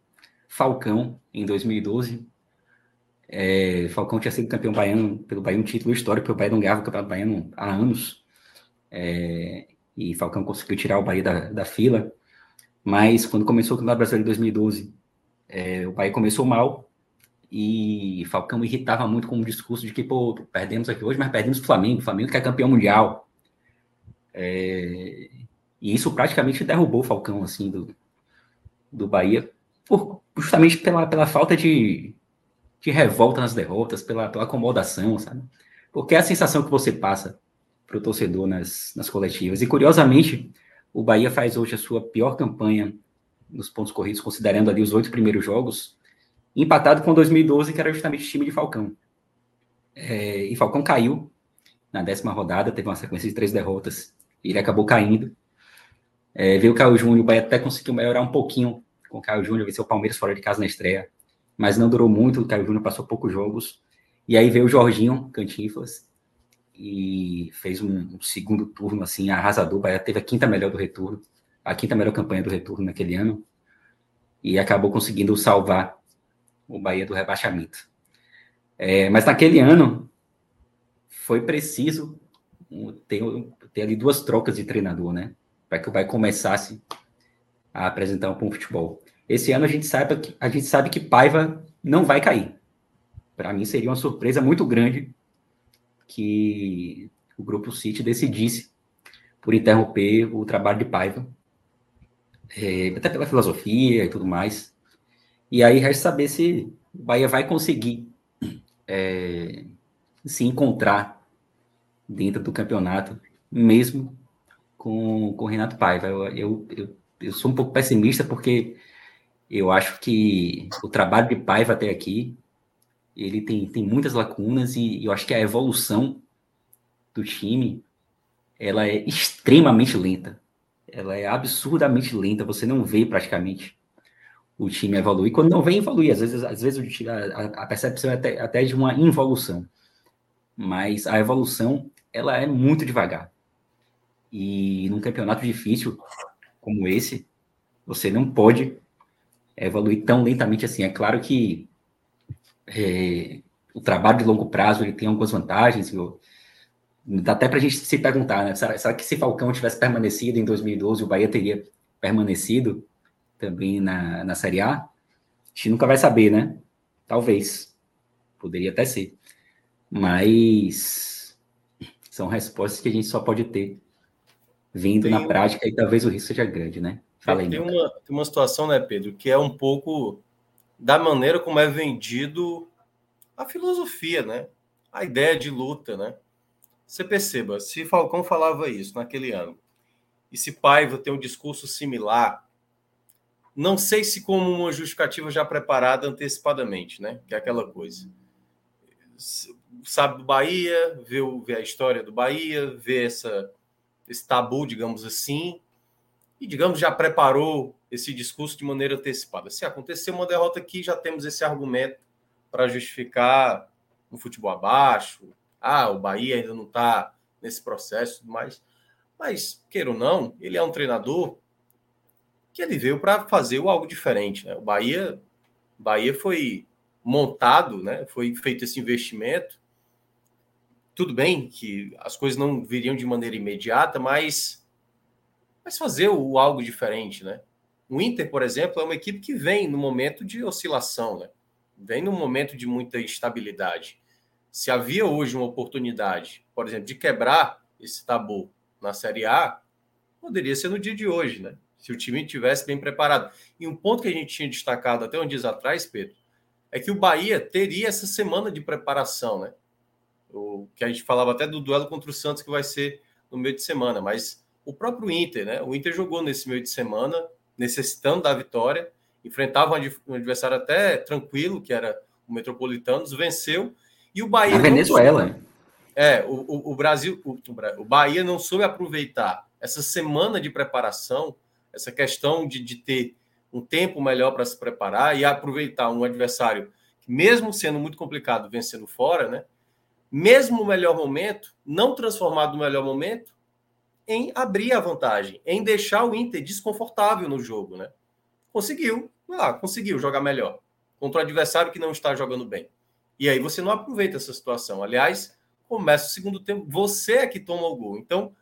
Falcão em 2012. É, Falcão tinha sido campeão baiano pelo Bahia, um título histórico, porque o Bahia não ganhava o campeonato baiano há anos. É, e Falcão conseguiu tirar o Bahia da, da fila. Mas quando começou o Campeonato Brasileiro em 2012, é, o Bahia começou mal, e Falcão irritava muito com o discurso de que, pô, perdemos aqui hoje, mas perdemos o Flamengo, o Flamengo que é campeão mundial. É... E isso praticamente derrubou o Falcão, assim, do, do Bahia, por, justamente pela, pela falta de, de revolta nas derrotas, pela, pela acomodação, sabe? Porque é a sensação que você passa para o torcedor nas, nas coletivas. E, curiosamente, o Bahia faz hoje a sua pior campanha nos pontos corridos, considerando ali os oito primeiros jogos, empatado com 2012, que era justamente o time de Falcão. É, e Falcão caiu na décima rodada, teve uma sequência de três derrotas, e ele acabou caindo. É, veio o Caio Júnior, o Bahia até conseguiu melhorar um pouquinho com o Caio Júnior, venceu o Palmeiras fora de casa na estreia, mas não durou muito, o Caio Júnior passou poucos jogos. E aí veio o Jorginho Cantinflas e fez um, um segundo turno assim arrasador. O Bahia teve a quinta melhor do retorno, a quinta melhor campanha do retorno naquele ano e acabou conseguindo salvar o Bahia do rebaixamento. É, mas naquele ano foi preciso ter, ter, ali duas trocas de treinador, né? Para que o Bahia começasse a apresentar um bom futebol. Esse ano a gente sabe que a gente sabe que Paiva não vai cair. Para mim seria uma surpresa muito grande que o grupo City decidisse por interromper o trabalho de Paiva, é, até pela filosofia e tudo mais. E aí resta saber se o Bahia vai conseguir é, se encontrar dentro do campeonato, mesmo com, com o Renato Paiva. Eu, eu, eu, eu, sou um pouco pessimista porque eu acho que o trabalho de Paiva até aqui ele tem, tem muitas lacunas e eu acho que a evolução do time ela é extremamente lenta. Ela é absurdamente lenta, você não vê praticamente o time evoluir. Quando não vem evoluir, às vezes, às vezes a, a percepção é até, até de uma involução. Mas a evolução, ela é muito devagar. E num campeonato difícil como esse, você não pode evoluir tão lentamente assim. É claro que é, o trabalho de longo prazo ele tem algumas vantagens. Viu? Dá até para a gente se perguntar, né? Será, será, que se Falcão tivesse permanecido em 2012, o Bahia teria permanecido? também na, na Série A? A gente nunca vai saber, né? Talvez. Poderia até ser. Mas são respostas que a gente só pode ter vindo tem na prática e talvez o risco seja grande, né? Tem, uma, tem uma situação, né, Pedro, que é um pouco da maneira como é vendido a filosofia, né? A ideia de luta, né? Você perceba, se Falcão falava isso naquele ano, e se Paiva tem um discurso similar, não sei se como uma justificativa já preparada antecipadamente, né? Que é aquela coisa. Sabe do Bahia, vê, vê a história do Bahia, vê essa, esse tabu, digamos assim, e, digamos, já preparou esse discurso de maneira antecipada. Se acontecer uma derrota aqui, já temos esse argumento para justificar um futebol abaixo. Ah, o Bahia ainda não está nesse processo, mas, mas, queira ou não, ele é um treinador que ele veio para fazer algo diferente. Né? O Bahia, Bahia foi montado, né? foi feito esse investimento. Tudo bem que as coisas não viriam de maneira imediata, mas mas fazer o algo diferente, né? O Inter, por exemplo, é uma equipe que vem no momento de oscilação, né? Vem num momento de muita instabilidade. Se havia hoje uma oportunidade, por exemplo, de quebrar esse tabu na Série A, poderia ser no dia de hoje, né? Se o time tivesse bem preparado. E um ponto que a gente tinha destacado até um dias atrás, Pedro, é que o Bahia teria essa semana de preparação, né? O que a gente falava até do duelo contra o Santos que vai ser no meio de semana, mas o próprio Inter, né? O Inter jogou nesse meio de semana, necessitando da vitória, enfrentava um adversário até tranquilo, que era o Metropolitanos, venceu, e o Bahia. Na Venezuela. Soube, é, o, o, o Brasil, o, o, Bahia não soube aproveitar essa semana de preparação, essa questão de, de ter um tempo melhor para se preparar e aproveitar um adversário que, mesmo sendo muito complicado, vencendo fora, né? Mesmo o melhor momento, não transformado no melhor momento, em abrir a vantagem, em deixar o Inter desconfortável no jogo, né? Conseguiu, lá, conseguiu jogar melhor contra o adversário que não está jogando bem. E aí você não aproveita essa situação. Aliás, começa o segundo tempo, você é que toma o gol. Então,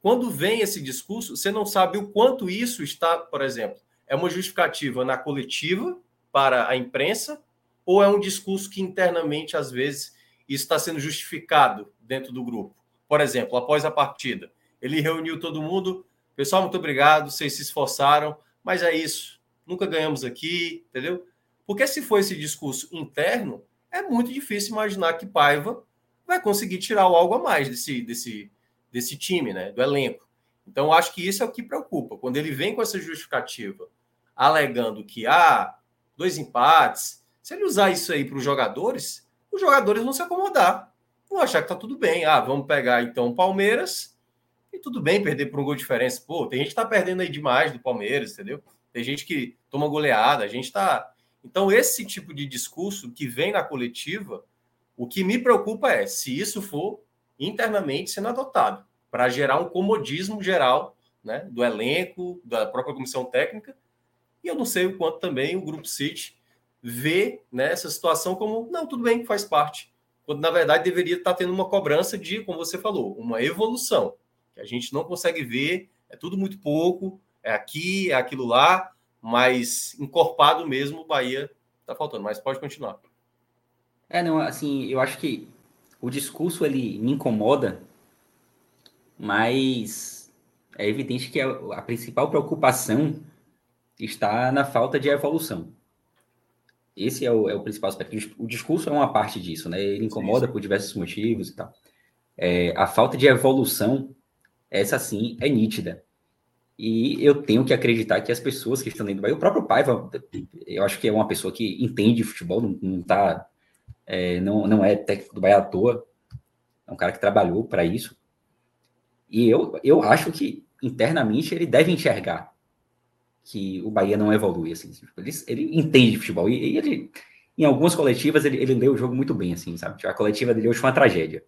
quando vem esse discurso, você não sabe o quanto isso está, por exemplo, é uma justificativa na coletiva para a imprensa ou é um discurso que internamente às vezes está sendo justificado dentro do grupo. Por exemplo, após a partida, ele reuniu todo mundo. Pessoal, muito obrigado, vocês se esforçaram, mas é isso. Nunca ganhamos aqui, entendeu? Porque se for esse discurso interno, é muito difícil imaginar que Paiva vai conseguir tirar algo a mais desse, desse, desse time, né? Do elenco. Então, acho que isso é o que preocupa. Quando ele vem com essa justificativa, alegando que há ah, dois empates, se ele usar isso aí para os jogadores, os jogadores vão se acomodar. Vão achar que tá tudo bem. Ah, vamos pegar então Palmeiras e tudo bem perder por um gol de diferença. Pô, tem gente que tá perdendo aí demais do Palmeiras, entendeu? Tem gente que toma goleada, a gente tá. Então, esse tipo de discurso que vem na coletiva, o que me preocupa é se isso for internamente sendo adotado para gerar um comodismo geral né, do elenco, da própria comissão técnica. E eu não sei o quanto também o Grupo City vê né, essa situação como, não, tudo bem, faz parte. Quando, na verdade, deveria estar tendo uma cobrança de, como você falou, uma evolução que a gente não consegue ver, é tudo muito pouco, é aqui, é aquilo lá, mas encorpado mesmo o Bahia está faltando, mas pode continuar. É, não, assim, eu acho que o discurso ele me incomoda, mas é evidente que a, a principal preocupação está na falta de evolução. Esse é o, é o, principal aspecto. O discurso é uma parte disso, né? Ele incomoda por diversos motivos e tal. É, a falta de evolução essa sim é nítida. E eu tenho que acreditar que as pessoas que estão dentro do Bahia, o próprio Paiva, eu acho que é uma pessoa que entende futebol, não, não tá, é, não, não é técnico do Bahia à toa, é um cara que trabalhou para isso. E eu, eu acho que internamente ele deve enxergar que o Bahia não evolui, assim, tipo, ele, ele entende futebol, e, e, ele, em algumas coletivas, ele, ele lê o jogo muito bem, assim, sabe? A coletiva dele hoje foi uma tragédia.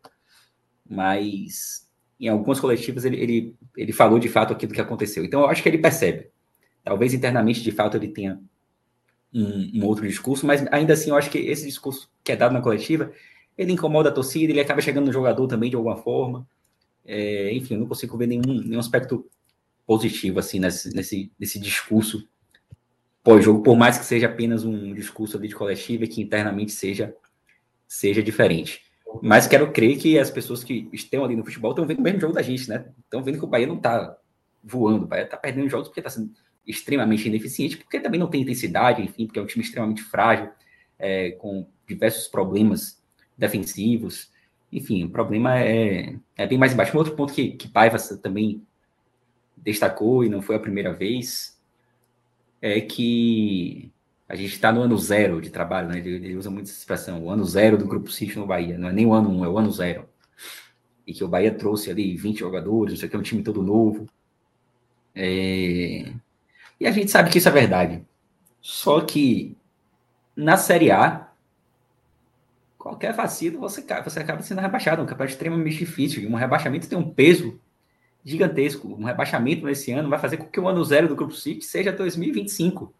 Mas em algumas coletivas ele, ele, ele falou de fato aquilo que aconteceu. Então eu acho que ele percebe. Talvez internamente, de fato, ele tenha um, um, outro discurso, mas ainda assim eu acho que esse discurso que é dado na coletiva, ele incomoda a torcida, ele acaba chegando no jogador também de alguma forma. É, enfim, eu não consigo ver nenhum, nenhum aspecto positivo assim nesse, nesse, nesse discurso pós-jogo, por mais que seja apenas um discurso ali de coletiva e que internamente seja, seja diferente. Mas quero crer que as pessoas que estão ali no futebol estão vendo o mesmo jogo da gente, né? Estão vendo que o Bahia não está voando, o Bahia está perdendo jogos porque está sendo extremamente ineficiente, porque também não tem intensidade, enfim, porque é um time extremamente frágil, é, com diversos problemas defensivos. Enfim, o problema é, é bem mais embaixo. Um outro ponto que, que Paiva também destacou, e não foi a primeira vez, é que a gente está no ano zero de trabalho, né? Ele, ele, usa muito essa expressão, o ano zero do Grupo City no Bahia. Não é nem o ano um, é o ano zero. E que o Bahia trouxe ali 20 jogadores, isso aqui é um time todo novo. É... E a gente sabe que isso é verdade. Só que na Série A, qualquer vacilo você, você acaba sendo rebaixado. É um campeonato extremamente difícil. Um rebaixamento tem um peso gigantesco. Um rebaixamento nesse ano vai fazer com que o ano zero do Grupo City seja 2025.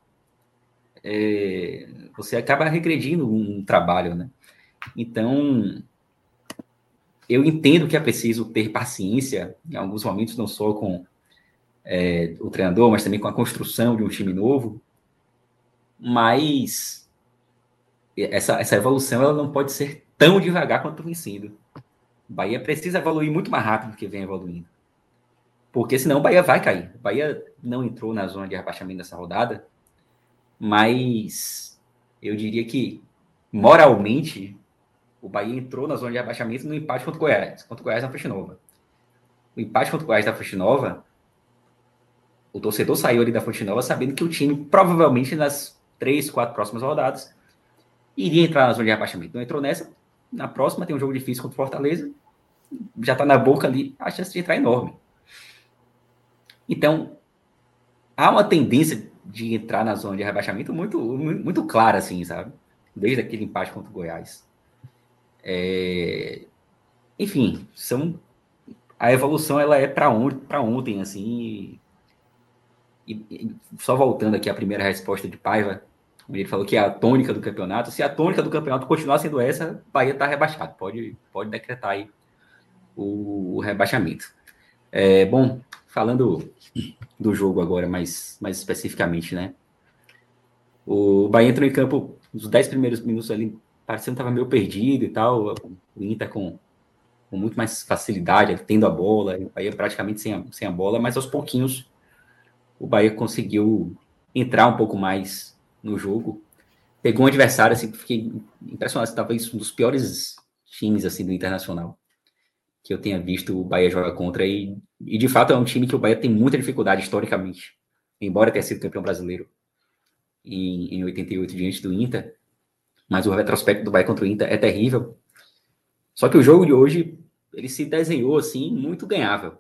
É, você acaba regredindo um trabalho, né? Então, eu entendo que é preciso ter paciência em alguns momentos, não só com é, o treinador, mas também com a construção de um time novo. Mas essa, essa evolução ela não pode ser tão devagar quanto vem sendo. Bahia precisa evoluir muito mais rápido do que vem evoluindo. Porque senão o Bahia vai cair. O Bahia não entrou na zona de rebaixamento dessa rodada, mas eu diria que moralmente o Bahia entrou na zona de rebaixamento no empate contra o Goiás, contra o Goiás na Fonte Nova. O empate contra o Goiás na Fonte Nova, o torcedor saiu ali da Fonte Nova sabendo que o time provavelmente nas três, quatro próximas rodadas iria entrar na zona de rebaixamento. Não entrou nessa. Na próxima tem um jogo difícil contra o Fortaleza. Já está na boca ali, a chance de entrar é enorme. Então, há uma tendência de entrar na zona de rebaixamento muito, muito clara, assim, sabe? Desde aquele empate contra o Goiás. É... Enfim, são a evolução ela é para on ontem, assim. E, e, só voltando aqui à primeira resposta de Paiva, ele falou que é a tônica do campeonato. Se a tônica do campeonato continuar sendo essa, Bahia está rebaixado. Pode, pode decretar aí o rebaixamento. É, bom, falando do jogo agora, mais, mais especificamente, né? O Bahia entrou em campo nos 10 primeiros minutos ali, parecendo que estava meio perdido e tal. O Inter com, com muito mais facilidade, tendo a bola. O Bahia praticamente sem a, sem a bola, mas aos pouquinhos o Bahia conseguiu entrar um pouco mais no jogo. Pegou um adversário, assim, fiquei impressionado, talvez um dos piores times, assim, do Internacional que eu tenha visto o Bahia jogar contra e, e de fato é um time que o Bahia tem muita dificuldade historicamente, embora tenha sido campeão brasileiro em, em 88 diante do Inter, mas o retrospecto do Bahia contra o Inter é terrível. Só que o jogo de hoje ele se desenhou assim muito ganhável.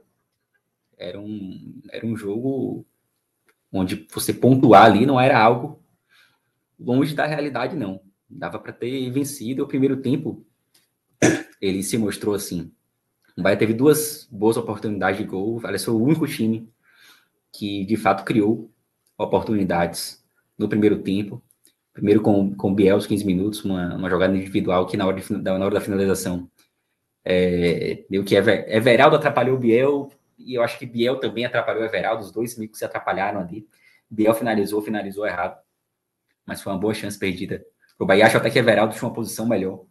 Era um, era um jogo onde você pontuar ali não era algo longe da realidade, não. Dava para ter vencido o primeiro tempo. Ele se mostrou assim. O Bahia teve duas boas oportunidades de gol. Aliás, foi o único time que de fato criou oportunidades no primeiro tempo. Primeiro com, com o Biel, os 15 minutos, uma, uma jogada individual que na hora, de, na hora da finalização é, deu que Ever, Everaldo atrapalhou o Biel e eu acho que Biel também atrapalhou o Everaldo, os dois que se atrapalharam ali. Biel finalizou, finalizou errado mas foi uma boa chance perdida. O Bahia acho até que Everaldo tinha uma posição melhor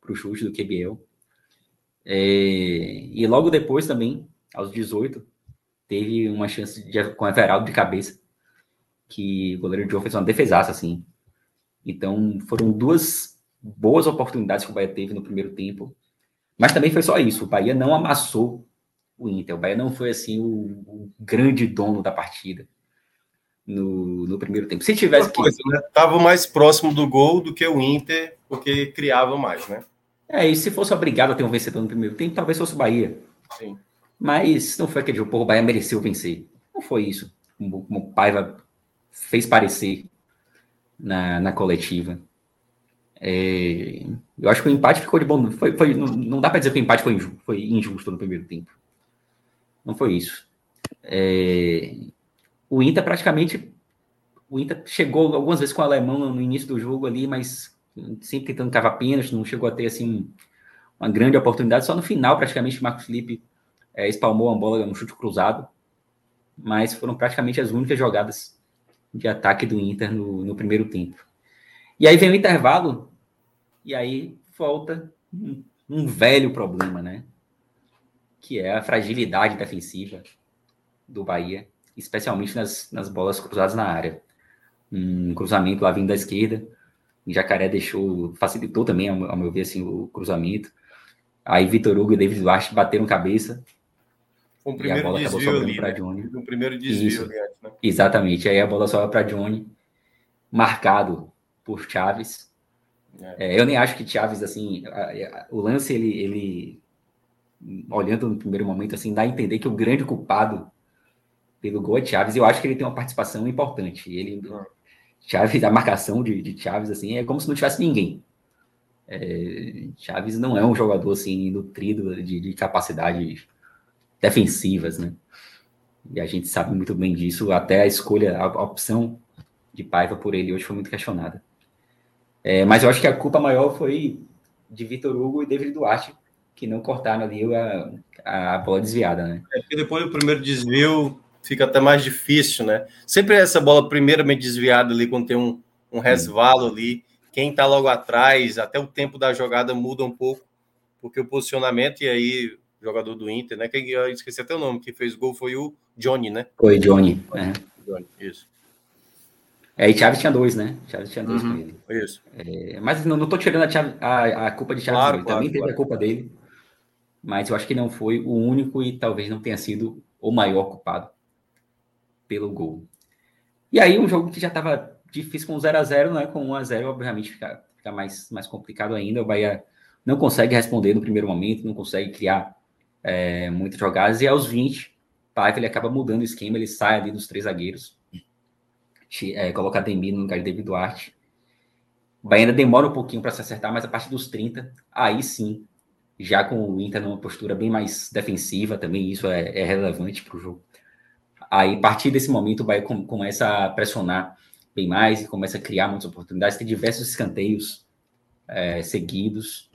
para o chute do que Biel. É, e logo depois também, aos 18, teve uma chance de, com Everaldo de cabeça, que o goleiro Joe fez uma defesaça, assim. Então, foram duas boas oportunidades que o Bahia teve no primeiro tempo. Mas também foi só isso. O Bahia não amassou o Inter. O Bahia não foi, assim, o, o grande dono da partida no, no primeiro tempo. Se tivesse que. né? Tava mais próximo do gol do que o Inter, porque criava mais, né? É, e se fosse obrigado a ter um vencedor no primeiro tempo, talvez fosse o Bahia. Sim. Mas não foi aquele jogo, o Bahia mereceu vencer. Não foi isso. Como, como o Paiva fez parecer na, na coletiva. É, eu acho que o empate ficou de bom. Foi, foi, não, não dá para dizer que o empate foi injusto, foi injusto no primeiro tempo. Não foi isso. É, o Inter praticamente. O Inter chegou algumas vezes com o alemão no início do jogo ali, mas sempre tentando cavar pênalti, não chegou a ter assim uma grande oportunidade. Só no final, praticamente, o Marcos Felipe é, espalmou a bola no chute cruzado, mas foram praticamente as únicas jogadas de ataque do Inter no, no primeiro tempo. E aí vem o intervalo, e aí volta um, um velho problema, né? Que é a fragilidade defensiva do Bahia especialmente nas, nas bolas cruzadas na área. Um cruzamento lá vindo da esquerda, o Jacaré deixou, facilitou também, ao, meu ver, assim, o cruzamento. Aí Vitor Hugo e David Duarte bateram cabeça. Um primeiro e a bola acabou sobrando para Johnny. Um primeiro desvio Isso, ali antes, né? Exatamente. Aí a bola sobra para Johnny, marcado por Chaves. É. É, eu nem acho que Chaves, assim, a, a, o lance, ele, ele, olhando no primeiro momento, assim, dá a entender que o grande culpado pelo gol é Chaves. Eu acho que ele tem uma participação importante. Ele, Chaves, a marcação de, de Chaves, assim, é como se não tivesse ninguém. É, Chaves não é um jogador, assim, nutrido de, de capacidades defensivas, né? E a gente sabe muito bem disso. Até a escolha, a, opção de Paiva por ele hoje foi muito questionada. É, mas eu acho que a culpa maior foi de Vitor Hugo e David Duarte, que não cortaram ali a, a bola desviada, né? É porque depois do primeiro desvio fica até mais difícil, né? Sempre essa bola primeiramente desviada ali, quando tem um, um resvalo ali, quem tá logo atrás, até o tempo da jogada muda um pouco, porque o posicionamento, e aí, jogador do Inter, né? Quem, eu esqueci até o nome, que fez gol foi o Johnny, né? Foi Johnny. É. Johnny, isso. É, e Chaves tinha dois, né? Chaves tinha dois uhum, com ele. Isso. É, mas não, não tô tirando a, Chave, a, a culpa de Chaves, claro, claro, também claro. teve a culpa dele. Mas eu acho que não foi o único e talvez não tenha sido o maior culpado pelo gol. E aí, um jogo que já estava difícil com 0 a 0 né? Com 1 a 0 obviamente, fica, fica mais, mais complicado ainda. O Bahia não consegue responder no primeiro momento, não consegue criar é, muitas jogadas. E aos 20, Paiva ele acaba mudando o esquema, ele sai ali dos três zagueiros é, colocar Demi no lugar de David Duarte. O Bahia ainda demora um pouquinho para se acertar, mas a partir dos 30, aí sim, já com o Inter numa postura bem mais defensiva, também isso é, é relevante para o jogo. Aí, a partir desse momento, o Bahia com, começa a pressionar bem mais e começa a criar muitas oportunidades. Tem diversos escanteios é, seguidos,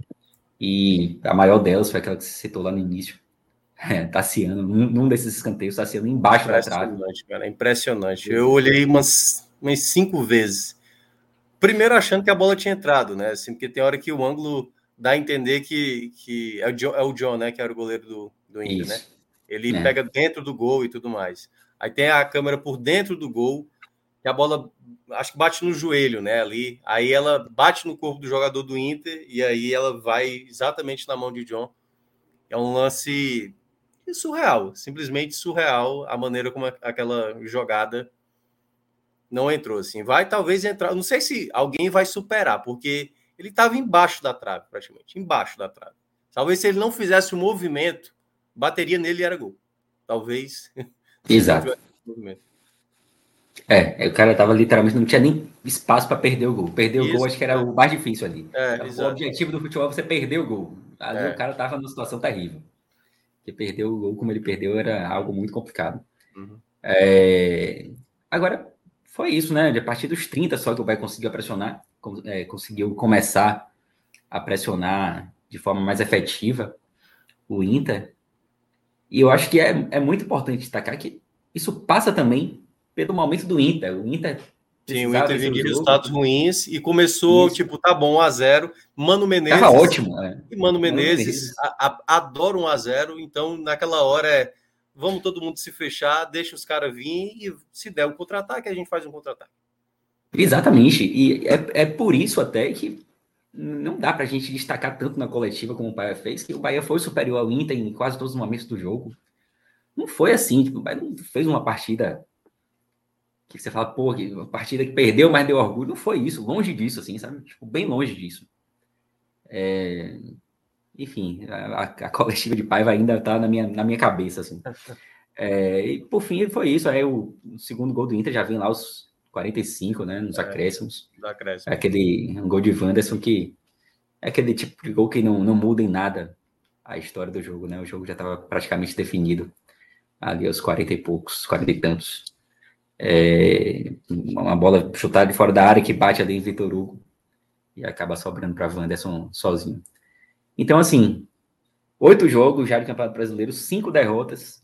e a maior delas foi aquela que você citou lá no início, [laughs] é, Tassiano, num, num desses escanteios, Tassiano embaixo da trave. Impressionante, cara, impressionante. Eu olhei umas, umas cinco vezes. Primeiro achando que a bola tinha entrado, né? Assim, porque tem hora que o ângulo dá a entender que, que é, o John, é o John, né? Que era o goleiro do, do Inter, né? Ele é. pega dentro do gol e tudo mais. Aí tem a câmera por dentro do gol, que a bola acho que bate no joelho, né? Ali. Aí ela bate no corpo do jogador do Inter e aí ela vai exatamente na mão de John. É um lance surreal, simplesmente surreal a maneira como aquela jogada não entrou assim. Vai talvez entrar, não sei se alguém vai superar, porque ele estava embaixo da trave, praticamente, embaixo da trave. Talvez se ele não fizesse o movimento, bateria nele e era gol. Talvez. [laughs] Exato. É, é, o cara tava literalmente, não tinha nem espaço para perder o gol. Perder o gol acho que era o mais difícil ali. É, o objetivo do futebol é você perder o gol. Ali é. o cara tava numa situação terrível que perdeu o gol como ele perdeu era algo muito complicado. Uhum. É... Agora, foi isso, né? De a partir dos 30 só que o Bahia conseguiu pressionar, é, conseguiu começar a pressionar de forma mais efetiva o Inter. E eu acho que é, é muito importante destacar que isso passa também pelo momento do Inter. O Inter Sim, o Inter vinha de resultados ruins e começou, Isso. tipo, tá bom, 1x0. Mano Menezes. Tava ótimo, é. E Mano Menezes, Menezes. A, a, adora 1x0, então naquela hora é vamos todo mundo se fechar, deixa os caras vir e se der um contra-ataque, a gente faz um contra-ataque. Exatamente. E é, é por isso até que não dá pra gente destacar tanto na coletiva como o Bahia fez, que o Bahia foi superior ao Inter em quase todos os momentos do jogo. Não foi assim, tipo, o Bahia não fez uma partida que você fala, pô, que partida que perdeu, mas deu orgulho. Não foi isso, longe disso, assim, sabe? Tipo, bem longe disso. É... Enfim, a, a, coletiva de Paiva ainda tá na minha, na minha cabeça, assim. [laughs] É... E por fim, foi isso. Aí o, o, segundo gol do Inter já vem lá os 45, né? Nos é, acréscimos. acréscimos. Aquele um gol de Wanderson que é aquele tipo de gol que não, não muda em nada a história do jogo, né? O jogo já estava praticamente definido ali aos 40 e poucos, 40 e tantos. É, uma bola chutada de fora da área que bate ali em Vitor Hugo e acaba sobrando para Wanderson sozinho. Então, assim, oito jogos já de Campeonato Brasileiro, cinco derrotas.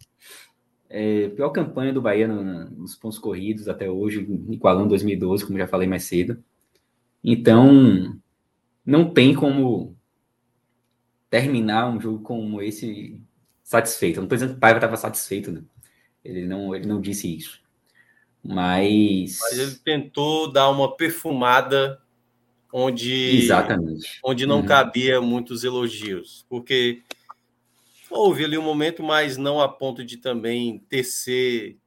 É, pior campanha do Bahia no, nos pontos corridos até hoje, igualando 2012, como já falei mais cedo. Então, não tem como terminar um jogo como esse satisfeito. não estou dizendo que o Paiva estava satisfeito, né? Ele não, ele não disse isso. Mas... Mas ele tentou dar uma perfumada onde, Exatamente. onde não uhum. cabia muitos elogios, porque houve ali um momento, mas não a ponto de também tecer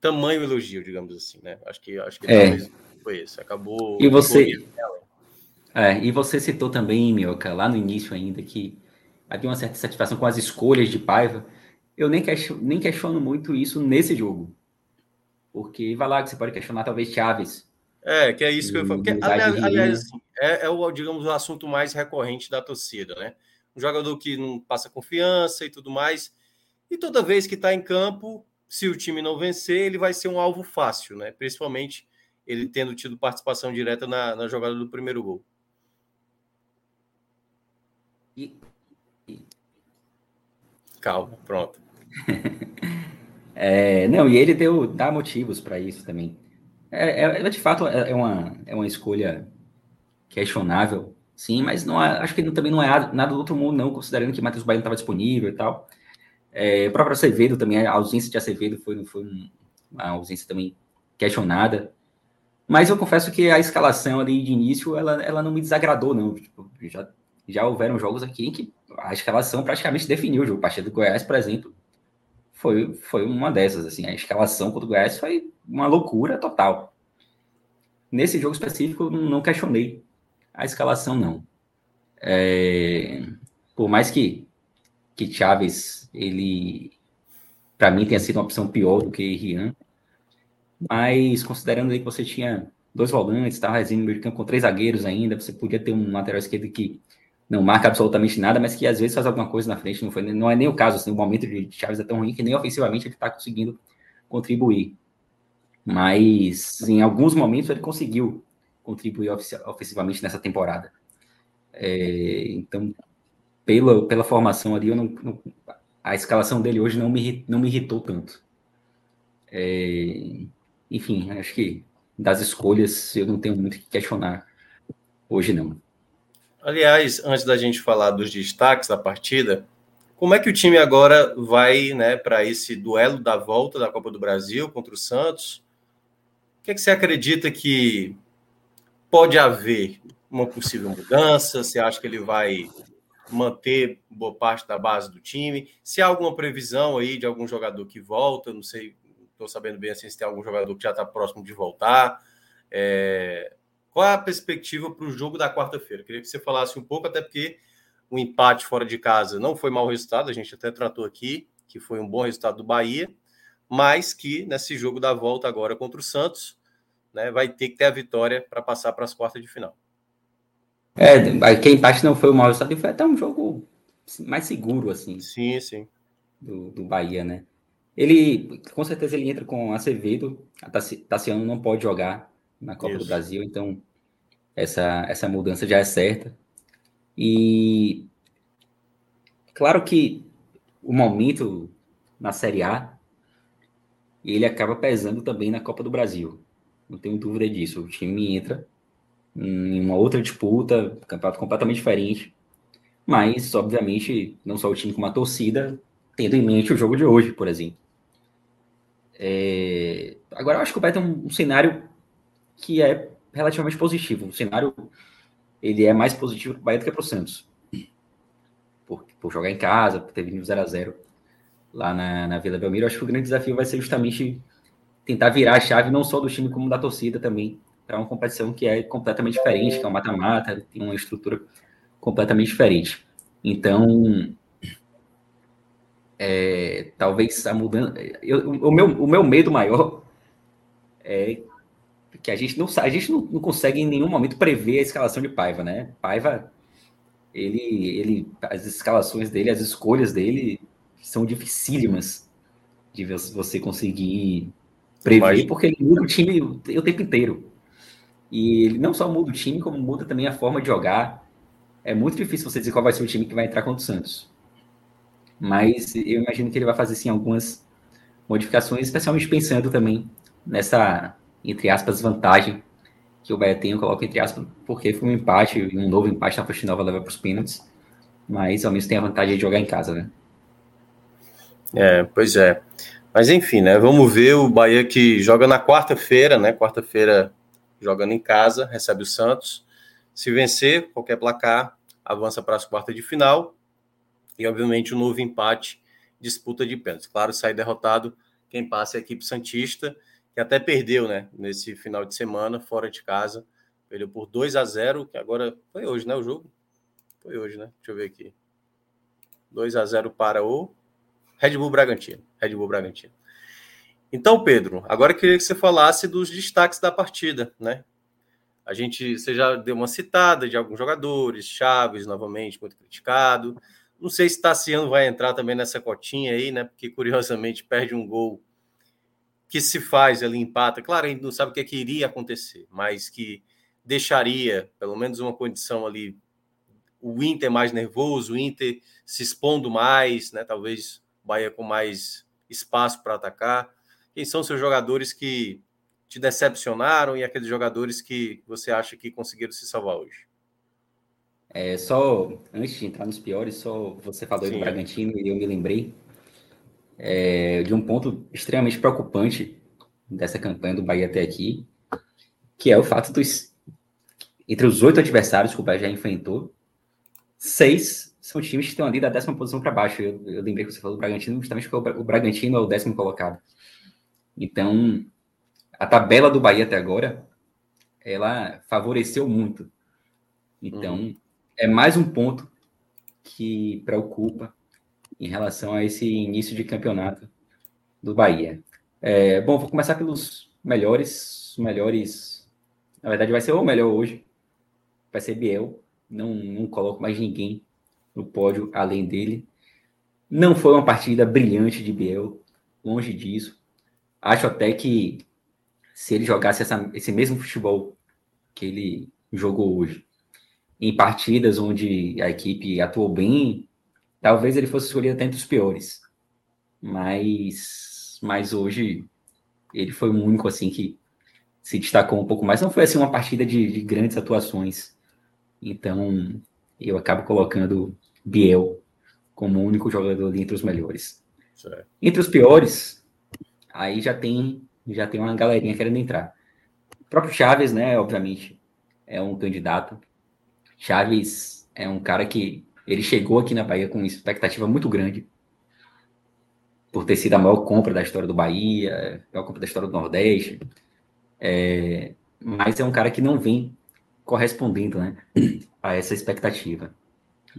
tamanho elogio, digamos assim, né? Acho que acho que é. foi isso. Acabou. E você, é, e você citou também, Mioca, lá no início ainda que havia uma certa satisfação com as escolhas de Paiva. eu nem questiono, nem questiono muito isso nesse jogo. Porque vai lá que você pode questionar talvez Chaves. É, que é isso que eu falo. aliás, aliás assim, é, é, o, digamos, o assunto mais recorrente da torcida, né? Um jogador que não passa confiança e tudo mais. E toda vez que está em campo, se o time não vencer, ele vai ser um alvo fácil, né? Principalmente ele tendo tido participação direta na, na jogada do primeiro gol. E... Calma, pronto. [laughs] é, não, e ele deu dá motivos para isso também. É, é, é, de fato é, é uma, é uma escolha questionável, sim, mas não acho que também não é nada do outro mundo, não, considerando que Matheus Baiano estava disponível e tal. É, o próprio Acevedo também, a ausência de Acevedo foi, foi uma ausência também questionada. Mas eu confesso que a escalação ali de início, ela, ela não me desagradou, não. Tipo, já, já houveram jogos aqui em que a escalação praticamente definiu o jogo. A do Goiás, por exemplo, foi, foi uma dessas. Assim, a escalação contra o Goiás foi uma loucura total. Nesse jogo específico, não questionei a escalação, não. É, por mais que, que Chaves, ele, para mim, tenha sido uma opção pior do que Rian, mas considerando aí que você tinha dois volantes, estava no meio de campo com três zagueiros ainda, você podia ter um lateral esquerdo que não marca absolutamente nada, mas que às vezes faz alguma coisa na frente, não, foi, não é nem o caso, assim, o momento de Chaves é tão ruim que nem ofensivamente ele está conseguindo contribuir. Mas em alguns momentos ele conseguiu contribuir ofensivamente nessa temporada. É, então, pela, pela formação ali, eu não, não, a escalação dele hoje não me, não me irritou tanto. É, enfim, acho que das escolhas eu não tenho muito que questionar hoje, não. Aliás, antes da gente falar dos destaques da partida, como é que o time agora vai né, para esse duelo da volta da Copa do Brasil contra o Santos? O que, é que você acredita que pode haver uma possível mudança? Você acha que ele vai manter boa parte da base do time? Se há alguma previsão aí de algum jogador que volta, não sei estou sabendo bem assim, se tem algum jogador que já está próximo de voltar. É... Qual é a perspectiva para o jogo da quarta-feira? Queria que você falasse um pouco, até porque o empate fora de casa não foi mau resultado, a gente até tratou aqui, que foi um bom resultado do Bahia, mas que nesse jogo da volta agora contra o Santos, né, vai ter que ter a vitória para passar para as quartas de final. É, que empate não foi um mau resultado, foi até um jogo mais seguro, assim. Sim, sim. Do, do Bahia, né? Ele, com certeza, ele entra com Acevedo. A Tassiano não pode jogar na Copa Isso. do Brasil, então essa, essa mudança já é certa. E claro que o momento na Série A ele acaba pesando também na Copa do Brasil. Não tenho dúvida disso. O time entra em uma outra disputa, campeonato completamente diferente. Mas, obviamente, não só o time como a torcida, tendo em mente o jogo de hoje, por exemplo. É... Agora, eu acho que o Bahia tem um, um, cenário que é relativamente positivo. O cenário ele é mais positivo para o Bahia do que para o Santos. Por, por, jogar em casa, por ter vindo 0 a 0 lá na, na Vila Belmiro. Acho que o grande desafio vai ser justamente tentar virar a chave não só do time como da torcida também para uma competição que é completamente diferente, que é um mata-mata, tem uma estrutura completamente diferente. Então, é, talvez a mudança. Eu, o, meu, o meu medo maior é que a gente não a gente não, não, consegue em nenhum momento prever a escalação de Paiva, né? Paiva, ele, ele, as escalações dele, as escolhas dele são dificílimas de você conseguir prever, porque ele muda o time o, o tempo inteiro. E ele não só muda o time, como muda também a forma de jogar. É muito difícil você dizer qual vai ser o time que vai entrar contra o Santos. Mas eu imagino que ele vai fazer sim algumas modificações, especialmente pensando também nessa, entre aspas, vantagem que o Bahia tem, eu coloco entre aspas, porque foi um empate, um novo empate na Fonte Nova leva para os pênaltis, mas ao menos tem a vantagem de jogar em casa, né? É, pois é. Mas enfim, né? Vamos ver o Bahia que joga na quarta-feira, né? Quarta-feira jogando em casa, recebe o Santos. Se vencer qualquer placar, avança para as quartas de final e, obviamente, o um novo empate, disputa de pênaltis. Claro, sai derrotado quem passa é a equipe Santista, que até perdeu, né, nesse final de semana, fora de casa. Perdeu por 2 a 0 que agora foi hoje, né, o jogo? Foi hoje, né? Deixa eu ver aqui. 2 a 0 para o Red Bull Bragantino. Red Bull Bragantino. Então, Pedro, agora eu queria que você falasse dos destaques da partida, né? A gente, você já deu uma citada de alguns jogadores, Chaves, novamente, muito criticado. Não sei se Tassiano vai entrar também nessa cotinha aí, né? Porque, curiosamente, perde um gol que se faz ali, empata. Claro, a gente não sabe o que, é que iria acontecer, mas que deixaria pelo menos uma condição ali o Inter mais nervoso, o Inter se expondo mais, né? Talvez Bahia com mais espaço para atacar. Quem são seus jogadores que te decepcionaram e aqueles jogadores que você acha que conseguiram se salvar hoje? É, só antes de entrar nos piores, só você falou Sim. do Bragantino e eu me lembrei é, de um ponto extremamente preocupante dessa campanha do Bahia até aqui, que é o fato dos entre os oito adversários que o Bahia já enfrentou, seis são times que estão ali da décima posição para baixo. Eu, eu, lembrei que você falou do Bragantino, justamente porque o Bragantino é o décimo colocado. Então, a tabela do Bahia até agora, ela favoreceu muito. Então, uhum. é mais um ponto que preocupa em relação a esse início de campeonato do Bahia. É, bom, vou começar pelos melhores, melhores. Na verdade, vai ser o melhor hoje. Vai ser Biel. Não, não coloco mais ninguém no pódio além dele. Não foi uma partida brilhante de Biel, longe disso. Acho até que se ele jogasse essa, esse mesmo futebol que ele jogou hoje, em partidas onde a equipe atuou bem, talvez ele fosse escolhido até entre os piores. Mas, mas hoje ele foi o único assim que se destacou um pouco mais. Não foi assim uma partida de, de grandes atuações. Então eu acabo colocando Biel como o único jogador ali entre os melhores. Certo. Entre os piores, aí já tem já tem uma galerinha querendo entrar. O próprio Chaves, né, obviamente, é um candidato. Chaves é um cara que ele chegou aqui na Bahia com expectativa muito grande por ter sido a maior compra da história do Bahia, a maior compra da história do Nordeste. É, mas é um cara que não vem correspondendo né, a essa expectativa.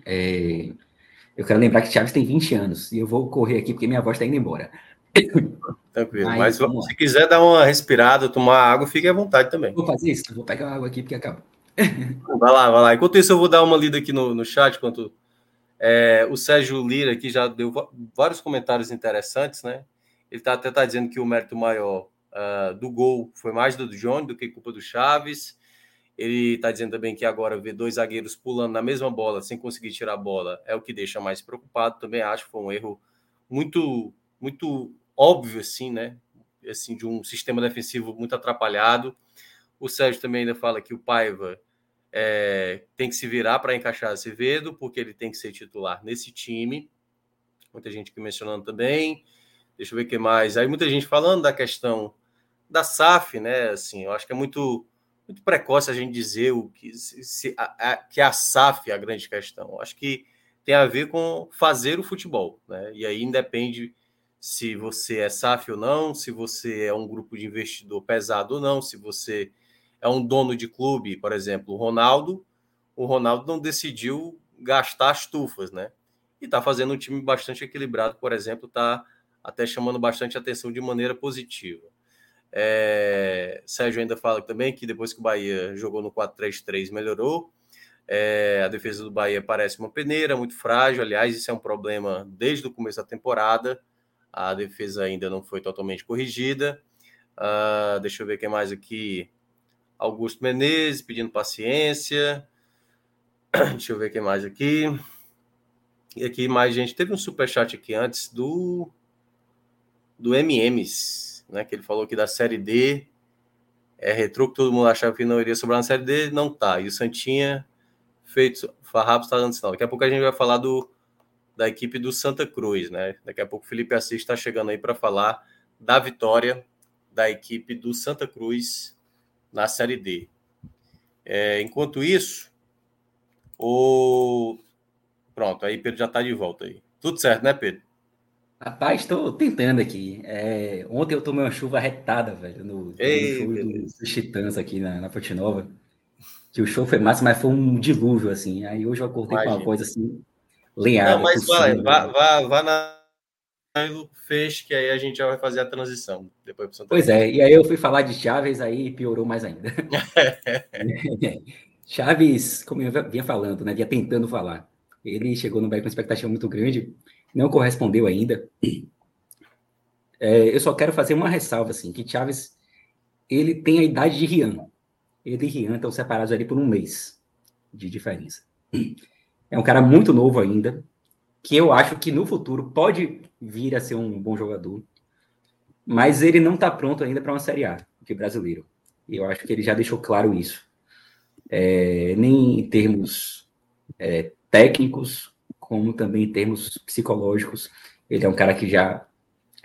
É, eu quero lembrar que Chaves tem 20 anos e eu vou correr aqui porque minha voz está indo embora. Tranquilo. Mas, Mas se quiser dar uma respirada, tomar água, fique à vontade também. Vou fazer isso, vou pegar água aqui porque acaba. [laughs] vai lá, vai lá. Enquanto isso, eu vou dar uma lida aqui no, no chat. Enquanto, é, o Sérgio Lira aqui já deu vários comentários interessantes, né? Ele tá, até está dizendo que o mérito maior uh, do gol foi mais do Johnny do que culpa do Chaves. Ele está dizendo também que agora ver dois zagueiros pulando na mesma bola sem conseguir tirar a bola é o que deixa mais preocupado. Também acho que foi um erro muito, muito óbvio, assim, né? Assim, de um sistema defensivo muito atrapalhado. O Sérgio também ainda fala que o Paiva é, tem que se virar para encaixar Azevedo, porque ele tem que ser titular nesse time. Muita gente aqui mencionando também. Deixa eu ver o que mais. Aí muita gente falando da questão da SAF, né? Assim, eu acho que é muito muito precoce a gente dizer o que se, a, a, que a SAF é a grande questão. Acho que tem a ver com fazer o futebol, né? E aí independe se você é SAF ou não, se você é um grupo de investidor pesado ou não, se você é um dono de clube, por exemplo, o Ronaldo, o Ronaldo não decidiu gastar as tufas, né? E está fazendo um time bastante equilibrado, por exemplo, está até chamando bastante atenção de maneira positiva. É, Sérgio ainda fala também que depois que o Bahia jogou no 4-3-3 melhorou. É, a defesa do Bahia parece uma peneira, muito frágil. Aliás, isso é um problema desde o começo da temporada. A defesa ainda não foi totalmente corrigida. Uh, deixa eu ver quem mais aqui. Augusto Menezes pedindo paciência. [clears throat] Deixa eu ver quem mais aqui. E aqui mais gente. Teve um super chat aqui antes do do MMs, né? Que ele falou que da série D é retrô que todo mundo achava que não iria sobrar na série D, não tá. E o Santinha feito Farrapos está dando sinal. Daqui a pouco a gente vai falar do da equipe do Santa Cruz, né? Daqui a pouco o Felipe Assis está chegando aí para falar da vitória da equipe do Santa Cruz na Série D. É, enquanto isso, o. Pronto, aí Pedro já está de volta aí. Tudo certo, né, Pedro? Rapaz, estou tentando aqui. É, ontem eu tomei uma chuva retada, velho, no, Ei, no show dos do Titãs aqui na, na Ponte Nova. Que o show foi massa, mas foi um dilúvio, assim. Aí hoje eu acordei Imagina. com uma coisa assim, lenhada. Não, mas vai, vá, vá, vá na, fez, que aí a gente já vai fazer a transição. Depois pois é, e aí eu fui falar de Chaves, aí piorou mais ainda. [laughs] [laughs] Chaves, como eu vinha falando, né, vinha tentando falar, ele chegou no Bahia com uma expectativa muito grande, não correspondeu ainda. É, eu só quero fazer uma ressalva, assim, que Chaves, ele tem a idade de Rian. Ele e Rian estão separados ali por um mês de diferença. É um cara muito novo ainda, que eu acho que no futuro pode vir a ser um bom jogador, mas ele não está pronto ainda para uma Série A de brasileiro. E eu acho que ele já deixou claro isso. É, nem em termos é, técnicos, como também em termos psicológicos. Ele é um cara que já,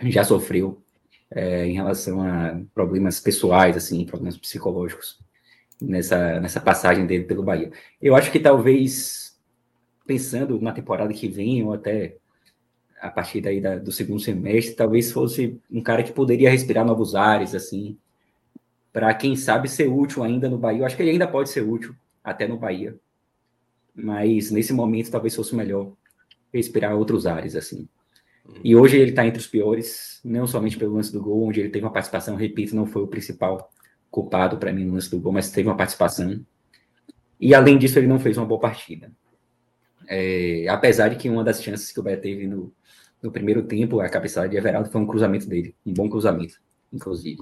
já sofreu é, em relação a problemas pessoais, assim, problemas psicológicos, nessa, nessa passagem dele pelo Bahia. Eu acho que talvez, pensando na temporada que vem, ou até a partir daí da, do segundo semestre, talvez fosse um cara que poderia respirar novos ares, assim, para quem sabe ser útil ainda no Bahia. Eu acho que ele ainda pode ser útil até no Bahia, mas nesse momento talvez fosse melhor respirar outros ares, assim. E hoje ele está entre os piores, não somente pelo lance do gol, onde ele teve uma participação, repito, não foi o principal culpado para mim no lance do gol, mas teve uma participação. E além disso, ele não fez uma boa partida. É, apesar de que uma das chances que o Bahia teve no, no primeiro tempo, a cabeçada de Everaldo foi um cruzamento dele, um bom cruzamento, inclusive.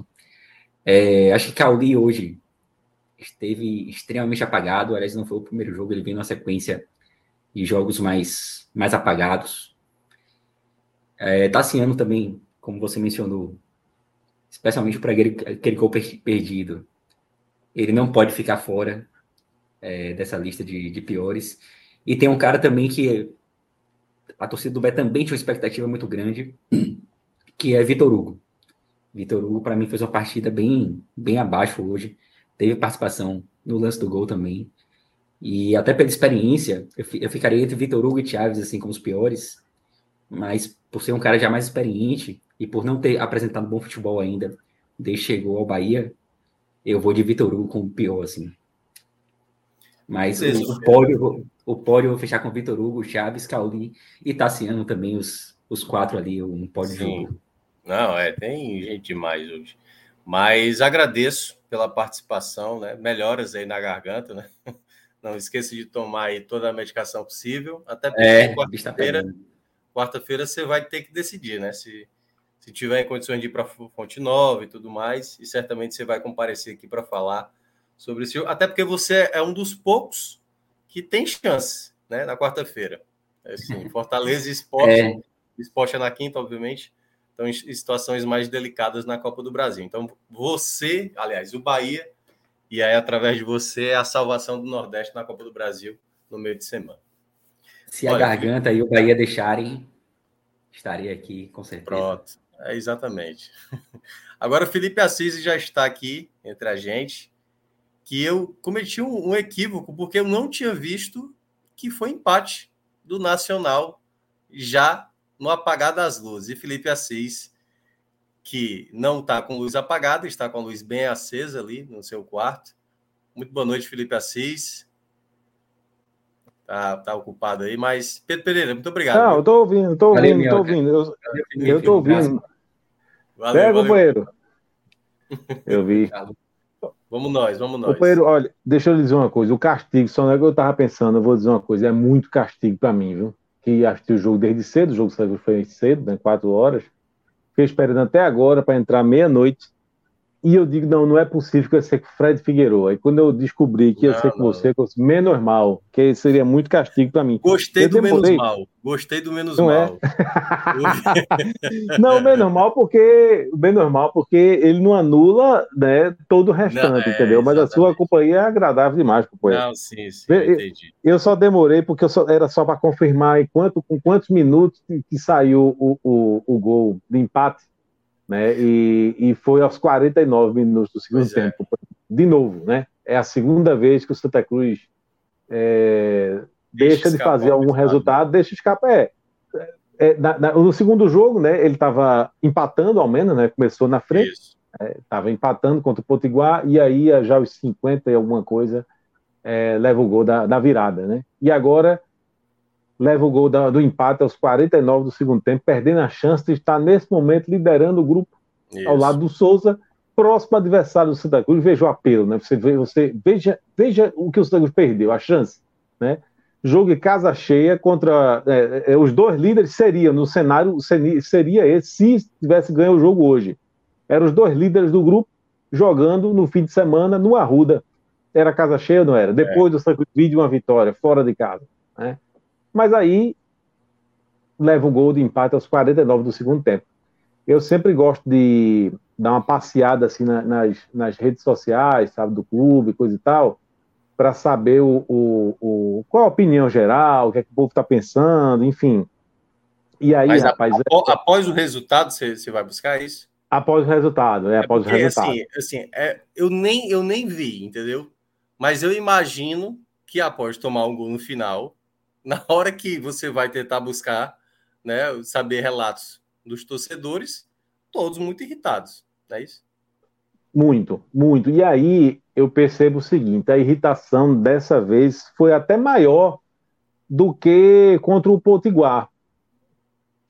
É, acho que Cauli hoje esteve extremamente apagado, aliás, não foi o primeiro jogo, ele veio numa sequência de jogos mais, mais apagados. É, Tassiano também, como você mencionou, especialmente para aquele, aquele gol perdido, ele não pode ficar fora é, dessa lista de, de piores. E tem um cara também que a torcida do Bé também tinha uma expectativa muito grande, que é Vitor Hugo. Vitor Hugo, para mim, fez uma partida bem, bem abaixo hoje. Teve participação no lance do gol também. E até pela experiência, eu, eu ficaria entre Vitor Hugo e Chaves, assim, como os piores. Mas por ser um cara já mais experiente e por não ter apresentado bom futebol ainda, desde chegou ao Bahia, eu vou de Vitor Hugo como pior, assim. Mas o, o, pódio, o pódio eu vou fechar com Vitor Hugo, Chaves, Cauli e Tassiano também, os, os quatro ali, um pódio Sim. de Não, é, tem gente demais hoje. Mas agradeço pela participação, né? Melhoras aí na garganta, né? [laughs] Não esqueça de tomar aí toda a medicação possível, até porque é, quarta-feira, quarta-feira você vai ter que decidir, né? Se, se tiver em condições de ir para Fonte Nova e tudo mais, e certamente você vai comparecer aqui para falar sobre isso, até porque você é um dos poucos que tem chance, né, na quarta-feira. Assim, [laughs] Fortaleza e Esporte, é. Esporte é na quinta, obviamente, estão em situações mais delicadas na Copa do Brasil. Então, você, aliás, o Bahia, e aí através de você, é a salvação do Nordeste na Copa do Brasil no meio de semana. Se Olha, a garganta e o Bahia deixarem, estaria aqui, com certeza. Pronto, é exatamente. [laughs] Agora, o Felipe Assis já está aqui entre a gente que eu cometi um, um, equívoco, porque eu não tinha visto que foi empate do Nacional já no apagar das luzes. E Felipe Assis, que não está com luz apagada, está com a luz bem acesa ali no seu quarto. Muito boa noite, Felipe Assis. Tá, tá ocupado aí, mas Pedro Pereira, muito obrigado. Não, eu tô ouvindo, tô ouvindo, tô ouvindo. Eu, eu tô ouvindo. Valeu, Pega, companheiro. Eu vi. Vamos nós, vamos nós. Companheiro, olha, deixa eu lhe dizer uma coisa. O castigo, só é que eu tava pensando, eu vou dizer uma coisa, é muito castigo para mim, viu? Que assisti o jogo desde cedo, o jogo foi cedo, né? Quatro horas. Fiquei esperando até agora para entrar meia-noite e eu digo, não, não é possível que eu ser com Fred Figueiredo. Aí quando eu descobri que ia não, ser com você, eu disse, menos mal, que seria muito castigo para mim. Gostei eu do demorei. menos mal. Gostei do menos não é? mal. [laughs] É? não, menos mal porque bem normal porque ele não anula, né, todo o restante, não, é, entendeu? Mas a sua companhia é agradável demais, companheiro. Não, sim, sim, entendi. Eu só demorei porque eu só, era só para confirmar em quanto, com quantos minutos que saiu o, o, o gol de empate né? E, e foi aos 49 minutos do segundo pois é. tempo, é. de novo, né? É a segunda vez que o Santa Cruz é, deixa, deixa de fazer algum resultado, deixa escapar. É, é, na, na, no segundo jogo, né? Ele estava empatando ao menos, né? Começou na frente, estava é, empatando contra o Potiguar e aí já os 50 e alguma coisa é, leva o gol da, da virada, né? E agora leva o gol do empate aos 49 do segundo tempo, perdendo a chance de estar nesse momento liderando o grupo Isso. ao lado do Souza, próximo adversário do Santa Cruz. Veja o apelo, né? Você, você veja, veja o que o Santa Cruz perdeu, a chance, né? Jogo em casa cheia contra é, é, os dois líderes seriam no cenário seria esse se tivesse ganho o jogo hoje. Eram os dois líderes do grupo jogando no fim de semana no Arruda. Era casa cheia ou não era? Depois é. do Santa Cruz de uma vitória fora de casa, né? Mas aí leva o gol de empate aos 49 do segundo tempo. Eu sempre gosto de dar uma passeada assim na, nas, nas redes sociais, sabe, do clube, coisa e tal, para saber o, o, o, qual a opinião geral, o que, é que o povo está pensando, enfim. E aí, Mas rapaz. Após, é... após o resultado, você, você vai buscar isso? Após o resultado, é, é após porque, o resultado. Assim, assim é, eu, nem, eu nem vi, entendeu? Mas eu imagino que após tomar um gol no final, na hora que você vai tentar buscar, né, saber relatos dos torcedores, todos muito irritados, não é isso? Muito, muito. E aí eu percebo o seguinte: a irritação dessa vez foi até maior do que contra o Potiguar.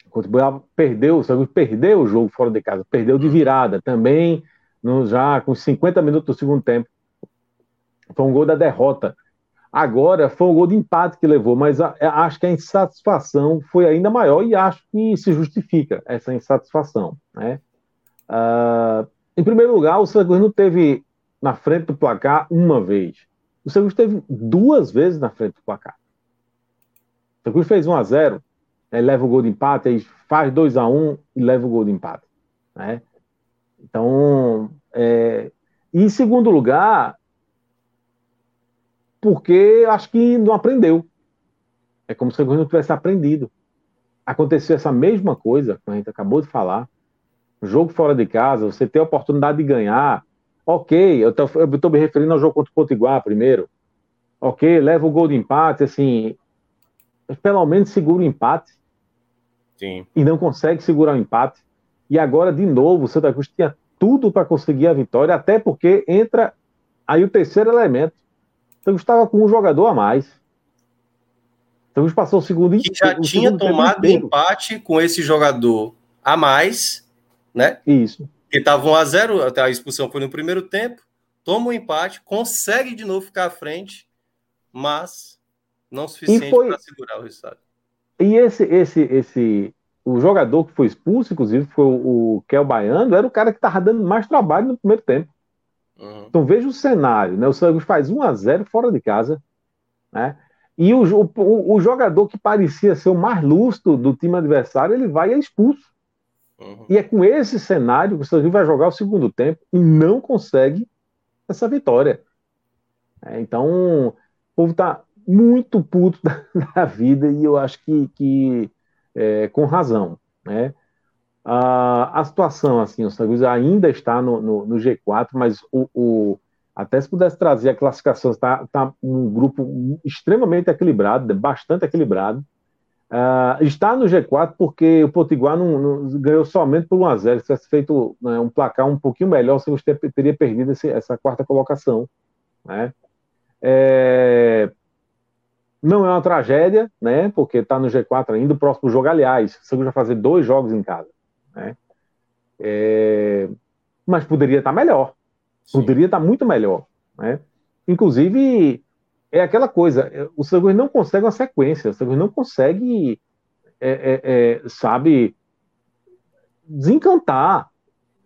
O Potiguar perdeu, perdeu o jogo fora de casa, perdeu de virada também, no, já com 50 minutos do segundo tempo. Foi um gol da derrota. Agora foi um gol de empate que levou, mas a, a, acho que a insatisfação foi ainda maior e acho que se justifica essa insatisfação. Né? Uh, em primeiro lugar, o Santa Cruz não teve na frente do placar uma vez. O Santa Cruz teve duas vezes na frente do placar. O Santa Cruz fez 1 a 0 aí leva o gol de empate, aí faz 2 a 1 e leva o gol de empate. Né? Então, é... e em segundo lugar, porque acho que não aprendeu. É como se não tivesse aprendido. Aconteceu essa mesma coisa, que a gente acabou de falar. Jogo fora de casa, você tem a oportunidade de ganhar. Ok, eu estou me referindo ao jogo contra o Potiguar primeiro. Ok, leva o gol de empate, assim. Pelo menos segura o empate. Sim. E não consegue segurar o empate. E agora, de novo, o Santa Cruz tinha tudo para conseguir a vitória, até porque entra aí o terceiro elemento então estava com um jogador a mais. Então passou o segundo Que já o tinha tomado empate com esse jogador a mais, né? Isso. Que estava 1 a 0 até a expulsão foi no primeiro tempo, toma o um empate, consegue de novo ficar à frente, mas não suficiente foi... para segurar o resultado. E esse, esse, esse, o jogador que foi expulso, inclusive, foi o, o Kel Baiano, era o cara que estava dando mais trabalho no primeiro tempo. Uhum. Então veja o cenário, né? O Santos faz 1 a 0 fora de casa, né? E o, o, o, jogador que parecia ser o mais lustro do time adversário, ele vai e é expulso. Uhum. E é com esse cenário que o Santos vai jogar o segundo tempo e não consegue essa vitória. É, então, o povo está muito puto [laughs] da, da, vida e eu acho que, que é, com razão. Né? A, a situação, assim, o Santa ainda está no, no, no G4, mas o, o, até se pudesse trazer a classificação, está tá um grupo extremamente equilibrado, bastante equilibrado. Uh, está no G4 porque o Potiguar não, não, ganhou somente por 1x0. Se tivesse feito né, um placar um pouquinho melhor, você teria perdido esse, essa quarta colocação. Né? É... Não é uma tragédia, né? Porque está no G4 ainda. O próximo jogo, aliás, você vai fazer dois jogos em casa. Né? É, mas poderia estar melhor. Sim. Poderia estar muito melhor. Né? Inclusive, é aquela coisa: o Santos não consegue uma sequência, o Santos não consegue, é, é, é, sabe, desencantar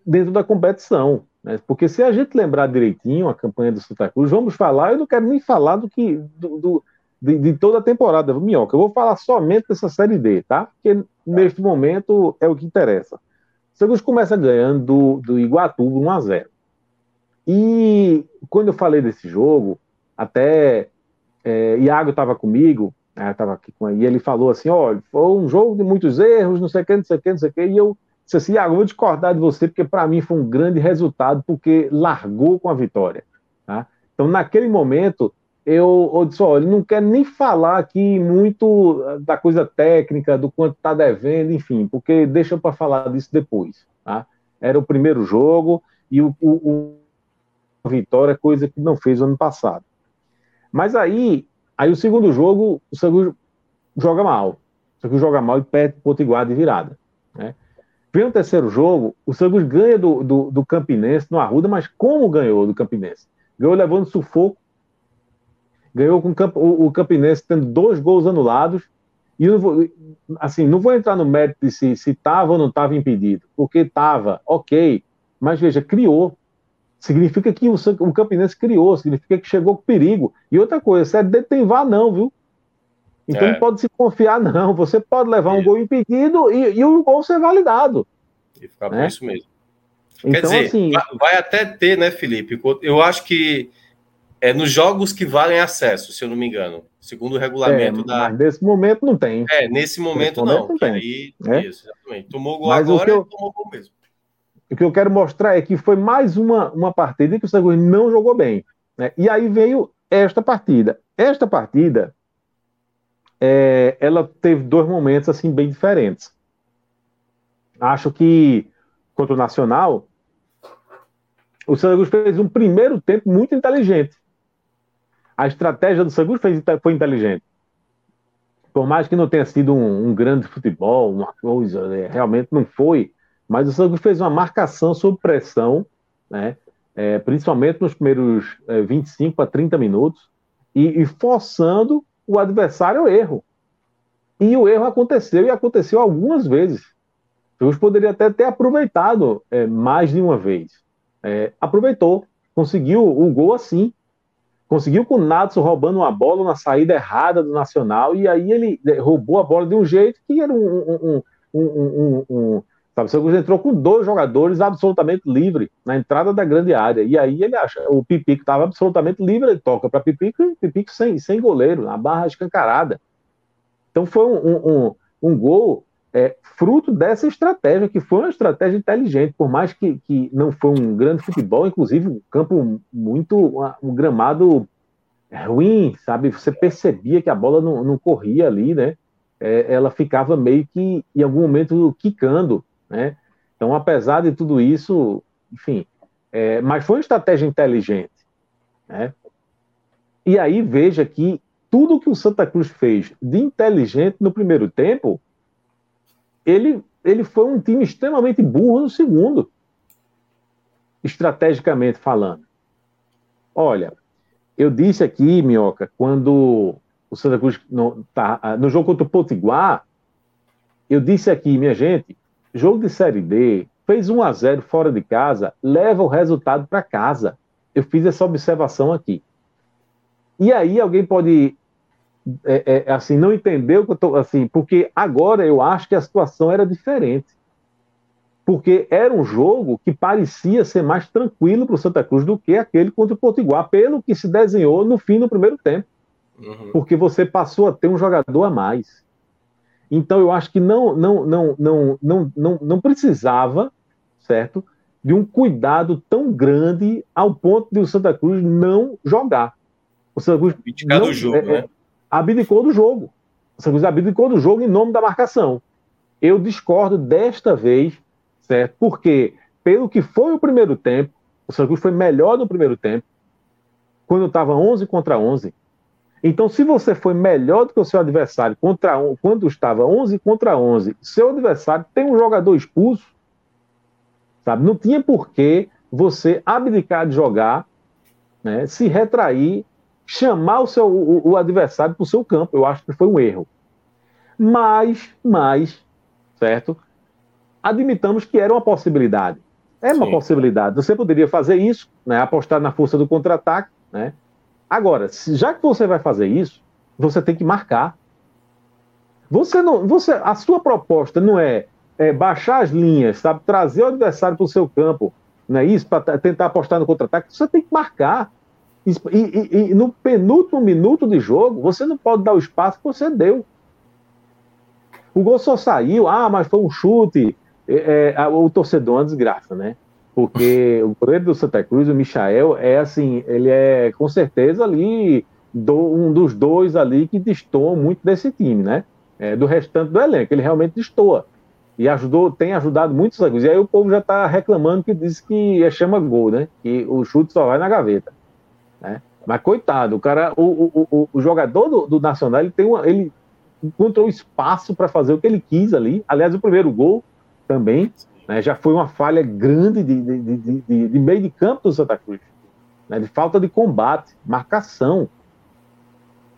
dentro da competição. Né? Porque se a gente lembrar direitinho a campanha do Santa Cruz, vamos falar, eu não quero nem falar do que. Do, do de, de, toda a temporada, Minhoca. Eu vou falar somente dessa Série D, tá? Porque neste momento é o que interessa. Santos começa ganhando do, do Iguatu 1 a 0 E quando eu falei desse jogo, até é, Iago estava comigo, né, tava aqui com, e ele falou assim: olha, foi um jogo de muitos erros, não sei o que, não sei o que, não sei o que, e eu disse assim: Iago, vou discordar de você, porque para mim foi um grande resultado, porque largou com a vitória. Tá? Então, naquele momento, eu, eu disse, não quero nem falar aqui muito da coisa técnica, do quanto está devendo, enfim, porque deixa para falar disso depois. Tá? Era o primeiro jogo e o, o, o Vitória, coisa que não fez ano passado. Mas aí, aí o segundo jogo, o segundo joga mal. Santa Cruz joga mal e perde o Potiguar de virada. Né? Vem o terceiro jogo, o Cruz ganha do, do, do Campinense no Arruda, mas como ganhou do Campinense? Ganhou levando sufoco, ganhou com o, o Campinense tendo dois gols anulados, e não vou, assim, não vou entrar no mérito de se estava ou não estava impedido, porque estava, ok, mas veja, criou. Significa que o, o Campinense criou, significa que chegou com perigo. E outra coisa, Série D tem vá não, viu? Então é. não pode se confiar, não. Você pode levar um gol impedido e, e o gol ser validado. E ficar né? por isso mesmo. Então, Quer dizer, assim, vai até ter, né, Felipe? Eu acho que é nos jogos que valem acesso, se eu não me engano, segundo o regulamento é, da. Nesse momento não tem. É, nesse momento, nesse momento não. não tem. Aí, é? Isso, exatamente. Tomou gol mas agora, eu... tomou gol mesmo o que eu quero mostrar é que foi mais uma, uma partida que o Santa não jogou bem. Né? E aí veio esta partida. Esta partida, é, ela teve dois momentos assim bem diferentes. Acho que contra o Nacional, o Santa fez um primeiro tempo muito inteligente. A estratégia do Santa foi, foi inteligente. Por mais que não tenha sido um, um grande futebol, uma coisa, é, realmente não foi mas o Santos fez uma marcação sob pressão, né? É, principalmente nos primeiros é, 25 a 30 minutos, e, e, forçando o adversário ao erro. E o erro aconteceu, e aconteceu algumas vezes. O Santos poderia até ter aproveitado é, mais de uma vez. É, aproveitou, conseguiu o gol assim. Conseguiu com o Natsu roubando uma bola na saída errada do Nacional, e aí ele é, roubou a bola de um jeito que era um, um, um, um Sabe, entrou com dois jogadores absolutamente livre na entrada da grande área. E aí ele acha, o Pipico estava absolutamente livre, ele toca para Pipico e Pipico sem, sem goleiro, na barra escancarada. Então foi um, um, um gol é, fruto dessa estratégia, que foi uma estratégia inteligente, por mais que, que não foi um grande futebol, inclusive um campo muito, um gramado ruim, sabe? Você percebia que a bola não, não corria ali, né? É, ela ficava meio que, em algum momento, quicando. Né? Então, apesar de tudo isso, enfim, é, mas foi uma estratégia inteligente. Né? E aí veja que tudo que o Santa Cruz fez de inteligente no primeiro tempo, ele, ele foi um time extremamente burro no segundo, estrategicamente falando. Olha, eu disse aqui, Minhoca, quando o Santa Cruz no, tá, no jogo contra o Potiguar, eu disse aqui, minha gente, jogo de Série D, fez 1 a 0 fora de casa, leva o resultado para casa. Eu fiz essa observação aqui. E aí alguém pode é, é, assim não entender o que eu tô assim, porque agora eu acho que a situação era diferente. Porque era um jogo que parecia ser mais tranquilo para o Santa Cruz do que aquele contra o Potiguar, pelo que se desenhou no fim do primeiro tempo. Uhum. Porque você passou a ter um jogador a mais. Então eu acho que não, não, não, não, não, não, não precisava, certo, de um cuidado tão grande ao ponto de o Santa Cruz não jogar. O Santa Cruz do jogo, é, é, né? Abdicou do jogo. O Santa Cruz abdicou do jogo em nome da marcação. Eu discordo desta vez, certo? Porque pelo que foi o primeiro tempo, o Santa Cruz foi melhor no primeiro tempo, quando estava 11 contra 11. Então, se você foi melhor do que o seu adversário contra quando estava 11 contra 11, seu adversário tem um jogador expulso, sabe? Não tinha por que você abdicar de jogar, né, se retrair, chamar o, seu, o, o adversário para o seu campo. Eu acho que foi um erro. Mas, mas, certo? Admitamos que era uma possibilidade. É uma Sim. possibilidade. Você poderia fazer isso, né, apostar na força do contra-ataque, né? Agora, já que você vai fazer isso, você tem que marcar. Você não, você, a sua proposta não é, é baixar as linhas, sabe, trazer o adversário para o seu campo, não é isso, para tentar apostar no contra-ataque. Você tem que marcar. E, e, e, no penúltimo minuto de jogo, você não pode dar o espaço que você deu. O gol só saiu, ah, mas foi um chute. É, é, o torcedor é uma desgraça, né? porque [laughs] o goleiro do Santa Cruz, o Michael, é assim, ele é com certeza ali do, um dos dois ali que destoam muito desse time, né? É, do restante do elenco, ele realmente destoa. E ajudou, tem ajudado muito o Santa Cruz. E aí o povo já está reclamando que diz que é chama gol, né? Que o chute só vai na gaveta. Mas coitado, o cara, o, o, o, jogador do, do, Nacional, ele tem uma. Ele, encontrou espaço para fazer o que ele quis ali. Aliás, o primeiro gol também né, já foi uma falha grande de, de, de, de, meio de campo do Santa Cruz. Né, de falta de combate, marcação.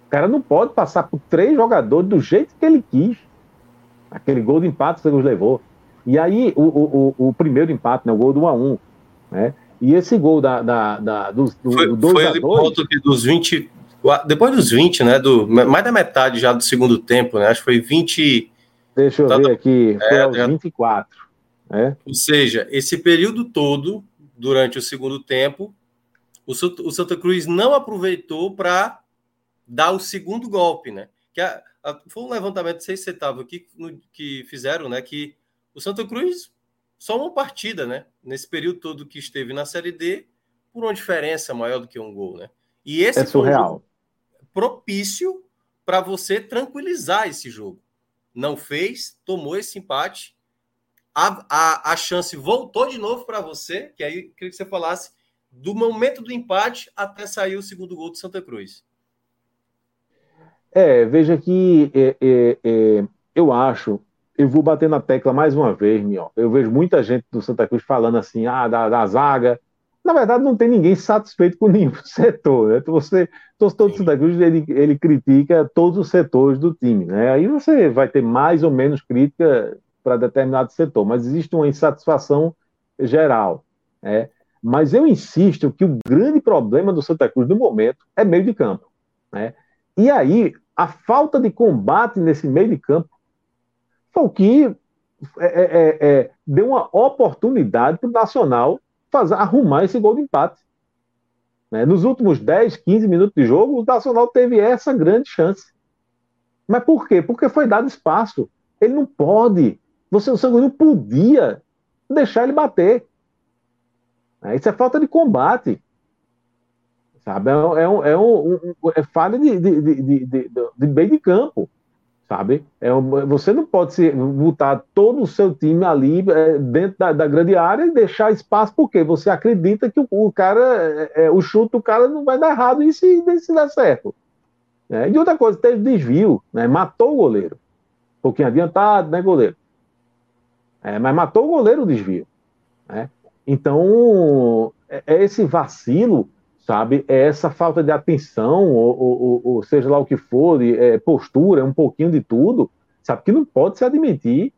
O cara não pode passar por três jogadores do jeito que ele quis. Aquele gol de empate que o levou. E aí, o, o, o, primeiro empate, né, o gol do 1x1. Né? E esse gol da, da, da, do, do, foi, do 2 foi ali ponto dos 20, depois dos 20, né? Do, mais da metade já do segundo tempo, né? Acho que foi 20. Deixa eu tá, ver aqui, foi é, aos 24. Né? Ou seja, esse período todo, durante o segundo tempo, o, o Santa Cruz não aproveitou para dar o segundo golpe, né? Que a, a, foi um levantamento, não sei se você estava aqui, no, que fizeram, né? Que o Santa Cruz só uma partida, né? Nesse período todo que esteve na Série D, por uma diferença maior do que um gol, né? E esse é surreal. Propício para você tranquilizar esse jogo. Não fez, tomou esse empate, a, a, a chance voltou de novo para você, que aí queria que você falasse do momento do empate até sair o segundo gol do Santa Cruz. É, veja que é, é, é, eu acho eu vou bater na tecla mais uma vez, meu. Eu vejo muita gente do Santa Cruz falando assim, ah, da, da zaga. Na verdade, não tem ninguém satisfeito com nenhum [laughs] setor, né? Então, você, torcedor do Santa Cruz, ele, ele critica todos os setores do time, né? Aí você vai ter mais ou menos crítica para determinado setor, mas existe uma insatisfação geral, né? Mas eu insisto que o grande problema do Santa Cruz no momento é meio de campo, né? E aí, a falta de combate nesse meio de campo o que é, é, é, é, deu uma oportunidade para o Nacional fazer, arrumar esse gol de empate. Né? Nos últimos 10, 15 minutos de jogo, o Nacional teve essa grande chance. Mas por quê? Porque foi dado espaço. Ele não pode. Você, o Sangue não podia deixar ele bater. Né? Isso é falta de combate. Sabe? É, é, um, é, um, um, é falha de, de, de, de, de, de meio de campo sabe? É, você não pode se, botar todo o seu time ali é, dentro da, da, grande área e deixar espaço, porque você acredita que o, o cara, é, o chute do cara não vai dar errado e se, se der certo. É, e outra coisa, teve desvio, né? matou o goleiro. Um pouquinho adiantado, né, goleiro? É, mas matou o goleiro o desvio. Né? Então, é, é esse vacilo sabe? É essa falta de atenção, ou, ou, ou seja lá o que for, é, postura, um pouquinho de tudo, sabe? Que não pode se admitir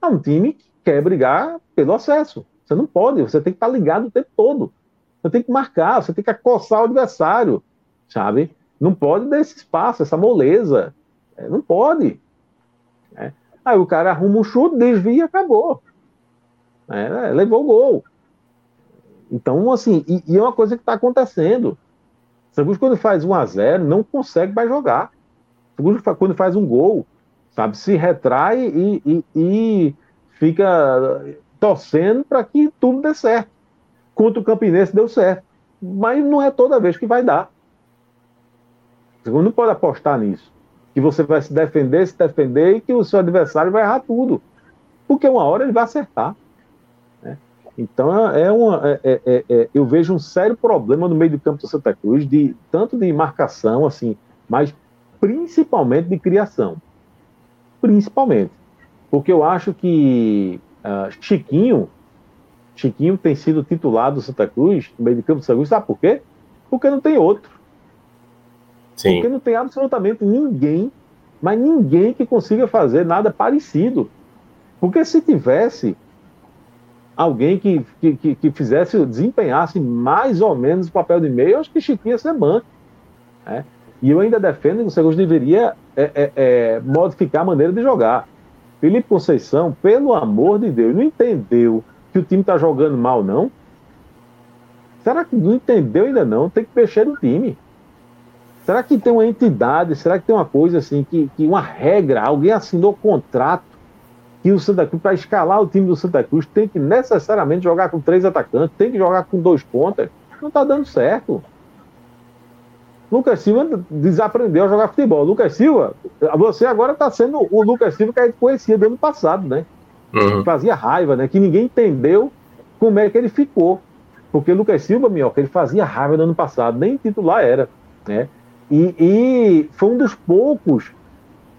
a um time que quer brigar pelo acesso. Você não pode, você tem que estar ligado o tempo todo. Você tem que marcar, você tem que acossar o adversário, sabe? Não pode dar esse espaço, essa moleza. É, não pode. É. Aí o cara arruma um chute, desvia e acabou. É, levou o gol. Então, assim, e, e é uma coisa que está acontecendo. O quando faz 1 a 0 não consegue mais jogar. O quando faz um gol, sabe, se retrai e, e, e fica torcendo para que tudo dê certo. Contra o Campinense deu certo. Mas não é toda vez que vai dar. Você não pode apostar nisso. Que você vai se defender, se defender e que o seu adversário vai errar tudo. Porque uma hora ele vai acertar. Então é uma, é, é, é, é, eu vejo um sério problema no meio do campo do Santa Cruz, de tanto de marcação, assim, mas principalmente de criação. Principalmente. Porque eu acho que uh, Chiquinho, Chiquinho tem sido titular do Santa Cruz, no meio do campo do Santa Cruz, sabe por quê? Porque não tem outro. Sim. Porque não tem absolutamente ninguém, mas ninguém que consiga fazer nada parecido. Porque se tivesse, alguém que, que, que, fizesse, desempenhasse mais ou menos o papel de meio, eu acho que Chiquinho ia ser banco. Né? E eu ainda defendo que o Santos deveria é, é, é, modificar a maneira de jogar. Felipe Conceição, pelo amor de Deus, não entendeu que o time está jogando mal, não? Será que não entendeu ainda não? Tem que mexer no time. Será que tem uma entidade, será que tem uma coisa assim, que, que uma regra, alguém assinou contrato que o Santa Cruz, para escalar o time do Santa Cruz, tem que necessariamente jogar com três atacantes, tem que jogar com dois pontas. Não está dando certo. Lucas Silva desaprendeu a jogar futebol. Lucas Silva, você agora está sendo o Lucas Silva que a gente conhecia do ano passado, né? Uhum. Fazia raiva, né? Que ninguém entendeu como é que ele ficou. Porque Lucas Silva, Minhoca, ele fazia raiva no ano passado, nem titular era, né? E, e foi um dos poucos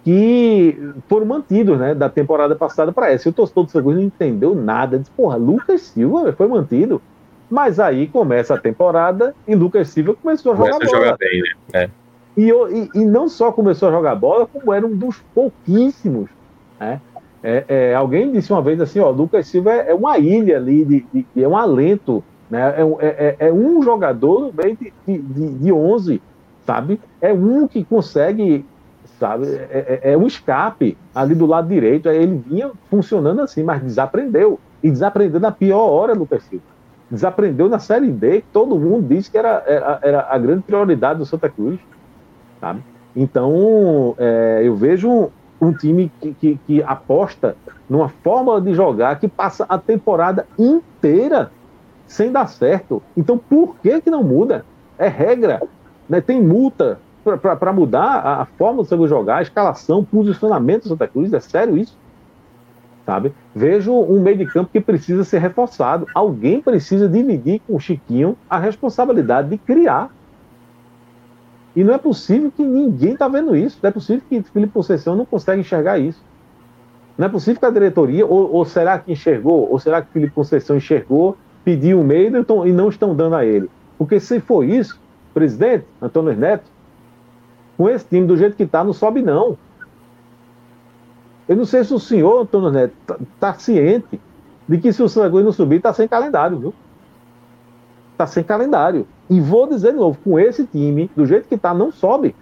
que foram mantidos, né, da temporada passada para essa. E o torcedor do Santa não entendeu nada. Disse, porra, Lucas Silva foi mantido. Mas aí começa a temporada e Lucas Silva começou a jogar começa bola. A jogar bem, né? É. E, e, e, não só começou a jogar bola, como era um dos pouquíssimos. Né? É, é, alguém disse uma vez assim: ó, Lucas Silva é, é uma ilha ali, de, de, de, é um alento. Né? É, é, é, é um jogador no meio de, de, de 11, sabe? É um que consegue sabe? É, é, é, um escape ali do lado direito. Ele vinha funcionando assim, mas desaprendeu. E desaprendeu na pior hora, Lucas Silva. Desaprendeu na Série D, que todo mundo disse que era, era, era a grande prioridade do Santa Cruz. Sabe? Então, é, eu vejo um time que, que, que, aposta numa forma de jogar que passa a temporada inteira sem dar certo. Então, por que, que não muda? É regra. Né? Tem multa para mudar a, a, forma do Santa jogar, a escalação, posicionamento do Santa Cruz. É sério isso? Sabe? Vejo um meio de campo que precisa ser reforçado. Alguém precisa dividir com o Chiquinho a responsabilidade de criar. E não é possível que ninguém está vendo isso. Não é possível que Felipe Conceição não consegue enxergar isso. Não é possível que a diretoria, ou, ou será que enxergou, ou será que Felipe Conceição enxergou, pediu o meio e não estão dando a ele? Porque se for isso, presidente Antônio Neto, com esse time do jeito que está, não sobe não. Eu não sei se o senhor, Antônio Neto, está tá ciente de que se o Santa não subir, está sem calendário, viu? Está sem calendário. E vou dizer de novo, com esse time, do jeito que está, não sobe.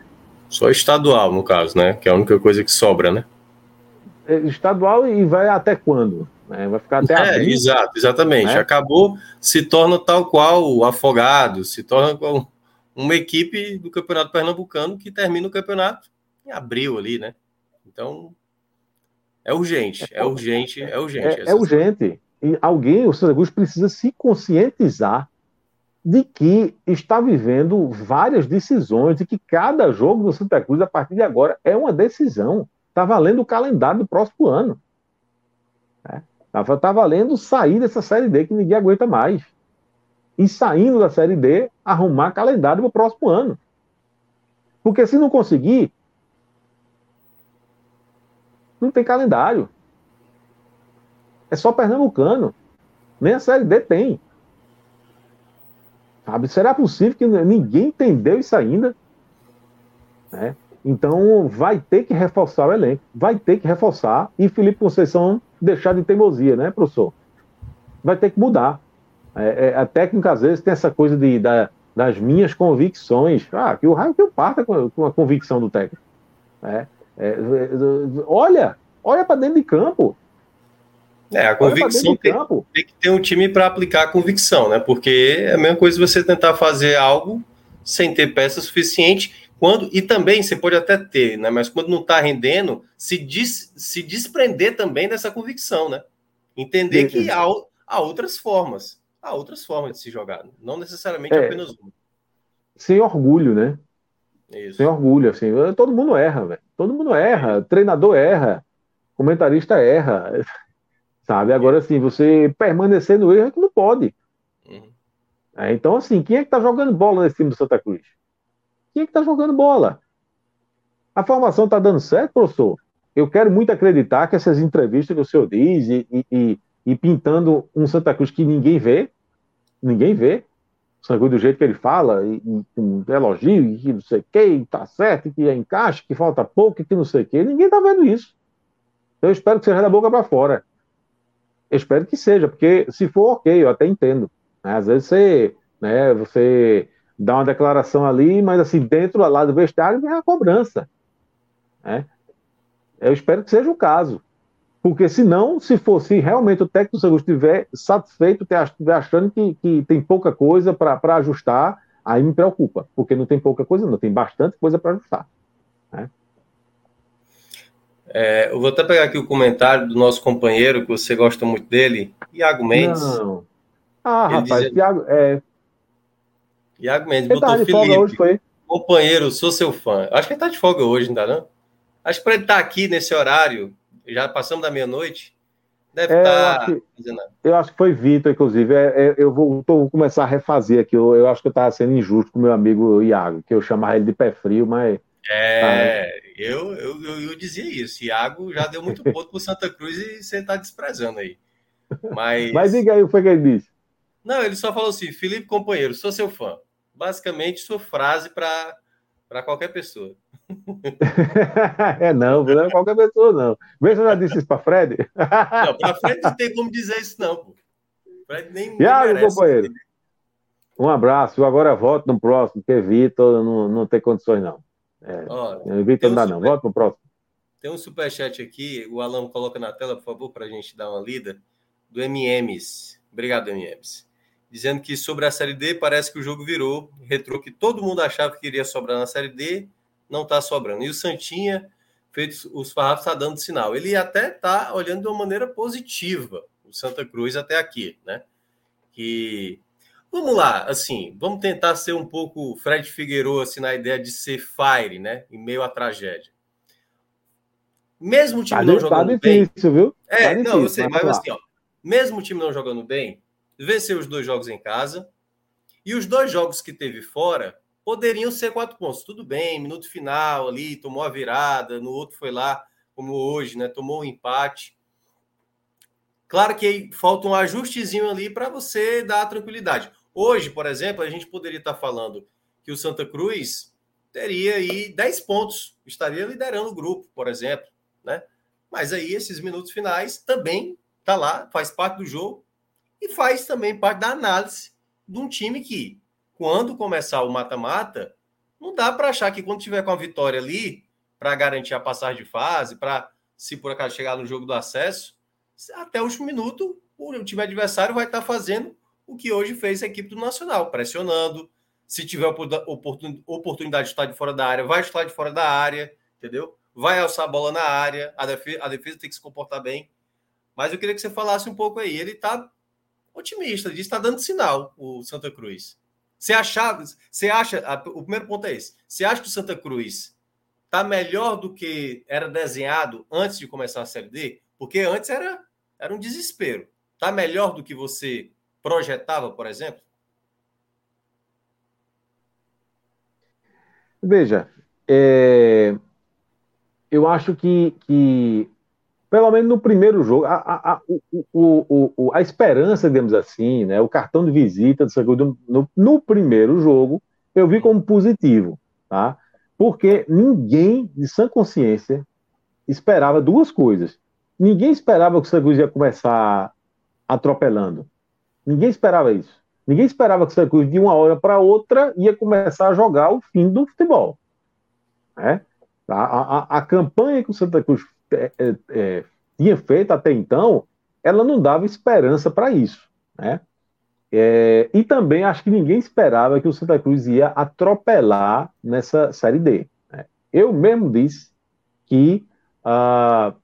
Só estadual, no caso, né? Que é a única coisa que sobra, né? É, estadual e vai até quando? É, vai ficar até é, abril. Exato, exatamente. Né? Acabou, se torna tal qual o afogado, se torna uma equipe do Campeonato Pernambucano que termina o campeonato em abril ali, né? Então, é urgente, é urgente, é urgente. É, é urgente. E alguém, o Santa Cruz, precisa se conscientizar de que está vivendo várias decisões, de que cada jogo do Santa Cruz, a partir de agora, é uma decisão. Está valendo o calendário do próximo ano. Está é. tá valendo sair dessa Série D que ninguém aguenta mais e saindo da Série D, arrumar calendário para o próximo ano. Porque se não conseguir, não tem calendário. É só pernambucano. Nem a Série D tem. Sabe? Será possível que ninguém entendeu isso ainda? Né? Então vai ter que reforçar o elenco. Vai ter que reforçar. E Felipe Conceição deixar de teimosia, né, professor? Vai ter que mudar. É, é, a técnica, às vezes, tem essa coisa de, da, das minhas convicções. Ah, que o raio que eu parta com, com a convicção do técnico. É, é, olha, olha para dentro de campo. É, a convicção tem, tem, que ter um time para aplicar a convicção, né? Porque é a mesma coisa você tentar fazer algo sem ter peça suficiente. Quando, e também você pode até ter, né? Mas quando não está rendendo, se, dis, se desprender também dessa convicção, né? Entender que há, há outras formas há outras formas de se jogar, não necessariamente é, apenas uma. Sem orgulho, né? Isso. Sem orgulho, assim. Todo mundo erra, velho. Todo mundo erra. Treinador erra. Comentarista erra. [laughs] Sabe? Agora, assim, você permanecer no erro é que não pode. Uhum. É, então, assim, quem é que tá jogando bola nesse time do Santa Cruz? Quem é que tá jogando bola? A formação tá dando certo, professor? Eu quero muito acreditar que essas entrevistas que o senhor diz e, e, e pintando um Santa Cruz que ninguém vê, ninguém vê, o do jeito que ele fala, e, com elogio, e que não sei o que, tá certo, que é encaixe, que falta pouco, que não sei o que, ninguém tá vendo isso. Então eu espero que seja da boca para fora. Eu espero que seja, porque se for ok, eu até entendo. Né? Às vezes você, né, você dá uma declaração ali, mas assim, dentro lá do vestiário vem a cobrança. Né? Eu espero que seja o caso. Porque senão, se fosse realmente o técnico do Santos estiver satisfeito, estiver achando que, que tem pouca coisa para ajustar, aí me preocupa, porque não tem pouca coisa, não, tem bastante coisa para ajustar. Né? É, eu vou até pegar aqui o comentário do nosso companheiro, que você gosta muito dele, Iago Mendes. Não. Ah, ele rapaz, dizia... Iago, é... Iago Mendes, ele botou Felipe, hoje, foi? companheiro, sou seu fã. Acho que ele tá de folga hoje, ainda não? Acho que para ele estar tá aqui nesse horário, já passamos da meia-noite. Deve é, estar. Tá eu acho que foi Vitor, inclusive. É, é, eu vou, vou, começar a refazer aqui. Eu, eu acho que eu estava sendo injusto com meu amigo Iago, que eu chamava ele de pé frio, mas É, eu, eu, eu, eu, dizia isso. Iago já deu muito ponto pro Santa Cruz e você está desprezando aí. Mas... Mas diga aí o que ele disse. Não, ele só falou assim: Felipe, companheiro, sou seu fã. Basicamente, sua frase para qualquer pessoa. [laughs] é, não, não é qualquer pessoa, não. Se eu já disse isso para Fred. não, para Fred não tem como dizer isso, não, pô. Fred nem. Iago, merece, companheiro. Um abraço. Eu agora volto no próximo, porque Vitor não, não tem condições, não. É, Ó, Vitor não dá, não. Volto no próximo. Tem um superchat aqui, o Alan coloca na tela, por favor, para a gente dar uma lida, do MMs. Obrigado, MMs. Dizendo que sobre a Série D, parece que o jogo virou. Retrô que todo mundo achava que iria sobrar na Série D, não está sobrando. E o Santinha, feito os farrapos, está dando sinal. Ele até está olhando de uma maneira positiva, o Santa Cruz até aqui, né? Que Vamos lá, assim, vamos tentar ser um pouco Fred Figueiredo assim, na ideia de ser fire, né? Em meio à tragédia. Mesmo o time tá não jogando tá difícil, bem. Viu? É, tá não, eu sei, mas assim, ó, mesmo o time não jogando bem, venceu os dois jogos em casa. E os dois jogos que teve fora poderiam ser quatro pontos. Tudo bem, minuto final ali, tomou a virada, no outro foi lá, como hoje, né? Tomou o um empate. Claro que falta um ajustezinho ali para você dar tranquilidade. Hoje, por exemplo, a gente poderia estar falando que o Santa Cruz teria aí 10 pontos, estaria liderando o grupo, por exemplo, né? Mas aí esses minutos finais também tá lá, faz parte do jogo e faz também parte da análise de um time que, quando começar o mata-mata, não dá para achar que quando tiver com a vitória ali, para garantir a passagem de fase, para se por acaso chegar no jogo do acesso, até o último minuto, o time adversário vai estar tá fazendo o que hoje fez a equipe do Nacional, pressionando. Se tiver oportunidade de estar de fora da área, vai estar de fora da área, entendeu? Vai alçar a bola na área, a defesa, a defesa tem que se comportar bem. Mas eu queria que você falasse um pouco aí. Ele está otimista, diz está dando sinal, o Santa Cruz. Você, achava, você acha, o primeiro ponto é esse, você acha que o Santa Cruz está melhor do que era desenhado antes de começar a Série D? Porque antes era era um desespero. Está melhor do que você projetava, por exemplo? Veja, é, eu acho que, que, pelo menos no primeiro jogo, a, a, o, o, a esperança, digamos assim, né, o cartão de visita do no, no primeiro jogo, eu vi como positivo, tá? Porque ninguém de sã consciência esperava duas coisas. Ninguém esperava que o Santa ia começar atropelando. Ninguém esperava isso. Ninguém esperava que o Santa de uma hora para outra, ia começar a jogar o fim do futebol. Né? A, a, a campanha que o Santa Cruz é, é, é, tinha feito até então, ela não dava esperança para isso. Né? É, e também acho que ninguém esperava que o Santa Cruz ia atropelar nessa Série D. Né? Eu mesmo disse que uh,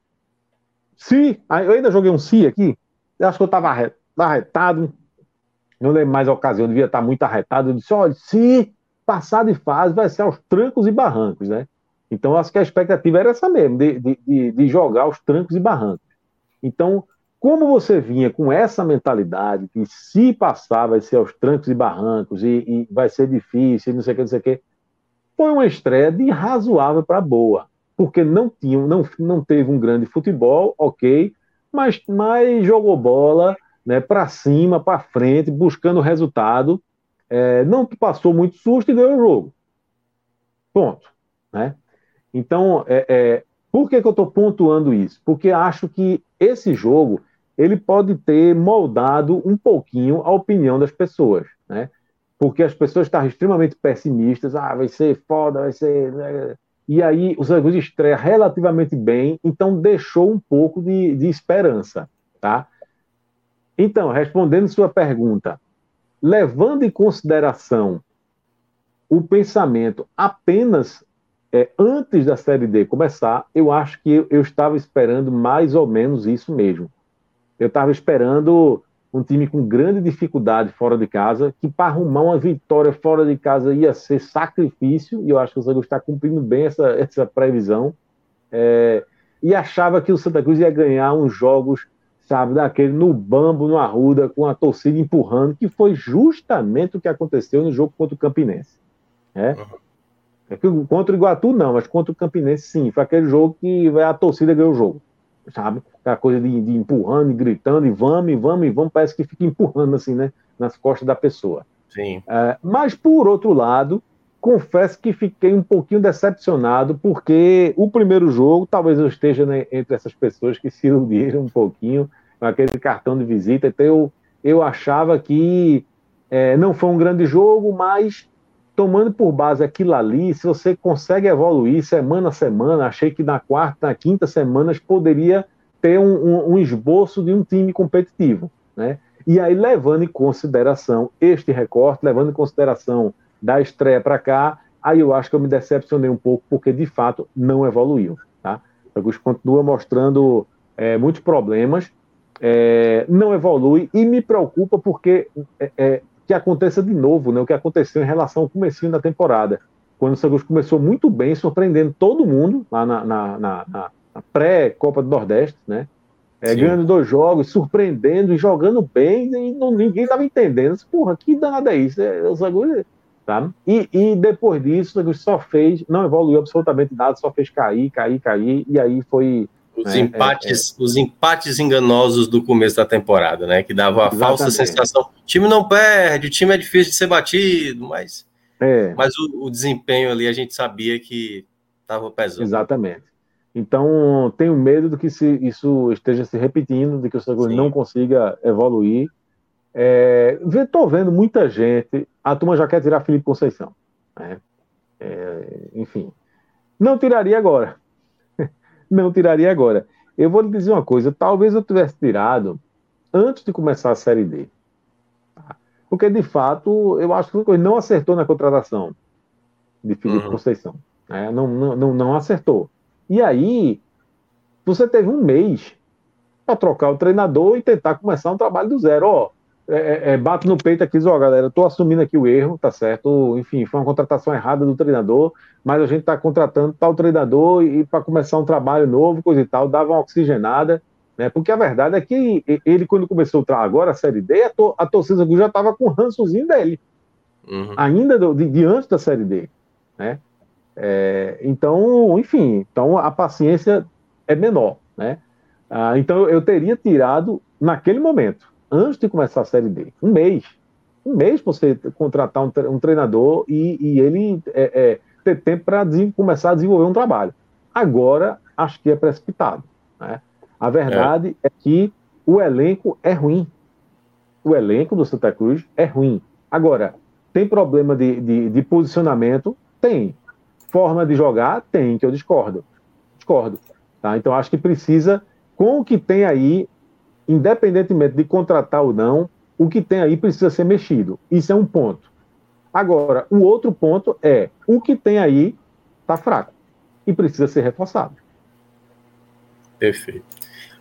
se. Eu ainda joguei um si aqui, acho que eu estava arretado, não lembro mais a ocasião, devia estar muito arretado. Eu disse: olha, se passar de fase, vai ser aos trancos e barrancos, né? Então, acho que a expectativa era essa mesmo, de, de, de jogar aos trancos e barrancos. Então, como você vinha com essa mentalidade, que se passar vai ser aos trancos e barrancos, e, e vai ser difícil, não sei o que, não sei o que, foi uma estreia de razoável para boa, porque não, tinha, não, não teve um grande futebol, ok, mas, mas jogou bola, né, para cima, para frente, buscando resultado. É, não passou muito susto e ganhou o jogo. Ponto. Né? Então, é, é, por que, que eu estou pontuando isso? Porque acho que esse jogo ele pode ter moldado um pouquinho a opinião das pessoas, né? Porque as pessoas estavam extremamente pessimistas, ah, vai ser foda, vai ser. Né? E aí o Santa estreia relativamente bem, então deixou um pouco de, de esperança, tá? Então, respondendo sua pergunta, levando em consideração o pensamento apenas é, antes da Série D começar, eu acho que eu, eu estava esperando mais ou menos isso mesmo. Eu estava esperando um time com grande dificuldade fora de casa, que para arrumar uma vitória fora de casa ia ser sacrifício, e eu acho que o Santa Cruz está cumprindo bem essa, [laughs] essa previsão. É, e achava que o Santa Cruz ia ganhar uns jogos sabe, daquele no bambo, no arruda, com a torcida empurrando, que foi justamente o que aconteceu no jogo contra o Campinense. Né? Uhum. É contra o Iguatu, não, mas contra o Campinense, sim. Foi aquele jogo que a torcida ganhou o jogo, sabe? Aquela coisa de, de empurrando e gritando, e vamos, e vamos, e vamos, parece que fica empurrando, assim, né? Nas costas da pessoa. Sim. É, mas, por outro lado, confesso que fiquei um pouquinho decepcionado, porque o primeiro jogo, talvez eu esteja né, entre essas pessoas que se iludiram um pouquinho com aquele cartão de visita, então eu, eu achava que é, não foi um grande jogo, mas tomando por base aquilo ali, se você consegue evoluir semana a semana, achei que na quarta, na quinta semana poderia ter um, um, um esboço de um time competitivo, né? E aí, levando em consideração este recorte, levando em consideração da estreia para cá, aí eu acho que eu me decepcionei um pouco, porque de fato não evoluiu. Tá? O Augusto continua mostrando é, muitos problemas, é, não evolui e me preocupa porque é, é, que aconteça de novo né, o que aconteceu em relação ao começo da temporada, quando o Santos começou muito bem, surpreendendo todo mundo lá na, na, na, na pré-Copa do Nordeste, né? É, ganhando dois jogos, surpreendendo e jogando bem, e não, ninguém estava entendendo. Porra, que danada é isso? É, o Santos Tá? E, e depois disso, ele só fez, não evoluiu absolutamente nada, só fez cair, cair, cair, e aí foi. Os, né, empates, é, é... os empates enganosos do começo da temporada, né? Que dava a falsa sensação. O time não perde, o time é difícil de ser batido, mas, é. mas o, o desempenho ali a gente sabia que estava pesando. Exatamente. Então, tenho medo de que isso esteja se repetindo, de que o São não consiga evoluir. Estou é, vendo muita gente a turma já quer tirar Felipe Conceição. Né? É, enfim, não tiraria agora. Não tiraria agora. Eu vou lhe dizer uma coisa: talvez eu tivesse tirado antes de começar a Série D. Tá? Porque, de fato, eu acho que o não acertou na contratação de Felipe uhum. Conceição. Né? Não, não, não, não acertou. E aí, você teve um mês para trocar o treinador e tentar começar um trabalho do zero. Ó, é, é, é, bato no peito aqui, ó, galera, estou assumindo aqui o erro, tá certo? Enfim, foi uma contratação errada do treinador, mas a gente está contratando tal treinador e, e para começar um trabalho novo, coisa e tal, dava uma oxigenada, né? Porque a verdade é que ele, quando começou agora a Série D, a, to, a torcida já estava com o rançozinho dele, uhum. ainda do, de, de, antes da Série D, né? É, então, enfim, então a paciência é menor, né? Ah, então eu teria tirado naquele momento antes de começar a Série D. Um mês. Um mês para você contratar um, treinador e, e ele é, é, ter tempo para começar a desenvolver um trabalho. Agora, acho que é precipitado. Né? A verdade é. é que o elenco é ruim. O elenco do Santa Cruz é ruim. Agora, tem problema de, de, de, posicionamento? Tem. Forma de jogar? Tem, que eu discordo. Discordo. Tá? Então, acho que precisa, com o que tem aí, independentemente de contratar ou não, o que tem aí precisa ser mexido. Isso é um ponto. Agora, o outro ponto é o que tem aí está fraco e precisa ser reforçado. Perfeito.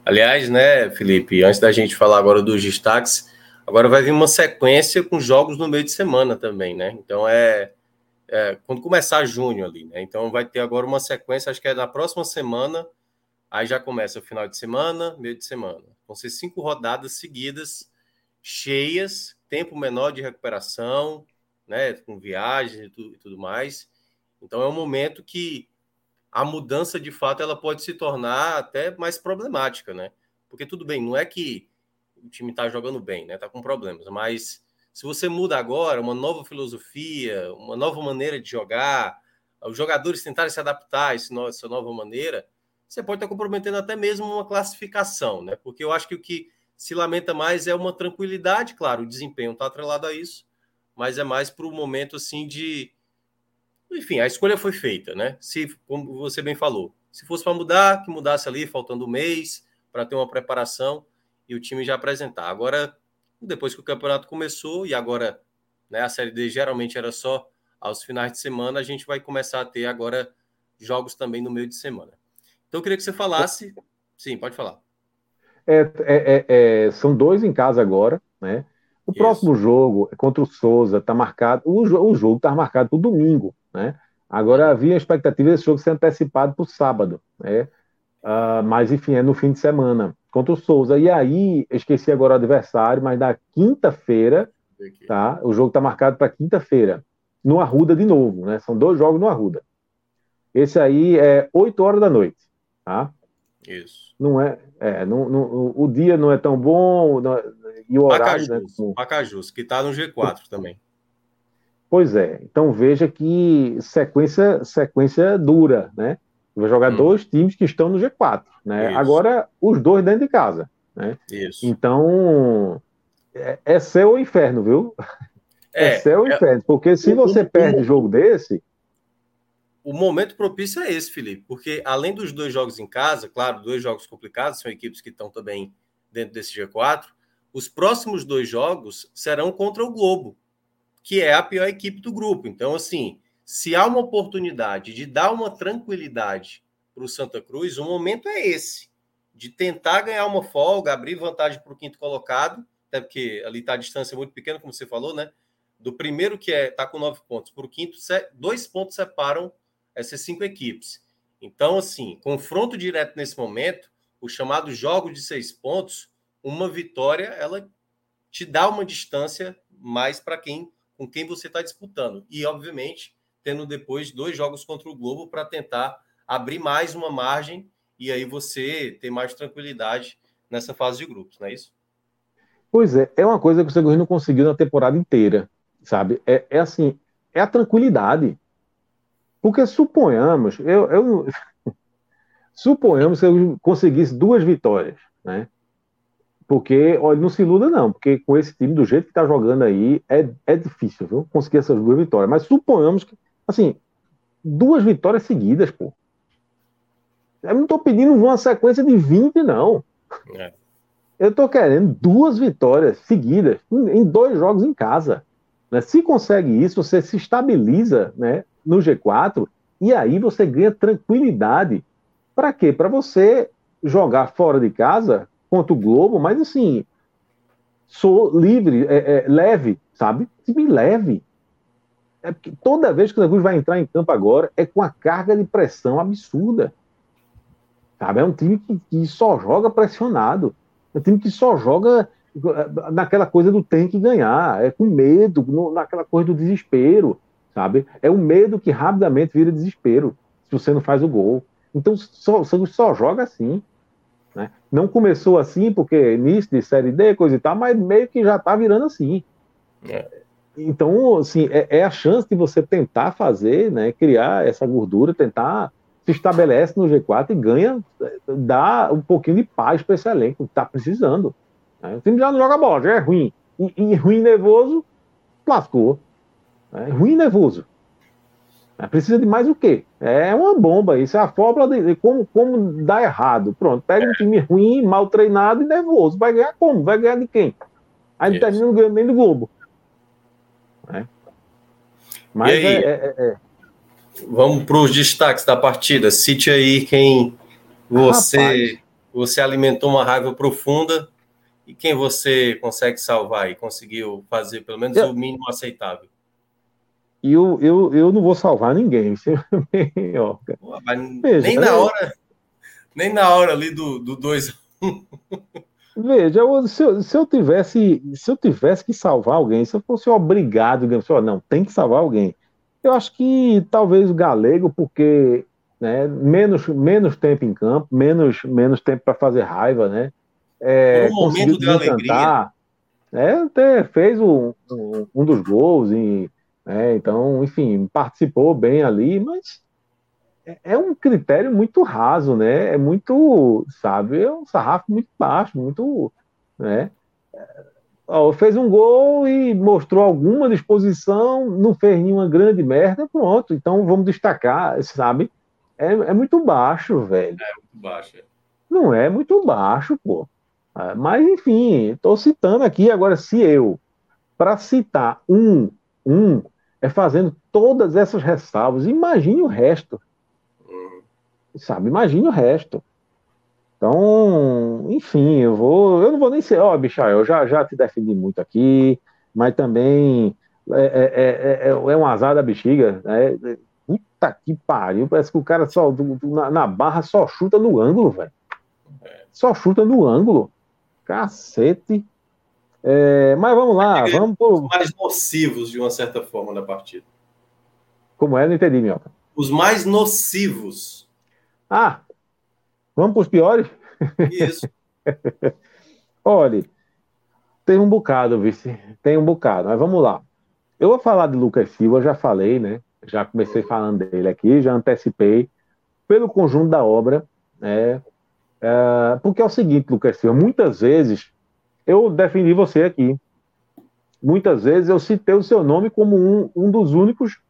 Aliás, né, Felipe, antes da gente falar agora dos destaques, agora vai vir uma sequência com jogos no meio de semana também, né? Então é, é quando começar junho ali, né? Então vai ter agora uma sequência, acho que é na próxima semana, aí já começa o final de semana, meio de semana. Vão ser cinco rodadas seguidas, cheias, tempo menor de recuperação, né, com viagens e tudo, e tudo mais. Então é um momento que a mudança de fato ela pode se tornar até mais problemática, né? Porque tudo bem, não é que o time está jogando bem, né? Tá com problemas, mas se você muda agora uma nova filosofia, uma nova maneira de jogar, os jogadores tentarem se adaptar a essa nova maneira, você pode estar comprometendo até mesmo uma classificação, né? Porque eu acho que o que se lamenta mais é uma tranquilidade, claro, o desempenho está atrelado a isso, mas é mais para o momento assim de. Enfim, a escolha foi feita, né? Se, como você bem falou, se fosse para mudar, que mudasse ali, faltando um mês, para ter uma preparação e o time já apresentar. Agora, depois que o campeonato começou, e agora né, a Série D geralmente era só aos finais de semana, a gente vai começar a ter agora jogos também no meio de semana. Então eu queria que você falasse. Sim, pode falar. É, é, é, é são dois em casa agora, né? O Isso. próximo jogo é contra o Souza, está marcado. O, o jogo está marcado para o domingo, né? Agora havia a expectativa desse jogo ser antecipado para o sábado, né? Uh, mas enfim, é no fim de semana contra o Souza. E aí, esqueci agora o adversário, mas na quinta-feira, tá? O jogo está marcado para quinta-feira. no Arruda de novo, né? São dois jogos no Arruda. Esse aí é 8 horas da noite, tá? Isso. Não é, é não, não, o dia não é tão bom não, e o horário... Pacajus, né? Pacajus que está no G4 também. Pois é, então veja que sequência, sequência dura, né? Vai jogar hum. dois times que estão no G4, né? Isso. Agora, os dois dentro de casa, né? Isso. Então, é, é céu ou inferno, viu? É, é céu ou é, inferno, porque se você perde o, jogo desse... O momento propício é esse, Felipe, porque além dos dois jogos em casa, claro, dois jogos complicados, são equipes que estão também dentro desse G4, os próximos dois jogos serão contra o Globo, que é a pior equipe do grupo. Então, assim, se há uma oportunidade de dar uma tranquilidade para o Santa Cruz, o momento é esse, de tentar ganhar uma folga, abrir vantagem para o quinto colocado, até porque ali está a distância muito pequena, como você falou, né? Do primeiro que é está com nove pontos para o quinto, dois pontos separam essas cinco equipes. Então, assim, confronto direto nesse momento, o chamado jogo de seis pontos, uma vitória, ela te dá uma distância mais para quem com quem você está disputando. E, obviamente, tendo depois dois jogos contra o Globo para tentar abrir mais uma margem e aí você ter mais tranquilidade nessa fase de grupos, não é isso? Pois é, é uma coisa que o Segundo não conseguiu na temporada inteira, sabe? É, é assim, é a tranquilidade. Porque suponhamos, eu, eu [laughs] suponhamos que eu conseguisse duas vitórias, né? Porque, olha, não se iluda não, porque com esse time, do jeito que tá jogando aí, é, é difícil, viu? Conseguir essas duas vitórias. Mas suponhamos que, assim, duas vitórias seguidas, pô. Eu não tô pedindo uma sequência de 20, não. É. Eu tô querendo duas vitórias seguidas em dois jogos em casa. Né? Se consegue isso, você se estabiliza né, no G4 e aí você ganha tranquilidade. Para quê? Para você jogar fora de casa contra o Globo, mas assim, sou livre, é, é, leve, sabe? Time leve. É porque toda vez que o Cruz vai entrar em campo agora, é com a carga de pressão absurda. Sabe? É um time que, que só joga pressionado. É um time que só joga é, naquela coisa do tem que ganhar, é com medo, no, naquela coisa do desespero, sabe? É o medo que rapidamente vira desespero se você não faz o gol. Então só, o Santos só joga assim. Né? Não começou assim, porque início de Série D, coisa e tal, mas meio que já está virando assim. É. Então, assim, é, é, a chance de você tentar fazer, né, criar essa gordura, tentar se estabelece no G4 e ganha, dá um pouquinho de paz para esse elenco, está precisando. Né? O time já não joga bola, já é ruim. E, e ruim nervoso, lascou. É ruim nervoso. Precisa de mais o quê? É uma bomba. Isso é a fórmula de, como, como dá errado. Pronto, pega um time ruim, mal treinado e nervoso. Vai ganhar como? Vai ganhar de quem? Aí não termina ganhando nem do Globo. É. Mas aí, é, é, é, Vamos para os destaques da partida. Cite aí quem você, você alimentou uma raiva profunda e quem você consegue salvar e conseguiu fazer pelo menos eu, o mínimo aceitável. E eu, eu, eu não vou salvar ninguém. [laughs] Pô, Veja, nem na é- hora, nem na hora ali do 2 Veja, eu, se, eu, se, eu tivesse, se eu tivesse que salvar alguém, se eu fosse obrigado, digamos, assim, não, tem que salvar alguém. Eu acho que talvez o Galego, porque né, menos, menos tempo em campo, menos, menos tempo para fazer raiva, né? É, um momento de alegria. Né, até fez um, um, um dos gols e né? Então, enfim, participou bem ali, mas é, é um critério muito raso, né? É muito, sabe, é um sarrafo muito baixo, muito, né? Ó, fez um gol e mostrou alguma disposição, não fez nenhuma grande merda, pronto. Então vamos destacar, sabe? É, é muito baixo, velho. É muito baixo. É. Não é muito baixo, pô. Ah, mas enfim, estou citando aqui agora se eu para citar um um é fazendo todas essas ressalvas. Imagine o resto. Sabe? Imagine o resto. Então, enfim, eu vou. Eu não vou nem ser. Ó, oh, Bichael, eu já, já te defendi muito aqui, mas também é, é, é, é um azar da bexiga. Né? Puta que pariu. Parece que o cara só na, na barra só chuta no ângulo, velho. Só chuta no ângulo. Cacete. É, mas vamos lá, vamos por... mais nocivos de uma certa forma na partida. Como é? Não entendi, Minhoca. Os mais nocivos. Ah, vamos para os piores? Isso. [laughs] Olha, tem um bocado, vice. Tem um bocado, mas vamos lá. Eu vou falar de Lucas Silva, já falei, né? Já comecei falando dele aqui, já antecipei pelo conjunto da obra, né? É, porque é o seguinte, Lucas Silva, muitas vezes eu defendi você aqui. Muitas vezes eu citei o seu nome como um, um dos únicos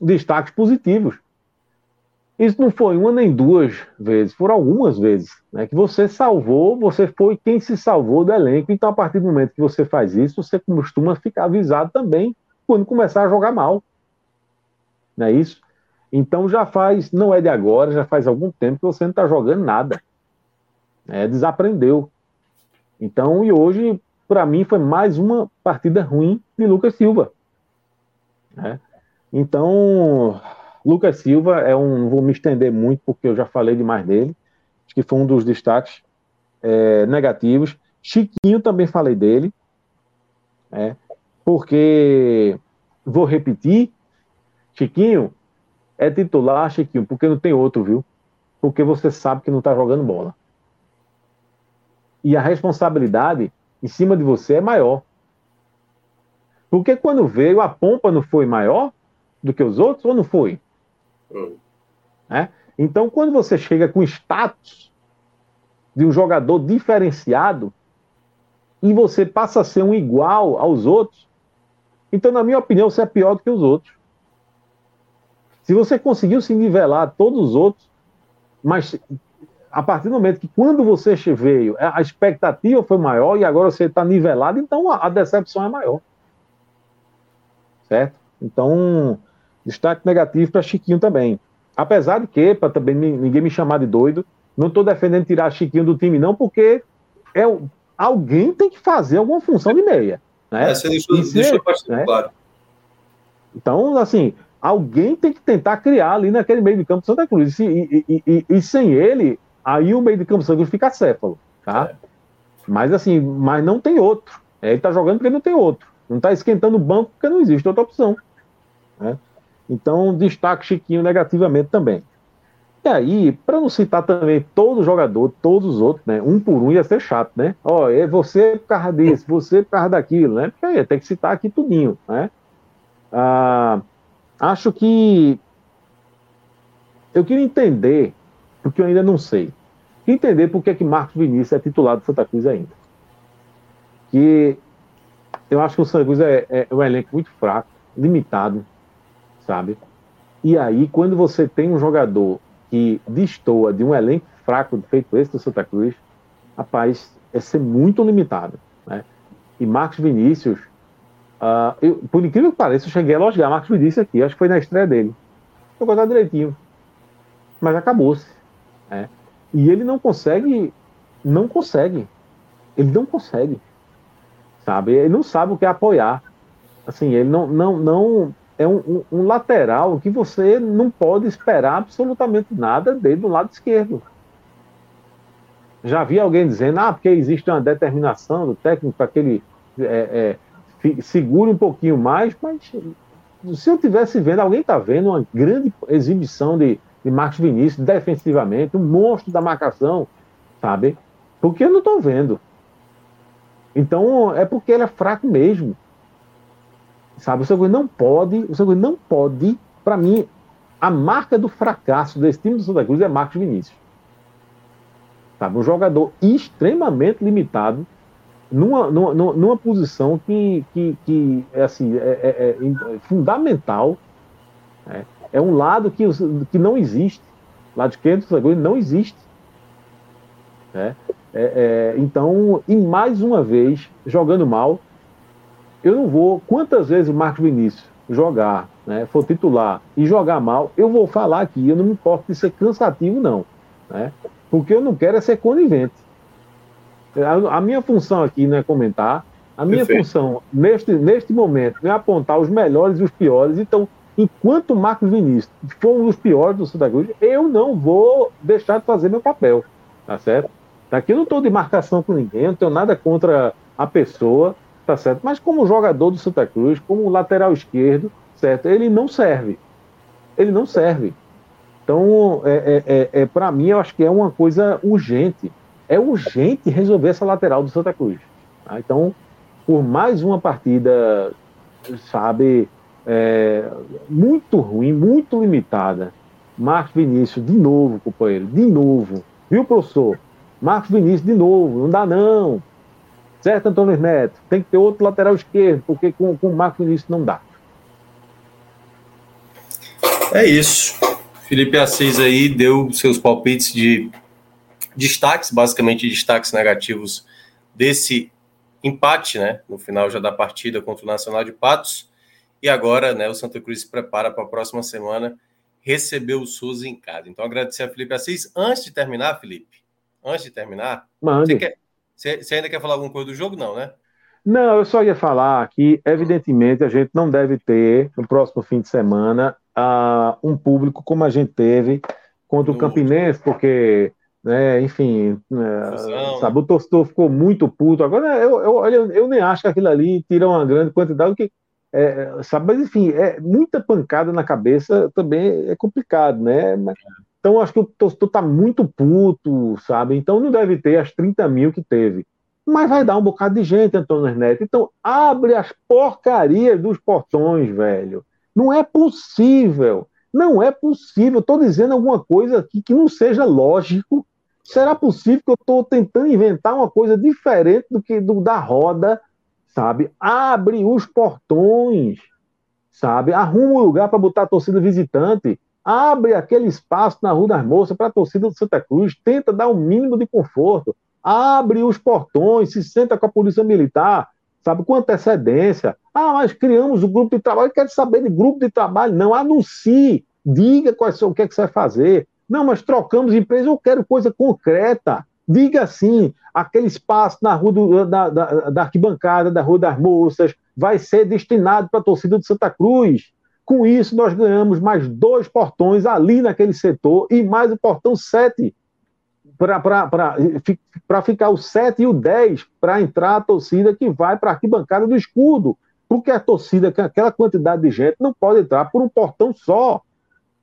destaques positivos. Isso não foi uma nem duas vezes, foram algumas vezes, né? Que você salvou, você foi quem se salvou do elenco. Então, a partir do momento que você faz isso, você costuma ficar avisado também quando começar a jogar mal. Não é isso? Então já faz, não é de agora, já faz algum tempo que você não está jogando nada. É, desaprendeu. Então, e hoje, para mim, foi mais uma partida ruim de Lucas Silva. Né? Então, Lucas Silva é um. Não vou me estender muito, porque eu já falei demais dele. Acho que foi um dos destaques é, negativos. Chiquinho também falei dele. É, porque, vou repetir, Chiquinho é titular, Chiquinho, porque não tem outro, viu? Porque você sabe que não está jogando bola. E a responsabilidade em cima de você é maior. Porque quando veio, a pompa não foi maior do que os outros ou não foi? É? Então, quando você chega com status de um jogador diferenciado e você passa a ser um igual aos outros, então, na minha opinião, você é pior do que os outros. Se você conseguiu se nivelar a todos os outros, mas a partir do momento que quando você veio, a expectativa foi maior e agora você está nivelado, então a, decepção é maior. Certo? Então, Destaque negativo para Chiquinho também. Apesar de que, para também ninguém me chamar de doido, não estou defendendo tirar Chiquinho do time, não, porque é, alguém tem que fazer alguma função de meia. Né? É, você deixou, deixou né? claro. Então, assim, alguém tem que tentar criar ali naquele meio de campo Santa Cruz. E, e, e, e, sem ele, aí o meio de campo Santa Cruz fica céfalo. Tá? É. Mas assim, mas não tem outro. Ele está jogando porque não tem outro. Não está esquentando o banco porque não existe outra opção. Né? Então, destaque Chiquinho negativamente também. E aí, para não citar também todo jogador, todos os outros, né? Um por um ia ser chato, né? Ó, é você por causa disso, você por causa daquilo, né? Porque aí tem que citar aqui tudinho, né? Ah, acho que eu queria entender, porque eu ainda não sei, entender por que é que Marcos Vinícius é titular do Santa Cruz ainda. Que eu acho que o Santa Cruz é, é um elenco muito fraco, limitado, sabe? E aí, quando você tem um jogador que destoa de um elenco fraco feito esse do Santa Cruz, rapaz, é ser muito limitado, né? E Marcos Vinícius, uh, eu, por incrível que pareça, eu cheguei a elogiar Marcos Vinícius aqui, acho que foi na estreia dele. Jogou tá direitinho. Mas acabou-se. Né? E ele não consegue, não consegue. Ele não consegue. Sabe? Ele não sabe o que é apoiar. Assim, ele não, não, não é um, um, um, lateral que você não pode esperar absolutamente nada dele do lado esquerdo. Já vi alguém dizendo, ah, porque existe uma determinação do técnico para que ele é, é, segure um pouquinho mais, mas se eu tivesse vendo, alguém está vendo uma grande exibição de, de Marcos Vinícius defensivamente, um monstro da marcação, sabe? Porque eu não estou vendo. Então é porque ele é fraco mesmo. Sabe, o São não pode, o São não pode, para mim, a marca do fracasso desse time do Santa Cruz é Marcos Vinícius. Sabe, um jogador extremamente limitado, numa, numa, numa posição que, que, que é, assim, é, é, é fundamental. É, é, um lado que, que não existe. Lado esquerdo do Cruz não existe. É, é, então, e mais uma vez, jogando mal, eu não vou. Quantas vezes o Marcos Vinícius jogar, né, for titular e jogar mal, eu vou falar aqui, eu não me importo de ser cansativo, não. Né? Porque eu não quero é ser conivente. A, a minha função aqui não é comentar, a minha Perfeito. função neste, neste momento é apontar os melhores e os piores. Então, enquanto o Marcos Vinícius for um dos piores do Santa Cruz, eu não vou deixar de fazer meu papel. Tá certo? Aqui eu não estou de marcação com ninguém, não tenho nada contra a pessoa, tá certo? Mas como jogador do Santa Cruz, como lateral esquerdo, certo? Ele não serve. Ele não serve. Então, é, é, é, é para mim, eu acho que é uma coisa urgente. É urgente resolver essa lateral do Santa Cruz. Tá? Então, por mais uma partida, sabe, é, muito ruim, muito limitada. Marcos Vinícius, de novo, companheiro, de novo. Viu, professor? Marcos Vinícius, de novo, não dá não. Certo, Antônio Neto? Tem que ter outro lateral esquerdo, porque com, com o Marcos Vinícius não dá. É isso. Felipe Assis aí deu seus palpites de destaques, basicamente destaques negativos desse empate, né? No final já da partida contra o Nacional de Patos. E agora, né, o Santa Cruz se prepara para a próxima semana receber o Souza em casa. Então, agradecer a Felipe Assis. Antes de terminar, Felipe, antes de terminar, Você, quer, você, você ainda quer falar alguma coisa do jogo, não, né? Não, eu só ia falar que, evidentemente, a gente não deve ter, no próximo fim de semana, uh, um público como a gente teve contra o Campinense, porque, né, enfim, uh, sabe, o torcedor ficou muito puto. Agora, eu, eu, eu, eu nem acho que aquilo ali tira uma grande quantidade, que é, sabe? Mas enfim, é muita pancada na cabeça também é complicado, né? Então acho que o torcedor está muito puto, sabe? Então não deve ter as 30 mil que teve. Mas vai dar um bocado de gente, Antônio Neto. Então abre as porcarias dos portões, velho. Não é possível. Não é possível. Estou dizendo alguma coisa aqui que não seja lógico. Será possível que eu estou tentando inventar uma coisa diferente do que do da roda sabe? Abre os portões, sabe? Arruma um lugar para botar a torcida visitante. Abre aquele espaço na Rua das Moças para a torcida do Santa Cruz. Tenta dar o um mínimo de conforto. Abre os portões, se senta com a polícia militar, sabe? Com antecedência. Ah, mas criamos o grupo de trabalho. Quero saber de grupo de trabalho. Não, anuncie. Diga quais, o que, é que você vai fazer. Não, mas trocamos empresa. Eu quero coisa concreta. Diga assim: aquele espaço na rua do, da, da, da, arquibancada, da Rua das Moças, vai ser destinado para a torcida de Santa Cruz. Com isso, nós ganhamos mais dois portões ali naquele setor e mais o portão 7 para ficar o 7 e o 10 para entrar a torcida que vai para a arquibancada do escudo. Porque a torcida, aquela quantidade de gente, não pode entrar por um portão só.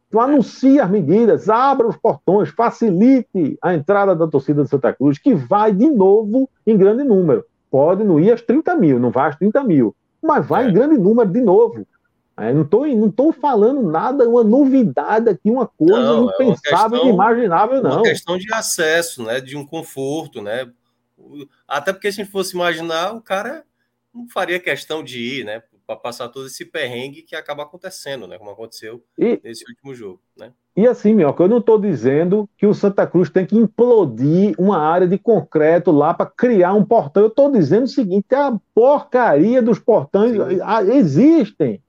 Então, anuncie as medidas, abra os portões, facilite a entrada da torcida de Santa Cruz, que vai de novo em grande número. Pode não ir às 30 mil, não vai às 30 mil, mas vai é. em grande número de novo. É, não estou não tô falando nada, uma novidade aqui, uma coisa não, é impensável, é inimaginável, não. É uma questão de acesso, né, de um conforto, né? Até porque se a gente fosse imaginar, o cara não faria questão de ir, né? Para passar todo esse perrengue que acaba acontecendo, né? Como aconteceu e, nesse último jogo, né? E assim, Mioca, eu não estou dizendo que o Santa Cruz tem que implodir uma área de concreto lá para criar um portão. Eu estou dizendo o seguinte: a porcaria dos portões Sim. existem.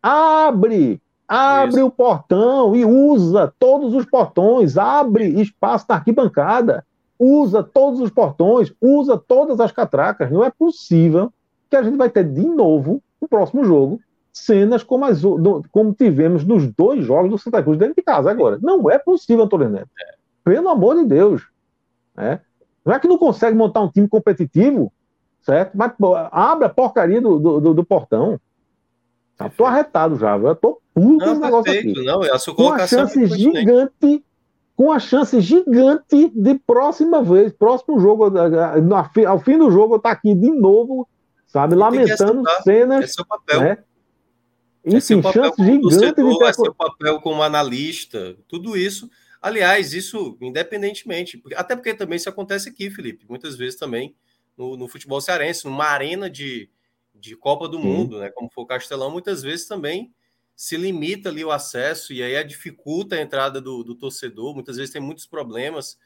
Abre, abre Isso. o portão e usa todos os portões, abre espaço na arquibancada, usa todos os portões, usa todas as catracas. Não é possível que a gente vai ter de novo no próximo jogo cenas como, as, como tivemos nos dois jogos do Santa Cruz dentro de casa agora. Não é possível, Antônio Neto. Pelo amor de Deus. Né? Não é que não consegue montar um time competitivo, certo? Mas pô, abre a porcaria do, do, do portão. Tá, tô arretado já, eu tô puto com esse negócio aqui. Não, a sua com a chance gigante, com a chance gigante de próxima vez, próximo jogo, ao fim do jogo, eu tá aqui de novo sabe? Lamentando cenas. É seu papel. Né? Enfim, é seu papel como torcedor, ter... é seu papel como analista, tudo isso. Aliás, isso independentemente, até porque também isso acontece aqui, Felipe, muitas vezes também no, no futebol cearense, numa arena de, de Copa do Sim. Mundo, né, como foi o Castelão, muitas vezes também se limita ali o acesso e aí dificulta a entrada do, do torcedor, muitas vezes tem muitos problemas.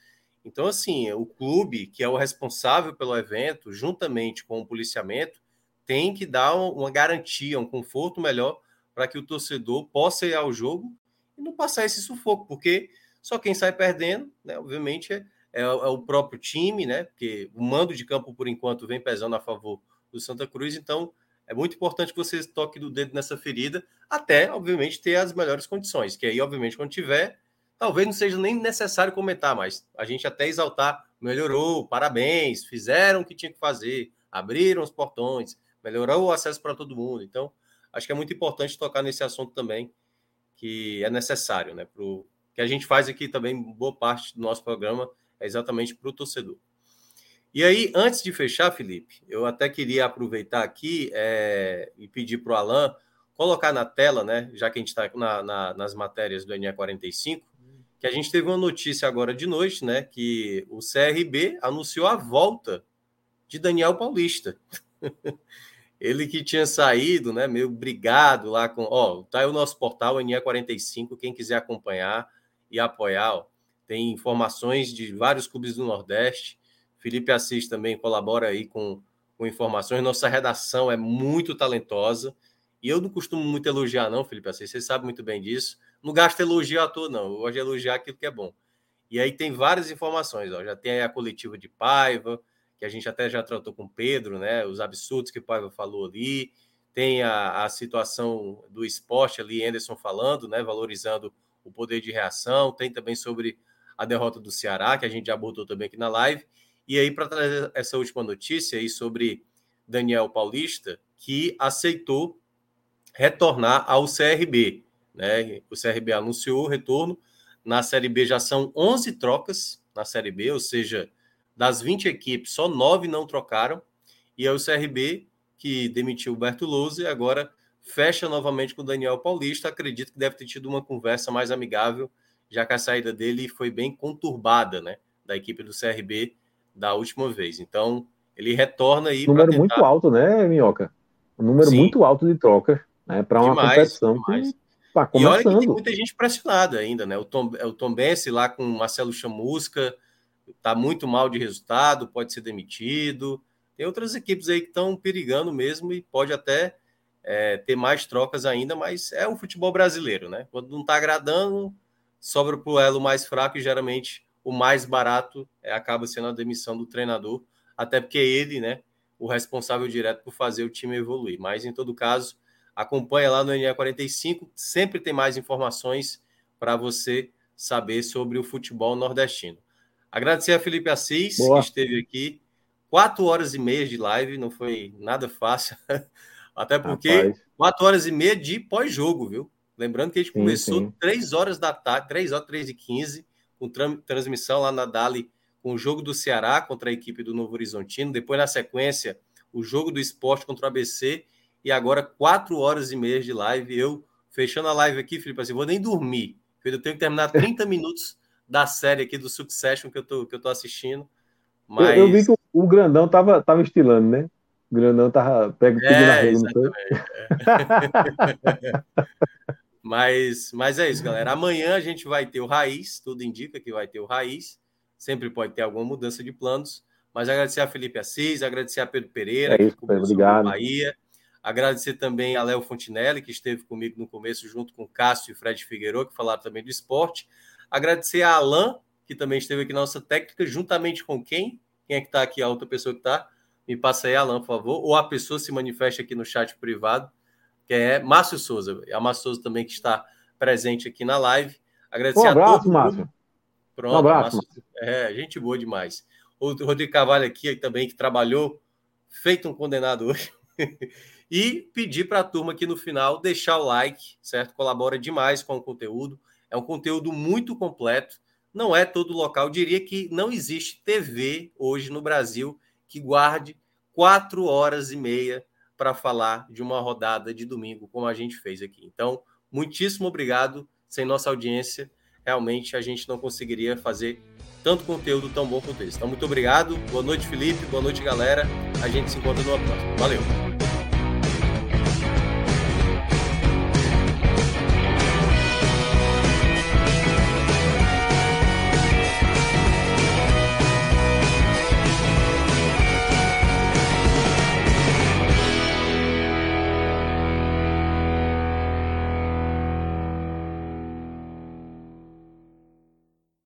Então, assim, o clube, que é o responsável pelo evento, juntamente com o policiamento, tem que dar uma garantia, um conforto melhor para que o torcedor possa ir ao jogo e não passar esse sufoco, porque só quem sai perdendo, né, obviamente, é, é, é o próprio time, né? Porque o mando de campo, por enquanto, vem pesando a favor do Santa Cruz, então é muito importante que você toque do dedo nessa ferida, até, obviamente, ter as melhores condições. Que aí, obviamente, quando tiver, talvez não seja nem necessário comentar, mas a gente até exaltar, melhorou, parabéns, fizeram o que tinha que fazer, abriram os portões, melhorou o acesso para todo mundo. Então, acho que é muito importante tocar nesse assunto também, que é necessário, né? Pro, que a gente faz aqui também, boa parte do nosso programa é exatamente para o torcedor. E aí, antes de fechar, Felipe, eu até queria aproveitar aqui é, e pedir para o Alan colocar na tela, né? Já que a gente está na, na, nas matérias do NE45, que a gente teve uma notícia agora de noite, né? Que o CRB anunciou a volta de Daniel Paulista. [laughs] Ele que tinha saído, né? Meio brigado lá com. Ó, tá aí o nosso portal NE45, quem quiser acompanhar e apoiar, ó, tem informações de vários clubes do Nordeste. Felipe Assis também colabora aí com, com informações. Nossa redação é muito talentosa. E eu não costumo muito elogiar, não, Felipe Assis. Você sabe muito bem disso. Não gasto elogio à toa, não. Eu gosto de elogiar aquilo que é bom. E aí tem várias informações. Ó. Já tem a coletiva de Paiva, que a gente até já tratou com o Pedro, né? Os absurdos que Paiva falou ali. Tem a, a situação do esporte ali, Anderson falando, né? Valorizando o poder de reação. Tem também sobre a derrota do Ceará, que a gente já abordou também aqui na live. E aí, para trazer essa última notícia aí sobre Daniel Paulista, que aceitou retornar ao CRB. Né? O CRB anunciou o retorno. Na Série B já são 11 trocas na Série B, ou seja, das 20 equipes, só 9 não trocaram. E é o CRB que demitiu o Bertolozzi e agora fecha novamente com o Daniel Paulista. Acredito que deve ter tido uma conversa mais amigável, já que a saída dele foi bem conturbada, né? Da equipe do CRB da última vez. Então, ele retorna aí. Número tentar... muito alto, né, Minhoca? Um número Sim. muito alto de trocas, né? Para uma demais, competição demais. que tá começando. E olha que tem muita gente pressionada ainda, né? O Tom, o Tom Bense lá com o Marcelo Chamusca tá muito mal de resultado, pode ser demitido. Tem outras equipes aí que estão perigando mesmo e pode até é, ter mais trocas ainda, mas é o futebol brasileiro, né? Quando não está agradando, sobra para o elo mais fraco e geralmente o mais barato é, acaba sendo a demissão do treinador, até porque ele, né, o responsável direto por fazer o time evoluir. Mas em todo caso, acompanha lá no NE45, sempre tem mais informações para você saber sobre o futebol nordestino. Agradecer a Felipe Assis, Boa. que esteve aqui. Quatro horas e meia de live, não foi nada fácil. [laughs] Até porque Rapaz. quatro horas e meia de pós-jogo, viu? Lembrando que a gente sim, começou sim. três horas da tarde, três horas, três e quinze, com transmissão lá na Dali com o jogo do Ceará contra a equipe do Novo Horizontino, depois na sequência o jogo do esporte contra o ABC e agora quatro horas e meia de live. Eu fechando a live aqui, Felipe, assim, vou nem dormir, eu tenho que terminar 30 [laughs] minutos da série aqui do Succession que eu tô, que eu tô assistindo. Mas... Eu, eu vi que o, o, Grandão tava, tava estilando, né? O Grandão tava pega é, na rede, não foi? É. [laughs] Mas, mas é isso, galera. Amanhã a gente vai ter o Raiz, tudo indica que vai ter o Raiz. Sempre pode ter alguma mudança de planos. Mas agradecer a Felipe Assis, agradecer a Pedro Pereira, é isso, que obrigado. Bahia. Agradecer também a Léo Fontinelli, que esteve comigo no começo, junto com Cássio e Fred Figueiredo, que falaram também do esporte. Agradecer a Alain, que também esteve aqui na nossa técnica, juntamente com quem? Quem é que está aqui? A outra pessoa que está? Me passa aí, Alain, por favor. Ou a pessoa se manifesta aqui no chat privado que é Márcio Souza. É a Márcio Souza também que está presente aqui na live. Agradecer um abraço, a todos. Márcio. Pronto, um abraço. Márcio. É, gente boa demais. O Rodrigo Carvalho aqui também, que trabalhou, feito um condenado hoje. [laughs] e pedir para a turma aqui no final deixar o like, certo? Colabora demais com o conteúdo. É um conteúdo muito completo. Não é todo local. Eu diria que não existe TV hoje no Brasil que guarde quatro horas e meia para falar de uma rodada de domingo, como a gente fez aqui. Então, muitíssimo obrigado. Sem nossa audiência, realmente a gente não conseguiria fazer tanto conteúdo tão bom quanto esse. Então, muito obrigado. Boa noite, Felipe. Boa noite, galera. A gente se encontra numa próxima. Valeu.